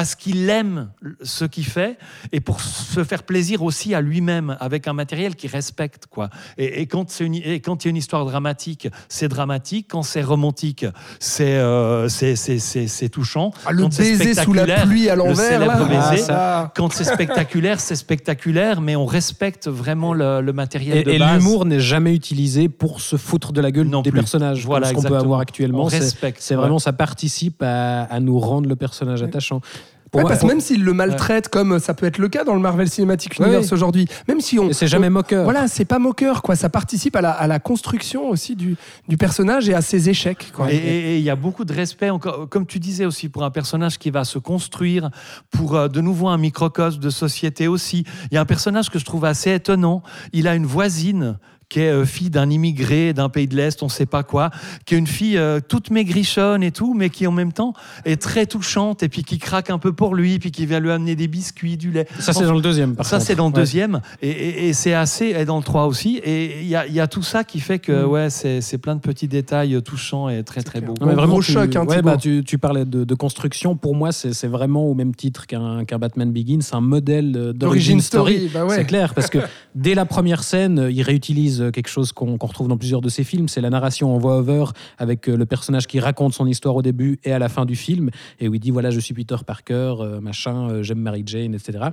Speaker 1: parce qu'il aime ce qu'il fait et pour se faire plaisir aussi à lui-même avec un matériel qu'il respecte quoi. Et, et quand c'est une, et quand il y a une histoire dramatique, c'est dramatique. Quand c'est romantique, c'est euh, c'est c'est- c'est- c'est touchant.
Speaker 4: Ah, le
Speaker 1: Quand c'est
Speaker 4: baiser sous la
Speaker 1: spectaculaire,
Speaker 4: pluie à
Speaker 1: le
Speaker 4: l'envers.
Speaker 1: baiser.
Speaker 4: Ah, ça.
Speaker 1: Quand c'est spectaculaire, c'est spectaculaire, mais on respecte vraiment le, le matériel
Speaker 5: Et,
Speaker 1: de
Speaker 5: et
Speaker 1: base.
Speaker 5: l'humour n'est jamais utilisé pour se foutre de la gueule
Speaker 1: Non
Speaker 5: des
Speaker 1: plus.
Speaker 5: personnages.
Speaker 1: Voilà,
Speaker 5: comme ce qu'on peut avoir actuellement. C'est
Speaker 1: respecte.
Speaker 5: c'est
Speaker 1: ouais.
Speaker 5: vraiment, ça participe à, à nous rendre le personnage attachant. Pour
Speaker 4: Ouais,
Speaker 5: moi,
Speaker 4: parce que
Speaker 5: pour-
Speaker 4: même s'il le maltraite, comme ça peut être le cas dans le Marvel Cinematic Universe
Speaker 5: Ouais.
Speaker 4: aujourd'hui, même si on.
Speaker 5: c'est jamais moqueur.
Speaker 4: Voilà, c'est pas moqueur, quoi. Ça participe à la, à la construction aussi du, du personnage et à ses échecs, quoi.
Speaker 1: Et il y a beaucoup de respect, encore, comme tu disais aussi, pour un personnage qui va se construire, pour euh, de nouveau un microcosme de société aussi. Il y a un personnage que je trouve assez étonnant. Il a une voisine qui est euh, fille d'un immigré d'un pays de l'Est, on ne sait pas quoi, qui est une fille euh, toute maigrichonne et tout, mais qui en même temps est très touchante et puis qui craque un peu pour lui, puis qui vient lui amener des biscuits, du lait.
Speaker 5: Ça, c'est dans le deuxième. Par
Speaker 1: Ça, c'est dans le
Speaker 5: Ouais.
Speaker 1: deuxième. Et, et- et c'est assez. Et dans le 3 aussi. Et il y a, il y a tout ça qui fait que,
Speaker 4: Mm.
Speaker 1: ouais, c'est plein de petits détails touchants et très, très beaux.
Speaker 5: Non, mais
Speaker 4: Gros
Speaker 5: vraiment,
Speaker 4: choc,
Speaker 5: tu,
Speaker 4: hein,
Speaker 5: ouais, bah, tu, tu parlais de, de construction. Pour moi, c'est vraiment au même titre qu'un Batman Begins, un modèle euh, d'origine story.
Speaker 4: bah ouais.
Speaker 5: C'est clair, parce que dès la première scène, euh, il réutilise quelque chose qu'on retrouve dans plusieurs de ses films. C'est la narration en voix-over avec euh, le personnage qui raconte son histoire au début et à la fin du film. Et où il dit voilà, je suis Peter Parker, euh, machin, euh, j'aime Mary Jane, etc.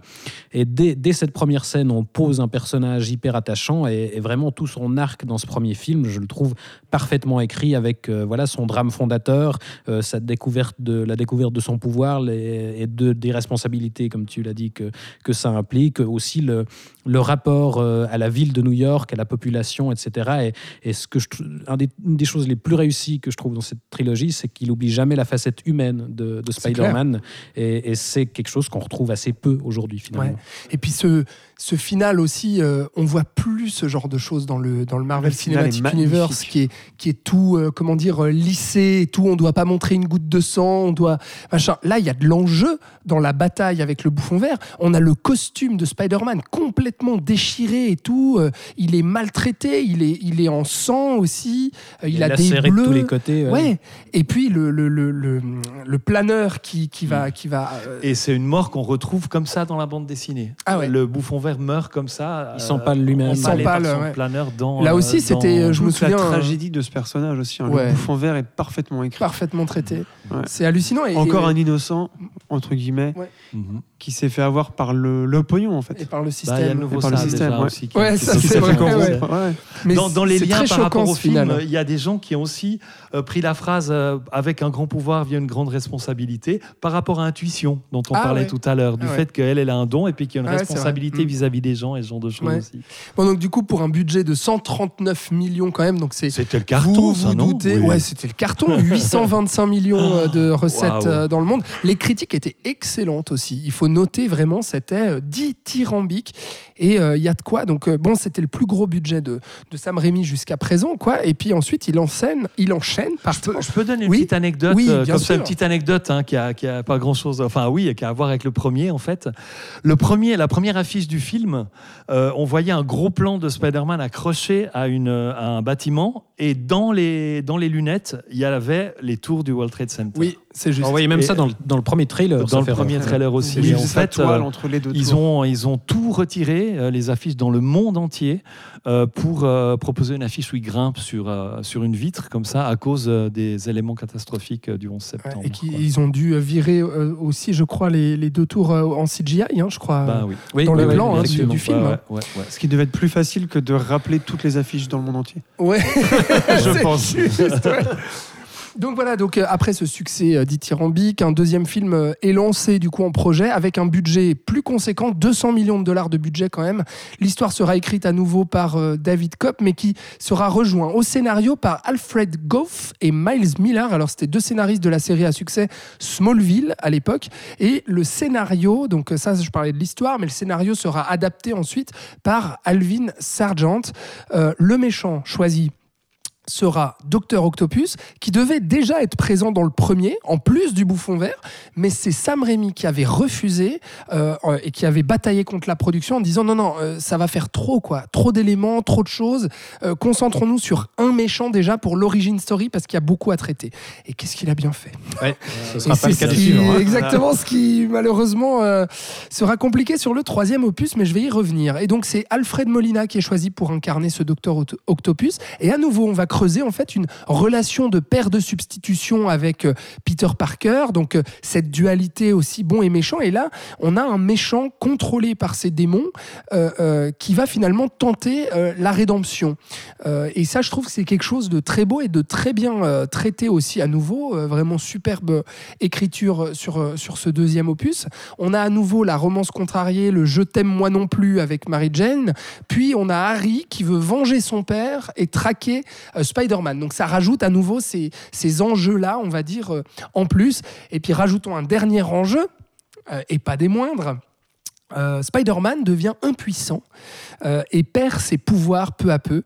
Speaker 5: Et dès, cette première scène, on pose un personnage hyper attachant et, vraiment tout son arc dans ce premier film, je le trouve parfaitement écrit avec euh, voilà son drame fondateur, euh, sa découverte de la découverte de son pouvoir et de, des responsabilités, comme tu l'as dit, que, que ça implique, aussi le, le rapport euh, à la ville de New York, à la population, etc. Et, et ce que je, un des, une des choses les plus réussies que je trouve dans cette trilogie, c'est qu'il oublie jamais la facette humaine de, Spider-Man. Et, et c'est quelque chose qu'on retrouve assez peu aujourd'hui, finalement.
Speaker 4: Ouais. Et puis ce, ce final aussi, euh, on voit plus ce genre de choses dans le, dans le Marvel
Speaker 6: Le final est
Speaker 4: Cinematic. Universe qui est, qui est tout, euh, comment dire, euh, lissé et tout. On doit pas montrer une goutte de sang. On doit, machin. Là, il y a de l'enjeu dans la bataille avec le bouffon vert. On a le costume de Spider-Man complètement déchiré et tout. Euh, il est maltraité. Il est, il est en sang aussi. Euh, il, a des bleus.
Speaker 5: de tous les côtés. ouais.
Speaker 4: Ouais. Et puis le, le, le, le, le planeur qui, qui va, qui va euh,
Speaker 1: Et c'est une mort qu'on retrouve comme ça dans la bande dessinée.
Speaker 4: Ah ouais.
Speaker 1: Le bouffon vert meurt comme ça.
Speaker 5: Il s'empale lui-même.
Speaker 1: Il
Speaker 5: Il
Speaker 1: s'empale
Speaker 4: s'empale,
Speaker 1: par son
Speaker 4: ouais.
Speaker 1: planeur dans.
Speaker 4: Là
Speaker 1: euh,
Speaker 4: aussi, c'était, euh, je me
Speaker 6: la
Speaker 4: souviens, euh,
Speaker 6: tragédie de ce personnage aussi. hein.
Speaker 4: Ouais.
Speaker 6: Le bouffon vert est parfaitement écrit.
Speaker 4: parfaitement traité.
Speaker 6: Ouais.
Speaker 4: C'est hallucinant. Et,
Speaker 6: Encore
Speaker 4: et,
Speaker 6: un innocent, entre guillemets,
Speaker 1: Mhm.
Speaker 6: Qui s'est fait avoir par le, le pognon, en fait.
Speaker 4: et par le
Speaker 1: Bah, il y a le
Speaker 4: système.
Speaker 1: nouveau
Speaker 6: par le
Speaker 1: ça,
Speaker 6: système,
Speaker 1: déjà
Speaker 6: ouais.
Speaker 1: aussi. qui-
Speaker 4: Ouais,
Speaker 1: qui
Speaker 4: ça, c'est vrai, ouais.
Speaker 6: Ouais.
Speaker 4: Mais
Speaker 1: Dans, dans les liens par rapport au film, il y a des gens qui ont aussi euh, pris la phrase euh, avec un grand pouvoir vient une grande responsabilité par rapport à intuition dont on
Speaker 4: Ah
Speaker 1: parlait
Speaker 4: ouais.
Speaker 1: tout à l'heure, du
Speaker 4: Ah ouais.
Speaker 1: fait qu'elle elle a un don et puis qu'il y a une
Speaker 4: Ah
Speaker 1: responsabilité vis-à-vis des gens et ce genre de choses aussi.
Speaker 4: Bon, donc du coup, pour un budget de 139 millions quand même, donc c'est
Speaker 1: C'était le
Speaker 4: vous
Speaker 1: carton,
Speaker 4: vous
Speaker 1: ça, non
Speaker 4: doutez,
Speaker 1: Oui.
Speaker 4: ouais, c'était le carton, 825 millions euh, de recettes dans le monde. Les critiques était excellente aussi. Il faut noter vraiment, c'était euh, dithyrambique. Et euh, il y a de quoi. Donc, euh, bon, c'était le plus gros budget de, de Sam Raimi jusqu'à présent, quoi. Et puis ensuite, il enchaîne, il enchaîne par.
Speaker 1: Je peux, je peux donner une
Speaker 4: Oui.
Speaker 1: petite anecdote,
Speaker 4: Oui,
Speaker 1: euh, comme ça, une petite anecdote hein, qui, a, qui a pas grand chose, enfin oui, qui a à voir avec le premier en fait. Le premier, la première affiche du film, on voyait un gros plan de Spider-Man accroché à, une, à un bâtiment et dans les, dans les lunettes, il y avait les tours du World Trade Center.
Speaker 4: Oui, c'est juste.
Speaker 5: On voyait même
Speaker 1: Et-
Speaker 5: ça dans le, dans le premier trailer.
Speaker 1: dans le premier trailer aussi.
Speaker 6: Oui,
Speaker 1: Et en fait,
Speaker 6: toile
Speaker 1: euh,
Speaker 6: entre les deux
Speaker 1: ils
Speaker 6: tours.
Speaker 1: ont, ils ont tout retiré, euh, les affiches dans le monde entier, euh, pour euh, proposer une affiche où ils grimpent sur, euh, sur une vitre, comme ça, à cause euh, des éléments catastrophiques euh, du 11
Speaker 4: Ouais,
Speaker 1: septembre.
Speaker 4: et qui- ils ont dû virer euh, aussi, je crois, les, les deux tours euh, en CGI, hein, je crois.
Speaker 1: Bah oui.
Speaker 5: Oui,
Speaker 4: Dans
Speaker 5: oui,
Speaker 4: le
Speaker 5: oui,
Speaker 4: plan, hein, du- film, hein.
Speaker 1: ouais, ouais, ouais.
Speaker 6: Ce qui devait être plus facile que de rappeler toutes les affiches dans le monde entier.
Speaker 4: Ouais,
Speaker 6: Je pense.
Speaker 4: Juste, ouais. Donc voilà, donc euh, après ce succès euh, dithyrambique, un deuxième film euh, est lancé du coup en projet avec un budget plus conséquent, 200 millions de dollars de budget quand même. L'histoire sera écrite à nouveau par David Kopp, mais qui sera rejoint au scénario par Alfred Goff et Miles Miller. Alors c'était deux scénaristes de la série à succès Smallville à l'époque, et le scénario, donc ça je parlais de l'histoire, mais le scénario sera adapté ensuite par Alvin Sargent, le méchant choisi sera Docteur Octopus, qui devait déjà être présent dans le premier, en plus du bouffon vert, mais c'est Sam Raimi qui avait refusé euh, et qui avait bataillé contre la production en disant non, non, euh, ça va faire trop, quoi, trop d'éléments, trop de choses, Euh, concentrons-nous sur un méchant déjà pour l'origine story, parce qu'il y a beaucoup à traiter. Et qu'est-ce qu'il a bien fait
Speaker 5: Ouais, ce sera pas le cas
Speaker 4: ce qui-
Speaker 5: hein.
Speaker 4: Exactement ce qui, malheureusement, sera compliqué sur le troisième opus, mais je vais y revenir. Et donc, c'est Alfred Molina qui est choisi pour incarner ce Docteur Oct- Octopus. Et à nouveau, on va creuser en fait une relation de père de substitution avec euh, Peter Parker. Donc, euh, cette dualité aussi bon et méchant. Et là, on a un méchant contrôlé par ses démons euh, qui va finalement tenter la rédemption. Et ça, je trouve que c'est quelque chose de très beau et de très bien traité aussi à nouveau. Vraiment superbe écriture sur, sur ce deuxième opus. On a à nouveau la romance contrariée, le Je t'aime moi non plus avec Mary Jane. Puis on a Harry qui veut venger son père et traquer Spider-Man. Donc ça rajoute à nouveau ces, enjeux-là, on va dire, euh, en plus. Et puis rajoutons un dernier enjeu, euh, et pas des moindres. Euh, Spider-Man devient impuissant et perd ses pouvoirs peu à peu.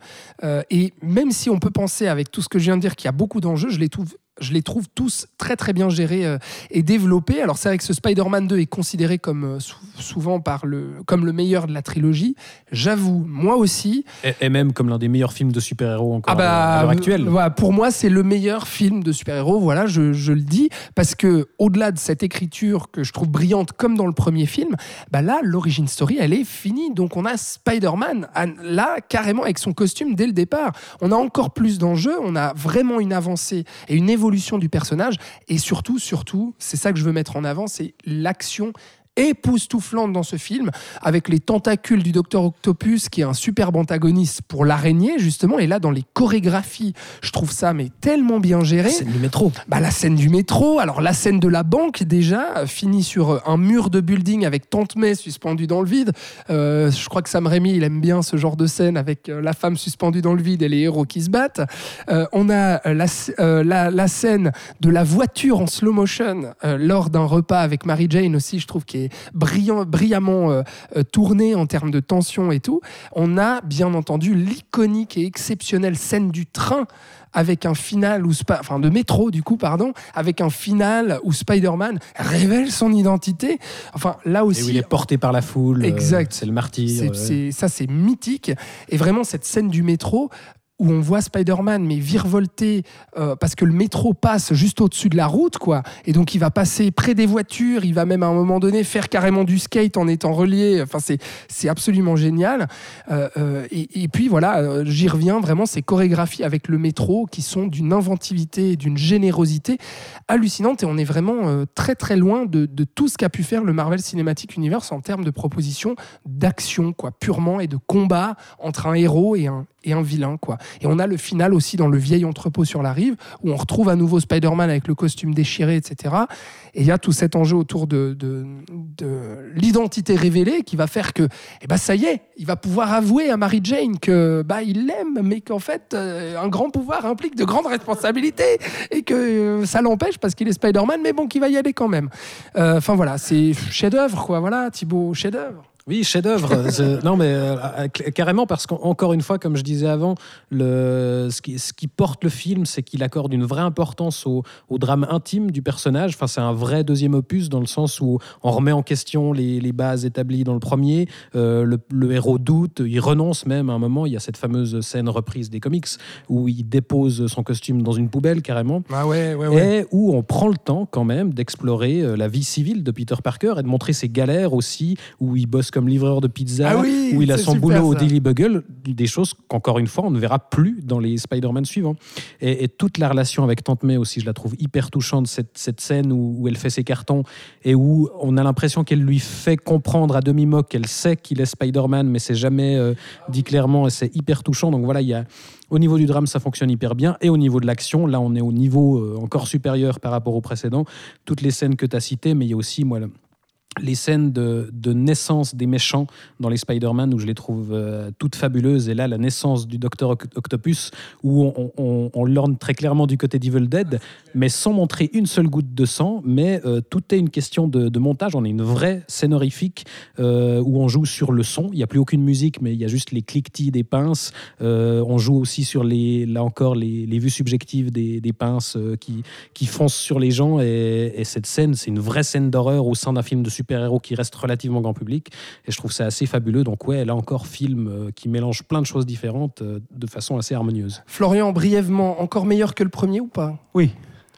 Speaker 4: Et même si on peut penser, avec tout ce que je viens de dire, qu'il y a beaucoup d'enjeux, je les trouve. Je les trouve tous très très bien gérés euh, et développés. Alors c'est vrai que ce Spider-Man 2 est considéré comme euh, sou- souvent par le comme le meilleur de la trilogie. J'avoue, moi aussi.
Speaker 5: Et, et même comme l'un des meilleurs films de super-héros encore
Speaker 4: Ah bah,
Speaker 5: à l'heure actuelle.
Speaker 4: Voilà, pour moi, c'est le meilleur film de super-héros. Voilà, je, je le dis parce que au-delà de cette écriture que je trouve brillante, comme dans le premier film, bah là, l'origine story, elle est finie. Donc, on a Spider-Man là carrément avec son costume dès le départ. On a encore plus d'enjeux. On a vraiment une avancée et une évolution du personnage. Et surtout, surtout, c'est ça que je veux mettre en avant, c'est l'action époustouflante dans ce film, avec les tentacules du Docteur Octopus, qui est un superbe antagoniste pour l'araignée, justement. Et là, dans les chorégraphies, je trouve ça mais tellement bien géré.
Speaker 5: C'est du métro.
Speaker 4: Bah, la scène du métro, alors la scène de la banque déjà, euh, finit sur euh, un mur de building avec Tante May suspendue dans le vide. Euh, je crois que Sam Raimi, il aime bien ce genre de scène avec la femme suspendue dans le vide et les héros qui se battent. Euh, on a la, sc- euh, la, la scène de la voiture en slow motion lors d'un repas avec Mary Jane aussi, je trouve, qui est brillant, brillamment euh, euh, tournée en termes de tension et tout. On a bien entendu l'iconique et exceptionnelle scène du train avec un final où Spa- enfin de métro du coup pardon avec un final où Spider-Man révèle son identité enfin là
Speaker 5: Et où
Speaker 4: aussi
Speaker 5: il est porté par la foule. euh,
Speaker 4: Exact.
Speaker 5: c'est le martyr. ouais.
Speaker 4: c'est- ça c'est mythique et vraiment cette scène du métro où on voit Spider-Man mais virevolter euh, parce que le métro passe juste au-dessus de la route quoi. Et donc il va passer près des voitures il va même à un moment donné faire carrément du skate en étant relié. Enfin c'est c'est absolument génial. Euh, euh, et, puis voilà j'y reviens vraiment ces chorégraphies avec le métro qui sont d'une inventivité d'une générosité hallucinante. Et on est vraiment très très loin de, de tout ce qu'a pu faire le Marvel Cinematic Universe en termes de propositions d'action quoi purement et de combat entre un héros et un, et un vilain, quoi. Et on a le final aussi dans le vieil entrepôt sur la rive, où on retrouve à nouveau Spider-Man avec le costume déchiré, etc. Et il y a tout cet enjeu autour de, de, de l'identité révélée qui va faire que, eh ben, ça y est, il va pouvoir avouer à Mary Jane que bah, il l'aime, mais qu'en fait, euh, un grand pouvoir implique de grandes responsabilités et que euh, ça l'empêche parce qu'il est Spider-Man, mais bon, qu'il va y aller quand même. Euh, Enfin voilà, c'est chef-d'œuvre, quoi. Voilà, Thibaut, chef-d'œuvre.
Speaker 5: Oui, chef-d'œuvre. C'est- non, mais euh, carrément, parce qu'encore une fois, comme je disais avant, le, ce, qui, ce qui porte le film, c'est qu'il accorde une vraie importance au, au drame intime du personnage. Enfin, c'est un vrai deuxième opus dans le sens où on remet en question les, les bases établies dans le premier. Euh, le, le héros doute, il renonce même à un moment. Il y a cette fameuse scène reprise des comics où il dépose son costume dans une poubelle carrément
Speaker 4: Ah ouais, ouais,
Speaker 5: et où on prend le temps quand même d'explorer euh, la vie civile de Peter Parker et de montrer ses galères aussi, où il bosse comme livreur de pizza,
Speaker 4: Ah oui,
Speaker 5: où il a son
Speaker 4: super,
Speaker 5: boulot au. Daily Bugle, des choses qu'encore une fois on ne verra plus dans les Spider-Man suivants. Et, et toute la relation avec Tante May aussi, je la trouve hyper touchante, cette, cette scène où, où elle fait ses cartons et où on a l'impression qu'elle lui fait comprendre à demi-mot qu'elle sait qu'il est Spider-Man, mais c'est jamais euh, dit clairement et c'est hyper touchant. Donc voilà, il y a au niveau du drame, ça fonctionne hyper bien. Et au niveau de l'action, là, on est au niveau euh, encore supérieur par rapport au précédent. Toutes les scènes que tu as citées, mais il y a aussi, moi, les scènes de, naissance des méchants dans les Spider-Man, où je les trouve euh, toutes fabuleuses. Et là, la naissance du Docteur Octopus, où on, l'orne très clairement du côté d'Evil Dead, mais sans montrer une seule goutte de sang. Mais euh, tout est une question de, montage. On a une vraie scène horrifique euh, où on joue sur le son. Il n'y a plus aucune musique, mais il y a juste les cliquetis des pinces. On joue aussi sur les, là encore, les, vues subjectives des, pinces qui, foncent sur les gens. Et, et cette scène, c'est une vraie scène d'horreur au sein d'un film de super-héros qui reste relativement grand public. Et je trouve ça assez fabuleux. Donc ouais, là encore, film euh, qui mélange plein de choses différentes euh, de façon assez harmonieuse.
Speaker 4: Florian, brièvement, encore meilleur que le premier ou pas?
Speaker 6: Oui.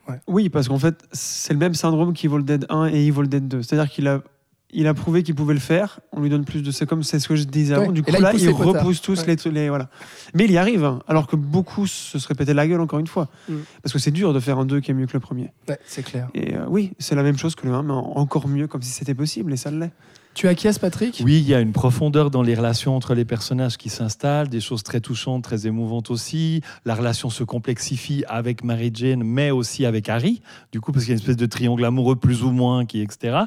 Speaker 4: Ouais.
Speaker 6: Oui, parce qu'en fait, c'est le même syndrome qu'Evil Dead 1 et Evil Dead 2. C'est-à-dire qu'il a, il a prouvé qu'il pouvait le faire. On lui donne plus de. C'est comme c'est ce que je disais avant.
Speaker 4: Ouais.
Speaker 6: Du
Speaker 4: Et
Speaker 6: coup,
Speaker 4: là,
Speaker 6: là,
Speaker 4: il
Speaker 6: repousse tous
Speaker 4: Ouais.
Speaker 6: les, les- Voilà. Mais il y arrive, hein, alors que beaucoup se seraient pété la gueule encore une fois.
Speaker 4: Mm.
Speaker 6: Parce que c'est dur de faire un 2 qui est mieux que le premier.
Speaker 4: Ouais, c'est clair.
Speaker 6: Et euh, oui, c'est la même chose que le 1, mais en- encore mieux, comme si c'était possible, et ça l'est.
Speaker 4: Tu acquiesces, Patrick?
Speaker 1: Oui, il y a une profondeur dans les relations entre les personnages qui s'installent, des choses très touchantes, très émouvantes aussi. La relation se complexifie avec Mary Jane, mais aussi avec Harry, du coup, parce qu'il y a une espèce de triangle amoureux plus ou moins, qui etc.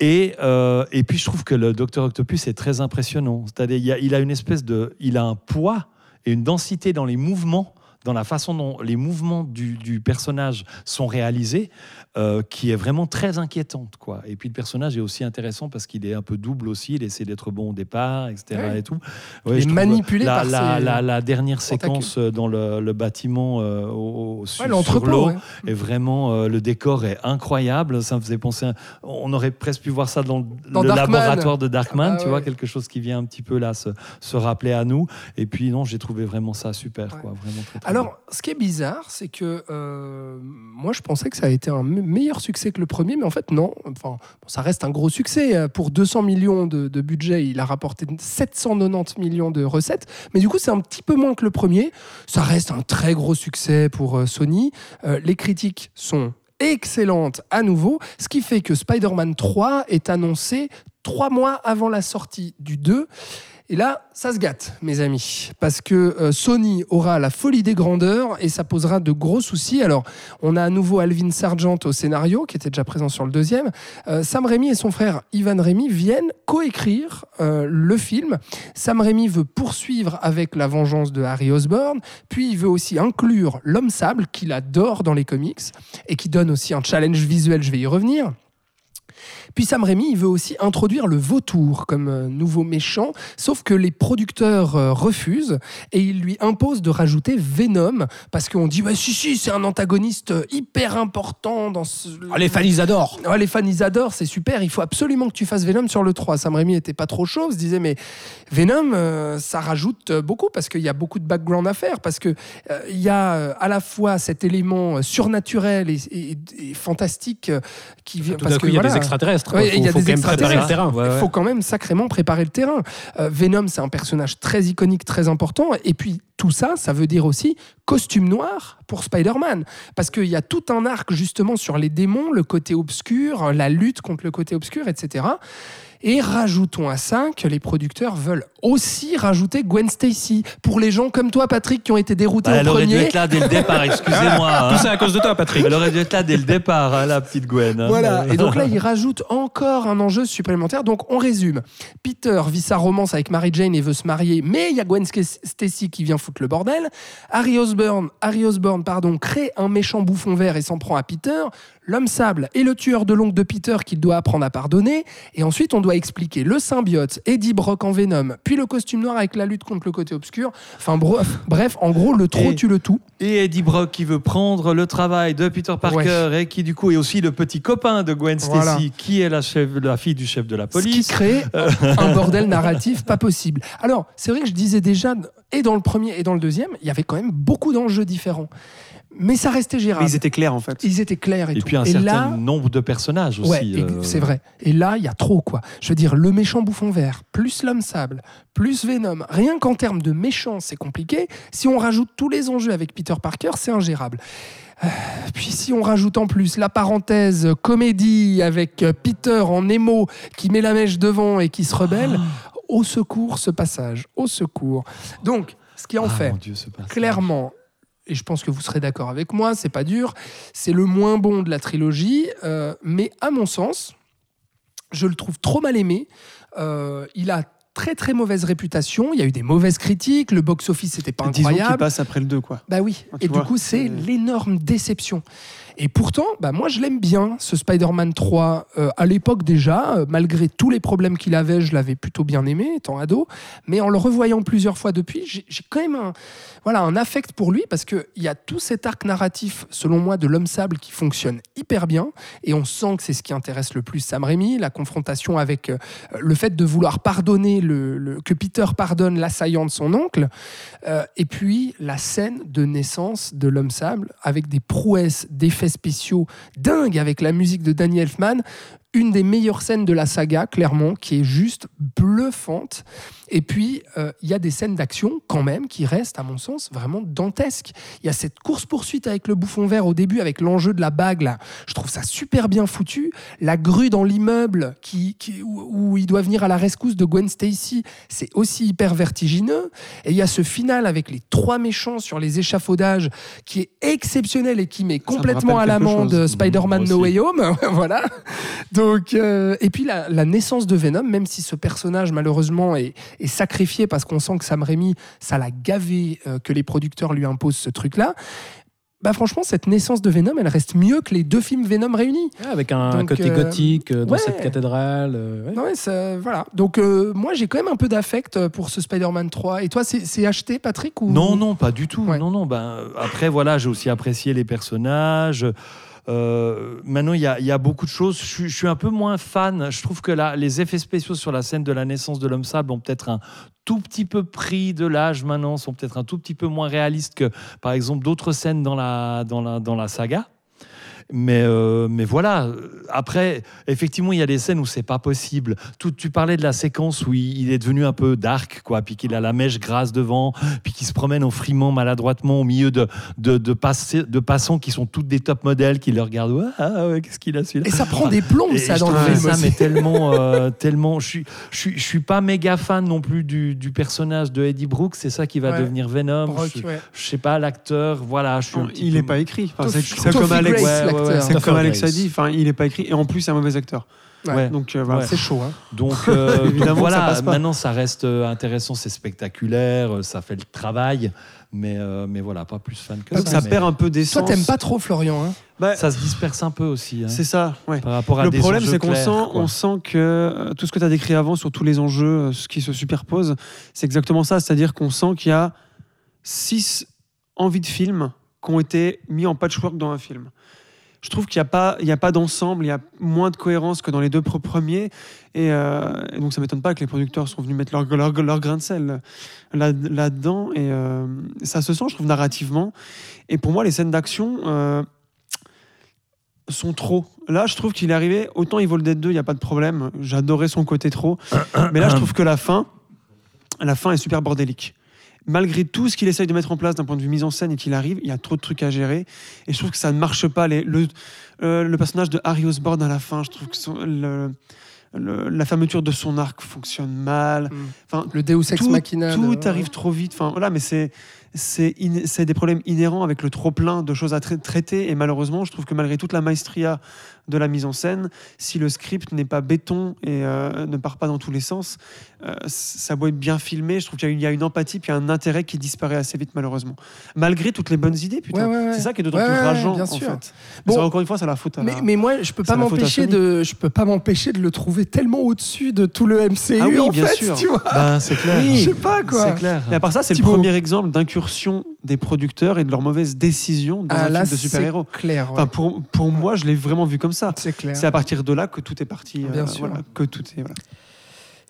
Speaker 1: Et, euh, et puis, je trouve que le Docteur Octopus est très impressionnant. C'est-à-dire, il, il a une espèce de, il a un poids et une densité dans les mouvements, dans la façon dont les mouvements du, du personnage sont réalisés, euh, qui est vraiment très inquiétante. Quoi. Et puis le personnage est aussi intéressant parce qu'il est un peu double aussi, il essaie d'être bon au départ, etc.
Speaker 4: Ouais.
Speaker 1: Et tout.
Speaker 4: Il est manipulé
Speaker 1: la,
Speaker 4: par
Speaker 1: la,
Speaker 4: ses
Speaker 1: la, la dernière séquence euh, dans le, le bâtiment euh, au, au-
Speaker 4: Ouais,
Speaker 1: sur l'eau
Speaker 4: ouais.
Speaker 1: est vraiment euh, le décor est incroyable. Ça me faisait penser, à- on aurait presque pu voir ça dans, le-
Speaker 4: Dans
Speaker 1: le
Speaker 4: Darkman.
Speaker 1: laboratoire de Darkman,
Speaker 4: Ah
Speaker 1: tu
Speaker 4: ouais.
Speaker 1: vois, quelque chose qui vient un petit peu là se, se rappeler à nous. Et puis non, j'ai trouvé vraiment ça super,
Speaker 4: Ouais.
Speaker 1: quoi, vraiment très, très
Speaker 4: Alors, ce qui est bizarre, c'est que moi, je pensais que ça a été un meilleur succès que le premier, mais en fait, non. Enfin, ça reste un gros succès. Euh, Pour 200 millions de, de budget, il a rapporté 790 millions de recettes. Mais du coup, c'est un petit peu moins que le premier. Ça reste un très gros succès pour euh, Sony. Euh, les critiques sont excellentes à nouveau, ce qui fait que Spider-Man 3 est annoncé trois mois avant la sortie du 2. Et là, ça se gâte, mes amis, parce que euh, Sony aura la folie des grandeurs et ça posera de gros soucis. Alors, on a à nouveau Alvin Sargent au scénario, qui était déjà présent sur le deuxième. Euh, Sam Raimi et son frère Ivan Raimi viennent coécrire euh, le film. Sam Raimi veut poursuivre avec la vengeance de Harry Osborn, puis il veut aussi inclure l'homme sable, qu'il adore dans les comics, et qui donne aussi un challenge visuel, je vais y revenir. Puis Sam Raimi, il veut aussi introduire le vautour comme euh, nouveau méchant, sauf que les producteurs euh, refusent et ils lui imposent de rajouter Venom parce qu'on dit bah, si si c'est un antagoniste euh, hyper important dans ce...
Speaker 5: Ah, les fans, ils adorent
Speaker 4: Ouais, les fans, ils adorent, c'est super. Il faut absolument que tu fasses Venom sur le 3. Sam Raimi était pas trop chaud, se disait, mais Venom, ça rajoute beaucoup parce qu'il y a beaucoup de background à faire. Parce qu'il il y a à la fois cet élément surnaturel et, et- et fantastique qui vient.
Speaker 5: Tout coup,
Speaker 4: que,
Speaker 5: il y a des extraterrestres. Il
Speaker 4: il y a
Speaker 5: faut,
Speaker 4: des
Speaker 5: préparer le terrain.
Speaker 4: il faut quand même sacrément préparer le terrain. Euh, Venom, c'est un personnage très iconique, très important. Et puis, tout ça, ça veut dire aussi costume noir pour Spider-Man. Parce qu'il y a tout un arc, justement, sur les démons, le côté obscur, la lutte contre le côté obscur, etc. Et rajoutons à ça que les producteurs veulent aussi rajouter Gwen Stacy. Pour les gens comme toi, Patrick, qui ont été déroutés
Speaker 1: Bah,
Speaker 4: au
Speaker 1: elle aurait dû être là dès le départ, excusez-moi. hein.
Speaker 5: Tout ça à cause de toi, Patrick.
Speaker 1: Elle aurait dû être là dès le départ, hein, la petite Gwen. hein.
Speaker 4: Voilà, et donc là, il rajoute encore un enjeu supplémentaire. Donc, on résume. Peter vit sa romance avec Mary Jane et veut se marier, mais il y a Gwen Stacy qui vient foutre le bordel. Harry Osborn, Harry Osborn pardon, crée un méchant bouffon vert et s'en prend à Peter. L'homme sable est le tueur de l'oncle de Peter qu'il doit apprendre à pardonner. Et ensuite, on doit expliquer le symbiote, Eddie Brock en Venom, puis le costume noir avec la lutte contre le côté obscur. Enfin, bref, bref en gros, le trop
Speaker 1: Et-
Speaker 4: tue le tout.
Speaker 1: Et Eddie Brock qui veut prendre le travail de Peter Parker et qui du coup est aussi le petit copain de Gwen Stacy,
Speaker 4: Voilà.
Speaker 1: qui est la, chef, la fille du chef de la
Speaker 4: Ce qui
Speaker 1: police.
Speaker 4: crée un bordel narratif pas possible. Alors, c'est vrai que je disais déjà, et dans le premier et dans le deuxième, il y avait quand même beaucoup d'enjeux différents. Mais ça restait
Speaker 6: Mais
Speaker 4: gérable.
Speaker 6: ils étaient clairs en fait.
Speaker 4: Ils étaient clairs et,
Speaker 1: Et
Speaker 4: tout.
Speaker 1: puis un
Speaker 4: et
Speaker 1: certain
Speaker 4: là,
Speaker 1: nombre de personnages aussi.
Speaker 4: ouais,
Speaker 1: euh,
Speaker 4: c'est vrai. Et là, il y a trop, quoi. Je veux dire, le méchant bouffon vert, plus l'homme sable, plus Venom. Rien qu'en termes de méchant, c'est compliqué. Si on rajoute tous les enjeux avec Peter Parker, c'est ingérable. Euh, Puis si on rajoute en plus la parenthèse comédie avec Peter en émo qui met la mèche devant et qui se rebelle, au secours ce passage, au secours. Donc, ce qui en
Speaker 1: ah,
Speaker 4: fait,
Speaker 1: Dieu,
Speaker 4: clairement, et je pense que vous serez d'accord avec moi, c'est pas dur, c'est le moins bon de la trilogie, euh, mais à mon sens, je le trouve trop mal aimé. Euh, il a très très mauvaise réputation, il y a eu des mauvaises critiques, le box-office n'était pas
Speaker 6: Disons
Speaker 4: incroyable.
Speaker 6: passent après le 2 quoi.
Speaker 4: Bah oui,
Speaker 6: Ah,
Speaker 4: et du
Speaker 6: vois,
Speaker 4: coup c'est- l'énorme déception. Et pourtant, bah moi je l'aime bien, ce Spider-Man 3. Euh, à l'époque déjà, euh, malgré tous les problèmes qu'il avait, je l'avais plutôt bien aimé, étant ado. Mais en le revoyant plusieurs fois depuis, j'ai quand même un, voilà, un affect pour lui, parce qu'il y a tout cet arc narratif, selon moi, de l'homme sable qui fonctionne hyper bien. Et on sent que c'est ce qui intéresse le plus Sam Raimi, la confrontation avec euh, le fait de vouloir pardonner, le, que Peter pardonne l'assaillant de son oncle. Et puis la scène de naissance de l'homme sable avec des prouesses d'effets spéciaux dingues avec la musique de Danny Elfman. Une des meilleures scènes de la saga, clairement, qui est juste bluffante. Et puis, euh, il y a des scènes d'action, quand même, qui restent, à mon sens, vraiment dantesques. Il y a cette course-poursuite avec le bouffon vert au début, avec l'enjeu de la bague, là. Je trouve ça super bien foutu. La grue dans l'immeuble qui, qui- où, où il doit venir à la rescousse de Gwen Stacy, c'est aussi hyper vertigineux. Et il y a ce final avec les trois méchants sur les échafaudages qui est exceptionnel et qui met
Speaker 6: me
Speaker 4: complètement à l'amende
Speaker 6: chose.
Speaker 4: Spider-Man No. Way Home. voilà. Donc, euh, et puis la, la naissance de Venom, même si ce personnage malheureusement est, est sacrifié parce qu'on sent que Sam Raimi, ça l'a gavé euh, que les producteurs lui imposent ce truc-là. Bah franchement, cette naissance de Venom, elle reste mieux que les deux films Venom réunis.
Speaker 5: Ouais, avec un
Speaker 4: Donc,
Speaker 5: côté
Speaker 4: euh,
Speaker 5: gothique euh, dans
Speaker 4: ouais.
Speaker 5: cette cathédrale. euh, ouais.
Speaker 4: Ça- voilà. Donc euh, moi, j'ai quand même un peu d'affect pour ce Spider-Man 3. Et toi, c'est acheté, Patrick ou...
Speaker 1: Non, non, pas du tout.
Speaker 4: Ouais.
Speaker 1: Non, non. Ben, après, voilà, j'ai aussi apprécié les personnages. Euh, maintenant, il y a, beaucoup de choses. Je, suis- un peu moins fan. Je trouve que là, les effets spéciaux sur la scène de la naissance de l'homme sable ont peut-être un tout petit peu pris de l'âge maintenant, sont peut-être un tout petit peu moins réalistes que, par exemple, d'autres scènes dans la saga. Mais, euh, mais voilà, après, effectivement, il y a des scènes où c'est pas possible. Tout, tu parlais de la séquence où il, il est devenu un peu dark, quoi, puis qu'il a la mèche grasse devant, puis qu'il se promène en frimant maladroitement au milieu de, de, de, passé- de passants qui sont toutes des top modèles, qui le regardent, Ouais, ah ouais, qu'est-ce qu'il a celui-là
Speaker 4: Et ça prend des plombs,
Speaker 1: et
Speaker 4: ça, dans le film
Speaker 1: ça
Speaker 4: aussi.
Speaker 1: mais tellement euh, tellement je suis je suis je suis pas méga fan non plus du, du personnage de Eddie Brooks c'est ça qui va
Speaker 4: Ouais.
Speaker 1: devenir Venom je,
Speaker 4: ouais.
Speaker 1: je sais pas l'acteur voilà je suis un
Speaker 6: Non,
Speaker 1: petit
Speaker 6: il
Speaker 1: peu-
Speaker 6: n'est pas écrit. Enfin, c'est comme Alex. C'est comme Alex a dit. Enfin, il n'est pas écrit et en plus c'est un mauvais acteur.
Speaker 4: Ouais.
Speaker 6: Donc euh, voilà.
Speaker 1: Ouais.
Speaker 4: C'est chaud, hein.
Speaker 1: donc, euh, donc
Speaker 6: Évidemment
Speaker 1: voilà
Speaker 6: ça passe pas.
Speaker 1: maintenant ça reste euh, intéressant c'est spectaculaire ça fait le travail mais euh, mais voilà pas plus fan que
Speaker 6: Donc
Speaker 1: ça
Speaker 6: ça
Speaker 1: mais
Speaker 6: perd un peu
Speaker 4: Toi,
Speaker 6: d'essence.
Speaker 4: t'aimes pas trop Florian, hein?
Speaker 6: Bah,
Speaker 1: ça se disperse un peu aussi hein,
Speaker 6: C'est ça, ouais.
Speaker 1: par rapport à
Speaker 6: Le
Speaker 1: des
Speaker 6: problème, c'est qu'on sent,
Speaker 1: quoi.
Speaker 6: on sent que tout ce que tu as décrit avant sur tous les enjeux, ce qui se superpose, c'est exactement ça. C'est-à-dire qu'on sent qu'il y a six envies de film qui ont été mis en patchwork dans un film. Je trouve qu'il n'y a pas, pas d'ensemble, il y a moins de cohérence que dans les deux pre- premiers. Et, euh, et donc, ça ne m'étonne pas que les producteurs sont venus mettre leur, grain de sel là- là-dedans. et euh, ça se sent, je trouve, narrativement. Et pour moi, les scènes d'action. euh, sont trop. Là, je trouve qu'il est arrivé. Autant Evil Dead 2, il n'y a pas de problème. J'adorais son côté trop. Mais là, je trouve que la fin, la fin est super bordélique. Malgré tout ce qu'il essaye de mettre en place d'un point de vue mise en scène et qu'il arrive, il y a trop de trucs à gérer. Et je trouve que ça ne marche pas. Les- le, euh, le personnage de Harry Osborn à la fin, je trouve que son- le, le- la fermeture de son arc fonctionne mal. Enfin,
Speaker 4: Le Deus Ex
Speaker 6: tout,
Speaker 4: Machina.
Speaker 6: tout arrive trop vite. Enfin, voilà, mais c'est c'est des problèmes inhérents avec le trop plein de choses à tra- traiter. Et malheureusement, je trouve que malgré toute la maestria de la mise en scène, si le script n'est pas béton et euh, ne part pas dans tous les sens, euh, ça doit être bien filmé. Je trouve qu'il y, a une- il y a une empathie puis un intérêt qui disparaît assez vite, malheureusement. Malgré toutes les bonnes idées, putain.
Speaker 4: Ouais, ouais, ouais.
Speaker 6: C'est ça qui est d'autant plus rageant, en fait.
Speaker 4: Bon.
Speaker 6: Ça, encore une fois, c'est la faute à
Speaker 4: Mais,
Speaker 6: la-
Speaker 4: mais moi, je peux pas m'empêcher de, je peux pas m'empêcher de le trouver tellement au-dessus de tout le MCU
Speaker 6: Ah oui,
Speaker 4: en
Speaker 6: bien
Speaker 4: fait,
Speaker 6: sûr.
Speaker 4: tu vois.
Speaker 1: Ben, c'est clair.
Speaker 4: Je sais pas quoi.
Speaker 1: C'est clair.
Speaker 6: Et à part ça, c'est le premier exemple d'incursion des producteurs et de leur mauvaise décision dans
Speaker 4: Ah
Speaker 6: un
Speaker 4: là,
Speaker 6: film de super-héros.
Speaker 4: clair. ouais.
Speaker 6: Enfin, pour, pour moi, je l'ai vraiment vu comme ça.
Speaker 4: c'est clair.
Speaker 6: C'est à partir de là que tout est parti.
Speaker 4: Bien
Speaker 6: euh,
Speaker 4: sûr.
Speaker 6: voilà, que tout est. Voilà.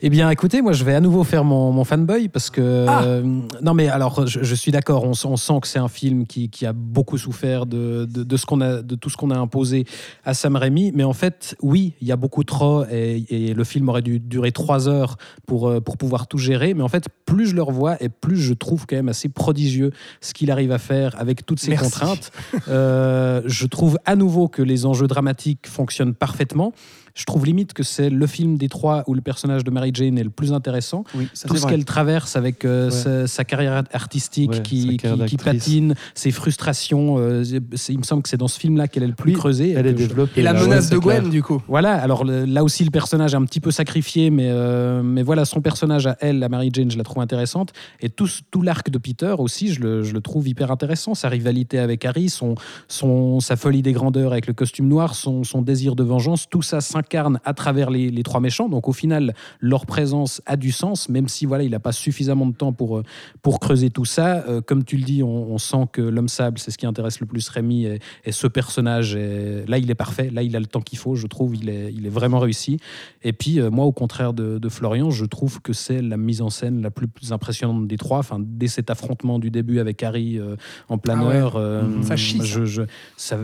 Speaker 5: Eh bien, écoutez, moi, je vais à nouveau faire mon, mon fanboy parce que.
Speaker 4: Ah.
Speaker 5: euh, non, mais alors, je, je suis d'accord. On, sent- on sent que c'est un film qui, qui a beaucoup souffert de, de, de ce qu'on a, de tout ce qu'on a imposé à Sam Raimi. Mais en fait, oui, il y a beaucoup trop et, et le film aurait dû durer trois heures pour, euh, pour pouvoir tout gérer. Mais en fait, plus je le revois et plus je trouve quand même assez prodigieux ce qu'il arrive à faire avec toutes ces
Speaker 4: Merci.
Speaker 5: contraintes. Euh, je trouve à nouveau que les enjeux dramatiques fonctionnent parfaitement. Je trouve limite que c'est le film des trois où le personnage de Mary Jane est le plus intéressant.
Speaker 6: Oui, ça
Speaker 5: Tout ce qu'elle traverse avec euh,
Speaker 1: Ouais.
Speaker 5: sa, sa carrière artistique
Speaker 1: Ouais,
Speaker 5: qui,
Speaker 1: sa carrière
Speaker 5: qui- qui
Speaker 1: d'actrice.
Speaker 5: patine, ses frustrations. euh, c'est- il me semble que c'est dans ce film-là qu'elle est le plus
Speaker 1: Oui,
Speaker 5: creusée.
Speaker 1: Elle
Speaker 5: et
Speaker 1: est développée.
Speaker 4: Et la
Speaker 1: là,
Speaker 4: menace de Gwen,
Speaker 1: clair.
Speaker 4: du coup.
Speaker 5: Voilà, alors le- là aussi le personnage est un petit peu sacrifié, mais, euh, mais voilà, son personnage à elle, la Mary Jane, je la trouve intéressante. Et tout, tout l'arc de Peter aussi, je le, je le trouve hyper intéressant. Sa rivalité avec Harry, son, son, sa folie des grandeurs avec le costume noir, son, son désir de vengeance, tout ça s'incarne à travers les, les trois méchants. Donc au final, leur présence a du sens, même si voilà, il n'a pas suffisamment de temps pour, euh, pour creuser tout ça. Euh, comme tu le dis, on, on sent que l'homme sable, c'est ce qui intéresse le plus Rémi. Et, et ce personnage, là, il est parfait. Là, il a le temps qu'il faut. Je trouve, il est, il est vraiment réussi. Et puis, euh, moi, au contraire de, de Florian, je trouve que c'est la mise en scène la plus impressionnante des trois. Enfin, dès cet affrontement du début avec Harry euh, en planeur, euh,
Speaker 4: Mhm. Ça chie,
Speaker 5: je, je- c'est-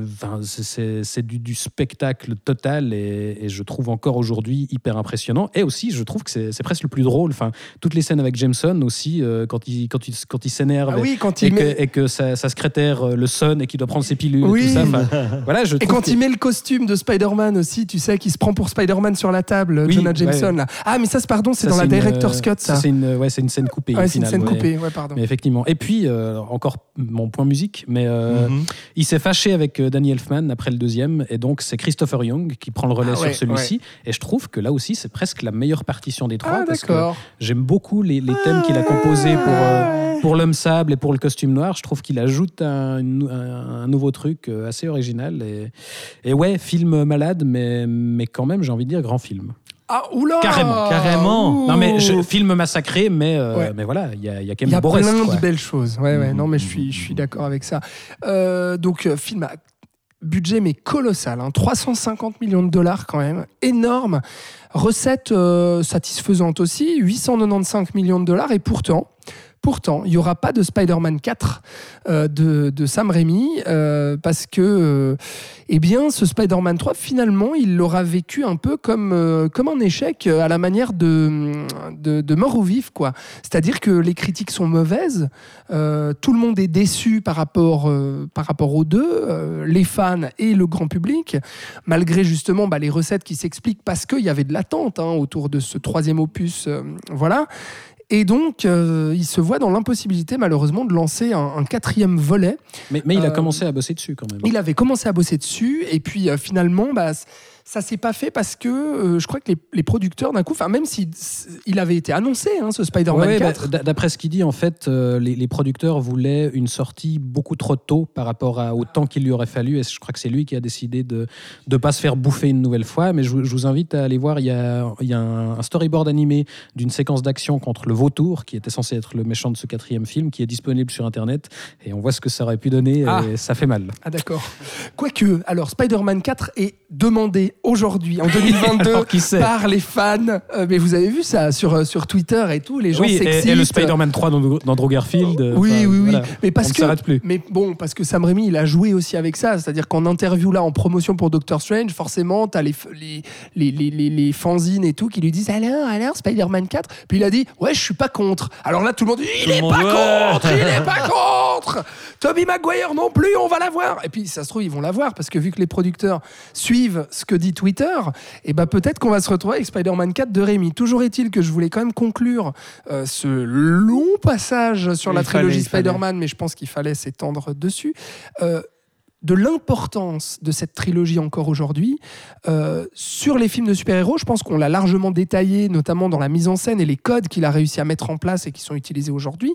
Speaker 5: c'est c'est du, du spectacle total et, et je trouve encore aujourd'hui hyper impressionnant. Et aussi, je trouve que c'est presque le plus drôle. Enfin, toutes les scènes avec Jameson aussi, euh, quand il, quand il, quand il s'énerve
Speaker 4: Ah oui,
Speaker 5: et, que,
Speaker 4: met...
Speaker 5: et que sa, sa secrétaire euh, le sonne et qu'il doit prendre ses pilules
Speaker 4: Oui.
Speaker 5: et tout ça. Enfin, voilà, je
Speaker 4: Et quand
Speaker 5: que-
Speaker 4: il met le costume de Spider-Man aussi, tu sais, qui se prend pour Spider-Man sur la table,
Speaker 5: Oui,
Speaker 4: Jonah Jameson,
Speaker 5: ouais.
Speaker 4: là. Ah, mais ça, pardon, c'est dans la
Speaker 5: une,
Speaker 4: Director's Cut, ça.
Speaker 5: c'est une, ouais, une scène coupée.
Speaker 4: Ouais, c'est une scène coupée, pardon.
Speaker 5: Mais effectivement. Et puis, euh, encore mon point musique, mais euh,
Speaker 1: Mhm.
Speaker 5: il s'est fâché avec Danny Elfman après le deuxième, et donc c'est Christopher Young qui prend le relais
Speaker 4: Ah
Speaker 5: sur celui-ci. Et je trouve que là aussi, c'est presque la meilleure partition des trois.
Speaker 4: Ah,
Speaker 5: parce que. J'aime beaucoup les, les thèmes qu'il a composés pour, euh, pour l'homme sable et pour le costume noir. Je trouve qu'il ajoute un, une- un- un nouveau truc euh, assez original. Et, et ouais, film malade, mais, mais quand même, j'ai envie de dire grand film.
Speaker 4: Ah, oula
Speaker 5: Carrément,
Speaker 1: carrément.
Speaker 4: Ouh.
Speaker 5: Non, mais je, film massacré, mais, euh,
Speaker 4: Ouais.
Speaker 5: mais voilà, il y y a quand
Speaker 4: Il y
Speaker 5: même
Speaker 4: a plein
Speaker 5: reste,
Speaker 4: de belles choses. Ouais, ouais, non, mais je suis, je suis
Speaker 1: mhm.
Speaker 4: d'accord avec ça. Euh, donc, film à budget, mais colossal. hein, 350 millions de dollars, quand même. Énorme. Recette euh, satisfaisante aussi. 895 millions de dollars. Et pourtant. Pourtant, il n'y aura pas de Spider-Man 4 euh, de, Sam Raimi euh, parce que, euh, eh bien, ce Spider-Man 3, finalement, il l'aura vécu un peu comme, un échec à la manière de, de, Mort ou Vif, quoi. C'est-à-dire que les critiques sont mauvaises, tout le monde est déçu par rapport, aux deux, les fans et le grand public, malgré justement bah, les recettes qui s'expliquent parce qu'il y avait de l'attente hein, autour de ce troisième opus. voilà. Et donc, euh, il se voit dans l'impossibilité, malheureusement, de lancer un, un quatrième volet.
Speaker 5: Mais, mais il a
Speaker 4: Euh,
Speaker 5: commencé à bosser dessus quand même.
Speaker 4: Il avait commencé à bosser dessus, et puis euh, finalement, bah, ça s'est pas fait parce que euh, je crois que les, les producteurs, d'un coup, enfin, même s'il il avait été annoncé, hein, ce Spider-Man
Speaker 5: Ouais, ouais,
Speaker 4: 4.
Speaker 5: bah, D'après ce qu'il dit, en fait, euh, les, les producteurs voulaient une sortie beaucoup trop tôt par rapport à, au temps qu'il lui aurait fallu. Et je crois que c'est lui qui a décidé de ne pas se faire bouffer une nouvelle fois. Mais je, vous- je vous invite à aller voir. Il y a, il y a un, un storyboard animé d'une séquence d'action contre le vautour, qui était censé être le méchant de ce quatrième film, qui est disponible sur Internet. Et on voit ce que ça aurait pu donner.
Speaker 4: Ah.
Speaker 5: Et ça fait mal.
Speaker 4: Ah d'accord. Quoique, alors Spider-Man 4 est demandé aujourd'hui, en 2022,
Speaker 5: Alors, qui sait
Speaker 4: par les fans. Euh, mais vous avez vu ça sur, euh, sur Twitter et tout, les gens
Speaker 5: Oui, et, et le Spider-Man 3 d'Andrew Garfield. euh,
Speaker 4: Oui,
Speaker 5: enfin,
Speaker 4: oui, oui.
Speaker 5: voilà.
Speaker 4: Mais parce
Speaker 5: on ne
Speaker 4: que,
Speaker 5: s'arrête plus.
Speaker 4: mais bon, parce que Sam Raimi, il a joué aussi avec ça. C'est-à-dire qu'en interview là, en promotion pour Doctor Strange, forcément, t'as les, les, les, les, les, fanzines et tout qui lui disent alors, alors, Spider-Man 4. Puis il a dit, ouais, je suis pas contre. Alors là, tout le monde dit, il
Speaker 1: Tout le
Speaker 4: est
Speaker 1: monde,
Speaker 4: pas
Speaker 1: ouais.
Speaker 4: contre, il est pas contre. Toby Maguire non plus, on va la voir. Et puis ça se trouve, ils vont la voir parce que vu que les producteurs suivent ce que dit Twitter, et ben peut-être qu'on va se retrouver avec Spider-Man 4 de Rémi. Toujours est-il que je voulais quand même conclure euh, ce long passage sur
Speaker 6: Il
Speaker 4: la
Speaker 6: fallait,
Speaker 4: trilogie. Spider-Man, mais je pense qu'il fallait s'étendre dessus. euh, de l'importance de cette trilogie encore aujourd'hui. Euh, sur les films de super-héros, je pense qu'on l'a largement détaillé, notamment dans la mise en scène et les codes qu'il a réussi à mettre en place et qui sont utilisés aujourd'hui,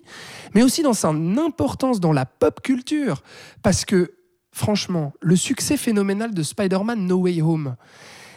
Speaker 4: mais aussi dans son importance dans la pop culture. Parce que, franchement, le succès phénoménal de Spider-Man No Way Home,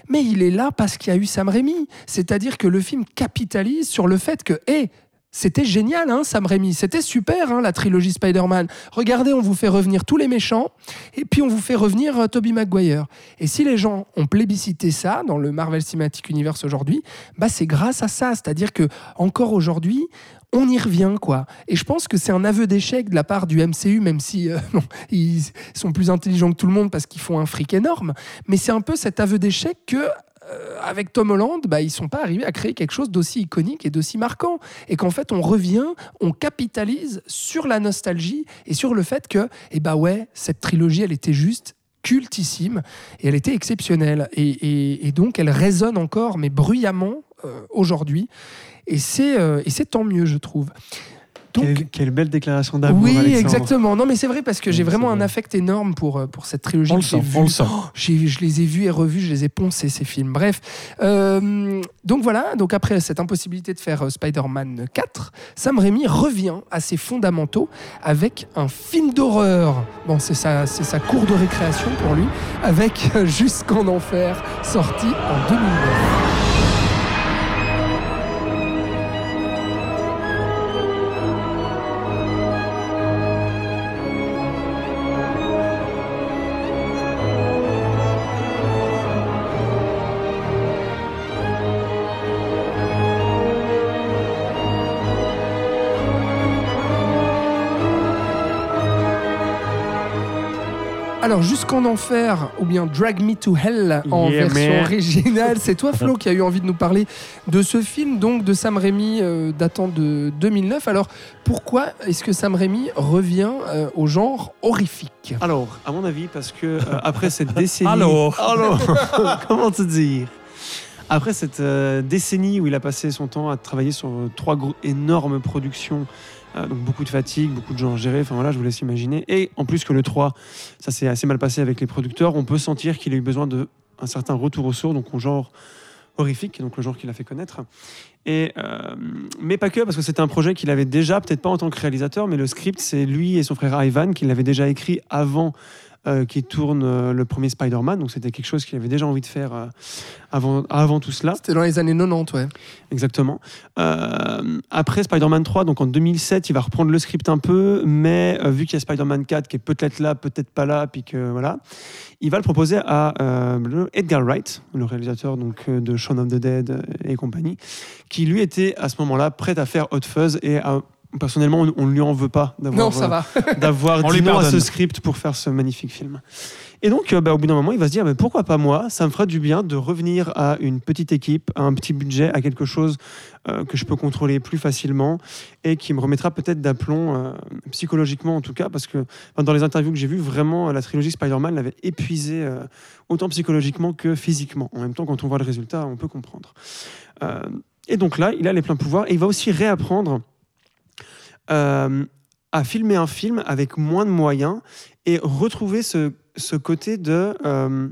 Speaker 4: mais il est là parce qu'il y a eu Sam Raimi. C'est-à-dire que le film capitalise sur le fait que, hé, c'était génial, hein, Sam Raimi. C'était super, hein, la trilogie Spider-Man. Regardez, on vous fait revenir tous les méchants, et puis on vous fait revenir euh, Tobey Maguire. Et si les gens ont plébiscité ça dans le Marvel Cinematic Universe aujourd'hui, bah c'est grâce à ça. C'est-à-dire que encore aujourd'hui, on y revient, quoi. Et je pense que c'est un aveu d'échec de la part du MCU, même si euh, ils sont plus intelligents que tout le monde parce qu'ils font un fric énorme. Mais c'est un peu cet aveu d'échec que euh, avec Tom Holland, bah, ils sont pas arrivés à créer quelque chose d'aussi iconique et d'aussi marquant. Et qu'en fait, on revient, on capitalise sur la nostalgie et sur le fait que, eh bah ouais, cette trilogie, elle était juste cultissime et elle était exceptionnelle. Et donc, elle résonne encore, mais bruyamment euh, aujourd'hui. Et c'est euh, et c'est tant mieux, je trouve. Donc,
Speaker 6: Quelle, quelle belle déclaration d'amour.
Speaker 4: oui,
Speaker 6: Alexandre.
Speaker 4: exactement. Non, mais c'est vrai parce que j'ai vraiment un affect énorme pour, euh, pour cette trilogie.
Speaker 5: On le sent, on le sent.
Speaker 4: Oh, je les ai vus et revus, je les ai poncés, ces films. Bref. Euh, donc voilà, donc après cette impossibilité de faire Spider-Man 4, Sam Raimi revient à ses fondamentaux avec un film d'horreur. Bon, c'est sa, c'est sa cour de récréation pour lui, avec Jusqu'en Enfer, sorti en 2009. Alors, Jusqu'en Enfer, ou bien Drag Me to Hell en
Speaker 6: Yeah,
Speaker 4: version
Speaker 6: man.
Speaker 4: originale, c'est toi, Flo, qui a eu envie de nous parler de ce film, donc de Sam Raimi, euh, datant de 2009. Alors, pourquoi est-ce que Sam Raimi revient euh, au genre horrifique?
Speaker 6: Alors, à mon avis, parce que euh, après cette décennie.
Speaker 1: Alors.
Speaker 6: Alors, comment te dire? Après cette euh, décennie où il a passé son temps à travailler sur trois gros- énormes productions, donc beaucoup de fatigue, beaucoup de gens à gérer, enfin voilà, je vous laisse imaginer. Et en plus que le 3, ça s'est assez mal passé avec les producteurs, on peut sentir qu'il a eu besoin d'un certain retour au sourd, donc au genre horrifique, donc le genre qu'il a fait connaître. Et, euh, mais pas que, parce que c'était un projet qu'il avait déjà, peut-être pas en tant que réalisateur, mais le script, c'est lui et son frère Ivan qui l'avaient déjà écrit avant euh, qu'il tourne euh, le premier Spider-Man. Donc c'était quelque chose qu'il avait déjà envie de faire euh, avant, avant tout cela.
Speaker 4: C'était dans les années 90, ouais.
Speaker 6: Exactement. Après Spider-Man 3, donc en 2007, il va reprendre le script un peu, mais vu qu'il y a Spider-Man 4 qui est peut-être là, peut-être pas là, puis que voilà, il va le proposer à Edgar Wright, le réalisateur donc de Shaun of the Dead et compagnie, qui lui était à ce moment-là prêt à faire Hot Fuzz et à- Personnellement, on ne lui en veut pas d'avoir euh, d'avoir dit non à ce script pour faire ce magnifique film. Et donc, euh, bah, au bout d'un moment, il va se dire, mais pourquoi pas moi? Ça me fera du bien de revenir à une petite équipe, à un petit budget, à quelque chose euh, que je peux contrôler plus facilement et qui me remettra peut-être d'aplomb, euh, psychologiquement en tout cas, parce que enfin, dans les interviews que j'ai vues, vraiment, la trilogie Spider-Man l'avait épuisé euh, autant psychologiquement que physiquement. En même temps, quand on voit le résultat, on peut comprendre. Euh, et donc là, il a les pleins pouvoirs et il va aussi réapprendre euh, à filmer un film avec moins de moyens et retrouver ce, côté de euh,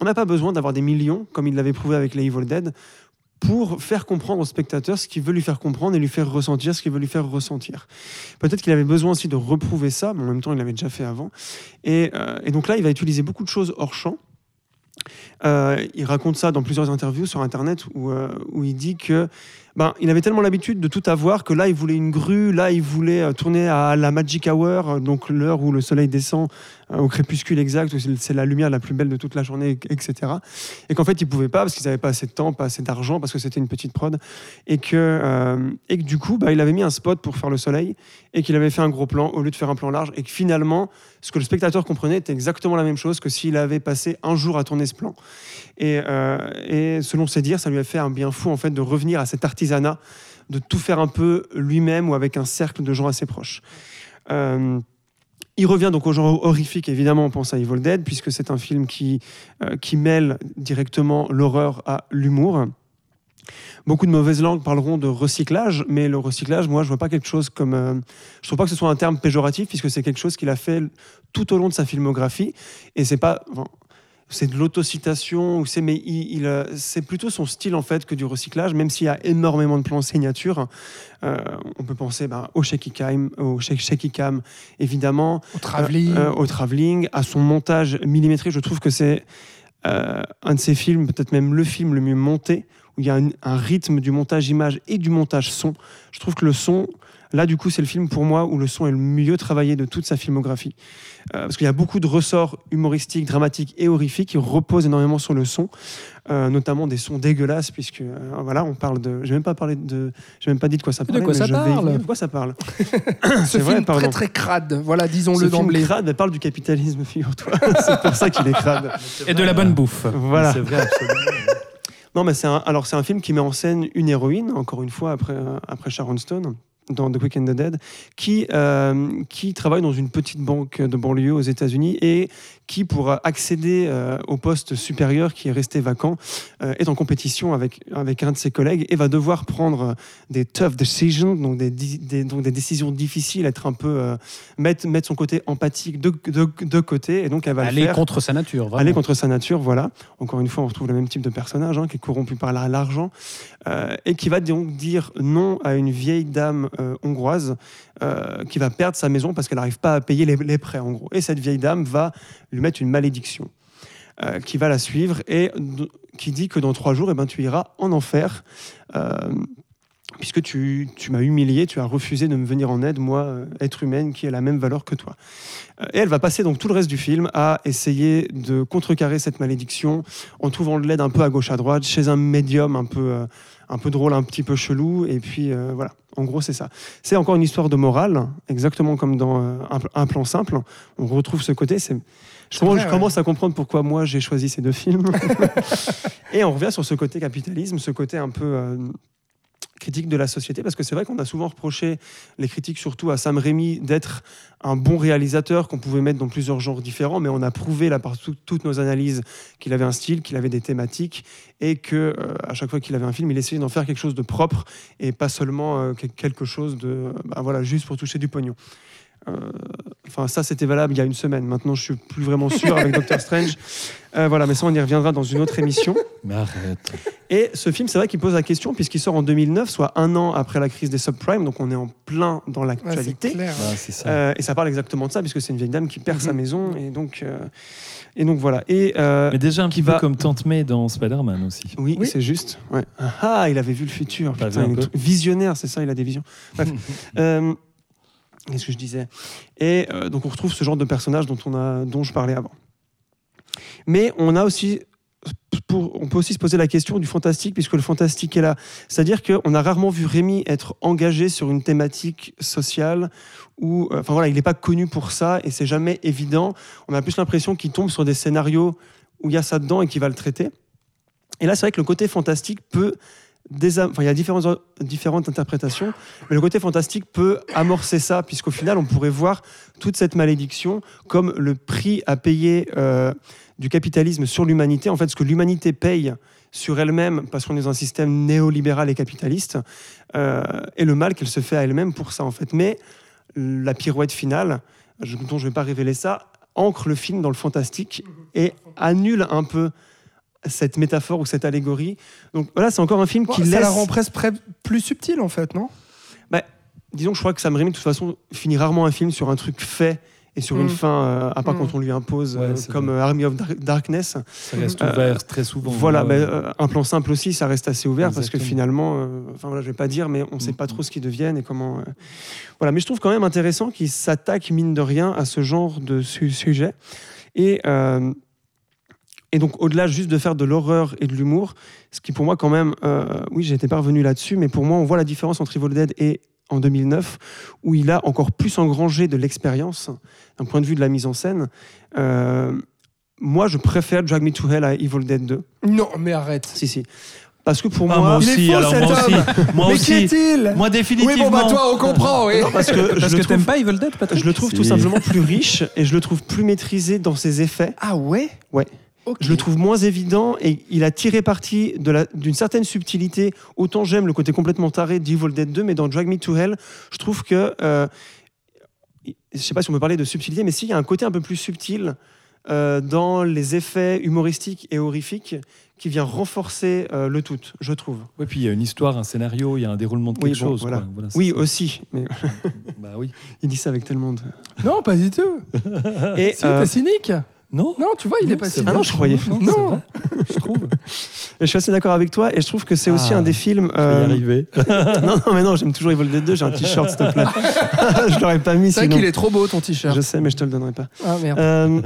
Speaker 6: on n'a pas besoin d'avoir des millions comme il l'avait prouvé avec les Evil Dead pour faire comprendre au spectateur ce qu'il veut lui faire comprendre et lui faire ressentir ce qu'il veut lui faire ressentir. Peut-être qu'il avait besoin aussi de reprouver ça, mais en même temps il l'avait déjà fait avant. Et, euh, donc là, il va utiliser beaucoup de choses hors champ. Il raconte ça dans plusieurs interviews sur Internet où il dit que ben, il avait tellement l'habitude de tout avoir que là, il voulait une grue, là, il voulait euh, tourner à la Magic Hour, euh, donc l'heure où le soleil descend au crépuscule exact, où c'est c'est la lumière la plus belle de toute la journée, etc. Et qu'en fait, ils pouvaient pas parce qu'ils n'avaient pas assez de temps, pas assez d'argent, parce que c'était une petite prod. Et que, euh, et que du coup, bah, il avait mis un spot pour faire le soleil et qu'il avait fait un gros plan au lieu de faire un plan large. Et que finalement, ce que le spectateur comprenait était exactement la même chose que s'il avait passé un jour à tourner ce plan. Et, euh, et selon ses dires, ça lui a fait un bien fou en fait de revenir à cet artisanat, de tout faire un peu lui-même ou avec un cercle de gens assez proches. Euh, Il revient donc au genre horrifique, évidemment, on pense à Evil Dead, puisque c'est un film qui, euh, qui mêle directement l'horreur à l'humour. Beaucoup de mauvaises langues parleront de recyclage, mais le recyclage, moi, je vois pas quelque chose comme. euh, je trouve pas que ce soit un terme péjoratif, puisque c'est quelque chose qu'il a fait tout au long de sa filmographie, et c'est pas. C'est de l'autocitation, ou c'est mais il, il, euh, c'est plutôt son style en fait que du recyclage, même s'il y a énormément de plans signature. Euh, on peut penser bah, au shaky cam, au shaky cam, évidemment,
Speaker 4: Au travelling.
Speaker 6: euh, au travelling, à son montage millimétré. Je trouve que c'est euh, un de ses films, peut-être même le film le mieux monté, où il y a un, un rythme du montage image et du montage son. Je trouve que le son, là du coup, c'est le film pour moi où le son est le mieux travaillé de toute sa filmographie. Euh, parce qu'il y a beaucoup de ressorts humoristiques, dramatiques et horrifiques qui reposent énormément sur le son, euh, notamment des sons dégueulasses, puisque euh, voilà, on parle de. J'ai même pas parlé de. J'ai même pas dit de quoi ça
Speaker 5: De
Speaker 6: parlait.
Speaker 5: quoi
Speaker 6: mais
Speaker 5: ça
Speaker 6: vais
Speaker 5: parle
Speaker 6: venir. De quoi ça parle
Speaker 4: Ce
Speaker 6: c'est vrai,
Speaker 4: film
Speaker 6: pardon.
Speaker 4: très très crade, voilà,
Speaker 6: Ce
Speaker 4: disons-le
Speaker 6: film
Speaker 4: d'emblée.
Speaker 6: crade, elle parle du capitalisme, figure-toi. c'est pour ça qu'il est crade.
Speaker 5: Et de la bonne bouffe.
Speaker 6: Voilà.
Speaker 1: C'est vrai, absolument.
Speaker 6: Non, mais c'est un, alors c'est un film qui met en scène une héroïne, encore une fois après, après Sharon Stone, dans The Quick and the Dead, qui, euh, qui travaille dans une petite banque de banlieue aux États-Unis et qui, pour accéder euh, au poste supérieur qui est resté vacant, euh, est en compétition avec, avec un de ses collègues et va devoir prendre des tough decisions, donc des, donc des décisions difficiles, être un peu mettre, mettre son côté empathique de, de, de côté, et donc elle va le
Speaker 5: Aller
Speaker 6: faire.
Speaker 5: contre sa nature, vraiment.
Speaker 6: Aller contre sa nature, voilà. Encore une fois, on retrouve le même type de personnage hein, qui est corrompu par la- l'argent et qui va donc dire non à une vieille dame hongroise euh, qui va perdre sa maison parce qu'elle n'arrive pas à payer les, prêts, en gros. Et cette vieille dame va lui mettre une malédiction euh, qui va la suivre et qui dit que dans trois jours, eh ben, tu iras en enfer. euh, Puisque tu, tu m'as humilié, tu as refusé de me venir en aide, moi, euh, être humaine, qui a la même valeur que toi. Euh, Et elle va passer donc tout le reste du film à essayer de contrecarrer cette malédiction en trouvant de l'aide un peu à gauche à droite, chez un médium un peu, euh, un peu drôle, un petit peu chelou. Et puis euh, voilà, en gros, c'est ça. C'est encore une histoire de morale, exactement comme dans euh, un, un plan simple. On retrouve ce côté. C'est je,
Speaker 4: C'est
Speaker 6: commence,
Speaker 4: vrai,
Speaker 6: je commence à comprendre pourquoi moi j'ai choisi ces deux films. Et on revient sur ce côté capitalisme, ce côté un peu euh, critique de la société, parce que c'est vrai qu'on a souvent reproché les critiques, surtout à Sam Raimi, d'être un bon réalisateur qu'on pouvait mettre dans plusieurs genres différents, mais on a prouvé là par tout- toutes nos analyses qu'il avait un style, qu'il avait des thématiques, et que euh, à chaque fois qu'il avait un film, il essayait d'en faire quelque chose de propre et pas seulement euh, que- quelque chose de, bah, voilà, juste pour toucher du pognon. Euh, Enfin, ça, c'était valable il y a une semaine. Maintenant, je suis plus vraiment sûr avec Doctor Strange. Euh, voilà, mais ça, on y reviendra dans une autre émission.
Speaker 1: Mais arrête.
Speaker 6: Et ce film, c'est vrai qu'il pose la question, puisqu'il sort en 2009, soit un an après la crise des subprimes, donc on est en plein dans
Speaker 4: Ouais, c'est
Speaker 6: l'actualité.
Speaker 4: clair.
Speaker 1: Ah, c'est ça.
Speaker 6: Euh, et ça parle exactement de ça, puisque c'est une vieille dame qui perd sa
Speaker 4: Mhm.
Speaker 6: maison, et donc, euh, et donc voilà. Et euh,
Speaker 1: Mais déjà un
Speaker 6: qui
Speaker 1: petit peu
Speaker 6: va-
Speaker 1: comme Tante May dans Spider-Man aussi.
Speaker 6: oui,
Speaker 4: Oui.
Speaker 6: c'est juste. Ouais. Ah, il avait vu le futur. Putain, il est visionnaire, c'est ça, il a des visions. Bref. Qu'est-ce que je disais Et euh, donc on retrouve ce genre de personnage dont, on a, dont je parlais avant. Mais on a aussi. On peut aussi se poser la question du fantastique, puisque le fantastique est là. C'est-à-dire qu'on a rarement vu Rémi être engagé sur une thématique sociale, où, euh, voilà, il n'est pas connu pour ça, et c'est jamais évident. On a plus l'impression qu'il tombe sur des scénarios où il y a ça dedans et qu'il va le traiter. Et là, c'est vrai que le côté fantastique peut. Il y a différentes, interprétations, mais le côté fantastique peut amorcer ça, puisqu'au final, on pourrait voir toute cette malédiction comme le prix à payer euh, du capitalisme sur l'humanité. En fait, ce que l'humanité paye sur elle-même, parce qu'on est dans un système néolibéral et capitaliste, euh, et le mal qu'elle se fait à elle-même pour ça, en fait. Mais la pirouette finale, dont je ne vais pas révéler ça, ancre le film dans le fantastique et annule un peu cette métaphore ou cette allégorie. Donc voilà, c'est encore un film
Speaker 4: Bon,
Speaker 6: qui
Speaker 4: ça
Speaker 6: laisse...
Speaker 4: la rend presque plus subtile en fait, non?
Speaker 6: Disons que je crois que Sam Raimi, de toute façon, finit rarement un film sur un truc fait et sur une
Speaker 4: Mm.
Speaker 6: fin, euh, à part
Speaker 4: Mm.
Speaker 6: quand on lui impose,
Speaker 1: Ouais,
Speaker 6: euh, comme
Speaker 1: vrai.
Speaker 6: euh, Army of Dar- Darkness.
Speaker 1: Ça reste
Speaker 6: Euh,
Speaker 1: ouvert très souvent.
Speaker 6: Voilà,
Speaker 1: Ouais, ouais.
Speaker 6: euh, un plan simple aussi, ça reste assez ouvert parce que finalement, euh, enfin voilà, je vais pas dire, mais on sait
Speaker 1: Mm.
Speaker 6: pas trop ce qu'ils deviennent et comment. euh, Voilà, mais je trouve quand même intéressant qu'ils s'attaquent mine de rien à ce genre de su- sujet et euh, et donc au-delà juste de faire de l'horreur et de l'humour, ce qui pour moi quand même, euh, oui, j'étais pas revenu là-dessus, mais pour moi on voit la différence entre Evil Dead et en 2009, où il a encore plus engrangé de l'expérience d'un point de vue de la mise en scène. Euh, moi, je préfère Drag Me to Hell à Evil Dead 2.
Speaker 4: Non, mais arrête.
Speaker 6: Si, si. Parce que pour
Speaker 1: Ah,
Speaker 6: moi,
Speaker 1: moi
Speaker 4: il est
Speaker 1: aussi,
Speaker 4: faux,
Speaker 1: alors
Speaker 4: cet
Speaker 1: moi
Speaker 4: homme.
Speaker 1: aussi. Moi
Speaker 4: Mais
Speaker 1: aussi.
Speaker 4: qui est-il?
Speaker 1: Moi
Speaker 4: Oui,
Speaker 1: définitivement.
Speaker 4: bon, bah toi, on comprend, oui.
Speaker 6: parce que
Speaker 5: Parce
Speaker 6: je
Speaker 5: que
Speaker 6: le
Speaker 5: t'aimes
Speaker 6: trouve,
Speaker 5: pas Evil Dead, Patrick?
Speaker 6: je le trouve tout
Speaker 1: Si.
Speaker 6: simplement plus riche et je le trouve plus maîtrisé dans ses effets.
Speaker 4: Ah ouais?
Speaker 6: Ouais. Je le trouve moins évident et il a tiré parti d'une certaine subtilité. Autant j'aime le côté complètement taré d'Evil Dead 2, mais dans Drag Me to Hell, je trouve que. euh, je sais pas si on peut parler de subtilité, mais s'il y a un côté un peu plus subtil euh, dans les effets humoristiques et horrifiques qui vient renforcer euh, le tout, je trouve.
Speaker 1: Oui, puis il y a une histoire, un scénario, il y a un déroulement de
Speaker 6: Oui,
Speaker 1: quelque
Speaker 6: bon,
Speaker 1: chose.
Speaker 6: voilà.
Speaker 1: quoi. Voilà, c'est
Speaker 6: Oui,
Speaker 1: ça.
Speaker 6: aussi, mais
Speaker 1: Bah oui.
Speaker 6: il dit ça avec tellement de.
Speaker 4: Non, pas du tout.
Speaker 6: Et,
Speaker 4: Si,
Speaker 6: euh,
Speaker 4: t'es cynique
Speaker 1: Non
Speaker 4: Non, tu vois, il est
Speaker 1: Non,
Speaker 4: pas
Speaker 1: c'est
Speaker 4: cynique.
Speaker 6: Ah non, je croyais.
Speaker 1: Non,
Speaker 4: Non.
Speaker 1: je trouve.
Speaker 6: je suis assez d'accord avec toi et je trouve que c'est aussi
Speaker 1: Ah,
Speaker 6: un des films.
Speaker 1: Je vais y
Speaker 6: euh,
Speaker 1: arriver.
Speaker 6: non, non, mais non, j'aime toujours Evil Dead 2, j'ai un t-shirt, s'il te plaît. je l'aurais pas mis
Speaker 4: C'est vrai qu'il est trop beau ton t-shirt.
Speaker 6: Je sais, mais je te le donnerai pas.
Speaker 4: Ah merde.
Speaker 6: Euh,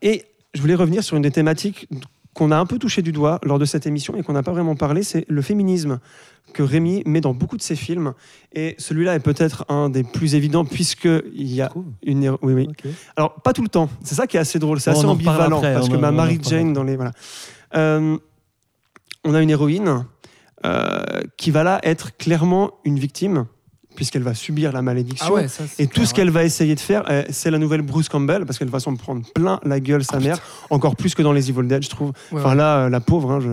Speaker 6: et je voulais revenir sur une des thématiques qu'on a un peu touché du doigt lors de cette émission et qu'on n'a pas vraiment parlé, c'est le féminisme que Rémi met dans beaucoup de ses films. Et celui-là est peut-être un des plus évidents puisqu'il y a une... Oui, oui. Alors, pas tout le temps. C'est ça qui est assez drôle. C'est
Speaker 1: Bon,
Speaker 6: assez ambivalent.
Speaker 1: après,
Speaker 6: parce que ma
Speaker 1: reparlera.
Speaker 6: Jane dans les... Voilà. Euh, on a une héroïne euh, qui va là être clairement une victime puisqu'elle va subir la malédiction.
Speaker 4: Ah ouais, ça,
Speaker 6: Et tout
Speaker 4: clair,
Speaker 6: ce qu'elle va essayer de faire, euh, c'est la nouvelle Bruce Campbell, parce qu'elle va s'en prendre plein la gueule, sa mère, encore plus que dans les Evil Dead, je trouve.
Speaker 4: ouais.
Speaker 6: Enfin
Speaker 4: Ouais, ouais.
Speaker 6: là, euh, la pauvre, hein, je,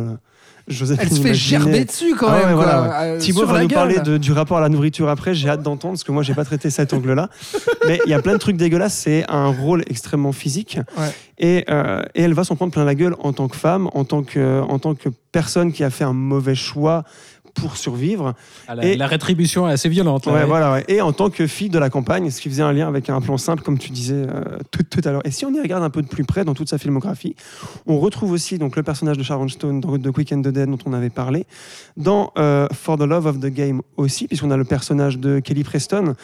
Speaker 6: Joséphine
Speaker 4: Elle se fait
Speaker 6: imaginer.
Speaker 4: gerber dessus quand
Speaker 6: Ah ouais,
Speaker 4: même. quoi.
Speaker 6: voilà,
Speaker 4: Euh,
Speaker 6: Thibaut va nous
Speaker 4: gueule.
Speaker 6: parler de- du rapport à la nourriture après, j'ai hâte d'entendre, parce que moi, j'ai pas traité cet angle-là. Mais il y a plein de trucs dégueulasses, c'est un rôle extrêmement physique.
Speaker 4: Ouais.
Speaker 6: Et, euh, et elle va s'en prendre plein la gueule en tant que femme, en tant que, en tant que personne qui a fait un mauvais choix pour survivre.
Speaker 5: Ah, la,
Speaker 6: Et-
Speaker 5: la rétribution est assez violente. là,
Speaker 6: Ouais,
Speaker 5: ouais.
Speaker 6: voilà, ouais. Et en tant que fille de la campagne, ce qui faisait un lien avec un plan simple, comme tu disais euh, tout, tout à l'heure. Et si on y regarde un peu de plus près dans toute sa filmographie, on retrouve aussi donc, le personnage de Sharon Stone dans The Quick and the Dead dont on avait parlé, dans euh, For the Love of the Game aussi, puisqu'on a le personnage de Kelly Preston,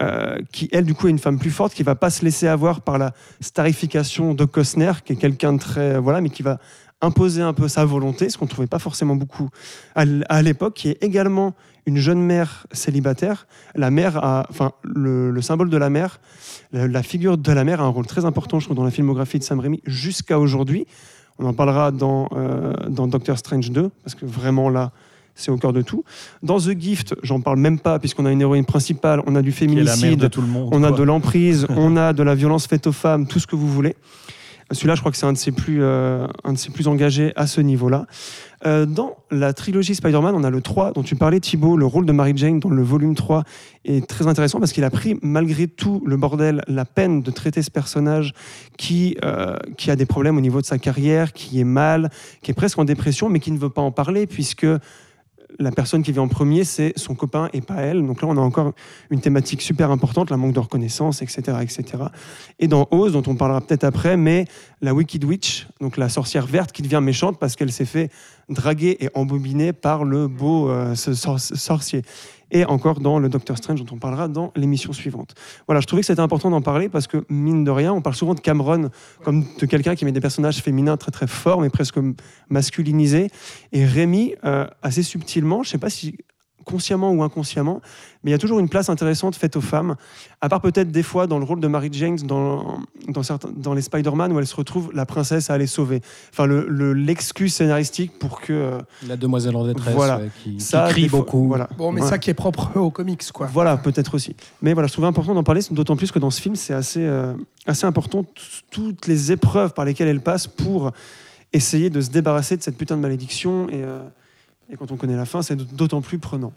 Speaker 6: euh, qui elle du coup est une femme plus forte, qui va pas se laisser avoir par la starification de Costner, qui est quelqu'un de très... voilà, mais qui va imposer un peu sa volonté, ce qu'on ne trouvait pas forcément beaucoup à l'époque, qui est également une jeune mère célibataire. La mère a, enfin, le, le symbole de la mère, la, la figure de la mère a un rôle très important, je trouve, dans la filmographie de Sam Raimi jusqu'à aujourd'hui. On en parlera dans, euh, dans Doctor Strange 2, parce que vraiment là, c'est au cœur de tout. Dans The Gift, j'en parle même pas, puisqu'on a une héroïne principale, on a du
Speaker 1: la mère de
Speaker 6: féminicide,
Speaker 1: tout le monde.
Speaker 6: on a
Speaker 1: quoi.
Speaker 6: de l'emprise, on a de la violence faite aux femmes, tout ce que vous voulez. Celui-là, je crois que c'est un, de ses plus, euh, engagés à ce niveau-là. Euh, dans la trilogie Spider-Man, on a le 3 dont tu parlais, Thibaut. Le rôle de Mary Jane dans le volume 3 est très intéressant parce qu'il a pris, malgré tout le bordel, la peine de traiter ce personnage euh, qui a des problèmes au niveau de sa carrière, qui est mal, qui est presque en dépression, mais qui ne veut pas en parler puisque la personne qui vient en premier, c'est son copain et pas elle. Donc là, on a encore une thématique super importante, la manque de reconnaissance, etc. etc. Et dans Oz, dont on parlera peut-être après, mais la Wicked Witch, donc la sorcière verte qui devient méchante parce qu'elle s'est fait draguer et embobiner par le beau euh, sorcier. Et encore dans le Doctor Strange, dont on parlera dans l'émission suivante. Voilà, je trouvais que c'était important d'en parler parce que, mine de rien, on parle souvent de Cameron comme de quelqu'un qui met des personnages féminins très très forts, mais presque masculinisés. Et Rémi, euh, assez subtilement, je ne sais pas si consciemment ou inconsciemment, mais il y a toujours une place intéressante faite aux femmes, à part peut-être des fois dans le rôle de Mary Jane dans, dans, certains, dans les Spider-Man où elle se retrouve la princesse à aller sauver. Enfin, le- le- l'exclus scénaristique pour que... euh,
Speaker 5: La demoiselle en détresse
Speaker 6: Voilà.
Speaker 5: ouais, qui, qui
Speaker 6: ça,
Speaker 5: crie
Speaker 6: fois-
Speaker 5: beaucoup.
Speaker 6: Voilà.
Speaker 4: Bon, mais
Speaker 6: Ouais.
Speaker 4: ça qui est propre aux comics, quoi.
Speaker 6: Voilà, peut-être aussi. Mais voilà, je trouvais important d'en parler, d'autant plus que dans ce film, c'est assez, euh, assez important, toutes les épreuves par lesquelles elle passe pour essayer de se débarrasser de cette putain de malédiction. Et, euh, et quand on connaît la fin, c'est d'autant plus prenant.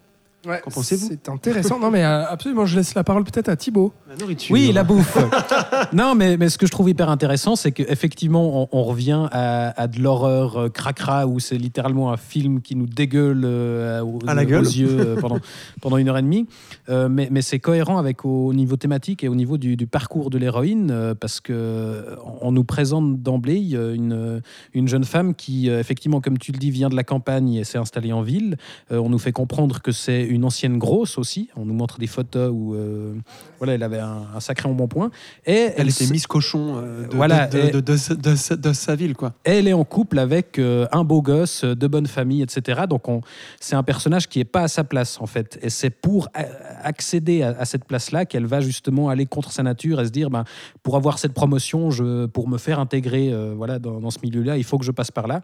Speaker 4: Ouais,
Speaker 6: Qu'en pensez-vous
Speaker 4: C'est intéressant. Non, mais euh, absolument, je laisse la parole peut-être à Thibaut.
Speaker 6: La nourriture.
Speaker 5: Oui, la bouffe. non, mais, mais ce que je trouve hyper intéressant, c'est qu'effectivement, on, on revient à, à de l'horreur euh, cracra, où c'est littéralement un film qui nous dégueule euh, aux,
Speaker 6: À la
Speaker 5: aux
Speaker 6: gueule.
Speaker 5: yeux euh, pendant, pendant une heure et demie. Euh, mais mais c'est cohérent avec au niveau thématique et au niveau du, du parcours de l'héroïne, euh, parce que on nous présente d'emblée une, une jeune femme qui, effectivement, comme tu le dis, vient de la campagne et s'est installée en ville. Euh, on nous fait comprendre que c'est une ancienne grosse aussi. On nous montre des photos où euh, voilà, elle avait un, un sacré embonpoint. Et
Speaker 6: Elle était Miss Cochon euh, de,
Speaker 5: Voilà,
Speaker 6: de,
Speaker 5: et-
Speaker 6: de, de, de- de sa- ville, quoi.
Speaker 5: elle est en couple avec euh, un beau gosse de bonne famille, etc. Donc on, c'est un personnage qui est pas à sa place en fait. Et c'est pour accéder à, à cette place-là qu'elle va justement aller contre sa nature et se dire, ben, pour avoir cette promotion, je, pour me faire intégrer voilà, dans, dans ce milieu-là, il faut que je passe par là.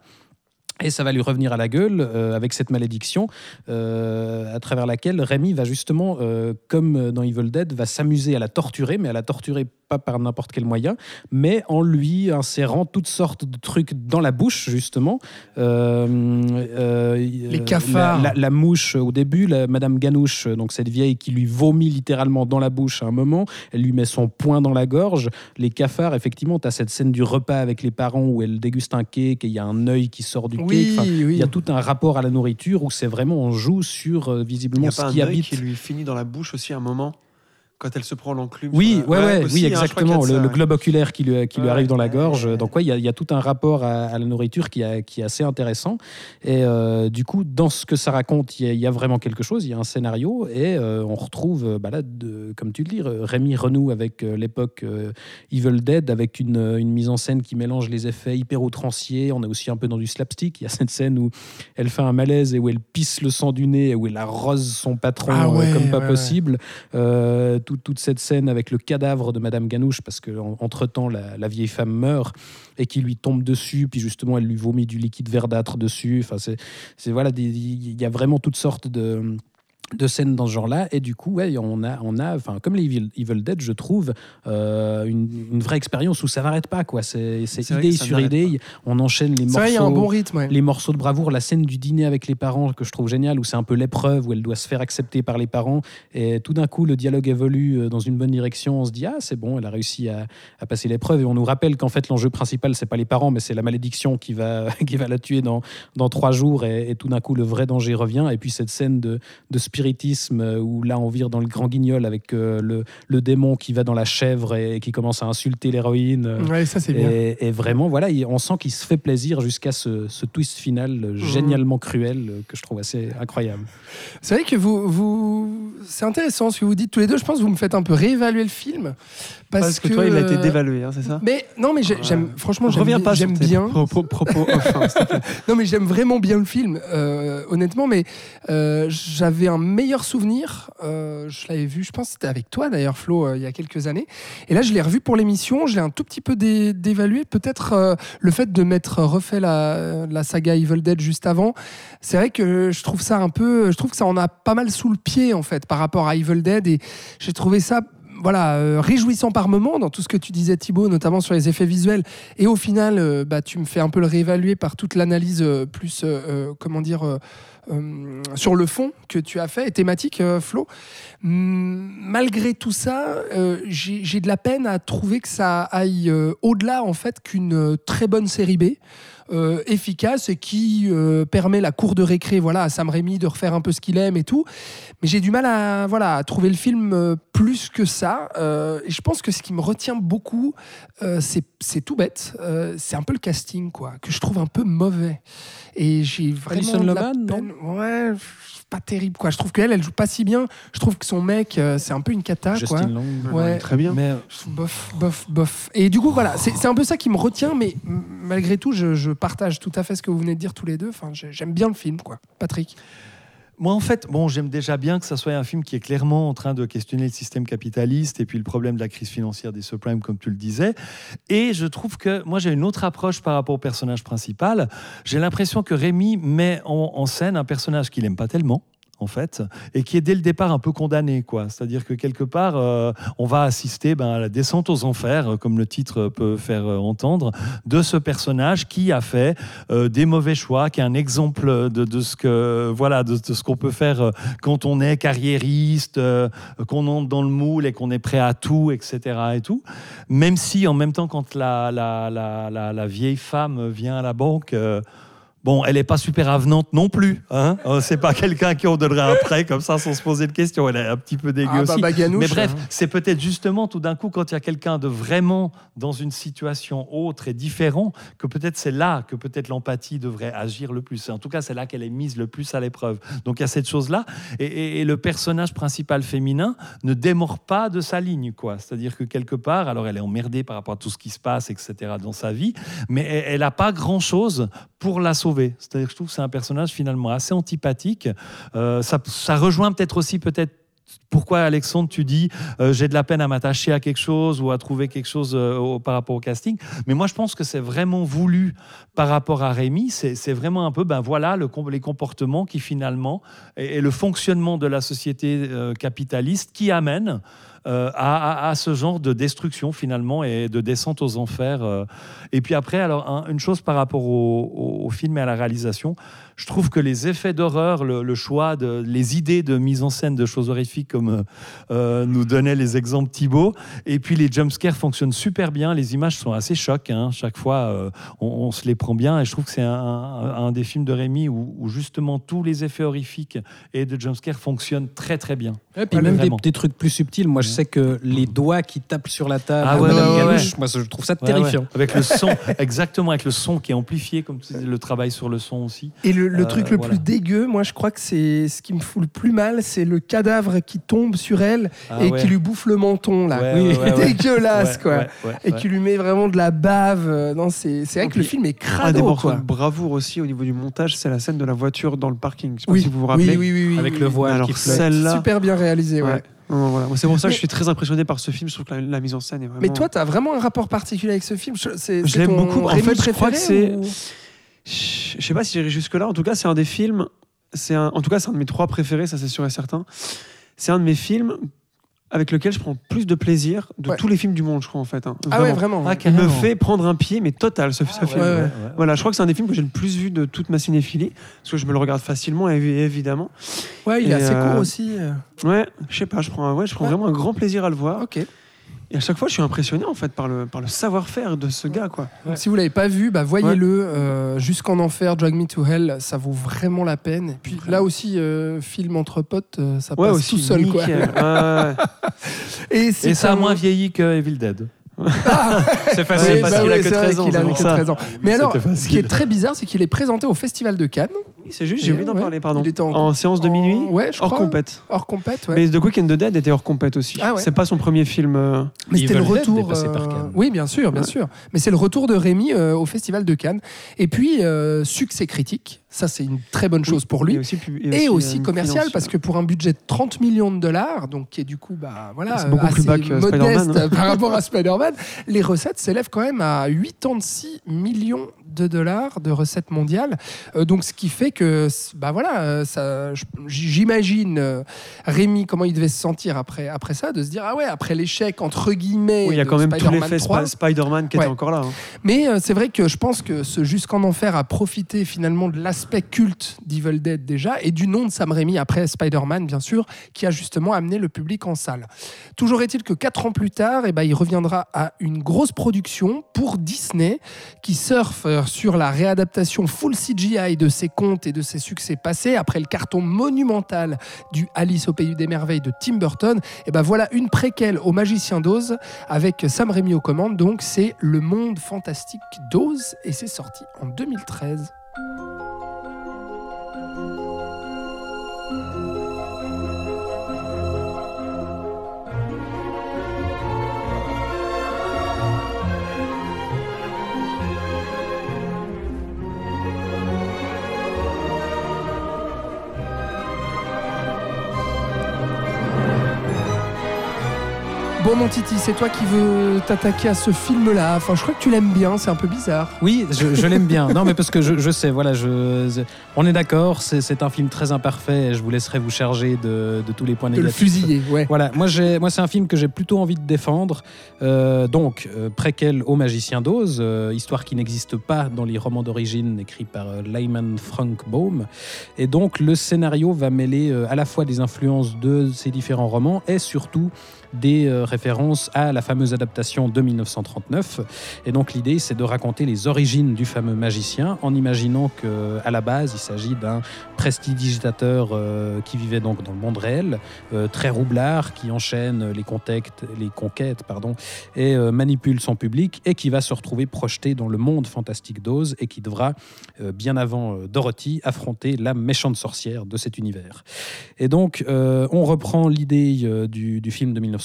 Speaker 5: Et ça va lui revenir à la gueule euh, avec cette malédiction euh, à travers laquelle Rémi va justement, euh, comme dans Evil Dead, va s'amuser à la torturer, mais à la torturer pas par n'importe quel moyen, mais en lui insérant toutes sortes de trucs dans la bouche, justement.
Speaker 4: Les cafards.
Speaker 5: La, la- la mouche au début, la, Madame Ganouche, donc cette vieille qui lui vomit littéralement dans la bouche à un moment, elle lui met son poing dans la gorge. Les cafards, effectivement, tu as cette scène du repas avec les parents où elle déguste un cake et il y a un œil qui sort du
Speaker 4: Oui,
Speaker 5: Enfin,
Speaker 4: oui.
Speaker 5: Il y a tout un rapport à la nourriture où c'est vraiment, on joue sur euh,
Speaker 6: Il
Speaker 5: visiblement
Speaker 6: a
Speaker 5: ce
Speaker 6: pas un
Speaker 5: qui habite.
Speaker 6: qui lui finit dans la bouche aussi à un moment? Quand elle se prend l'enclume.
Speaker 5: Oui, ouais, ouais,
Speaker 6: aussi,
Speaker 5: oui, exactement. Le,
Speaker 6: ça,
Speaker 5: le
Speaker 6: ouais.
Speaker 5: globe oculaire qui lui, qui lui
Speaker 6: Ouais,
Speaker 5: arrive dans la gorge. Donc, ouais, il y, a- il y a tout un rapport à, à la nourriture qui, a- qui est assez intéressant. Et euh, du coup, dans ce que ça raconte, il y, a- il y a vraiment quelque chose. Il y a un scénario et euh, on retrouve, euh, bah là, de- comme tu le dis, Rémi renoue avec l'époque Evil Dead, avec une, une mise en scène qui mélange les effets hyper outranciers. On est aussi un peu dans du slapstick. Il y a cette scène où elle fait un malaise et où elle pisse le sang du nez et où elle arrose son patron
Speaker 4: Ah ouais,
Speaker 5: comme pas
Speaker 4: ouais.
Speaker 5: possible. Euh, tout- toute cette scène avec le cadavre de Madame Ganouche, parce qu'entre temps la, la vieille femme meurt et qui lui tombe dessus, puis justement elle lui vomit du liquide verdâtre dessus. Enfin, c'est, c'est voilà, il y a vraiment toutes sortes de de scènes dans ce genre-là. Et du coup ouais, on a on a enfin comme les Evil, Evil Dead je trouve euh, une, une vraie expérience où ça n'arrête pas quoi. C'est, idée sur idée. On enchaîne les
Speaker 4: vrai, y a un
Speaker 5: morceaux
Speaker 4: bon rythme. ouais.
Speaker 5: les morceaux de bravoure, la scène du dîner avec les parents que je trouve génial, où c'est un peu l'épreuve, où elle doit se faire accepter par les parents, et tout d'un coup le dialogue évolue euh, dans une bonne direction, on se dit ah c'est bon, elle a réussi à, à passer l'épreuve, et on nous rappelle qu'en fait l'enjeu principal c'est pas les parents, mais c'est la malédiction qui va, qui va la tuer dans, dans trois jours, et, et tout d'un coup le vrai danger revient, et puis cette scène de, de spiritisme euh, où là on vire dans le grand guignol avec euh, le, le démon qui va dans la chèvre et, qui commence à insulter l'héroïne. euh,
Speaker 4: Ouais, ça c'est bien.
Speaker 5: et, vraiment, voilà, il- on sent qu'il se fait plaisir jusqu'à ce, ce twist final
Speaker 4: Mhm.
Speaker 5: génialement cruel que je trouve assez incroyable.
Speaker 4: C'est vrai que vous, vous... c'est intéressant ce que vous dites tous les deux. Je pense que vous me faites un peu réévaluer le film. Parce,
Speaker 6: Parce que toi, il a été dévalué, hein, c'est ça?
Speaker 4: Mais non, mais j'aime. Franchement, j'aime
Speaker 6: Reviens pas
Speaker 4: j'aime bien.
Speaker 6: pro- pro- propos.
Speaker 4: Non, mais j'aime vraiment bien le film, euh, honnêtement. Mais euh, j'avais un meilleur souvenir. euh, je l'avais vu, je pense, que c'était avec toi d'ailleurs, Flo, euh, il y a quelques années. Et là, je l'ai revu pour l'émission. Je l'ai un tout petit peu dé- dévalué. Peut-être euh, le fait de m'être refait la, la saga Evil Dead juste avant. C'est vrai que je trouve ça un peu. Je trouve que ça en a pas mal sous le pied, en fait, par rapport à Evil Dead. Et j'ai trouvé ça. Voilà, réjouissant par moment dans tout ce que tu disais Thibaut, notamment sur les effets visuels. Et au final, bah, tu me fais un peu le réévaluer par toute l'analyse plus, comment dire, euh, sur le fond que tu as fait, et thématique, euh, Flo. Hum, Malgré tout ça, euh, j'ai de la peine à trouver que ça aille au-delà en fait qu'une très bonne série B. euh, efficace et qui euh, permet la cour de récré voilà, à Sam Raimi de refaire un peu ce qu'il aime et tout. Mais j'ai du mal à, voilà, à trouver le film euh, plus que ça. Euh, et je pense que ce qui me retient beaucoup, c'est tout bête. C'est un peu le casting, quoi, que je trouve un peu mauvais. Et j'ai vraiment
Speaker 5: Alison Loman, non?
Speaker 4: Ouais, pas terrible, quoi. Je trouve qu'elle, elle joue pas si bien. Je trouve que son mec, euh, c'est un peu une cata, quoi.
Speaker 5: Justin Long.
Speaker 4: Ouais.
Speaker 6: Très bien.
Speaker 1: Mais
Speaker 4: Bof, bof, bof. Et du coup, voilà, c'est c'est un peu ça qui me retient, mais malgré tout, je, je partage tout à fait ce que vous venez de dire tous les deux. Enfin, j'aime bien le film, quoi. Patrick.
Speaker 1: Moi, en fait, bon, j'aime déjà bien que ça soit un film qui est clairement en train de questionner le système capitaliste et puis le problème de la crise financière des subprimes, comme tu le disais. Et je trouve que moi, j'ai une autre approche par rapport au personnage principal. J'ai l'impression que Rémi met en, en scène un personnage qu'il n'aime pas tellement en fait, et qui est dès le départ un peu condamné, quoi. C'est-à-dire que quelque part, euh, on va assister ben, à la descente aux enfers, euh, comme le titre peut faire euh, entendre, de ce personnage qui a fait des mauvais choix, qui est un exemple de, ce que voilà, de, ce qu'on peut faire quand on est carriériste, qu'on entre dans le moule et qu'on est prêt à tout, etc. Et tout. Même si en même temps, quand la vieille femme vient à la banque. Bon, elle n'est pas super avenante non plus. Hein Euh, c'est pas quelqu'un qui on donnerait un prêt comme ça sans se poser de questions. Elle est un petit peu dégueu
Speaker 4: Ah, bah,
Speaker 1: aussi.
Speaker 4: Baganouche,
Speaker 1: Mais bref,
Speaker 4: hein.
Speaker 1: c'est peut-être justement tout d'un coup quand il y a quelqu'un de vraiment dans une situation autre et différent que peut-être c'est là que peut-être l'empathie devrait agir le plus. En tout cas, c'est là qu'elle est mise le plus à l'épreuve. Donc il y a cette chose-là. Et, et- et le personnage principal féminin ne démord pas de sa ligne, quoi. C'est-à-dire que quelque part, alors elle est emmerdée par rapport à tout ce qui se passe, etc. dans sa vie, mais elle n'a pas grand-chose pour la sauver. C'est-à-dire que je trouve que c'est un personnage finalement assez antipathique. Euh, ça, rejoint peut-être aussi peut-être pourquoi Alexandre, tu dis euh, j'ai de la peine à m'attacher à quelque chose ou à trouver quelque chose euh, par rapport au casting. Mais moi, je pense que c'est vraiment voulu par rapport à Rémi. C'est vraiment un peu, ben voilà, les comportements qui finalement et, le fonctionnement de la société capitaliste qui amène euh, à, à- à ce genre de destruction finalement et de descente aux enfers. euh. Et puis après, alors un- une chose par rapport au, film et à la réalisation, je trouve que les effets d'horreur, le, le choix, de, les idées de mise en scène de choses horrifiques comme euh, nous donnait les exemples Thibaut, et puis les jumpscares fonctionnent super bien, les images sont assez chocs, hein. chaque fois on, on se les prend bien, et je trouve que c'est un, des films de Rémi où, où justement tous les effets horrifiques et de jumpscares fonctionnent très très bien.
Speaker 5: Et puis même des, des trucs plus subtils. Moi, je sais que les doigts qui tapent sur la table,
Speaker 1: Ah
Speaker 5: à
Speaker 1: ouais,
Speaker 5: Madame
Speaker 1: ouais, ouais,
Speaker 5: Galouche,
Speaker 1: ouais.
Speaker 5: moi, je trouve ça
Speaker 1: Ouais,
Speaker 5: terrifiant.
Speaker 1: ouais. Avec le son, exactement, avec le son qui est amplifié, comme tu le travail sur le son aussi.
Speaker 4: Et le, le
Speaker 1: Euh,
Speaker 4: truc le
Speaker 1: voilà.
Speaker 4: plus dégueu, moi je crois que c'est ce qui me fout le plus mal, c'est le cadavre qui tombe sur elle
Speaker 1: Ah
Speaker 4: et
Speaker 1: ouais.
Speaker 4: qui lui bouffe le menton là.
Speaker 1: Ouais, ouais, ouais, ouais.
Speaker 4: Dégueulasse quoi.
Speaker 1: ouais, ouais,
Speaker 4: Et
Speaker 1: ouais.
Speaker 4: qui lui met vraiment de la bave. euh, Non, c'est vrai que le film est
Speaker 6: Un des
Speaker 4: crado
Speaker 6: de bravoure aussi au niveau du montage, c'est la scène de la voiture dans le parking. Je sais pas
Speaker 4: Oui,
Speaker 6: si vous vous
Speaker 4: oui,
Speaker 6: rappelez.
Speaker 4: oui, oui, oui,
Speaker 5: Avec
Speaker 4: oui,
Speaker 5: le voile
Speaker 6: Alors
Speaker 5: qui flotte.
Speaker 6: celle-là,
Speaker 4: Super bien réalisé, ouais.
Speaker 6: Ouais. Voilà. C'est pour ça que
Speaker 4: Mais-
Speaker 6: je suis très impressionné par ce film. Je trouve que la, la mise en scène est vraiment.
Speaker 4: Mais toi, t'as vraiment un rapport particulier avec ce film. Je, c'est-
Speaker 6: Je
Speaker 4: c'est
Speaker 6: l'aime beaucoup. En fait, je crois que c'est-
Speaker 4: ou-
Speaker 6: Je je sais pas si j'irai jusque-là. En tout cas, c'est un des films. C'est un- en tout cas, c'est un de mes trois préférés, ça c'est sûr et certain. C'est un de mes films avec lequel je prends plus de plaisir de
Speaker 4: Ouais.
Speaker 6: tous les films du monde, je crois en fait. hein.
Speaker 4: Ah ouais,
Speaker 6: Vraiment.
Speaker 4: vraiment.
Speaker 1: Ah,
Speaker 6: Il me fait prendre un pied, mais total, ce,
Speaker 1: Ah,
Speaker 6: film.
Speaker 1: ouais,
Speaker 4: ouais,
Speaker 1: ouais, ouais.
Speaker 6: Voilà, je crois que c'est un des films que j'ai le plus vu de toute ma cinéphilie, parce que je me le regarde facilement, évi- évidemment.
Speaker 4: Ouais, il est
Speaker 6: Et,
Speaker 4: assez
Speaker 6: euh,
Speaker 4: court aussi. euh.
Speaker 6: Ouais, je sais pas, je prends, ouais, je prends
Speaker 4: Ouais.
Speaker 6: vraiment un grand plaisir à le voir.
Speaker 4: Ok.
Speaker 6: Et à chaque fois, je suis impressionné en fait par le, par le savoir-faire de ce gars, quoi.
Speaker 4: Donc, si vous l'avez pas vu, bah, voyez-le. euh, Jusqu'en enfer, Drag Me to Hell, ça vaut vraiment la peine. Et puis là aussi, euh, film entre potes, euh, ça
Speaker 6: Ouais,
Speaker 4: passe
Speaker 6: aussi,
Speaker 4: tout seul. Quoi. Et,
Speaker 1: ça a moins vieilli que Evil Dead.
Speaker 5: C'est
Speaker 4: Oui,
Speaker 5: facile.
Speaker 6: parce
Speaker 4: bah
Speaker 6: qu'il a que
Speaker 4: c'est vrai
Speaker 6: 13 ans,
Speaker 4: qu'il a
Speaker 6: c'est
Speaker 4: que
Speaker 6: pour ça.
Speaker 4: 13 ans. Mais alors, ce qui est très bizarre, c'est qu'il est présenté au Festival de Cannes.
Speaker 6: Oui, c'est juste, j'ai oublié d'en
Speaker 4: Ouais,
Speaker 6: parler, pardon.
Speaker 4: il était en-
Speaker 6: séance de
Speaker 4: en-
Speaker 6: minuit,
Speaker 4: ouais, je
Speaker 6: hors
Speaker 4: crois.
Speaker 6: compète.
Speaker 4: Hors compète, ouais.
Speaker 6: Mais The Quick and the Dead était hors compète aussi.
Speaker 4: Ah ouais.
Speaker 6: C'est pas son premier film. euh,
Speaker 4: Mais c'était le retour.
Speaker 5: passé par
Speaker 4: euh,
Speaker 5: Cannes.
Speaker 4: Oui, bien sûr, bien
Speaker 6: Ouais.
Speaker 4: sûr. Mais c'est le retour de Rémi euh, au Festival de Cannes. Et puis, euh, succès critique. Ça, c'est une très bonne chose pour
Speaker 6: et
Speaker 4: lui.
Speaker 6: aussi,
Speaker 4: Et aussi,
Speaker 6: une
Speaker 4: commercial, parce que pour un budget de 30 millions de dollars, donc qui est du coup, bah, voilà,
Speaker 6: C'est beaucoup
Speaker 4: euh,
Speaker 6: plus
Speaker 4: assez
Speaker 6: bas que
Speaker 4: modeste
Speaker 6: Spider-Man, hein.
Speaker 4: par rapport à Spider-Man, les recettes s'élèvent quand même à 86 millions de dollars de recettes mondiales. Euh, donc, ce qui fait que, bah voilà, euh, ça, j'imagine euh, Rémi comment il devait se sentir après, après ça, de se dire ah ouais, après l'échec entre guillemets.
Speaker 6: Oui, il y a quand même l'effet
Speaker 4: 3,
Speaker 6: Sp- Spider-Man qui
Speaker 4: Ouais.
Speaker 6: était encore là. hein.
Speaker 4: mais euh, c'est vrai que je pense que ce Jusqu'en Enfer a profité finalement de l'aspect culte d'Evil Dead déjà et du nom de Sam Raimi après Spider-Man bien sûr qui a justement amené le public en salle. Toujours est-il que quatre ans plus tard, eh ben, il reviendra à une grosse production pour Disney qui surfe euh, sur la réadaptation full CGI de ses contes et de ses succès passés après le carton monumental du Alice au pays des merveilles de Tim Burton. Et ben voilà une préquelle au Magicien d'Oz avec Sam Raimi aux commandes. Donc c'est Le Monde Fantastique d'Oz et c'est sorti en 2013. Bon mon Titi, c'est toi qui veux t'attaquer à ce film-là. Enfin, je crois que tu l'aimes bien, c'est un peu bizarre.
Speaker 5: Oui, je, je l'aime bien. Non, mais parce que je, je sais, voilà, je, on est d'accord, c'est un film très imparfait et je vous laisserai vous charger de, de tous les points
Speaker 4: De le
Speaker 5: négatifs.
Speaker 4: fusiller, ouais.
Speaker 5: Voilà, moi, c'est un film que j'ai plutôt envie de défendre. Euh, donc, euh, préquel au Magicien d'Oz, euh, histoire qui n'existe pas dans les romans d'origine écrits par Lyman Frank Baum. Et donc, le scénario va mêler à la fois des influences de ces différents romans et surtout des euh, références à la fameuse adaptation de 1939. Et donc l'idée, c'est de raconter les origines du fameux magicien en imaginant que à la base, il s'agit d'un prestidigitateur euh, qui vivait donc dans le monde réel, euh, très roublard, qui enchaîne les conquêtes, les conquêtes pardon, et manipule son public et qui va se retrouver projeté dans le monde fantastique d'Oz et qui devra, bien avant Dorothy, affronter la méchante sorcière de cet univers. Et donc, on reprend l'idée du, du film de 1939,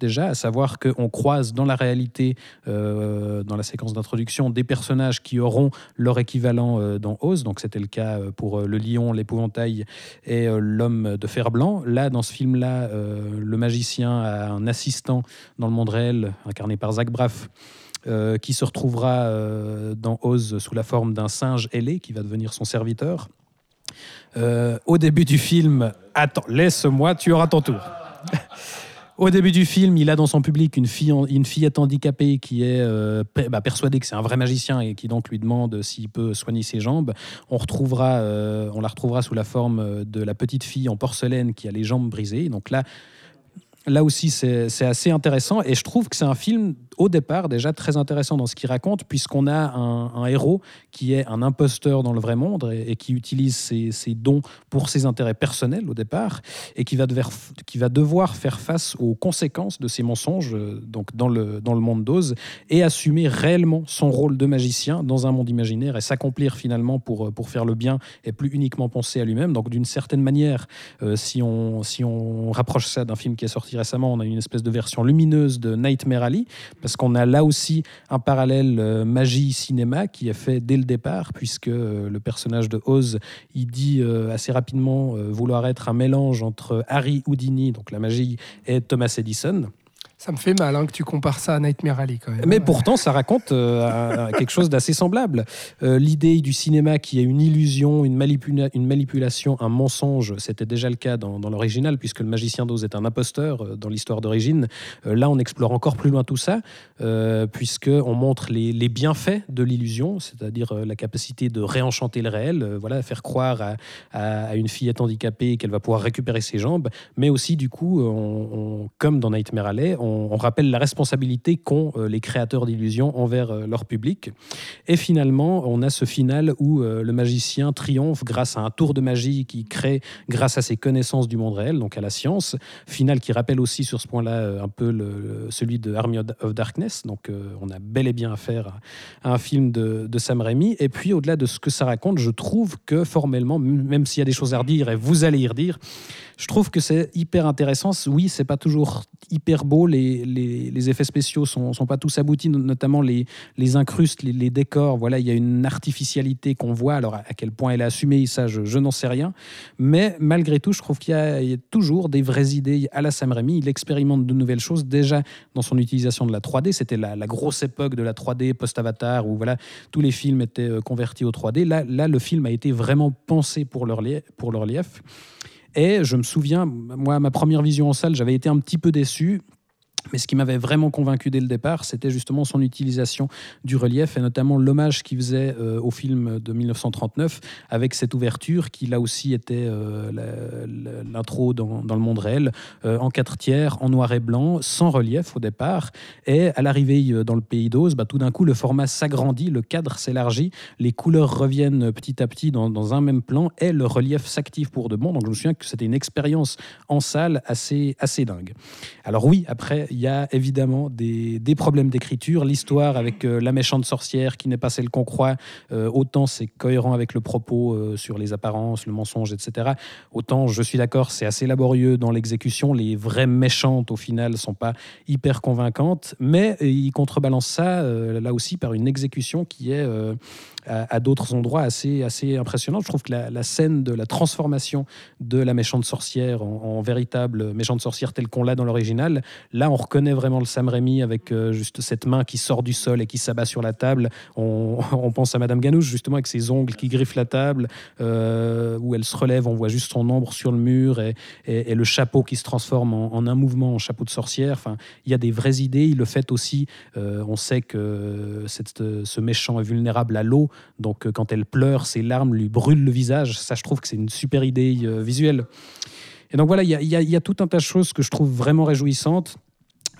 Speaker 5: déjà, à savoir qu'on croise dans la réalité, euh, dans la séquence d'introduction, des personnages qui auront leur équivalent euh, dans Oz. Donc c'était le cas euh, pour le lion, l'épouvantail et l'homme de fer blanc. Là, dans ce film-là, le magicien a un assistant dans le monde réel, incarné par Zach Braff, qui se retrouvera dans Oz sous la forme d'un singe ailé qui va devenir son serviteur. Au début du film, attends, laisse-moi, tu auras ton tour. Au début du film, il a dans son public une, fille, une fillette handicapée qui est euh, bah, persuadée que c'est un vrai magicien et qui donc lui demande s'il peut soigner ses jambes. On, retrouvera, euh, on la retrouvera sous la forme euh, de la petite fille en porcelaine qui a les jambes brisées. Donc là, là aussi, c'est assez intéressant et je trouve que c'est un film au départ déjà très intéressant dans ce qu'il raconte puisqu'on a un, héros qui est un imposteur dans le vrai monde et, qui utilise ses, ses dons pour ses intérêts personnels au départ et qui va, devoir, qui va devoir faire face aux conséquences de ses mensonges euh, donc dans le, dans le monde d'Oz et assumer réellement son rôle de magicien dans un monde imaginaire et s'accomplir finalement pour, euh, pour faire le bien et plus uniquement penser à lui-même. Donc d'une certaine manière, euh, si, on, si on rapproche ça d'un film qui est sorti récemment, on a une espèce de version lumineuse de Nightmare Alley parce qu'on a là aussi un parallèle euh, magie-cinéma qui est fait dès le départ, puisque euh, le personnage de Oz, il dit euh, assez rapidement vouloir être un mélange entre Harry Houdini, donc la magie, et Thomas Edison.
Speaker 4: Ça me fait mal hein, que tu compares ça à Nightmare Alley quand même.
Speaker 5: Mais pourtant, ça raconte euh, quelque chose d'assez semblable. Euh, L'idée du cinéma qui est une illusion, une, manipula- une manipulation, un mensonge, c'était déjà le cas dans, dans l'original, puisque le magicien d'Oz est un imposteur euh, dans l'histoire d'origine. Euh, là, on explore encore plus loin tout ça, puisqu'on montre les, les bienfaits de l'illusion, c'est-à-dire la capacité de réenchanter le réel, voilà, faire croire à, à- à une fillette handicapée qu'elle va pouvoir récupérer ses jambes, mais aussi, du coup, on- on- comme dans Nightmare Alley, on, on rappelle la responsabilité qu'ont euh, les créateurs d'illusions envers euh, leur public. Et finalement, on a ce final où euh, le magicien triomphe grâce à un tour de magie qui crée grâce à ses connaissances du monde réel, donc à la science. Final qui rappelle aussi sur ce point-là un peu celui de Army of Darkness. Donc on a bel et bien affaire à, un film de, de Sam Raimi. Et puis au-delà de ce que ça raconte, je trouve que formellement, même s'il y a des choses à redire, et vous allez y redire, je trouve que c'est hyper intéressant. Oui, c'est pas toujours hyper beau, les, effets spéciaux sont, sont pas tous aboutis, no- notamment les, incrustes, les, décors. Voilà, il y a une artificialité qu'on voit. Alors, à, quel point elle est assumée, ça, je, n'en sais rien. Mais malgré tout, je trouve qu'il y, a a toujours des vraies idées à la Sam Raimi. Il expérimente de nouvelles choses déjà dans son utilisation de la 3D. C'était la, grosse époque de la 3D post-Avatar où voilà, tous les films étaient euh, convertis au 3D. Là, le film a été vraiment pensé pour leur, lie- pour leur relief. Et je me souviens, moi, ma première vision en salle, j'avais été un petit peu déçu. Mais ce qui m'avait vraiment convaincu dès le départ, c'était justement son utilisation du relief et notamment l'hommage qu'il faisait euh, au film de 1939 avec cette ouverture qui là aussi était euh, l'intro dans, le monde réel euh, en quatre tiers, en noir et blanc, sans relief au départ. Et à l'arrivée dans le pays d'Oz, bah, tout d'un coup le format s'agrandit, le cadre s'élargit, les couleurs reviennent petit à petit dans, un même plan et le relief s'active pour de bon. Donc je me souviens que c'était une expérience en salle assez dingue. Alors oui, après, il y a évidemment des, problèmes d'écriture. L'histoire avec euh, la méchante sorcière qui n'est pas celle qu'on croit, euh, autant c'est cohérent avec le propos euh, sur les apparences, le mensonge, etc. Autant, je suis d'accord, c'est assez laborieux dans l'exécution. Les vraies méchantes, au final, sont pas hyper convaincantes. Mais il contrebalance ça, là aussi, par une exécution qui est... à, d'autres endroits assez, assez impressionnante. Je trouve que la, scène de la transformation de la méchante sorcière en, véritable méchante sorcière telle qu'on l'a dans l'original, là on reconnaît vraiment le Sam Raimi avec euh, juste cette main qui sort du sol et qui s'abat sur la table. On, pense à Madame Ganouche justement avec ses ongles qui griffent la table, euh, où elle se relève, on voit juste son ombre sur le mur et, le chapeau qui se transforme en, un mouvement en chapeau de sorcière. Enfin, il y a des vraies idées. Il le fait aussi. euh, on sait que ce méchant est vulnérable à l'eau, donc euh, quand elle pleure, ses larmes lui brûlent le visage. Ça, je trouve que c'est une super idée euh, visuelle. Et donc voilà, il y, y a tout un tas de choses que je trouve vraiment réjouissantes.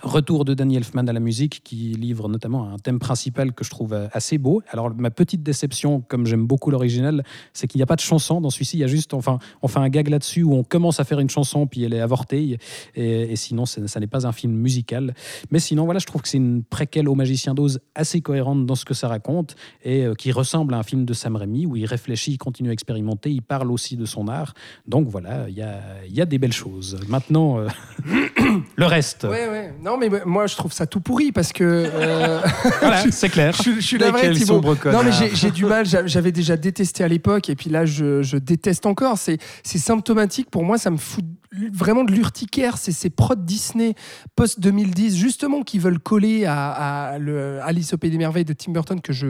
Speaker 5: Retour de Danny Elfman à la musique, qui livre notamment un thème principal que je trouve assez beau. Alors, ma petite déception, comme j'aime beaucoup l'original, c'est qu'il n'y a pas de chanson dans celui-ci. Il y a juste, enfin, on fait un gag là-dessus où on commence à faire une chanson, puis elle est avortée. Et, sinon, ça, n'est pas un film musical. Mais sinon, voilà, je trouve que c'est une préquelle au Magicien d'Oz assez cohérente dans ce que ça raconte et euh, qui ressemble à un film de Sam Raimi où il réfléchit, il continue à expérimenter, il parle aussi de son art. Donc voilà, il y a, il y a des belles choses. Maintenant, euh, le reste.
Speaker 4: Ouais, ouais. Non, Non, mais moi, je trouve ça tout pourri parce que. euh,
Speaker 5: Voilà, c'est clair.
Speaker 4: je, je suis navré,
Speaker 6: quel
Speaker 4: Thibaut. Non, mais j'ai du mal. j'a- J'avais déjà détesté à l'époque et puis là, je, je déteste encore. C'est c'est symptomatique. Pour moi, ça me fout vraiment de l'urticaire. C'est ces prods Disney post-2010, justement, qui veulent coller à, Alice au Pays des Merveilles de Tim Burton que je,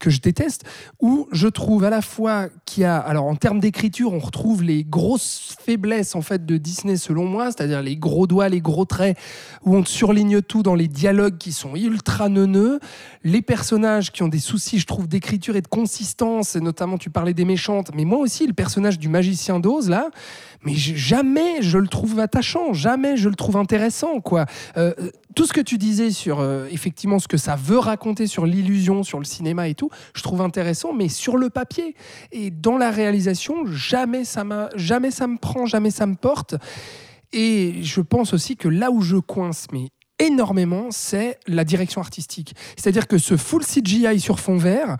Speaker 4: que je déteste, où je trouve à la fois qu'il y a. Alors, en termes d'écriture, on retrouve les grosses faiblesses, en fait, de Disney, selon moi, c'est-à-dire les gros doigts, les gros traits, où on surligne tout dans les dialogues qui sont ultra neuneux, les personnages qui ont des soucis, je trouve, d'écriture et de consistance, et notamment tu parlais des méchantes, mais moi aussi, le personnage du magicien d'Oz, là, mais jamais je le trouve attachant, jamais je le trouve intéressant, quoi. Euh, tout ce que tu disais sur, euh, effectivement, ce que ça veut raconter sur l'illusion, sur le cinéma et tout, je trouve intéressant, mais sur le papier et dans la réalisation, jamais ça, m'a, jamais ça me prend, jamais ça me porte. Et je pense aussi que là où je coince, mais énormément, c'est la direction artistique. C'est-à-dire que ce full CGI sur fond vert,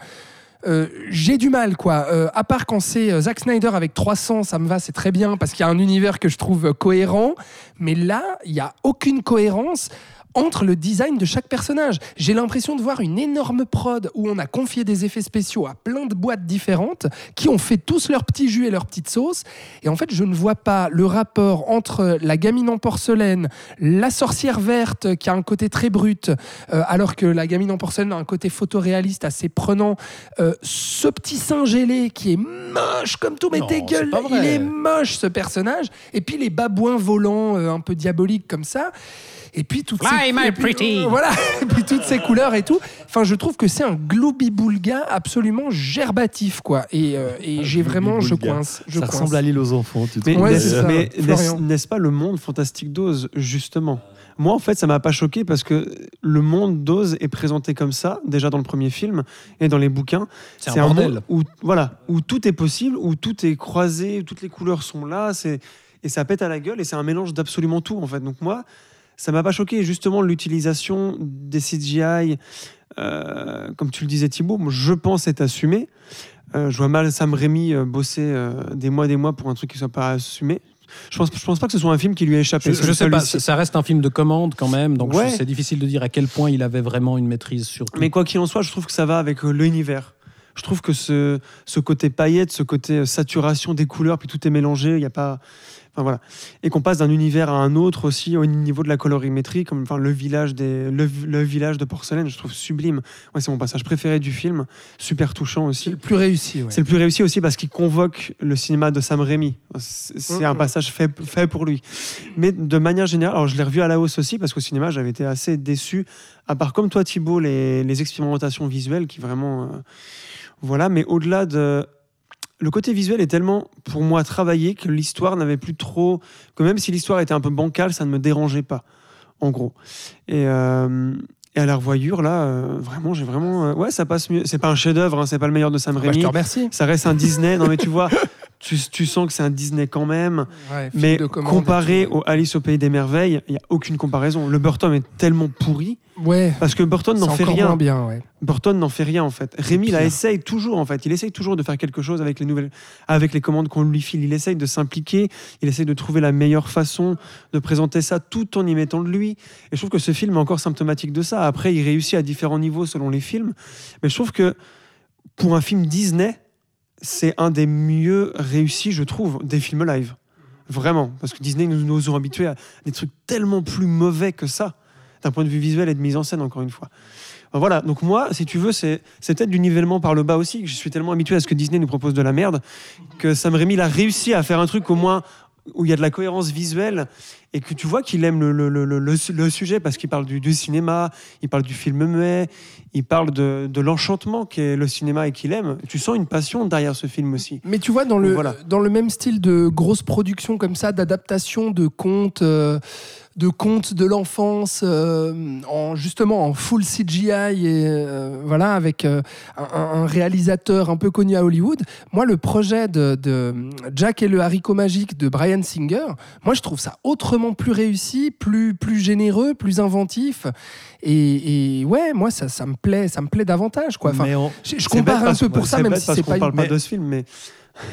Speaker 4: euh, j'ai du mal, quoi. Euh, à part quand c'est euh, Zack Snyder avec 300, ça me va, c'est très bien, parce qu'il y a un univers que je trouve cohérent. Mais là, il n'y a aucune cohérence entre le design de chaque personnage. J'ai l'impression de voir une énorme prod où on a confié des effets spéciaux à plein de boîtes différentes qui ont fait tous leur petit jus et leur petite sauce. Et en fait, je ne vois pas le rapport entre la gamine en porcelaine, la sorcière verte qui a un côté très brut, euh, alors que la gamine en porcelaine a un côté photoréaliste assez prenant, euh, ce petit singe ailé qui est moche comme tout, mais dégueule, il est moche ce personnage. Et puis les babouins volants euh, un peu diaboliques comme ça. Et puis toutes ces,
Speaker 5: my
Speaker 4: et puis,
Speaker 5: pretty?
Speaker 4: voilà, et puis toutes ces couleurs et tout. Enfin, je trouve que c'est un gloobie-boulga absolument gerbatif, quoi. Et, euh, et j'ai vraiment, je coince. Je
Speaker 1: Ça
Speaker 4: coince.
Speaker 1: ressemble à l'île aux enfants. Tu
Speaker 6: Mais,
Speaker 4: Ouais,
Speaker 6: mais n'est-ce pas le monde fantastique d'Oz, justement? Moi, en fait, ça m'a pas choqué parce que le monde d'Oz est présenté comme ça, déjà dans le premier film et dans les bouquins.
Speaker 5: C'est un bordel.
Speaker 6: monde où, voilà, où tout est possible, où tout est croisé, où toutes les couleurs sont là, et ça pète à la gueule et c'est un mélange d'absolument tout, en fait. Donc, moi, ça m'a pas choqué. Justement, l'utilisation des CGI, euh, comme tu le disais, Thibaut, je pense est assumé. Euh, je vois mal Sam Raimi euh, bosser euh, des mois et des mois pour un truc qui soit pas assumé. Je pense, je pense pas que ce soit un film qui lui a échappé.
Speaker 5: Je, je sais pas, ça reste un film de commande quand même, donc
Speaker 6: Ouais.
Speaker 5: c'est difficile de dire à quel point il avait vraiment une maîtrise sur tout.
Speaker 6: Mais quoi qu'il en soit, je trouve que ça va avec l'univers. Je trouve que ce, ce côté paillette, ce côté saturation des couleurs, puis tout est mélangé, il y a pas. Enfin voilà. Et qu'on passe d'un univers à un autre aussi au niveau de la colorimétrie, comme enfin, le, village des, le, le village de porcelaine, je trouve sublime. Ouais, c'est mon passage préféré du film, super touchant
Speaker 4: C'est
Speaker 6: aussi.
Speaker 4: le plus réussi, ouais.
Speaker 6: C'est le plus réussi aussi parce qu'il convoque le cinéma de Sam Raimi. C'est c'est un passage fait, fait pour lui. Mais de manière générale, alors je l'ai revu à la hausse aussi parce qu'au cinéma j'avais été assez déçu, à part comme toi Thibault, les, les expérimentations visuelles qui vraiment. euh, voilà, mais au-delà de. Le côté visuel est tellement, pour moi, travaillé que l'histoire n'avait plus trop. que même si l'histoire était un peu bancale, ça ne me dérangeait pas, en gros. Et. euh, et à la revoyure, là, euh, vraiment, j'ai vraiment. euh, ouais, ça passe mieux. C'est pas un chef-d'œuvre, hein, c'est pas le meilleur de Sam
Speaker 4: Bah, je
Speaker 6: Raimi.
Speaker 4: te remercie.
Speaker 6: Ça reste un Disney. Non, mais tu vois, tu, tu sens que c'est un Disney quand même.
Speaker 4: Ouais,
Speaker 6: Mais comparé au Alice au Pays des Merveilles, il n'y a aucune comparaison. Le Burton est tellement pourri
Speaker 4: Ouais,
Speaker 6: parce que Burton n'en fait rien.
Speaker 4: moins bien, ouais.
Speaker 6: Burton n'en fait rien en fait. Rémi,
Speaker 4: pire.
Speaker 6: essaye toujours en fait. Il essaye toujours de faire quelque chose avec les nouvelles, avec les commandes qu'on lui file. Il essaye de s'impliquer. Il essaye de trouver la meilleure façon de présenter ça tout en y mettant de lui. Et je trouve que ce film est encore symptomatique de ça. Après, il réussit à différents niveaux selon les films. Mais je trouve que pour un film Disney, c'est un des mieux réussis, je trouve, des films live. Vraiment. Parce que Disney nous, nous ont habitués à des trucs tellement plus mauvais que ça, d'un point de vue visuel et de mise en scène, encore une fois. Enfin, Voilà, donc moi, si tu veux, c'est peut-être du nivellement par le bas aussi, je suis tellement habitué à ce que Disney nous propose de la merde, que Sam Raimi a réussi à faire un truc au moins où il y a de la cohérence visuelle et que tu vois qu'il aime le, le- le- le- le su- le sujet parce qu'il parle du, du cinéma, il parle du film muet, il parle de, de l'enchantement qu'est le cinéma et qu'il aime. Tu sens une passion derrière ce film aussi.
Speaker 4: Mais tu vois, dans le,
Speaker 6: Voilà.
Speaker 4: dans le même style de grosse production comme ça, d'adaptation de contes, euh, de contes de l'enfance, euh, en, justement en full CGI et euh, voilà, avec euh, un, un réalisateur un peu connu à Hollywood. Moi, le projet de, de Jack et le haricot magique de Brian Singer, moi, je trouve ça autrement plus réussi, plus, plus généreux, plus inventif. Et, et ouais, moi, ça, ça me plaît, ça me plaît davantage. Quoi. Enfin,
Speaker 1: on-
Speaker 4: je, compare un peu pour ça, même
Speaker 6: bête
Speaker 4: si c'est pas
Speaker 6: parle
Speaker 4: une-
Speaker 6: pas
Speaker 1: mais-
Speaker 6: de ce film, mais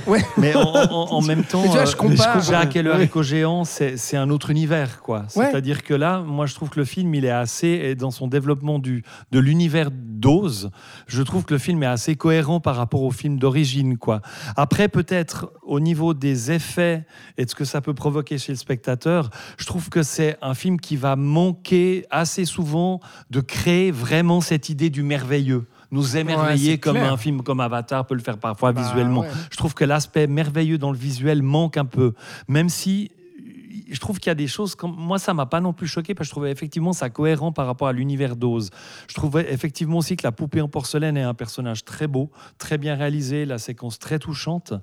Speaker 4: Ouais.
Speaker 1: Mais en, en- en même temps,
Speaker 4: tu vois, je
Speaker 1: euh,
Speaker 4: compare.
Speaker 1: Jack et le
Speaker 6: Ouais.
Speaker 1: haricot géant, c'est un autre univers, quoi.
Speaker 4: Ouais.
Speaker 1: C'est-à-dire que là, moi, je trouve que le film, il est assez, et dans son développement du, de l'univers d'Oz, je trouve que le film est assez cohérent par rapport au film d'origine, quoi. Après, peut-être au niveau des effets et de ce que ça peut provoquer chez le spectateur, je trouve que c'est un film qui va manquer assez souvent de créer vraiment cette idée du merveilleux. Nous émerveiller comme
Speaker 4: clair.
Speaker 1: un film comme Avatar peut le faire parfois
Speaker 4: Bah,
Speaker 1: visuellement.
Speaker 4: ouais.
Speaker 1: Je trouve que l'aspect merveilleux dans le visuel manque un peu, même si je trouve qu'il y a des choses comme moi ça m'a pas non plus choqué parce que je trouvais effectivement ça cohérent par rapport à l'univers d'Oz. Je trouvais effectivement aussi que la poupée en porcelaine est un personnage très beau, très bien réalisé, la séquence très touchante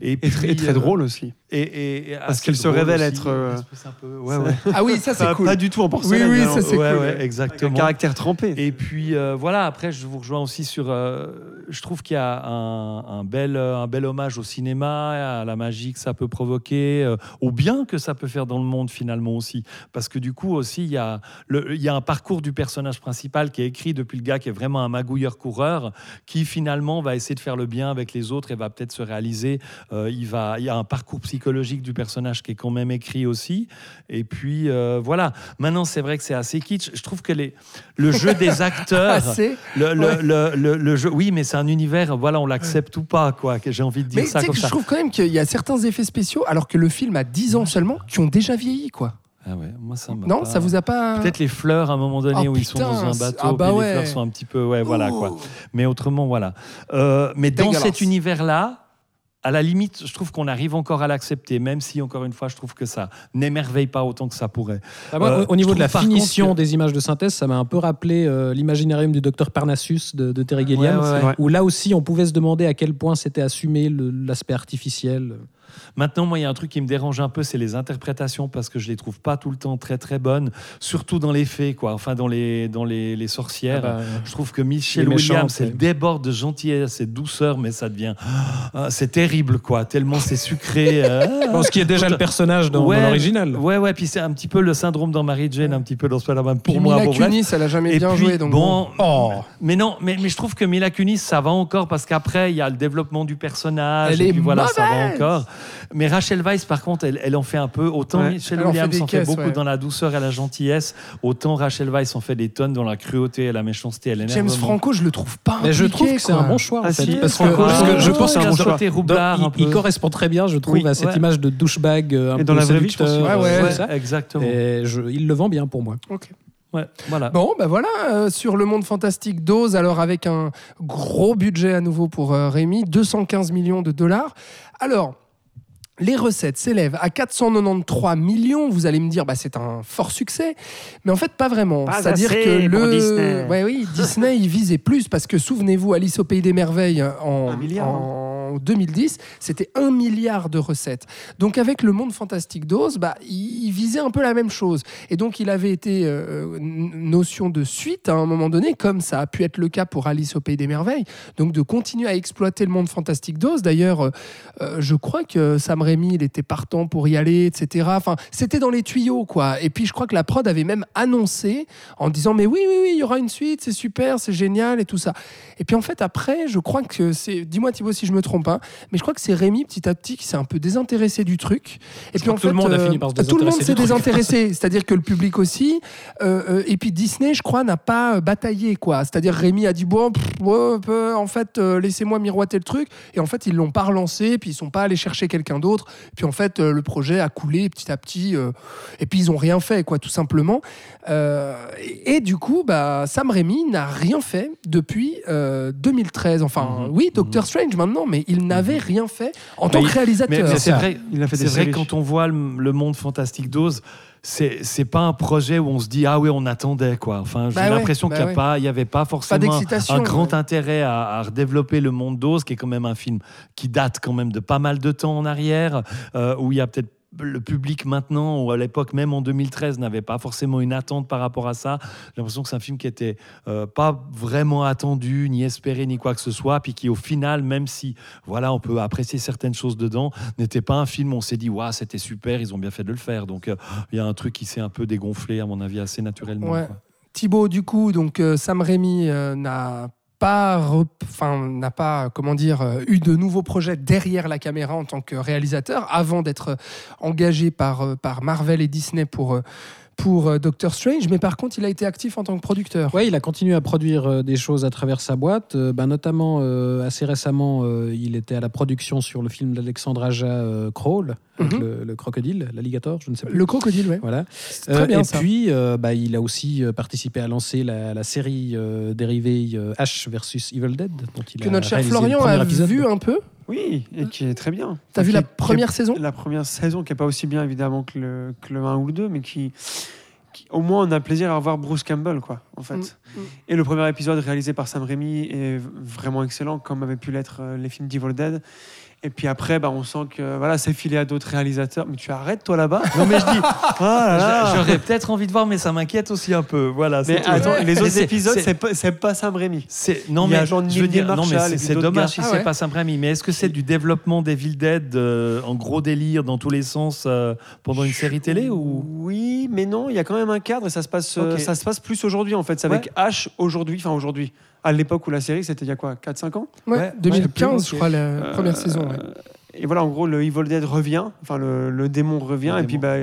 Speaker 1: et,
Speaker 6: très
Speaker 1: euh,
Speaker 6: drôle aussi.
Speaker 1: Et, et- et
Speaker 6: Parce qu'elle se révèle
Speaker 1: aussi,
Speaker 6: être, euh,
Speaker 1: un peu- ouais, ouais.
Speaker 4: Ah oui, ça c'est cool.
Speaker 6: Pas du tout en porcelaine.
Speaker 4: oui,
Speaker 6: hein.
Speaker 4: ça, c'est
Speaker 1: Ouais,
Speaker 4: cool.
Speaker 1: ouais,
Speaker 6: Avec un
Speaker 1: exactement.
Speaker 6: caractère trempé.
Speaker 1: Et puis euh, voilà, après je vous rejoins aussi sur. euh, je trouve qu'il y a un, un bel, euh, un bel hommage au cinéma, à la magie que ça peut provoquer, euh, au bien que ça peut faire dans le monde finalement aussi. Parce que du coup aussi, il y, a le, il y a un parcours du personnage principal qui est écrit depuis le gars qui est vraiment un magouilleur-coureur, qui finalement va essayer de faire le bien avec les autres et va peut-être se réaliser. Euh, il, va, il y a un parcours psychologique du personnage qui est quand même écrit aussi. Et puis euh, voilà. Maintenant, c'est vrai que c'est assez kitsch. Je trouve que les, le jeu des acteurs.
Speaker 4: Assez.
Speaker 1: Le, le,
Speaker 4: Ouais.
Speaker 1: le, le- jeu, oui, mais c'est un univers, voilà, on l'accepte ou pas, quoi, j'ai envie de dire
Speaker 4: Mais
Speaker 1: ça comme
Speaker 4: que je
Speaker 1: ça.
Speaker 4: trouve quand même qu'il y a certains effets spéciaux, alors que le film a 10 ans seulement, qui ont déjà vieilli, quoi.
Speaker 1: Ah ouais, moi, ça
Speaker 4: Non,
Speaker 1: pas-
Speaker 4: ça vous a pas.
Speaker 1: Peut-être les fleurs à un moment donné
Speaker 4: Oh,
Speaker 1: où ils sont dans un bateau,
Speaker 4: ah bah ouais.
Speaker 1: les fleurs sont un petit peu, ouais, voilà quoi.
Speaker 4: Ouh.
Speaker 1: Mais autrement, voilà. Euh, mais dans cet univers-là, à la limite, je trouve qu'on arrive encore à l'accepter, même si, encore une fois, je trouve que ça n'émerveille pas autant que ça pourrait.
Speaker 5: Ah, moi,
Speaker 1: Euh,
Speaker 5: au niveau de la finition
Speaker 1: que-
Speaker 5: des images de synthèse, ça m'a un peu rappelé euh, l'imaginarium du docteur Parnassus de, de Terry Gilliam,
Speaker 1: Ouais, ouais,
Speaker 6: ouais.
Speaker 5: où là aussi on pouvait se demander à quel point c'était assumé l'aspect artificiel.
Speaker 1: Maintenant, moi, il y a un truc qui me dérange un peu, c'est les interprétations, parce que je les trouve pas tout le temps très très bonnes, surtout dans les faits, quoi. Enfin, dans les, dans les, les sorcières.
Speaker 5: Ah bah,
Speaker 1: Je trouve que Michelle Williams, elle déborde de gentillesse et de douceur, mais ça devient. Ah, c'est terrible, quoi. Tellement c'est sucré. euh,
Speaker 5: Bon, ce qui est déjà le personnage dans, dans
Speaker 1: Ouais,
Speaker 5: l'original.
Speaker 1: Ouais, ouais, puis c'est un petit peu le syndrome dans Mary Jane, un petit peu dans Spider-Man pour
Speaker 4: Puis
Speaker 1: moi.
Speaker 4: Mila
Speaker 1: bon, bref.
Speaker 4: Kunis, elle a jamais
Speaker 1: Et
Speaker 4: bien
Speaker 1: puis,
Speaker 4: joué, donc
Speaker 1: bon,
Speaker 5: Oh.
Speaker 1: mais non, mais, mais je trouve que Mila Kunis, ça va encore parce qu'après, il y a le développement du personnage.
Speaker 4: Elle
Speaker 1: et
Speaker 4: est
Speaker 1: puis voilà, ça va encore. Mais Rachel Weisz, par contre, elle, elle en fait un peu. Autant
Speaker 6: Ouais.
Speaker 1: Michelle
Speaker 4: Elle en fait
Speaker 1: Williams en fait
Speaker 4: caisses,
Speaker 1: beaucoup
Speaker 4: ouais.
Speaker 1: dans la douceur et la gentillesse, autant Rachel Weisz en fait des tonnes dans la cruauté et la méchanceté et
Speaker 4: James. Franco, je le trouve pas.
Speaker 5: Mais je trouve que c'est un bon choix en
Speaker 6: Ah,
Speaker 5: fait,
Speaker 6: si,
Speaker 5: parce que, que je pense
Speaker 6: c'est un
Speaker 5: qu'il
Speaker 6: bon choix.
Speaker 1: roublard
Speaker 5: il, correspond très bien, je trouve,
Speaker 1: Oui,
Speaker 5: à cette
Speaker 1: ouais.
Speaker 5: image de douchebag euh, un
Speaker 6: Et
Speaker 5: peu
Speaker 6: dans la vraie vie, je pense
Speaker 5: euh,
Speaker 4: ouais.
Speaker 5: tout ça.
Speaker 1: exactement.
Speaker 5: Et je- il le vend bien pour moi.
Speaker 4: Ok.
Speaker 1: Ouais, voilà.
Speaker 4: Bon, ben voilà, euh, sur le monde fantastique d'Oz, alors avec un gros budget à nouveau pour euh, Rémi, 215 millions de dollars. Alors, les recettes s'élèvent à 493 millions. Vous allez me dire, bah, c'est un fort succès. Mais en fait, pas vraiment. C'est-à-dire que le.
Speaker 6: Disney.
Speaker 4: Ouais, oui, Disney, il visait plus parce que souvenez-vous, Alice au Pays des Merveilles en,
Speaker 6: Un milliard,
Speaker 4: en 2010, c'était un milliard de recettes. Donc, avec le monde fantastique d'Oz, bah, il, visait un peu la même chose. Et donc, il avait été euh, notion de suite à un moment donné, comme ça a pu être le cas pour Alice au Pays des Merveilles. Donc, de continuer à exploiter le monde fantastique d'Oz. D'ailleurs, euh, euh, je crois que Sam Raimi, il était partant pour y aller, etc. Enfin, c'était dans les tuyaux, quoi. Et puis, je crois que la prod avait même annoncé en disant, mais oui, oui, oui, il y aura une suite, c'est super, c'est génial et tout ça. Et puis, en fait, après, je crois que c'est, dis-moi Thibaut si je me trompe, hein, mais je crois que c'est Rémi, petit à petit, qui s'est un peu désintéressé du truc. Et
Speaker 5: Je
Speaker 4: puis, en
Speaker 5: tout
Speaker 4: fait,
Speaker 5: le monde a fini par se
Speaker 4: tout le monde s'est désintéressé, c'est-à-dire que le public aussi. Euh, euh, et puis Disney, je crois, n'a pas euh, bataillé, quoi. C'est-à-dire Rémi a dit bon, pff, ouais, peu, en fait, euh, laissez-moi miroiter le truc. Et en fait, ils l'ont pas relancé, puis ils sont pas allés chercher quelqu'un d'autre. Puis en fait, euh, le projet a coulé petit à petit. et puis ils ont rien fait, quoi, tout simplement. Et, et du coup, bah, Sam Raimi n'a rien fait depuis euh, 2013. Enfin,
Speaker 1: Mhm.
Speaker 4: oui, Doctor Strange maintenant, mais il n'avait rien fait en tant
Speaker 1: Mais
Speaker 4: que réalisateur.
Speaker 1: Mais, mais c'est vrai,
Speaker 6: Il a fait
Speaker 1: c'est
Speaker 6: des
Speaker 1: vrai quand on voit le, le monde fantastique d'Oz, c'est c'est pas un projet où on se dit ah oui on attendait quoi. Enfin j'ai
Speaker 4: Bah ouais,
Speaker 1: l'impression
Speaker 4: bah
Speaker 1: qu'il n'y
Speaker 4: ouais.
Speaker 1: a pas, il y avait pas forcément un, grand
Speaker 4: ouais.
Speaker 1: intérêt à, à redévelopper le monde d'Oz, qui est quand même un film qui date quand même de pas mal de temps en arrière, euh, où il y a peut-être le public maintenant, ou à l'époque même en 2013, n'avait pas forcément une attente par rapport à ça. J'ai l'impression que c'est un film qui était euh, pas vraiment attendu, ni espéré, ni quoi que ce soit, puis qui au final, même si voilà, on peut apprécier certaines choses dedans, n'était pas un film où on s'est dit waouh, c'était super, ils ont bien fait de le faire. Donc euh, il y a un truc qui s'est un peu dégonflé à mon avis assez naturellement.
Speaker 4: Ouais. Thibaut, du coup, donc euh, Sam Raimi n'a pas, n'a pas, comment dire, euh, eu de nouveaux projets derrière la caméra en tant que réalisateur, avant d'être euh, engagé par, euh, Marvel et Disney pour, euh, pour euh, Doctor Strange. Mais par contre, il a été actif en tant que producteur.
Speaker 5: Ouais, il a continué à produire euh, des choses à travers sa boîte. Ben, notamment, euh, assez récemment, euh, il était à la production sur le film d'Alexandre Aja, euh, Crawl, avec
Speaker 4: Mhm.
Speaker 5: le, le crocodile, l'alligator, je ne sais plus.
Speaker 4: Le crocodile, ouais.
Speaker 5: Voilà.
Speaker 4: Très bien
Speaker 5: et
Speaker 4: ça.
Speaker 5: puis, bah, il a aussi participé à lancer la, la série dérivée Ash versus Evil Dead, dont il
Speaker 4: que
Speaker 5: a
Speaker 4: notre cher Florian a vu un peu.
Speaker 6: Oui, et qui est très bien.
Speaker 4: T'as
Speaker 6: Enfin,
Speaker 4: vu
Speaker 6: qui
Speaker 4: la
Speaker 6: qui
Speaker 4: première saison?
Speaker 6: La première saison qui est pas aussi bien évidemment que le, que le 1 ou le 2, mais qui, qui- au moins on a plaisir à voir Bruce Campbell quoi, en fait.
Speaker 4: Mm, mm.
Speaker 6: Et le premier épisode réalisé par Sam Raimi est vraiment excellent, comme avaient pu l'être euh, les films d'Evil Dead. Et puis après, bah, on sent que voilà, c'est filé à d'autres réalisateurs. Mais tu arrêtes toi là-bas? Non mais je dis, ah là là.
Speaker 1: J'aurais peut-être envie de voir, mais ça m'inquiète aussi un peu. Voilà. c'est
Speaker 6: Mais
Speaker 1: tout.
Speaker 6: attends, les autres
Speaker 1: c'est-
Speaker 6: épisodes,
Speaker 1: c'est-
Speaker 6: c'est pas, c'est pas Sam Raimi.
Speaker 1: C'est non mais je veux dire non mais
Speaker 6: Marshall
Speaker 1: c'est- c'est dommage
Speaker 6: gars.
Speaker 1: si
Speaker 4: Ah
Speaker 1: c'est
Speaker 4: ouais.
Speaker 1: pas Sam Raimi mais est-ce que c'est du développement d'Evil Dead euh, en gros délire dans tous les sens euh, pendant une série télé ou?
Speaker 6: Oui, mais non, il y a quand même un cadre et ça se passe, euh, ça se passe plus aujourd'hui en fait. C'est avec H aujourd'hui, enfin aujourd'hui. À l'époque où la série, c'était il y a quoi 4-5 ans
Speaker 4: Ouais,
Speaker 1: Ouais,
Speaker 4: 2015,
Speaker 6: ouais,
Speaker 4: je crois, la
Speaker 6: Euh,
Speaker 4: première saison. ouais.
Speaker 6: Et voilà, en gros, le Evil Dead revient, enfin le, le démon revient,
Speaker 1: Le
Speaker 6: et puis bah,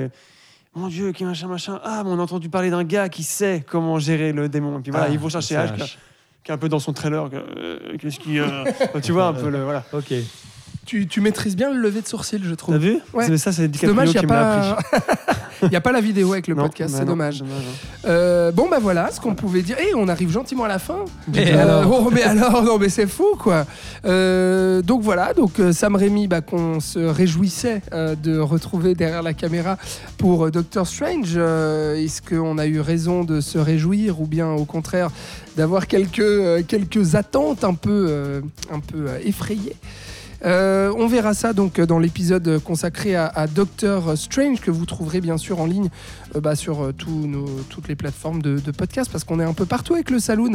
Speaker 6: mon Dieu, qui machin, machin. Ah, mais on a entendu parler d'un gars qui sait comment gérer le démon. Et puis voilà,
Speaker 1: Ah,
Speaker 6: ils vont chercher H,
Speaker 1: H.
Speaker 6: qui est un peu dans son trailer. euh, Qu'est-ce qu'il y a Tu vois un peu le voilà.
Speaker 1: Ok.
Speaker 4: Tu, tu maîtrises bien le lever de sourcil, je trouve.
Speaker 6: T'as vu
Speaker 4: Ouais.
Speaker 6: C'est- Ça, c'est DiCaprio
Speaker 4: dommage, il
Speaker 6: qui
Speaker 4: n'y a,
Speaker 6: me
Speaker 4: pas...
Speaker 6: appris.
Speaker 4: y a pas la vidéo avec le
Speaker 6: Non,
Speaker 4: podcast,
Speaker 6: bah
Speaker 4: c'est dommage.
Speaker 6: hein.
Speaker 4: Euh, bon, bah voilà ce qu'on pouvait dire. Et on arrive gentiment à la fin.
Speaker 5: Et
Speaker 4: Euh,
Speaker 5: alors
Speaker 4: oh, mais alors, non, mais c'est fou, quoi. Euh, donc voilà, donc Sam Raimi, bah, qu'on se réjouissait de retrouver derrière la caméra pour Doctor Strange. Est-ce qu'on a eu raison de se réjouir ou bien au contraire d'avoir quelques, quelques attentes un peu, un peu effrayées? Euh, on verra ça donc dans l'épisode consacré à, à Doctor Strange que vous trouverez bien sûr en ligne euh, bah, sur euh, nos- toutes les plateformes de, de podcast parce qu'on est un peu partout avec le Saloon.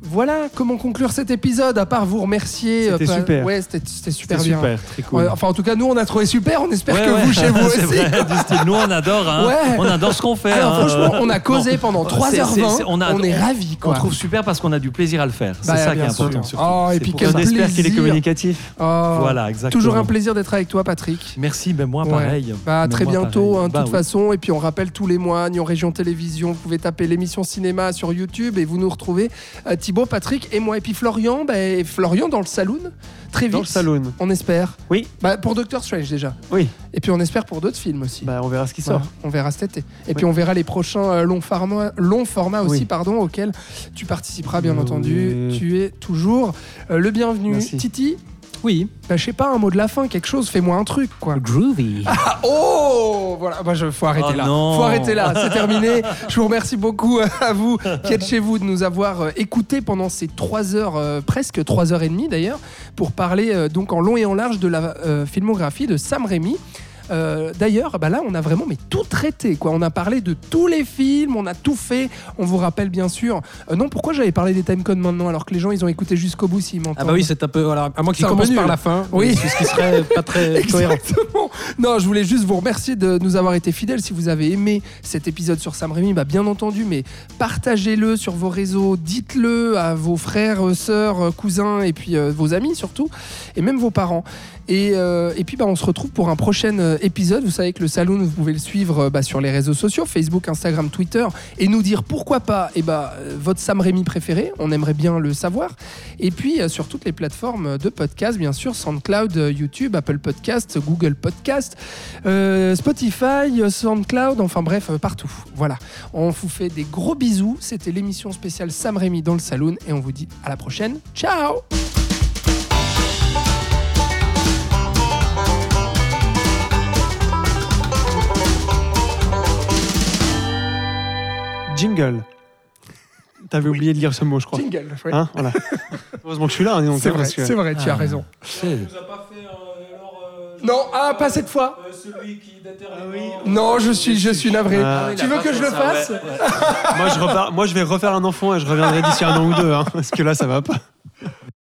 Speaker 4: Voilà comment conclure cet épisode à part vous remercier.
Speaker 6: C'était super.
Speaker 4: Ouais, c'était super
Speaker 1: C'était
Speaker 4: bien.
Speaker 1: super, très cool.
Speaker 4: Ouais, enfin en tout cas nous on a trouvé super. On espère
Speaker 1: Ouais,
Speaker 4: que
Speaker 1: ouais.
Speaker 4: vous chez vous aussi.
Speaker 1: vrai, du style, nous on adore, hein.
Speaker 4: Ouais.
Speaker 1: on adore ce qu'on fait.
Speaker 4: Alors
Speaker 1: hein.
Speaker 4: franchement on a causé
Speaker 1: Non.
Speaker 4: pendant
Speaker 1: C'est-
Speaker 4: 3h20.
Speaker 1: c'est-
Speaker 4: on,
Speaker 1: a-
Speaker 4: est ravis
Speaker 1: On trouve super parce qu'on a du plaisir à le faire. C'est
Speaker 4: Bah,
Speaker 1: ça qui est important. surtout.
Speaker 4: Oh, et
Speaker 1: C'est
Speaker 4: puis.
Speaker 6: On espère qu'il est
Speaker 4: plaisir.
Speaker 6: communicatif.
Speaker 4: Oh,
Speaker 1: Voilà, exactement.
Speaker 4: Toujours un plaisir d'être avec toi Patrick.
Speaker 1: Merci, ben moi
Speaker 4: Ouais.
Speaker 1: pareil.
Speaker 4: Bah, à
Speaker 1: Mais
Speaker 4: très
Speaker 1: moi,
Speaker 4: bientôt, hein, de
Speaker 1: Bah
Speaker 4: toute
Speaker 1: oui.
Speaker 4: façon. Et puis on rappelle tous les mois, Nyon Région Télévision, vous pouvez taper l'émission cinéma sur YouTube et vous nous retrouvez. euh, Thibaut, Patrick et moi. Et puis Florian, bah, Florian dans le saloon, très vite.
Speaker 6: Dans le saloon.
Speaker 4: On espère.
Speaker 6: Oui.
Speaker 4: Bah, pour Doctor Strange déjà.
Speaker 6: Oui.
Speaker 4: Et puis on espère pour d'autres films aussi.
Speaker 6: Bah, on verra ce qui
Speaker 4: Voilà,
Speaker 6: sort.
Speaker 4: on verra cet été. Et puis on verra les prochains euh, longs formats, longs formats aussi,
Speaker 6: Oui.
Speaker 4: pardon, auxquels tu participeras bien
Speaker 6: Oui.
Speaker 4: entendu. Tu es toujours euh, le bienvenu.
Speaker 6: Merci.
Speaker 4: Titi,
Speaker 5: Oui.
Speaker 4: bah, je sais pas, un mot de la fin, quelque chose, fais-moi un truc quoi.
Speaker 5: Groovy.
Speaker 4: Ah, oh Voilà, bah, je, faut arrêter
Speaker 1: Oh
Speaker 4: là.
Speaker 1: non.
Speaker 4: Faut arrêter là, c'est terminé. Je vous remercie beaucoup euh, à vous qui êtes chez vous de nous avoir euh, écoutés pendant ces trois heures, euh, presque trois heures et demie d'ailleurs, pour parler euh, donc en long et en large de la euh, filmographie de Sam Raimi. Euh, D'ailleurs, bah là, on a vraiment mais tout traité. Quoi. On a parlé de tous les films, on a tout fait. On vous rappelle bien sûr. euh, non, pourquoi j'avais parlé des timecodes maintenant alors que les gens ils ont écouté jusqu'au bout s'ils m'entendent
Speaker 5: Ah bah oui, c'est un peu. Voilà, à moins qu'il
Speaker 4: C'est un peu
Speaker 5: commence
Speaker 4: nul.
Speaker 5: par la fin.
Speaker 4: Oui.
Speaker 5: Ce qui serait pas très cohérent.
Speaker 4: Non, je voulais juste vous remercier de nous avoir été fidèles. Si vous avez aimé cet épisode sur Sam Raimi, bah bien entendu, mais partagez-le sur vos réseaux, dites-le à vos frères, sœurs, cousins et puis euh, vos amis surtout, et même vos parents. Et, euh, et puis bah, on se retrouve pour un prochain euh, épisode. Vous savez que le Saloon, vous pouvez le suivre euh, bah, sur les réseaux sociaux, Facebook, Instagram, Twitter, et nous dire pourquoi pas et bah, euh, votre Sam Raimi préféré. On aimerait bien le savoir. Et puis sur toutes les plateformes de podcast, bien sûr, SoundCloud, YouTube, Apple Podcast, Google Podcast, Spotify, SoundCloud, enfin bref, partout. Voilà. On vous fait des gros bisous. C'était l'émission spéciale Sam Raimi dans le Saloon et on vous dit à la prochaine. Ciao
Speaker 6: Jingle. T'avais oublié de lire ce mot, je crois.
Speaker 4: Jingle.
Speaker 6: Hein voilà. Heureusement que je suis là. hein,
Speaker 4: c'est
Speaker 6: hein,
Speaker 4: vrai, c'est vrai, tu as raison. Non, ah, pas cette fois. Non, je suis, je suis navré.
Speaker 6: Ah.
Speaker 4: tu veux que je le fasse
Speaker 6: moi, je repars, moi, je vais refaire un enfant et je reviendrai d'ici un an ou deux. hein, parce que là, ça va pas.